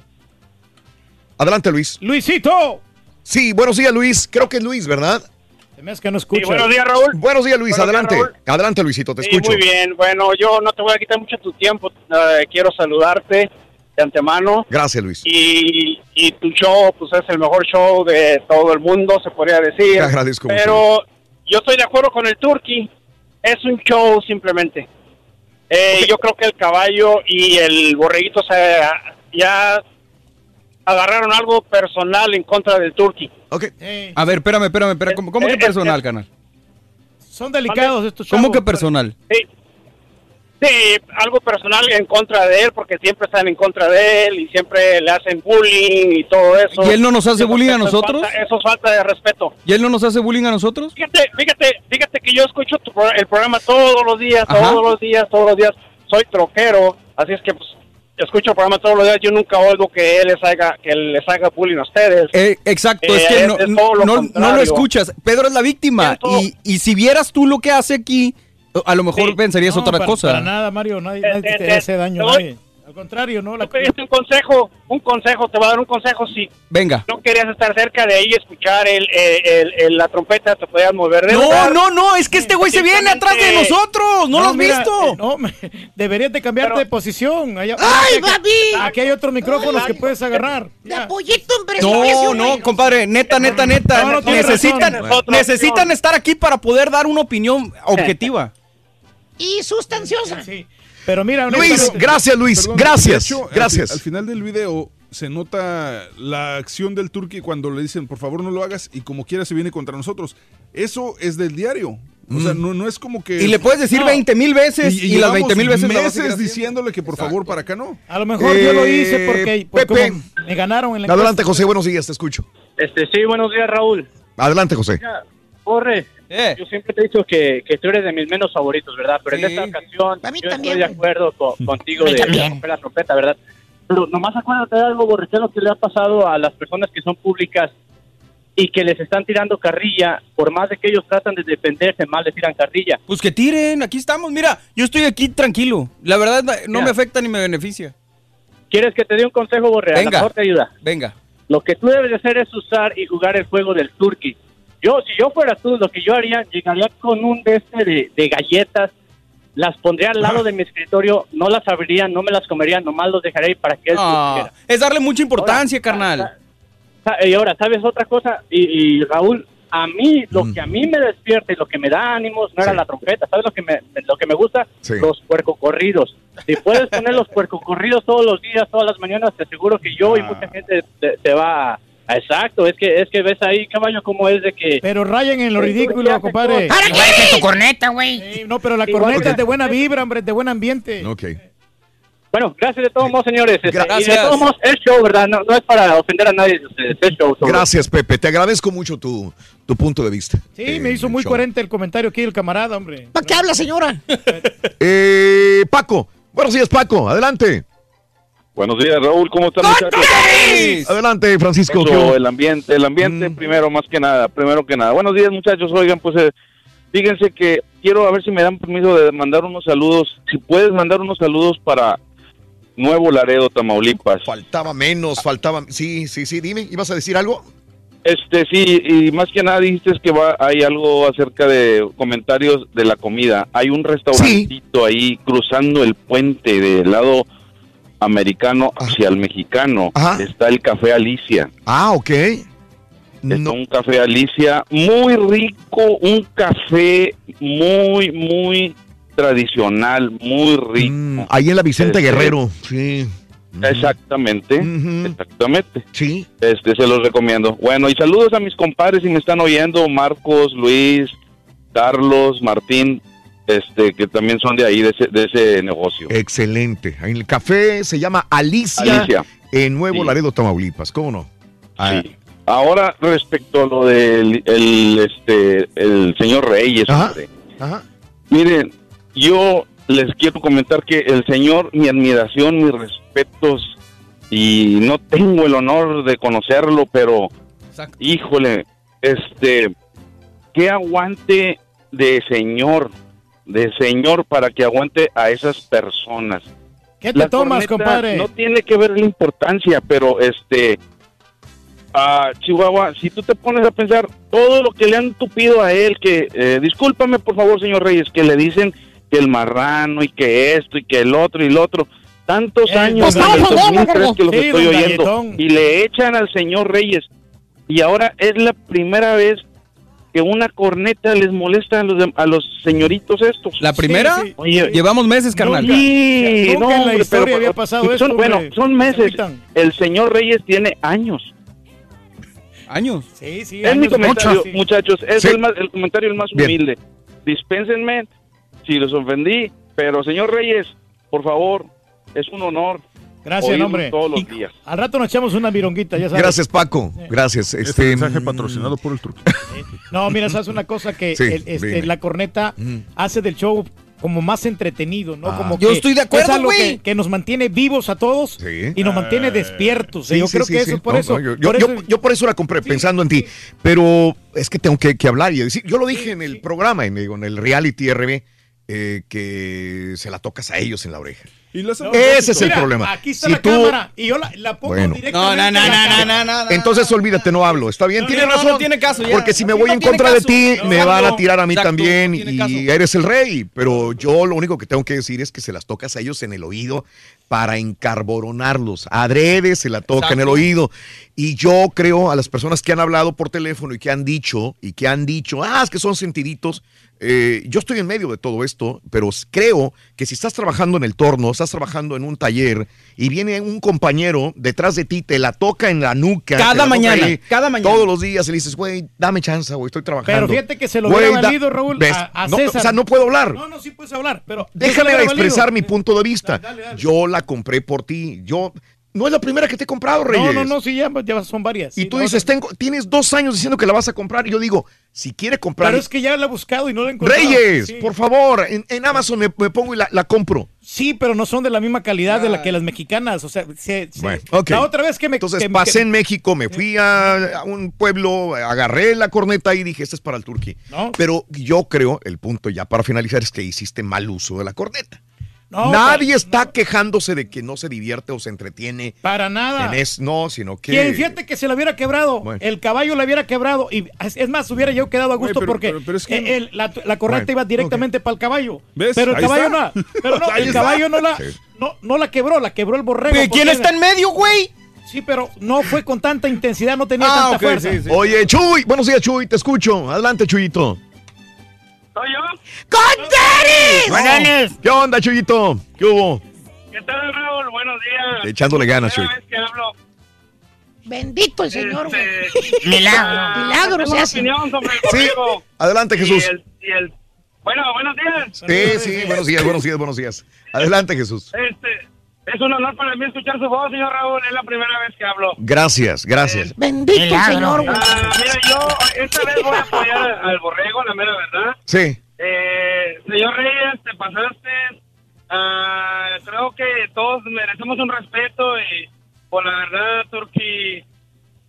Adelante, Luis. Luisito. Sí, buenos días, Luis. Creo que es Luis, ¿verdad? Hace que no escucha. buenos días, Raúl. Buenos días, Luis. Buenos días, Adelante. Raúl. Adelante, Luisito, te Sí, escucho. muy bien. Bueno, yo no te voy a quitar mucho tu tiempo. Eh, quiero saludarte de antemano. Gracias, Luis. Y, y tu show, pues es el mejor show de todo el mundo, se podría decir. Te agradezco mucho. Pero yo estoy de acuerdo con el Turkey. Es un show simplemente. Eh, Yo creo que el caballo y el borreguito se, ya agarraron algo personal en contra del Turkey. Ok. A ver, espérame, espérame, espérame. ¿Cómo, cómo que personal, canal? Son delicados estos ¿Cómo chavos, que personal? Sí. Sí, algo personal en contra de él, porque siempre están en contra de él y siempre le hacen bullying y todo eso. ¿Y él no nos hace bullying a nosotros? falta- eso es falta de respeto. ¿Y él no nos hace bullying a nosotros? Fíjate, fíjate, fíjate que yo escucho tu pro- el programa todos los días, Ajá. todos los días, todos los días. Soy troquero, así es que pues escucho el programa todos los días. Yo nunca oigo que él les haga, que les haga bullying a ustedes. Eh, exacto, es Eh, que es- no, es lo no- no contrario. lo escuchas. Pedro es la víctima. Y, y si vieras tú lo que hace aquí, a lo mejor pensarías No, otra para- cosa. Para nada, Mario. Nadie, nadie Eh, te eh, hace daño. te doy- nadie. Al contrario, ¿no? La... Tú pediste un consejo, un consejo, te voy a dar un consejo si Venga. no querías estar cerca de ahí y escuchar el, el- el- la trompeta, te podías mover de No, lugar. no, no, es que este güey se viene atrás de nosotros. ¿No, lo has mira, visto? eh, no, me- [LAUGHS] deberías de cambiarte de posición. Allá- ¡Ay, papi! Aquí hay otros micrófonos que puedes agarrar. De en precipicio, No, no, compadre, neta, neta, neta. No, no, necesitan, razón. necesitan estar aquí para poder dar una opinión objetiva. Y sustanciosa. Sí. Pero mira, Luis, gracias Luis, Perdón, gracias, hecho, gracias. Al, final del video se nota la acción del turqui cuando le dicen, por favor no lo hagas, y como quiera se viene contra nosotros. Eso es del diario. O sea, no, no es como que... Y le puedes decir No. 20 mil veces y, las llevamos 20 mil veces meses diciéndole que por favor para acá no. A lo mejor yo lo Eh, hice porque pues, Pepe. me ganaron en la Adelante encuesta. José, buenos días, te escucho. Este, sí, buenos días, Raúl. Adelante José. Mira, Borre, yo siempre te he dicho que, que tú eres de mis menos favoritos, ¿verdad? Pero en Sí. esta ocasión yo también, estoy de acuerdo co- [LAUGHS] contigo de, de romper la trompeta, ¿verdad? Pero nomás acuérdate de algo, Borre, que es lo que le ha pasado a las personas que son públicas y que les están tirando carrilla, por más de que ellos tratan de defenderse, mal les tiran carrilla. Pues que tiren, aquí estamos. Mira, yo estoy aquí tranquilo. La verdad no Mira. me afecta ni me beneficia. ¿Quieres que te dé un consejo, Borre? A lo Venga. mejor te ayuda. Venga. Lo que tú debes de hacer es usar y jugar el juego del turkey. Yo, si yo fuera tú, lo que yo haría, llegaría con un de este de, de galletas, las pondría al lado de mi escritorio, no las abriría, no me las comería, nomás los dejaría ahí para que él Ah, es darle mucha importancia, carnal. Y ahora, ¿sabes otra cosa? Y, y, Raúl, a mí, lo Mm. que a mí me despierta y lo que me da ánimos no era la trompeta, ¿sabes lo que me, lo que me gusta? Sí. Los puercocorridos. Si puedes poner los puercocorridos todos los días, todas las mañanas, te aseguro que yo Ah. y mucha gente te, te va a... Exacto, es que es que ves ahí, caballo, cómo es de que... Pero rayen en lo El ridículo, compadre. cosas. Igual que tu corneta, güey. Sí, no, pero la Igual corneta que- es de buena vibra, hombre, de buen ambiente. Ok. Bueno, gracias de todos modos, señores. Este, Y de Gracias. todos modos, es show, ¿verdad? No, no es para ofender a nadie de ustedes, es show. sobre- Gracias Pepe, te agradezco mucho tu, tu punto de vista. Sí, Eh, me hizo el muy show. coherente el comentario aquí del camarada, hombre. ¿Para qué habla, señora? [LAUGHS] Eh, Paco, buenos días Paco, adelante. Buenos días, Raúl, ¿cómo están muchachos? Adelante Francisco. Eso, el ambiente, el ambiente primero, más que nada, primero que nada. Buenos días, muchachos. Oigan, pues eh, fíjense que quiero a ver si me dan permiso de mandar unos saludos. Si puedes mandar unos saludos para Nuevo Laredo, Tamaulipas. Faltaba menos, faltaba... Sí, sí, sí, dime, ¿ibas a decir algo? Este, sí, y más que nada dijiste que va, hay algo acerca de comentarios de la comida. Hay un restaurantito ahí cruzando el puente del lado americano hacia el mexicano. Está el Café Alicia. Ah, ok. Está un café Alicia muy rico, un café muy, muy tradicional, muy rico. Ahí en la Vicente Este, Guerrero, sí. Exactamente, exactamente. Sí. Este, se los recomiendo. Bueno, y saludos a mis compadres si me están oyendo, Marcos, Luis, Carlos, Martín, este, que también son de ahí, de ese, de ese negocio. Excelente. En el café se llama Alicia, Alicia. en Nuevo Sí. Laredo, Tamaulipas. ¿Cómo no? Ah, Sí. Ahora, respecto a lo del el, este, el señor Reyes, hombre. Ajá. Miren, yo les quiero comentar que el señor, mi admiración, mis respetos, y no tengo el honor de conocerlo, pero híjole, este, qué aguante de señor, de señor para que aguante a esas personas. ¿Qué te La tomas, compadre? No tiene que ver la importancia, pero este, a Chihuahua, si tú te pones a pensar todo lo que le han tupido a él, que eh, discúlpame por favor, señor Reyes, que le dicen que el marrano y que esto y que el otro y el otro, tantos años pues el estamos oyendo, 2003 que los Sí, estoy oyendo Galletón. y le echan al señor Reyes y ahora es la primera vez que una corneta les molesta a los, dem- a los señoritos estos. ¿La primera? Oye, Llevamos meses, carnal. Sí, Nunca no, en la historia pero- había pasado son- esto, Bueno, hombre. son meses. El señor Reyes tiene años. ¿Años? Sí, sí. Es mi comentario, mucho, muchachos. Es Sí. el, más- el comentario el más Bien. humilde. Dispénsenme si los ofendí, pero señor Reyes, por favor, es un honor. Gracias, hombre. Todos los Y- días. Al rato nos echamos una vironguita, ya sabes. Gracias, Paco. Gracias. Este Este, mensaje patrocinado por el truco. No, mira, sabes una cosa que Sí, el- este, la corneta hace del show como más entretenido, ¿no? Ah. Como Yo que estoy de acuerdo, es algo güey. que, que nos mantiene vivos a todos y nos mantiene despiertos. Sí, yo sí, creo que eso por No, eso. no, yo, yo- por yo- eso- yo por eso la compré, pensando en ti. Pero es que tengo que, que hablar y decir. Yo lo dije en el programa, en, digo, en el reality RB, eh, que se la tocas a ellos en la oreja. Ese es el Mira, problema. Aquí está Si la tú- cámara y yo la, la pongo Bueno. directamente. No, no, no, no, no, no, no. Entonces olvídate, no hablo. Está bien, No, tienes no, no, razón. no tiene caso ya. Porque si me voy no en tiene contra de ti, No, me no, van a tirar a mí Exacto, también no tiene y caso. eres el rey. Pero yo lo único que tengo que decir es que se las tocas a ellos en el oído para encarboronarlos. Adrede se la toca en el oído. Y yo creo a las personas que han hablado por teléfono y que han dicho, y que han dicho, ah, es que son sentiditos. Eh, yo estoy en medio de todo esto, pero creo que si estás trabajando en el torno, estás trabajando en un taller y viene un compañero detrás de ti, te la toca en la nuca. Cada la mañana, cada mañana. Todos los días y le dices, güey, dame chance, güey, estoy trabajando. Pero fíjate que se lo hubiera valido, Raúl, a, a No, César. o sea, no puedo hablar. No, no, sí puedes hablar, pero... Déjame expresar valido. mi punto de vista. Yo la compré por ti. Yo no es la primera que te he comprado, Reyes. No, no, no, sí, ya, ya son varias. Y sí, tú no, dices, tengo, tienes dos años diciendo que la vas a comprar. Y yo digo, si quiere comprar. Pero es que ya la he buscado y no la he encontrado. Reyes, Sí. por favor, en, en Amazon me, me pongo y la, la compro. Sí, pero no son de la misma calidad de la que las mexicanas. O sea, se- se- Bueno, ok. la otra vez que me. Entonces que- pasé que- en México, me fui a, a un pueblo, agarré la corneta y dije, este es para el turqui. No. Pero yo creo, el punto ya para finalizar es que hiciste mal uso de la corneta. No, Nadie está quejándose de que no se divierte o se entretiene. Para nada. En es, no, sino que. Quien fíjate que se la hubiera quebrado, Bueno. el caballo la hubiera quebrado y es más, hubiera yo quedado a gusto pero- porque pero- pero es que- el- la, la correcta Bueno, iba directamente para el caballo. ¿Ves? Pero el Ahí caballo está. no, pero no, [LAUGHS] el está. caballo no la, Sí. no, no la quebró, la quebró el borrego. ¿Quién porque- está en medio, güey? Sí, pero no fue con tanta intensidad, no tenía Ah, tanta fuerza. sí, sí. Oye, Chuy, buenos días, Chuy, te escucho. Adelante, Chuyito. ¿Soy yo? ¿Qué onda, Chuyito? ¿Qué hubo? ¿Qué tal, Raúl? Buenos días. Echándole ganas, Primera Chuy. vez que hablo. Bendito el Señor, güey. Este, [LAUGHS] Milagro. ah, Milagro se hace. opinión sobre el Sí, adelante, Y Jesús. el- y el- Bueno, buenos días. Sí, sí, buenos días, buenos días, buenos días. Adelante, Jesús. Este, es un honor para mí escuchar su voz, señor Raúl. Es la primera vez que hablo. Gracias, gracias. Bendito el Milagro. Señor, güey. Ah, mira, yo esta vez voy a apoyar al borrego, la mera verdad. Sí. Eh, señor Reyes, te pasaste. Ah, creo que todos merecemos un respeto y por la verdad, Turki,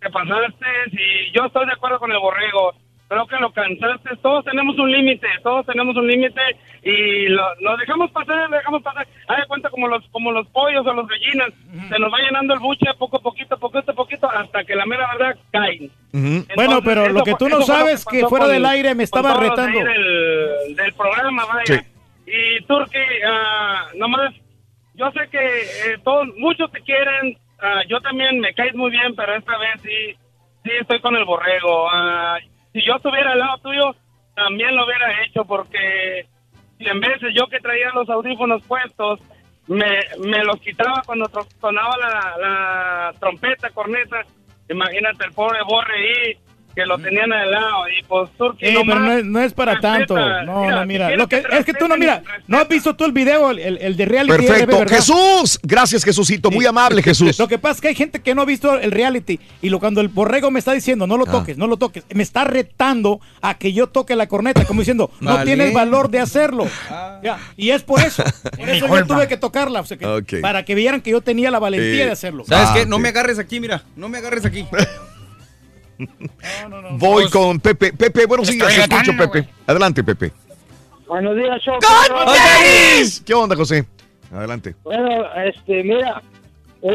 te pasaste y yo estoy de acuerdo con el borrego. Creo que lo cansaste. Todos tenemos un límite, todos tenemos un límite y lo, lo dejamos pasar, lo dejamos pasar. Haz de cuenta como los como los pollos o los gallinas. Se nos va llenando el buche poco a poquito, poquito a poquito, hasta que la mera verdad caen. Bueno, Entonces, pero lo que tú no sabes que fuera con- del aire me estaba retando. Del, del programa, vaya. Sí. Y Turki, ah, nomás, yo sé que eh, todos, muchos te quieren, ah, yo también me caes muy bien, pero esta vez sí, sí estoy con el borrego. Si yo estuviera al lado tuyo, también lo hubiera hecho, porque en veces yo que traía los audífonos puestos, me, me los quitaba cuando sonaba la, la trompeta, corneta, imagínate el pobre borre ahí, que lo tenían al lado, y pues Turki Sí, pero más. no es, no es para Respeta. tanto. No, Mira, no, mira. Lo que, es que tú no, mira, no has visto tú el video, el, el- el de reality. Perfecto. ¿verdad? Jesús, gracias, Jesucito. Muy amable, Jesús. Lo que pasa es que hay gente que no ha visto el reality y lo cuando el borrego me está diciendo no lo Ah. toques, no lo toques, me está retando a que yo toque la corneta, como diciendo no Vale. tienes valor de hacerlo. Ya, y es por eso, por eso yo tuve que tocarla, o sea, que- Ok. para que vieran que yo tenía la valentía Eh, de hacerlo. ¿Sabes Ah, qué? No sí. me agarres aquí, mira. No me agarres aquí. [LAUGHS] Voy con Pepe. Pepe, buenos días. Escucho, Pepe. Adelante, Pepe. Buenos días, show. ¿Qué onda, José? Adelante. Bueno, este, mira, o-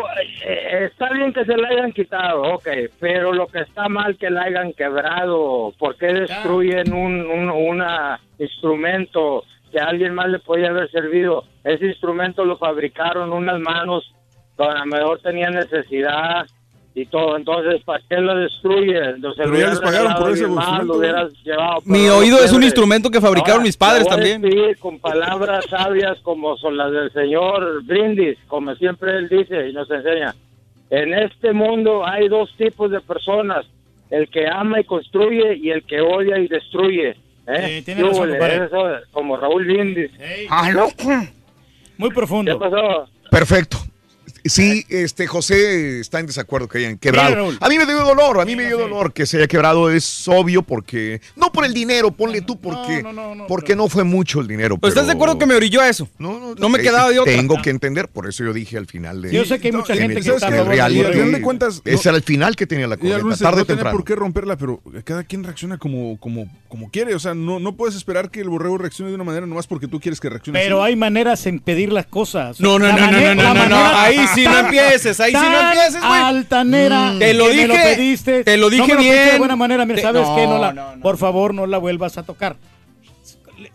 eh, está bien que se la hayan quitado, ok, pero lo que está mal que la hayan quebrado, ¿por qué destruyen un, un una instrumento que a alguien más le podía haber servido? Ese instrumento lo fabricaron unas manos donde a lo mejor tenían necesidad y todo, entonces, ¿para qué lo destruyen? Entonces, Pero lo ya hubieras les pagaron regalado por ese bien mal, instrumento. lo hubieras llevado, Mi no oído es un instrumento que fabricaron Ahora, mis padres voy también. con palabras sabias como son las del señor Brindis, como siempre él dice y nos enseña. En este mundo hay dos tipos de personas, el que ama y construye y el que odia y destruye. ¿eh? Sí, tiene razón, ¿Qué hubo, compadre. eso, como Raúl Brindis. ¡Ah, loco! Muy ¿Qué profundo. pasó? Perfecto. Sí, este José está en desacuerdo que hayan quebrado. A mí me dio dolor, a mí me dio dolor que se haya quebrado, es obvio porque no por el dinero, ponle tú porque porque no fue mucho el dinero. Pues estás de acuerdo que me orilló a eso. No, No me Eh, quedaba de otra. Tengo que entender, por eso yo dije al final de Yo sé que hay mucha en gente que está Al de cuentas, no- ese era el final que tenía la corneta, Luis, tarde no o temprano. por qué romperla, pero cada quien reacciona como, como, como quiere. O sea, no, no puedes esperar que el borrego reaccione de una manera nomás porque tú quieres que reaccione Pero así. hay maneras en pedir las cosas. No, no, no, no, no, no, no, no, ahí sí no tan- empieces, ahí sí no empieces, güey. altanera. Te lo que me dije, pediste. te lo dije no me pediste bien. de buena manera, mira, Te- ¿sabes no, qué? No la, no, Por favor, no la vuelvas a tocar.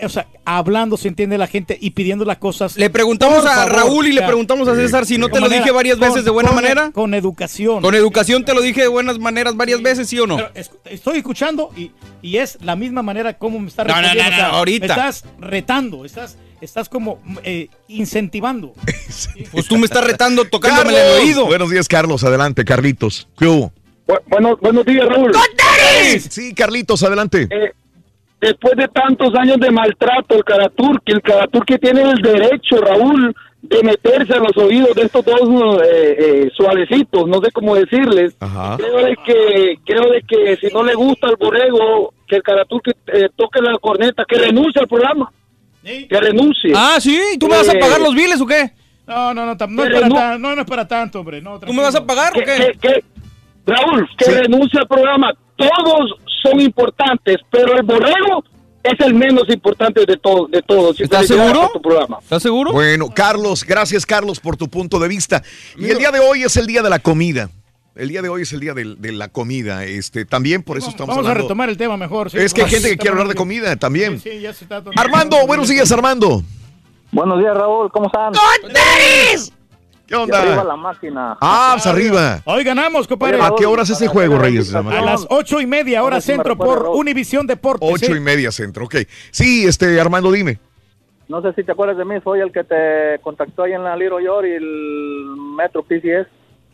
O sea, hablando se entiende la gente y pidiendo las cosas. Le preguntamos a favor, Raúl y le preguntamos a César si no te lo manera- dije varias con- veces de buena con- manera. Con educación. Con educación te lo dije de buenas maneras varias veces, ¿sí o no? Pero estoy escuchando y, y es la misma manera como me estás No, no, no, respondiendo. o sea, no, ahorita. Me estás retando, estás, estás como eh, incentivando. [LAUGHS] Pues tú me estás retando tocándome el oído. Buenos días, Carlos. Adelante, Carlitos. ¿Qué hubo? Bueno, buenos días, Raúl. Sí, Carlitos, adelante. Eh, después de tantos años de maltrato, el Karaturki, el Karaturki tiene el derecho, Raúl, de meterse a los oídos de estos dos eh, eh, suavecitos, no sé cómo decirles. Creo de que creo de que si no le gusta al borrego que el Karaturki eh, toque la corneta, que renuncie al programa. Que renuncie. Ah, sí, ¿tú me vas a Eh, pagar los biles o qué? No, no, no, no, es para no- tan- no, no es para tanto, hombre. No, ¿Tú me vas a pagar o qué? que- que- Raúl, que renuncie al programa. Todos son importantes, pero el borrego es el menos importante de todos. De todos. ¿Estás seguro? tu programa. ¿Estás seguro? Bueno, Carlos, gracias, Carlos, por tu punto de vista. Y el día de hoy es el día de la comida. El día de hoy es el día de, la comida. Este, también por eso estamos Vamos a hablando. retomar el tema mejor. sí. es que hay gente que quiere hablar de comida también. Sí, ya se está Armando, buenos días, Armando. Buenos días, Raúl, ¿cómo están? ¿Qué onda? Arriba la máquina. Ah, pues arriba. Hoy ganamos, compadre. ¿A qué horas es ese juego, Reyes? A las ocho y media, hora A centro, por. Univisión Deportes. Ocho y media centro, ok. Sí, este, Armando, dime. No sé si te acuerdas de mí, soy el que te contactó ahí en la Little York y el Metro PCS.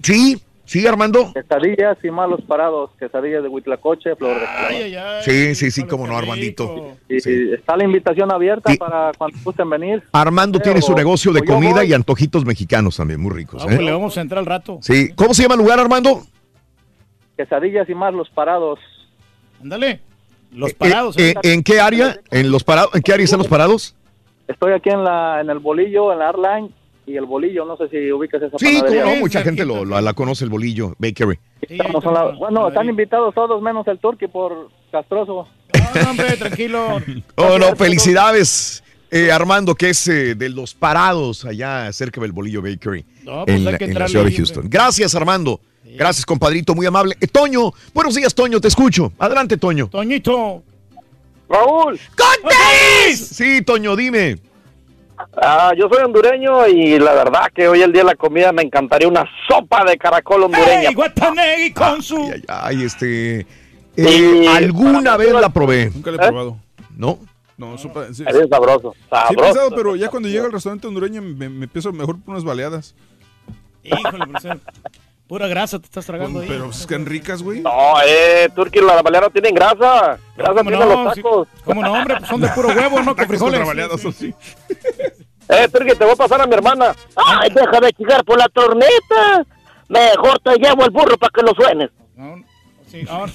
Sí, sí, Armando. Quesadillas y malos parados, quesadillas de Huitlacoche, Flor de. Sí, sí, sí, cómo no, Armandito. Y, y está la invitación abierta para cuando gusten venir. Armando tiene su negocio de comida y antojitos mexicanos también, muy ricos. Ah, pues ¿eh? le vamos a entrar al rato. Sí. ¿Cómo se llama el lugar, Armando? Quesadillas y más los parados. Ándale. Los Eh, parados. eh, ¿En qué área? ¿En los parados? ¿En qué área están los parados? Estoy aquí en la en el bolillo, en la Airline y el bolillo, no sé si ubicas esa Sí, panadería. cómo no, mucha gente lo, lo- la conoce, el bolillo, Bakery. Estamos a la- bueno, están invitados todos menos el turqui por castroso. No, hombre, tranquilo. [LAUGHS] Oh, no, felicidades, eh, Armando, que es eh, de los parados allá cerca del Bolillo Bakery No, pues en, hay la, que en la ciudad de Houston. Gracias, Armando. Gracias, compadrito, muy amable. Eh, Toño, buenos días, Toño, te escucho. Adelante, Toño. Toñito. Raúl. Sí, Toño, dime. Ah, yo soy hondureño y la verdad que hoy el día de la comida me encantaría una sopa de caracol hondureña. ¡Ey, Guatanegui con su! Ay, ay, este. Y- eh, alguna vez la probé. Nunca la he probado. ¿No? No, sopa. Sí, Es sabroso, Sí, he sabroso. pensado, pero ya cuando llega al restaurante hondureño me, me empiezo mejor por unas baleadas. Híjole, profesor. Pura grasa te estás tragando ahí. Pero pues, que ricas, güey. No, eh, Turqui, la baleadas no tienen grasa. Grasa ¿Cómo tienen no? los Sí, tacos. ¿Cómo no, hombre? Pues son de puro [LAUGHS] huevo, ¿no? Con frijoles. baleadas, eso sí. [LAUGHS] Eh, Turqui, te voy a pasar a mi hermana. Ay, deja de chingar por la torneta. Mejor te llevo el burro para que lo suenes. Sí, [LAUGHS] no,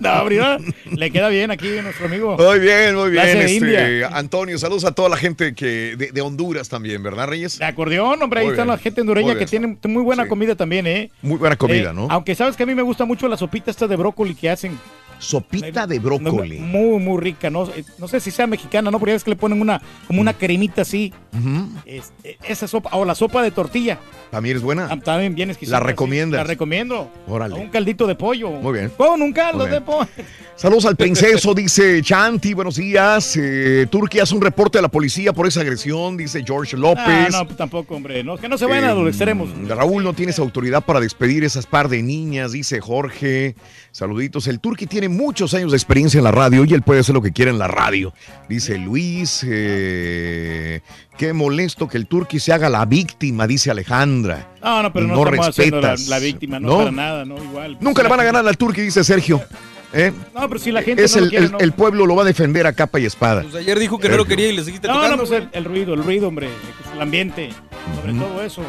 no, mira, le queda bien aquí a nuestro amigo. Muy bien, muy bien. Este. Antonio, saludos a toda la gente que de, de Honduras también, ¿verdad, Reyes? De acordeón, hombre, ahí Muy está bien, la gente hondureña que tiene muy buena comida también, ¿eh? Muy buena comida, Eh, ¿no? Aunque sabes que a mí me gusta mucho la sopita esta de brócoli que hacen. Sopita de brócoli. Muy, muy rica, ¿no? Eh, No sé si sea mexicana, ¿no? Porque es que le ponen una, como Mm. una cremita así. Es- eh, esa sopa, o la sopa de tortilla. También es buena. Ah, También bien exquisita. ¿La sí. recomiendas? La recomiendo. Órale. Un caldito de pollo. Muy bien. Con un caldo de pollo. Saludos al [LAUGHS] princeso, dice Chanti, buenos días. Eh, Turquía hace un reporte a la policía por esa agresión, dice George Ah, López. no, tampoco, hombre. No, que no se vayan a los Eh, extremos. Raúl, no tienes autoridad para despedir esas par de niñas, dice Jorge. Saluditos. El Turqui tiene muchos años de experiencia en la radio y él puede hacer lo que quiera en la radio. Dice Luis. eh, qué molesto que el Turqui se haga la víctima, dice Alejandra. No, no, pero no, No estamos haciendo la, respetas. la víctima, no, No. para nada, no, igual. Nunca le van a ganar al Turqui, dice Sergio. ¿Eh? No, pero si la gente Es no lo el, quiere, el- no. el pueblo lo va a defender a capa y espada. Pues ayer dijo que no lo quería y le seguiste No, tocando. no, pues el, el ruido, el ruido, hombre. El ambiente. Sobre todo eso.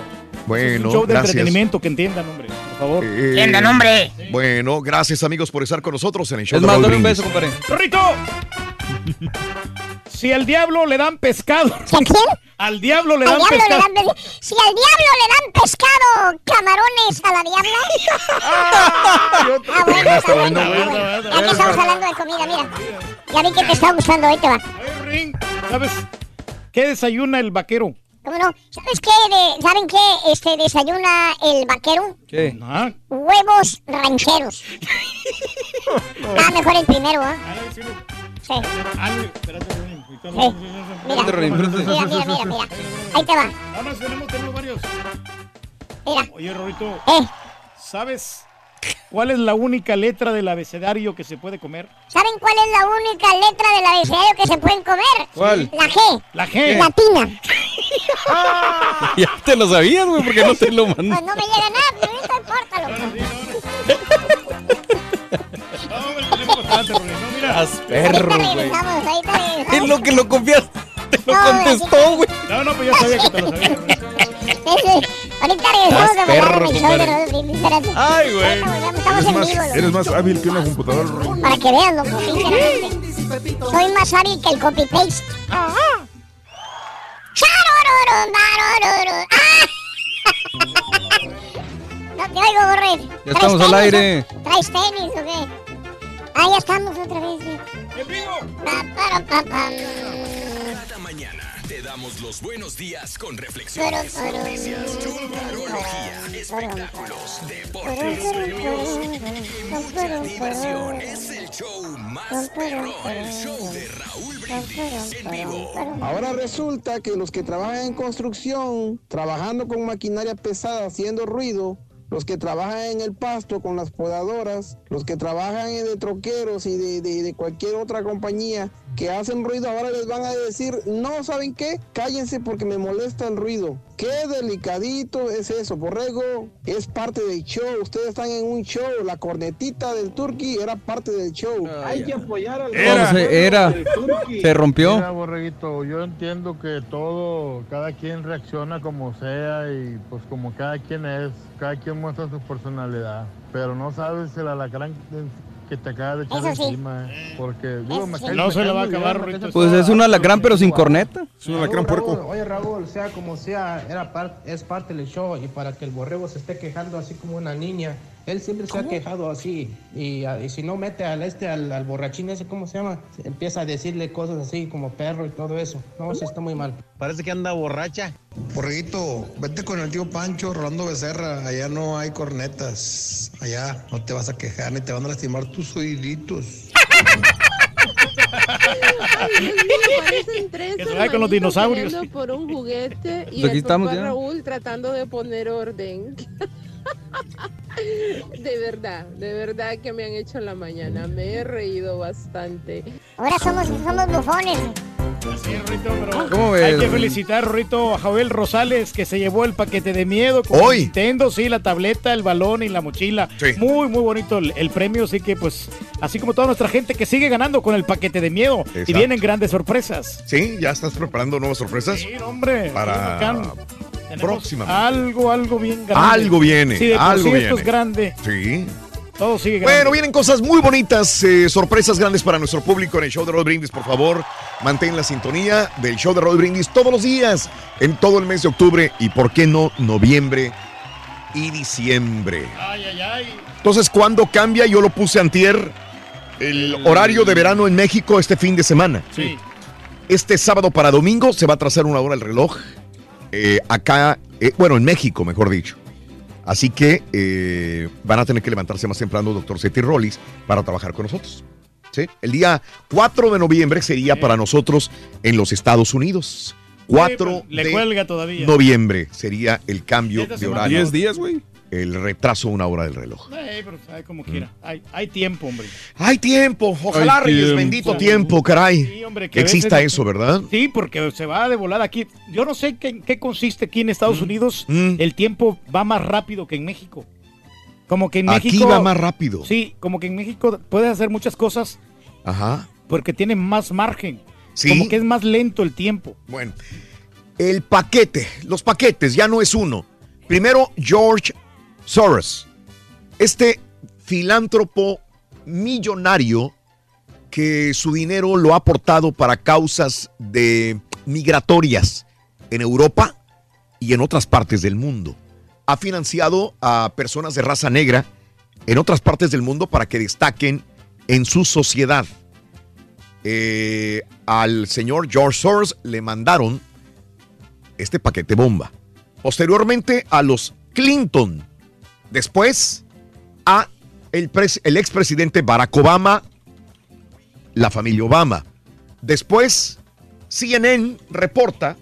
Bueno, un show de gracias. entretenimiento, que entiendan, hombre, por favor. Eh, Bueno, gracias amigos por estar con nosotros en el show Es de más, dame un beso, compadre. ¡Rorrito! [LAUGHS] Si al diablo le dan pescado. ¿A quién? Al diablo le Al dan diablo le pescado. dan pe- Si al diablo le dan pescado, camarones a la diabla. Ah, bueno, está bueno. bueno, está bueno, bueno. bueno, Ya que estamos hablando de comida, mira. Ya vi que te está gustando, ahí te va. ¿Sabes qué desayuna el vaquero? ¿Cómo no? ¿Sabes qué? De- ¿Saben qué este, desayuna el vaquero? ¿Qué? Huevos rancheros. [LAUGHS] Ah, mejor el primero, ¿ah? Sí. Sí. Mira, Espérate, mira, mira, mira, mira. Ahí te va. Vamos, tenemos, tenemos varios. Mira. Oye, Rorito. Eh. ¿Sabes cuál es la única letra del abecedario que se puede comer? ¿Saben cuál es la única letra del abecedario que se pueden comer? ¿Cuál? La G. La G. Latina. [LAUGHS] Ya te lo sabías, güey, porque no te lo mandé. Pues no me llega nada, pero no importa, loco. Haz perro, Ahorita güey. regresamos, ahorita regresamos. Es lo que lo confiaste. Te lo No, contestó, güey. No, no, pues yo sabía que te lo sabía. Ahorita regresamos perro, volar en el show de. Ay, güey. Estamos Eres en más, vivo, eres más hábil que una computadora. Para que vean, loco, sinceramente. Soy más hábil que el copy-paste. Charororo, marororo. ¡Ah! No te oigo, Borre. Ya ¿Traes estamos al tenis, aire. ¿Traes tenis o qué? Ah, ya estamos otra vez. eh. Pa, damos los buenos días con reflexiones, noticias, chuntarología, espectáculos, deportes, premios y mucha diversión. Es el show más perrón, el show de Raúl Brindis en vivo. Ahora resulta que los que trabajan en construcción, trabajando con maquinaria pesada, haciendo ruido, los que trabajan en el pasto con las podadoras, los que trabajan en de troqueros y de, de- de cualquier otra compañía que hacen ruido, ahora les van a decir, no, ¿saben qué? Cállense porque me molesta el ruido. Qué delicadito es eso, Borrego, es parte del show, ustedes están en un show, la cornetita del turkey era parte del show. Hay que apoyar al Era. Se- era. Se rompió. Mira, borreguito, yo entiendo que todo, cada quien reacciona como sea y pues como cada quien es, cada quien muestra su personalidad, pero no sabes el alacrán que te acaba de echar sí. encima, porque digo, me cae- No me se la cae va a acabar, Pues es un alacrán, pero sin corneta. Es un alacrán puerco. Oye Raúl, sea como sea, era par- es parte del show y para que el borrego se esté quejando así como una niña, él siempre se ha quejado así y, ah, y si no mete al este, al, al borrachín ese, ¿cómo se llama? Empieza a decirle cosas así como perro y todo eso. No, eso está muy mal. Parece que anda borracha. Borreguito, vete con el tío Pancho, Rolando Becerra. Allá no hay cornetas. Allá no te vas a quejar ni te van a lastimar tus oíditos. Parecen tres Que con los dinosaurios. por un juguete y aquí el estamos papá ya. Raúl tratando de poner orden. [LAUGHS] De verdad, de verdad que me han hecho la mañana. Me he reído bastante. Ahora somos, somos bufones. Así es, Rito, pero ¿Cómo Hay que felicitar, Rito, a Joel Rosales, que se llevó el paquete de miedo con Hoy. Nintendo, sí, la tableta, el balón y la mochila. Sí. Muy, muy bonito el, el premio, así que pues, así como toda nuestra gente que sigue ganando con el paquete de miedo. Y vienen grandes sorpresas. Sí, ya estás preparando nuevas sorpresas. Sí, hombre. Para próximamente. Algo, algo bien grande. Algo viene, Sí, de algo sí esto es grande. Sí. Todo sigue grande. Bueno, vienen cosas muy bonitas, eh, sorpresas grandes para nuestro público en el show de Roll Brindis. Por favor, mantén la sintonía del show de Roll Brindis todos los días, en todo el mes de octubre y, ¿por qué no, noviembre y diciembre? Ay, ay, ay. Entonces, ¿cuándo cambia? Yo lo puse antier, el horario de verano en México este fin de semana. Sí. Este sábado para domingo se va a trazar una hora el reloj. Eh, acá, eh, bueno, en México, mejor dicho. Así que eh, van a tener que levantarse más temprano, doctor Seti Rollis, para trabajar con nosotros. ¿Sí? El día 4 de noviembre sería para nosotros en los Estados Unidos. 4 pues, le de cuelga todavía. noviembre sería el cambio de horario. 10 días, güey. El retraso una hora del reloj. Pero sabe como quiera. Hay, hay tiempo, hombre. Hay tiempo, ojalá, Hay Reyes, tiempo. bendito tiempo, caray. Sí, hombre, que exista veces- eso, ¿verdad? Sí, porque se va de volada aquí. Yo no sé qué, qué consiste aquí en Estados Mm. Unidos. El tiempo va más rápido que en México. Como que en Aquí México. va más rápido. Sí, como que en México puedes hacer muchas cosas Ajá. porque tiene más margen. Sí. Como que es más lento el tiempo. Bueno, el paquete, los paquetes, ya no es uno. Primero, George Soros, este filántropo millonario que su dinero lo ha aportado para causas migratorias en Europa y en otras partes del mundo. Ha financiado a personas de raza negra en otras partes del mundo para que destaquen en su sociedad. Eh, al señor George Soros le mandaron este paquete bomba. Posteriormente a los Clinton. Después a el, el expresidente Barack Obama, la familia Obama. Después CNN reporta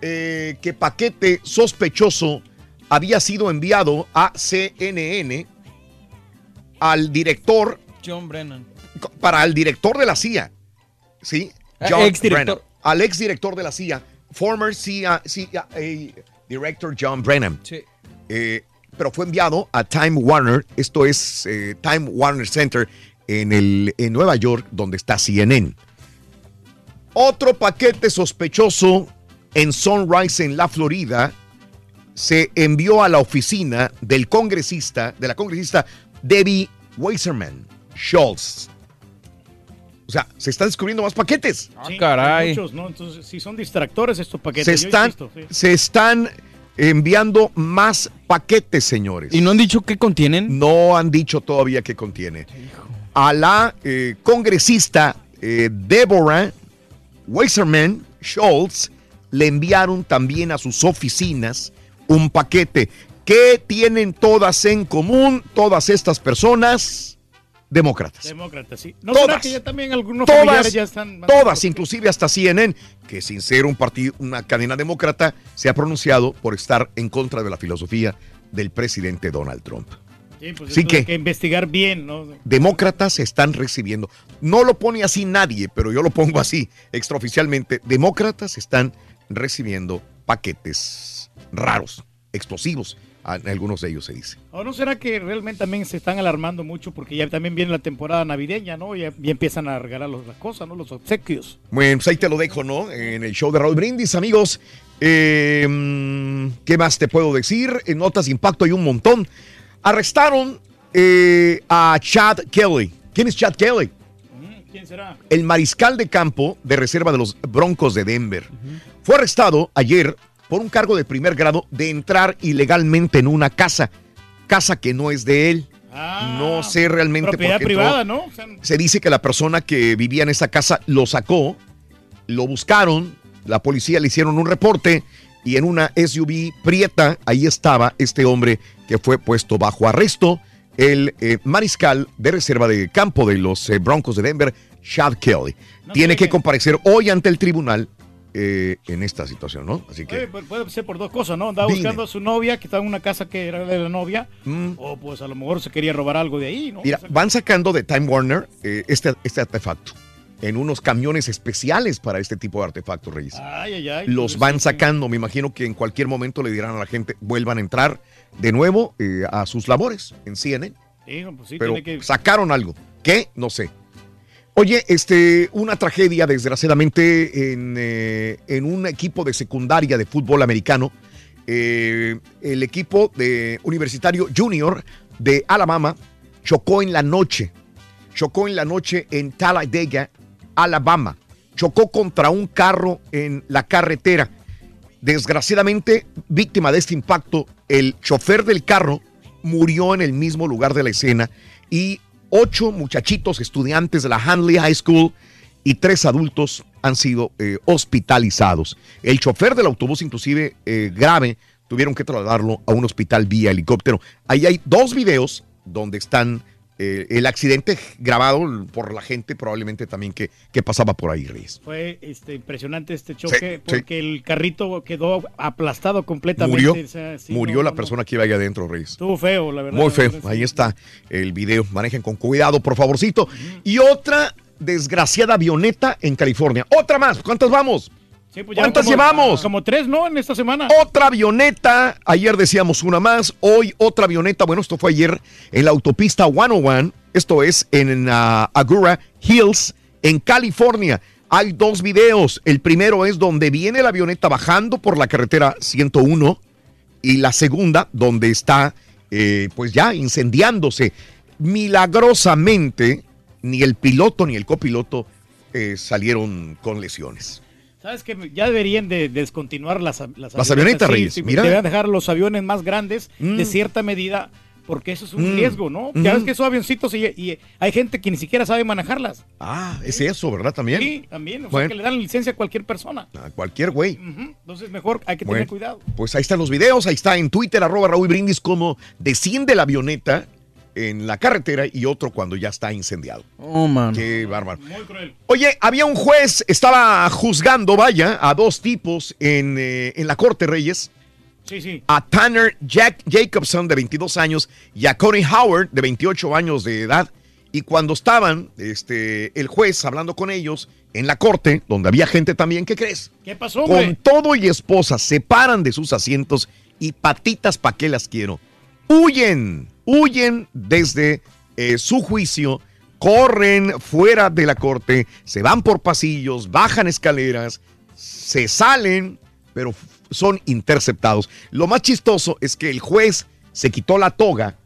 eh, que paquete sospechoso había sido enviado a CNN al director John Brennan para el director de la CIA, ¿sí? Ah, John ex director. Brennan, al ex director de la CIA, former CIA, CIA director John Brennan. Sí. Eh, pero fue enviado a Time Warner, esto es eh, Time Warner Center en, el, en Nueva York, donde está CNN. Otro paquete sospechoso en Sunrise, en la Florida, se envió a la oficina del congresista, de la congresista Debbie Weiserman Schultz. O sea, se están descubriendo más paquetes. Sí, caray. hay Muchos, ¿no? Entonces, si son distractores estos paquetes. Se yo están, insisto, sí. se están enviando más paquetes, señores. ¿Y no han dicho qué contienen? No han dicho todavía qué contiene. A la eh, congresista eh, Deborah Weiserman Schultz le enviaron también a sus oficinas un paquete. ¿Qué tienen todas en común todas estas personas? Demócratas. Demócratas, sí. ¿No Todas. que ya también algunos Todas, ya están... todas, inclusive hasta CNN, que sin ser un partido, una cadena demócrata, se ha pronunciado por estar en contra de la filosofía del presidente Donald Trump. Sí, pues Sí eso que- hay que investigar bien, ¿no? Demócratas están recibiendo, no lo pone así nadie, pero yo lo pongo así extraoficialmente, demócratas están recibiendo paquetes raros, explosivos, algunos de ellos se dice. ¿O no será que realmente también se están alarmando mucho porque ya también viene la temporada navideña, ¿no? Ya, ya empiezan a regalar las cosas, ¿no? Los obsequios. Bueno, pues ahí te lo dejo, ¿no? En el show de Raúl Brindis, amigos. Eh, mm, ¿Qué más te puedo decir? En notas de impacto hay un montón. Arrestaron eh, a Chad Kelly. ¿Quién es Chad Kelly? Mm, ¿Quién será? El mariscal de campo de reserva de los Broncos de Denver. Fue arrestado ayer por un cargo de primer grado de entrar ilegalmente en una casa. Casa que no es de él. no sé realmente por Ah, Propiedad qué entró. privada, ¿no? O sea, Se dice que la persona que vivía en esa casa lo sacó, lo buscaron, la policía le hicieron un reporte y en una SUV prieta, ahí estaba este hombre que fue puesto bajo arresto, el eh, mariscal de reserva de campo de los eh, Broncos de Denver, Chad Kelly. Tiene que comparecer hoy ante el tribunal eh, en esta situación, ¿no? Así que... Puede, puede ser por dos cosas, ¿no? Andaba buscando a su novia, que estaba en una casa que era de la novia, o pues a lo mejor se quería robar algo de ahí, ¿no? Mira, van sacando de Time Warner eh, este, este artefacto en unos camiones especiales para este tipo de artefactos, Reyes. Ay, ay, ay. Los van sacando, me imagino que en cualquier momento le dirán a la gente, vuelvan a entrar de nuevo eh, a sus labores en CNN. Sí, pues sí, Pero tiene que... sacaron algo. ¿Qué? No sé. Oye, este, una tragedia, desgraciadamente, en, eh, en un equipo de secundaria de fútbol americano. Eh, el equipo de Universitario Junior de Alabama chocó en la noche. Chocó en la noche en Talladega, Alabama. Chocó contra un carro en la carretera. Desgraciadamente, víctima de este impacto, el chofer del carro murió en el mismo lugar de la escena y ocho muchachitos estudiantes de la Hanley High School y tres adultos han sido eh, hospitalizados. El chofer del autobús, inclusive eh, grave, tuvieron que trasladarlo a un hospital vía helicóptero. Ahí hay dos videos donde están eh, el accidente grabado por la gente, probablemente también que, que pasaba por ahí, Reyes. Fue este, impresionante este choque Sí, sí. porque el carrito quedó aplastado completamente. Murió, o sea, sí, murió no, la no, persona que iba ahí adentro, Reyes. Estuvo feo, la verdad. Muy feo. verdad, Ahí está el video. Manejen con cuidado, por favorcito. Y otra desgraciada avioneta en California. Otra más. ¿Cuántas vamos? Sí, pues ¿Cuántas como- llevamos? Como tres, ¿no? En esta semana. Otra avioneta. Ayer decíamos una más. Hoy otra avioneta. Bueno, esto fue ayer en la autopista 101. Esto es en uh, Agura Hills, en California. Hay dos videos. El primero es donde viene la avioneta bajando por la carretera 101 y la segunda donde está eh, pues ya incendiándose. Milagrosamente, ni el piloto ni el copiloto eh, salieron con lesiones. ¿Sabes que Ya deberían de descontinuar las, las, Las avionetas, sí, Reyes, sí, mira. Deberían dejar los aviones más grandes de Mm. cierta medida, porque eso es un Mm. riesgo, ¿no? Ya Ujú. ves que esos avioncitos y, y hay gente que ni siquiera sabe manejarlas. Ah, es eso, ¿verdad? También. Sí, también. O sea, Bueno. que le dan licencia a cualquier persona. A cualquier güey. Entonces, mejor hay que Bueno, tener cuidado. Pues ahí están los videos, ahí está en Twitter, arroba Raúl Brindis, cómo desciende la avioneta en la carretera y otro cuando ya está incendiado. Oh, man. Qué bárbaro. Oye, había un juez, estaba juzgando, vaya, a dos tipos en, eh, en la Corte Reyes. Sí, sí. A Tanner Jack Jacobson, de 22 años, y a Connie Howard, de 28 años de edad. Y cuando estaban, este, el juez hablando con ellos en la corte, donde había gente también, ¿qué crees? ¿Qué pasó, Con todo y esposa se paran de sus asientos y patitas pa' qué las quiero. Huyen, huyen desde eh, su juicio, corren fuera de la corte, se van por pasillos, bajan escaleras, se salen, pero son interceptados. Lo más chistoso es que el juez se quitó la toga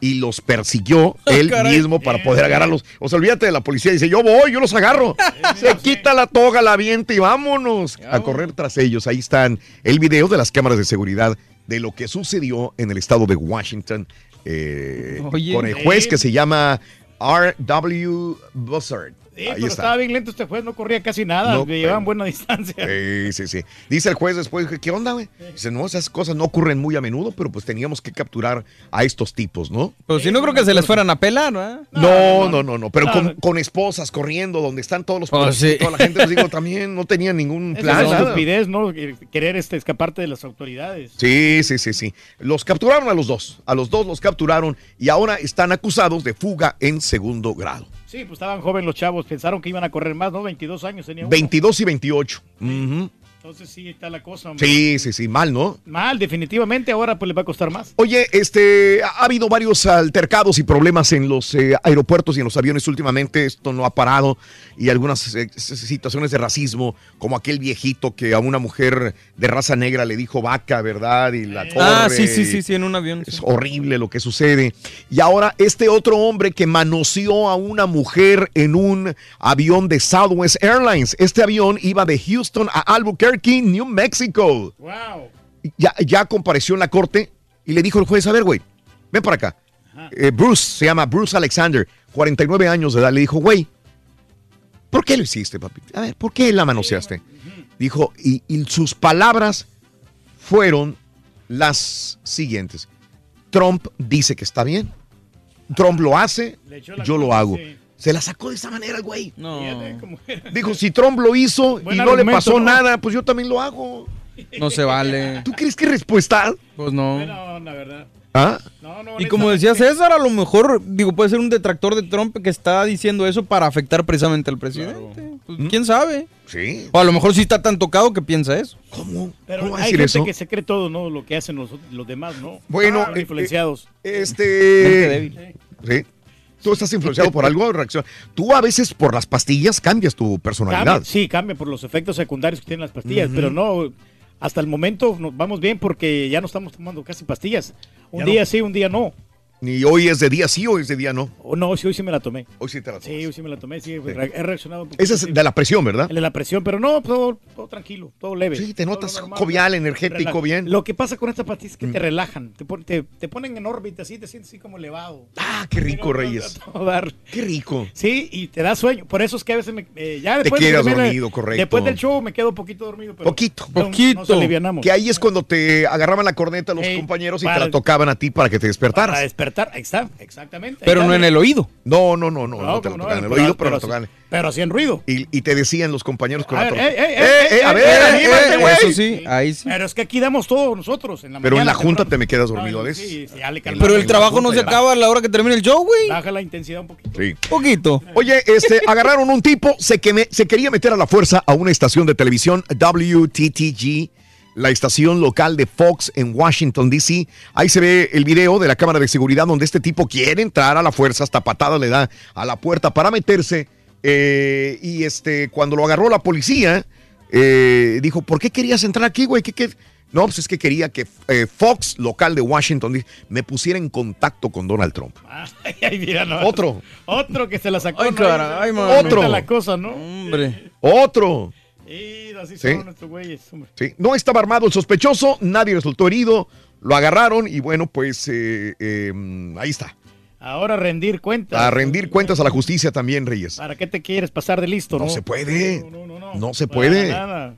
y los persiguió [LAUGHS] él caray. mismo para poder agarrarlos. O sea, olvídate de la policía. Dice, yo voy, yo los agarro. [LAUGHS] Se quita la toga, la avienta y vámonos a correr tras ellos. Ahí están el video de las cámaras de seguridad de lo que sucedió en el estado de Washington eh, con el juez Sí. que se llama R.W. Buzzard. Sí, Ahí pero está. estaba bien lento este juez, no corría casi nada, No, le llevaban pero- buena distancia. Sí, sí, sí. Dice el juez después, ¿qué onda, güey? Dice, no, esas cosas no ocurren muy a menudo, pero pues teníamos que capturar a estos tipos, ¿no? Pero si no creo que se les fueran a pelar, ¿no? No, no, no, no, pero No, con, no. con esposas corriendo, donde están todos los Oh, sí. toda la gente, les digo, también no tenía ningún Esa plan. es estupidez, ¿no? Querer este, escaparte de las autoridades. Sí, sí, sí, sí. Los capturaron a los dos. A los dos los capturaron y ahora están acusados de fuga en segundo grado. Sí, pues estaban jóvenes los chavos, pensaron que iban a correr más, ¿no? 22 años tenía uno. 22 y 28. Ujú. Entonces sí, está la cosa. hombre. Sí, sí, sí, mal, ¿no? Mal, definitivamente, ahora pues les va a costar más. Oye, este, ha habido varios altercados y problemas en los eh, aeropuertos y en los aviones últimamente. Esto no ha parado y algunas eh, situaciones de racismo, como aquel viejito que a una mujer de raza negra le dijo vaca, ¿verdad? Y la Ah, corre sí, sí, sí, sí, en un avión. Es horrible lo que sucede. Y ahora este otro hombre que manoseó a una mujer en un avión de Southwest Airlines. Este avión iba de Houston a Albuquerque, New Mexico. Wow. Ya, ya compareció en la corte y le dijo el juez, a ver, güey, ven para acá. Eh, Bruce, se llama Bruce Alexander, 49 años de edad. Le dijo, güey, ¿por qué lo hiciste, papi? A ver, ¿por qué la manoseaste? Dijo, y, y sus palabras fueron las siguientes. Trump dice que está bien. Trump lo hace, yo lo hago. sí. Se la sacó de esa manera el güey. Era. Dijo, si Trump lo hizo Buen y no le pasó ¿no? nada, pues yo también lo hago. No se vale. ¿Tú crees que respuesta? Pues no. No, la verdad. ¿Ah? Y como decía César, a lo mejor, digo, puede ser un detractor de Trump que está diciendo eso para afectar precisamente al presidente. Pues, ¿Quién sabe? Sí. O a lo mejor sí está tan tocado que piensa eso. ¿Cómo? Pero ¿Cómo va a hay decir gente eso? que se cree todo, ¿no? Lo que hacen los, los demás, ¿no? Bueno, Ah, eh, influenciados. Este. Gente débil. Sí. Tú estás influenciado por algo, reacción. Tú a veces por las pastillas cambias tu personalidad. Cambia, sí, cambia por los efectos secundarios que tienen las pastillas, pero no, hasta el momento nos vamos bien porque ya no estamos tomando casi pastillas. Un Ya día no. sí, un día no. Ni hoy es de día sí, hoy es de día no. O no, sí, hoy sí me la tomé. Hoy sí te la Sí, hoy sí me la tomé, sí, he reaccionado un poquito. Esa es de la presión, ¿verdad? De la presión, pero no, todo, todo tranquilo, todo leve. Sí, te notas normal, jovial, energético, relaja. bien. Mm. Lo que pasa con estas pastillas es que te relajan, te, pon- te, te ponen en órbita así, te sientes así como elevado. Ah, qué rico, Reyes. Qué rico. Sí, y te da sueño. Por eso es que a veces me, eh, ya Te después de quedas dormido, correcto. Después del show me quedo poquito dormido, pero Poquito. no- Nos alivianamos. Que ahí es cuando te agarraban la corneta los Ey, compañeros y para- te la tocaban a ti para que te despertaras. Para despertar, ahí está, exactamente. Pero no en el oído. No, no, no, no, no, No, te en el pero- oído, pero sí- tocaban. Pero hacían ruido. Y, y te decían los compañeros con A la ver, torta. ey, ey, ey, ey, a ey, ver, güey. Eso sí, ahí sí. Pero es que aquí damos todos nosotros en la Pero en la junta temprano. te me quedas dormido a No, veces. sí, sí. Pero el trabajo no se acaba a la hora que termine el show, güey. Baja la intensidad un poquito. Sí. Poquito. Oye, este, [LAUGHS] agarraron un tipo, se, se quería meter a la fuerza a una estación de televisión, WTTG, la estación local de Fox en Washington, D.C. Ahí se ve el video de la cámara de seguridad donde este tipo quiere entrar a la fuerza, hasta patada le da a la puerta para meterse. eh, y este, cuando lo agarró la policía, eh, dijo, ¿por qué querías entrar aquí, güey? ¿Qué, qué, No, pues es que quería que eh, Fox, local de Washington, me pusiera en contacto con Donald Trump. [LAUGHS] Ay, ay, mira, no. Otro. Otro que se la sacó. Ay, ¿no? cara, ay, mano. Otro. La cosa, ¿no? Hombre. Otro. Y así Sí. son nuestros güeyes. hombre. Sí, no estaba armado el sospechoso, nadie resultó herido, lo agarraron y bueno, pues eh, eh, ahí está. Ahora rendir cuentas. A rendir cuentas a la justicia también, Reyes. ¿Para qué te quieres pasar de listo? No No, se puede. No, se Para puede. nada.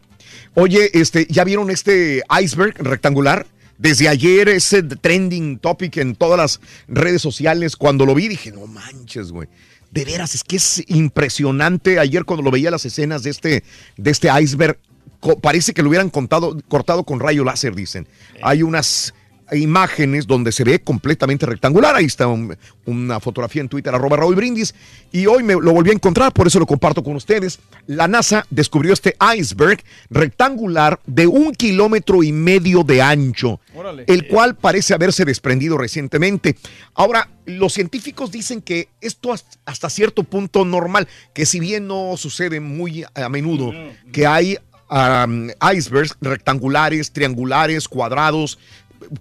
Oye, este, ¿ya vieron este iceberg rectangular? Desde ayer ese trending topic en todas las redes sociales. Cuando lo vi dije, no manches, güey. De veras, es que es impresionante. Ayer cuando lo veía las escenas de este, de este iceberg, parece que lo hubieran contado, cortado con rayo láser, dicen. Hay unas imágenes donde se ve completamente rectangular. Ahí está un- una fotografía en Twitter, arroba Raúl Brindis. Y hoy me lo volví a encontrar, por eso lo comparto con ustedes. La NASA descubrió este iceberg rectangular de un kilómetro y medio de ancho, Órale. el cual parece haberse desprendido recientemente. Ahora, los científicos dicen que esto hasta- cierto punto normal, que si bien no sucede muy a menudo, que hay um, icebergs rectangulares, triangulares, cuadrados,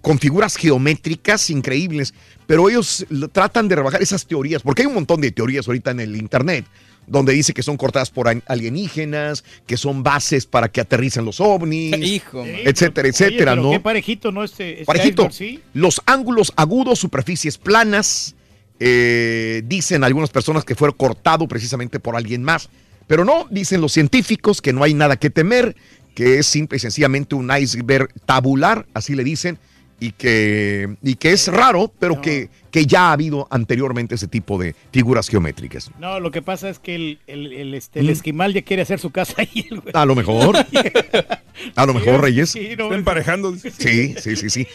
con figuras geométricas increíbles, pero ellos lo- tratan de rebajar esas teorías, porque hay un montón de teorías ahorita en el Internet, donde dice que son cortadas por alienígenas, que son bases para que aterricen los ovnis, [LAUGHS] Hijo, etcétera, Oye, etcétera, pero ¿no? Qué parejito, ¿no? Este, este Parejito, iceberg, ¿sí? los ángulos agudos, superficies planas, eh, dicen algunas personas que fue cortado precisamente por alguien más, pero no, dicen los científicos que no hay nada que temer, que es simple y sencillamente un iceberg tabular, así le dicen, y que, y que es raro, pero que, que ya ha habido anteriormente ese tipo de figuras geométricas. No, lo que pasa es que el, el, el, este, el Mm. esquimal ya quiere hacer su casa ahí. el güey. A lo mejor. [LAUGHS] A lo mejor, Reyes. Sí, no, Está emparejando. Sí, sí, sí, sí.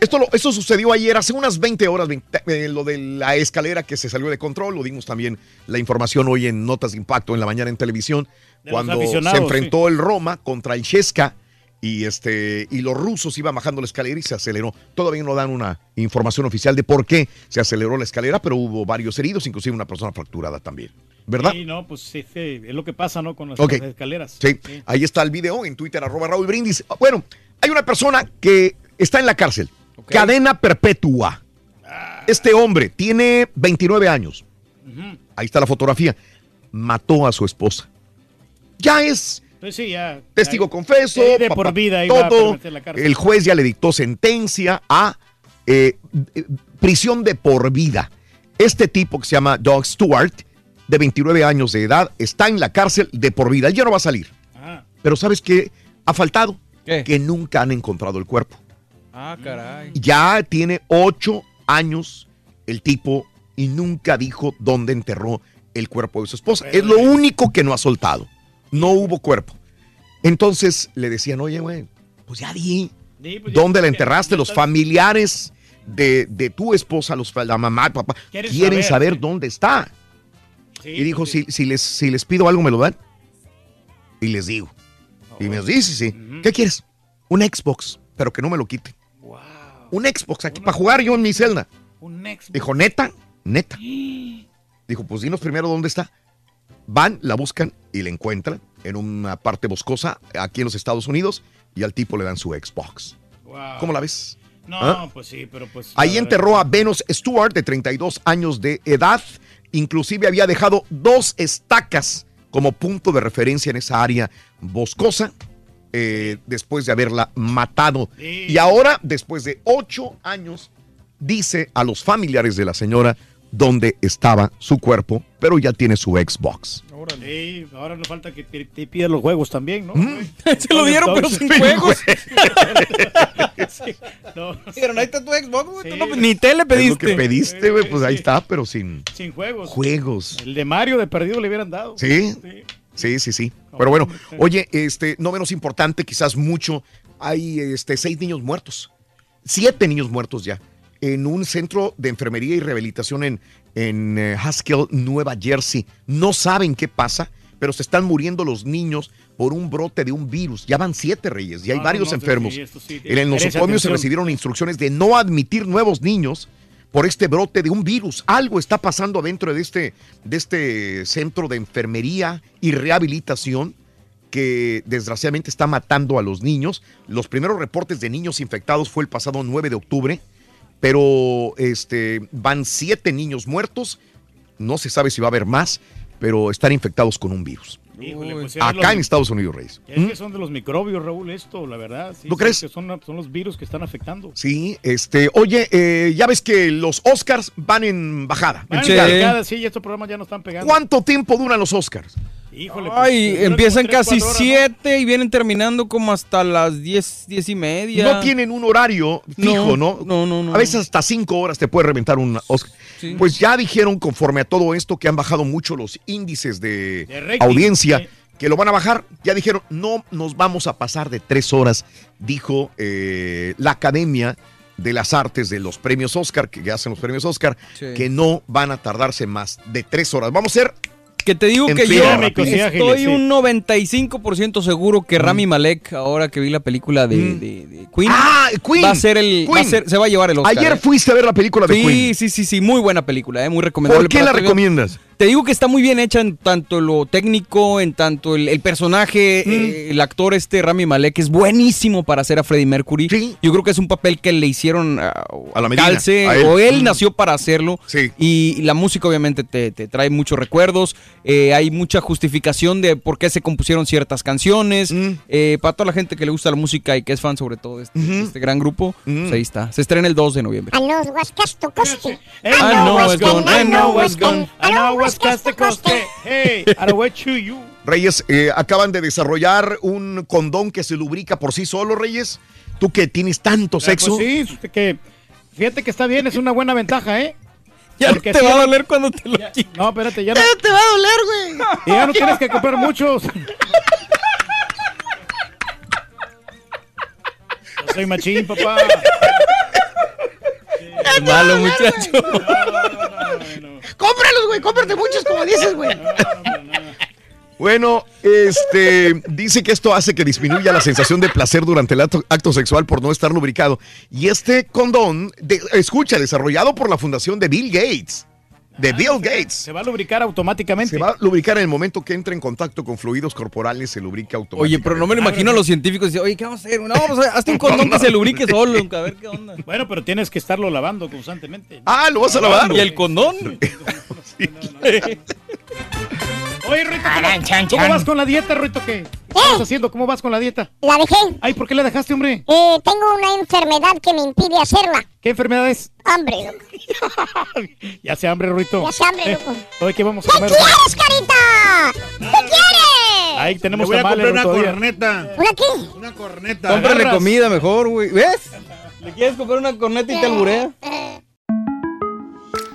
Esto, lo, esto sucedió ayer, hace unas 20 horas, 20, eh, lo de la escalera que se salió de control, lo dimos también la información hoy en Notas de Impacto en la mañana en televisión, De cuando se enfrentó el Roma contra el Chesca y, este, y los rusos iban bajando la escalera y se aceleró. Todavía no dan una información oficial de por qué se aceleró la escalera, pero hubo varios heridos, inclusive una persona fracturada también. ¿Verdad? Sí, no, pues sí, sí, es lo que pasa, ¿no? Con las, escaleras. Sí, ahí está el video en Twitter, arroba Raúl Brindis. Bueno, hay una persona que está en la cárcel. Cadena perpetua. Este hombre tiene 29 años. Ahí está la fotografía. Mató a su esposa. Ya es Pues sí, ya. testigo ya- confeso. de papá, por vida a todo. la. El juez ya le dictó sentencia a eh, eh, prisión de por vida. Este tipo que se llama Doug Stewart, de 29 años de edad, está en la cárcel de por vida. Él ya no va a salir. Ah, Pero ¿sabes qué ha faltado? ¿Qué? Que nunca han encontrado el cuerpo. Ah, caray. Ya tiene ocho años el tipo y nunca dijo dónde enterró el cuerpo de su esposa. Es lo único que no ha soltado. No hubo cuerpo. Entonces le decían, oye, güey, pues ya di. Sí, pues ya- ¿Dónde la enterraste? Los familiares de, de tu esposa, los, la mamá, papá, Quieren saber, saber, dónde está. Sí, y dijo, sí. si, si, les, si les pido algo, ¿me lo dan? Y les digo. Y me dice, sí, sí. ¿Qué quieres? Un Xbox, pero que no me lo quite. Un Xbox aquí para jugar yo en mi celda. Un Xbox. Dijo, neta, neta. [GASPS] Dijo, pues dinos primero dónde está. Van, la buscan y la encuentran en una parte boscosa aquí en los Estados Unidos y al tipo le dan su Xbox. Wow. ¿Cómo la ves? No, ¿Ah? pues sí, pero pues. Ahí enterró a Venus Stewart, de 32 años de edad. Inclusive había dejado dos estacas como punto de referencia en esa área boscosa eh, después de haberla matado. Y ahora, después de ocho años, dice a los familiares de la señora dónde estaba su cuerpo, pero ya tiene su Xbox. Sí, ahora no falta que te, te pidan los juegos también, ¿no? [LAUGHS] Se lo dieron, pero sin juegos. [LAUGHS] Sí, no, ahí está tu Xbox, güey. Sí. no- ni tele Es lo pediste. que pediste, güey, pues ahí está, pero sin sin juegos. juegos. El de Mario de perdido le hubieran dado. Sí, sí, sí, sí. Pero bueno, oye, este, no menos importante, quizás mucho, hay este, seis niños muertos, siete niños muertos ya, en un centro de enfermería y rehabilitación en, en eh, Haskell, Nueva Jersey. No saben qué pasa, pero se están muriendo los niños por un brote de un virus. Ya van siete reyes y hay No, varios no, enfermos. sí, esto sí, en el nosocomio se recibieron instrucciones de no admitir nuevos niños por este brote de un virus. Algo está pasando adentro de este, de este centro de enfermería y rehabilitación que desgraciadamente está matando a los niños. Los primeros reportes de niños infectados fue el pasado 9 de octubre, pero este, van siete niños muertos. No se sabe si va a haber más, pero están infectados con un virus. Híjole, pues, es Acá los- en Estados Unidos, Reyes. Es que son de los microbios, Raúl, esto, la verdad. Sí, ¿Tú sí, crees? que son, son los virus que están afectando. Sí, este, oye, eh, ya ves que los Oscars van en bajada. en Van picada. en picada, sí, y estos programas ya no están pegando. ¿Cuánto tiempo duran los Oscars? Híjole, pues, Ay, empiezan tres, casi cuatro horas, ¿no? 7 y vienen terminando como hasta las 10, 10 y media. No tienen un horario fijo, ¿no? No, no, no. A veces hasta cinco horas te puede reventar un Oscar. Sí. Pues ya dijeron, conforme a todo esto, que han bajado mucho los índices de, audiencia, sí. que lo van a bajar. Ya dijeron, no nos vamos a pasar de tres horas, dijo eh, la Academia de las Artes de los premios Oscar, que hacen los premios Oscar, Sí. que no van a tardarse más de tres horas. Vamos a ser Que te digo que yo estoy un 95% seguro que Rami Malek, ahora que vi la película de, de- de Queen, Ah, Queen. va a ser el, va a ser- se va a llevar el Oscar. Ayer ¿eh? fuiste a ver la película de sí, Queen. Sí, sí, sí, muy buena película, eh, muy recomendable. ¿Por qué para la recomiendas? Te digo que está muy bien hecha en tanto lo técnico, en tanto el, el personaje, Mm. eh, el actor este Rami Malek es buenísimo para hacer a Freddie Mercury. Yo creo que es un papel que le hicieron a, A la medida, calce, a él. o él Mm. nació para hacerlo. Sí. Y, la música obviamente te, te trae muchos recuerdos, eh, hay mucha justificación de por qué se compusieron ciertas canciones. Mm. Eh, para toda la gente que le gusta la música y que es fan sobre todo de este, este gran grupo, Mm. pues ahí está. Se estrena el 2 de noviembre. I know what's cost. I I know what's gone, I know what's gone. I know what's Hey, you. Reyes, eh, acaban de desarrollar un condón que se lubrica por sí solo, Reyes. Tú que tienes tanto Eh, sexo. Pues sí, que fíjate que está bien, es una buena ventaja, ¿eh? Ya Porque te sí- va a doler cuando te lo quites. No, espérate, ya no. te va a doler, güey. Y ya no tienes que comprar muchos. [LAUGHS] Yo soy machín, papá. Es malo, muchacho. Cómpralos, güey, cómprate muchos, como dices, güey. Bueno, este dice que esto hace que disminuya la sensación de placer durante el acto, acto sexual por no estar lubricado. Y este condón, de- escucha, desarrollado por la fundación de Bill Gates. De Bill Gates. Se va a lubricar automáticamente. Se va a lubricar en el momento que entre en contacto con fluidos corporales, se lubrica automáticamente. Oye, pero no me lo imagino a los científicos diciendo, oye, ¿qué vamos a hacer? No, [LAUGHS] pues hazte un condón que se lubrique [LAUGHS] solo, a ver qué onda. Bueno, pero tienes que estarlo lavando constantemente. Ah, ¿lo vas a lavar? ¿Y el condón? [LAUGHS] Oye, Rito, ¿cómo, cómo vas con la dieta, Rito? ¿Qué? ¿Qué estás haciendo? ¿Cómo vas con la dieta? La dejé. Ay, ¿por qué la dejaste, hombre? Eh, tengo una enfermedad que me impide hacerla. ¿Qué enfermedad es? Hambre, loco. [LAUGHS] Ya se hambre, Ruito. Ya se hambre, Eh, loco. Oye, ¿qué vamos a ¿Qué comer? quieres, carita? ¿Qué quieres? Ahí tenemos Le voy a tamales, comprar una Ruito, corneta. ¿Una qué? Una corneta. Cómprale comida mejor, güey. ¿Ves? ¿Le quieres comprar una corneta y te alburea?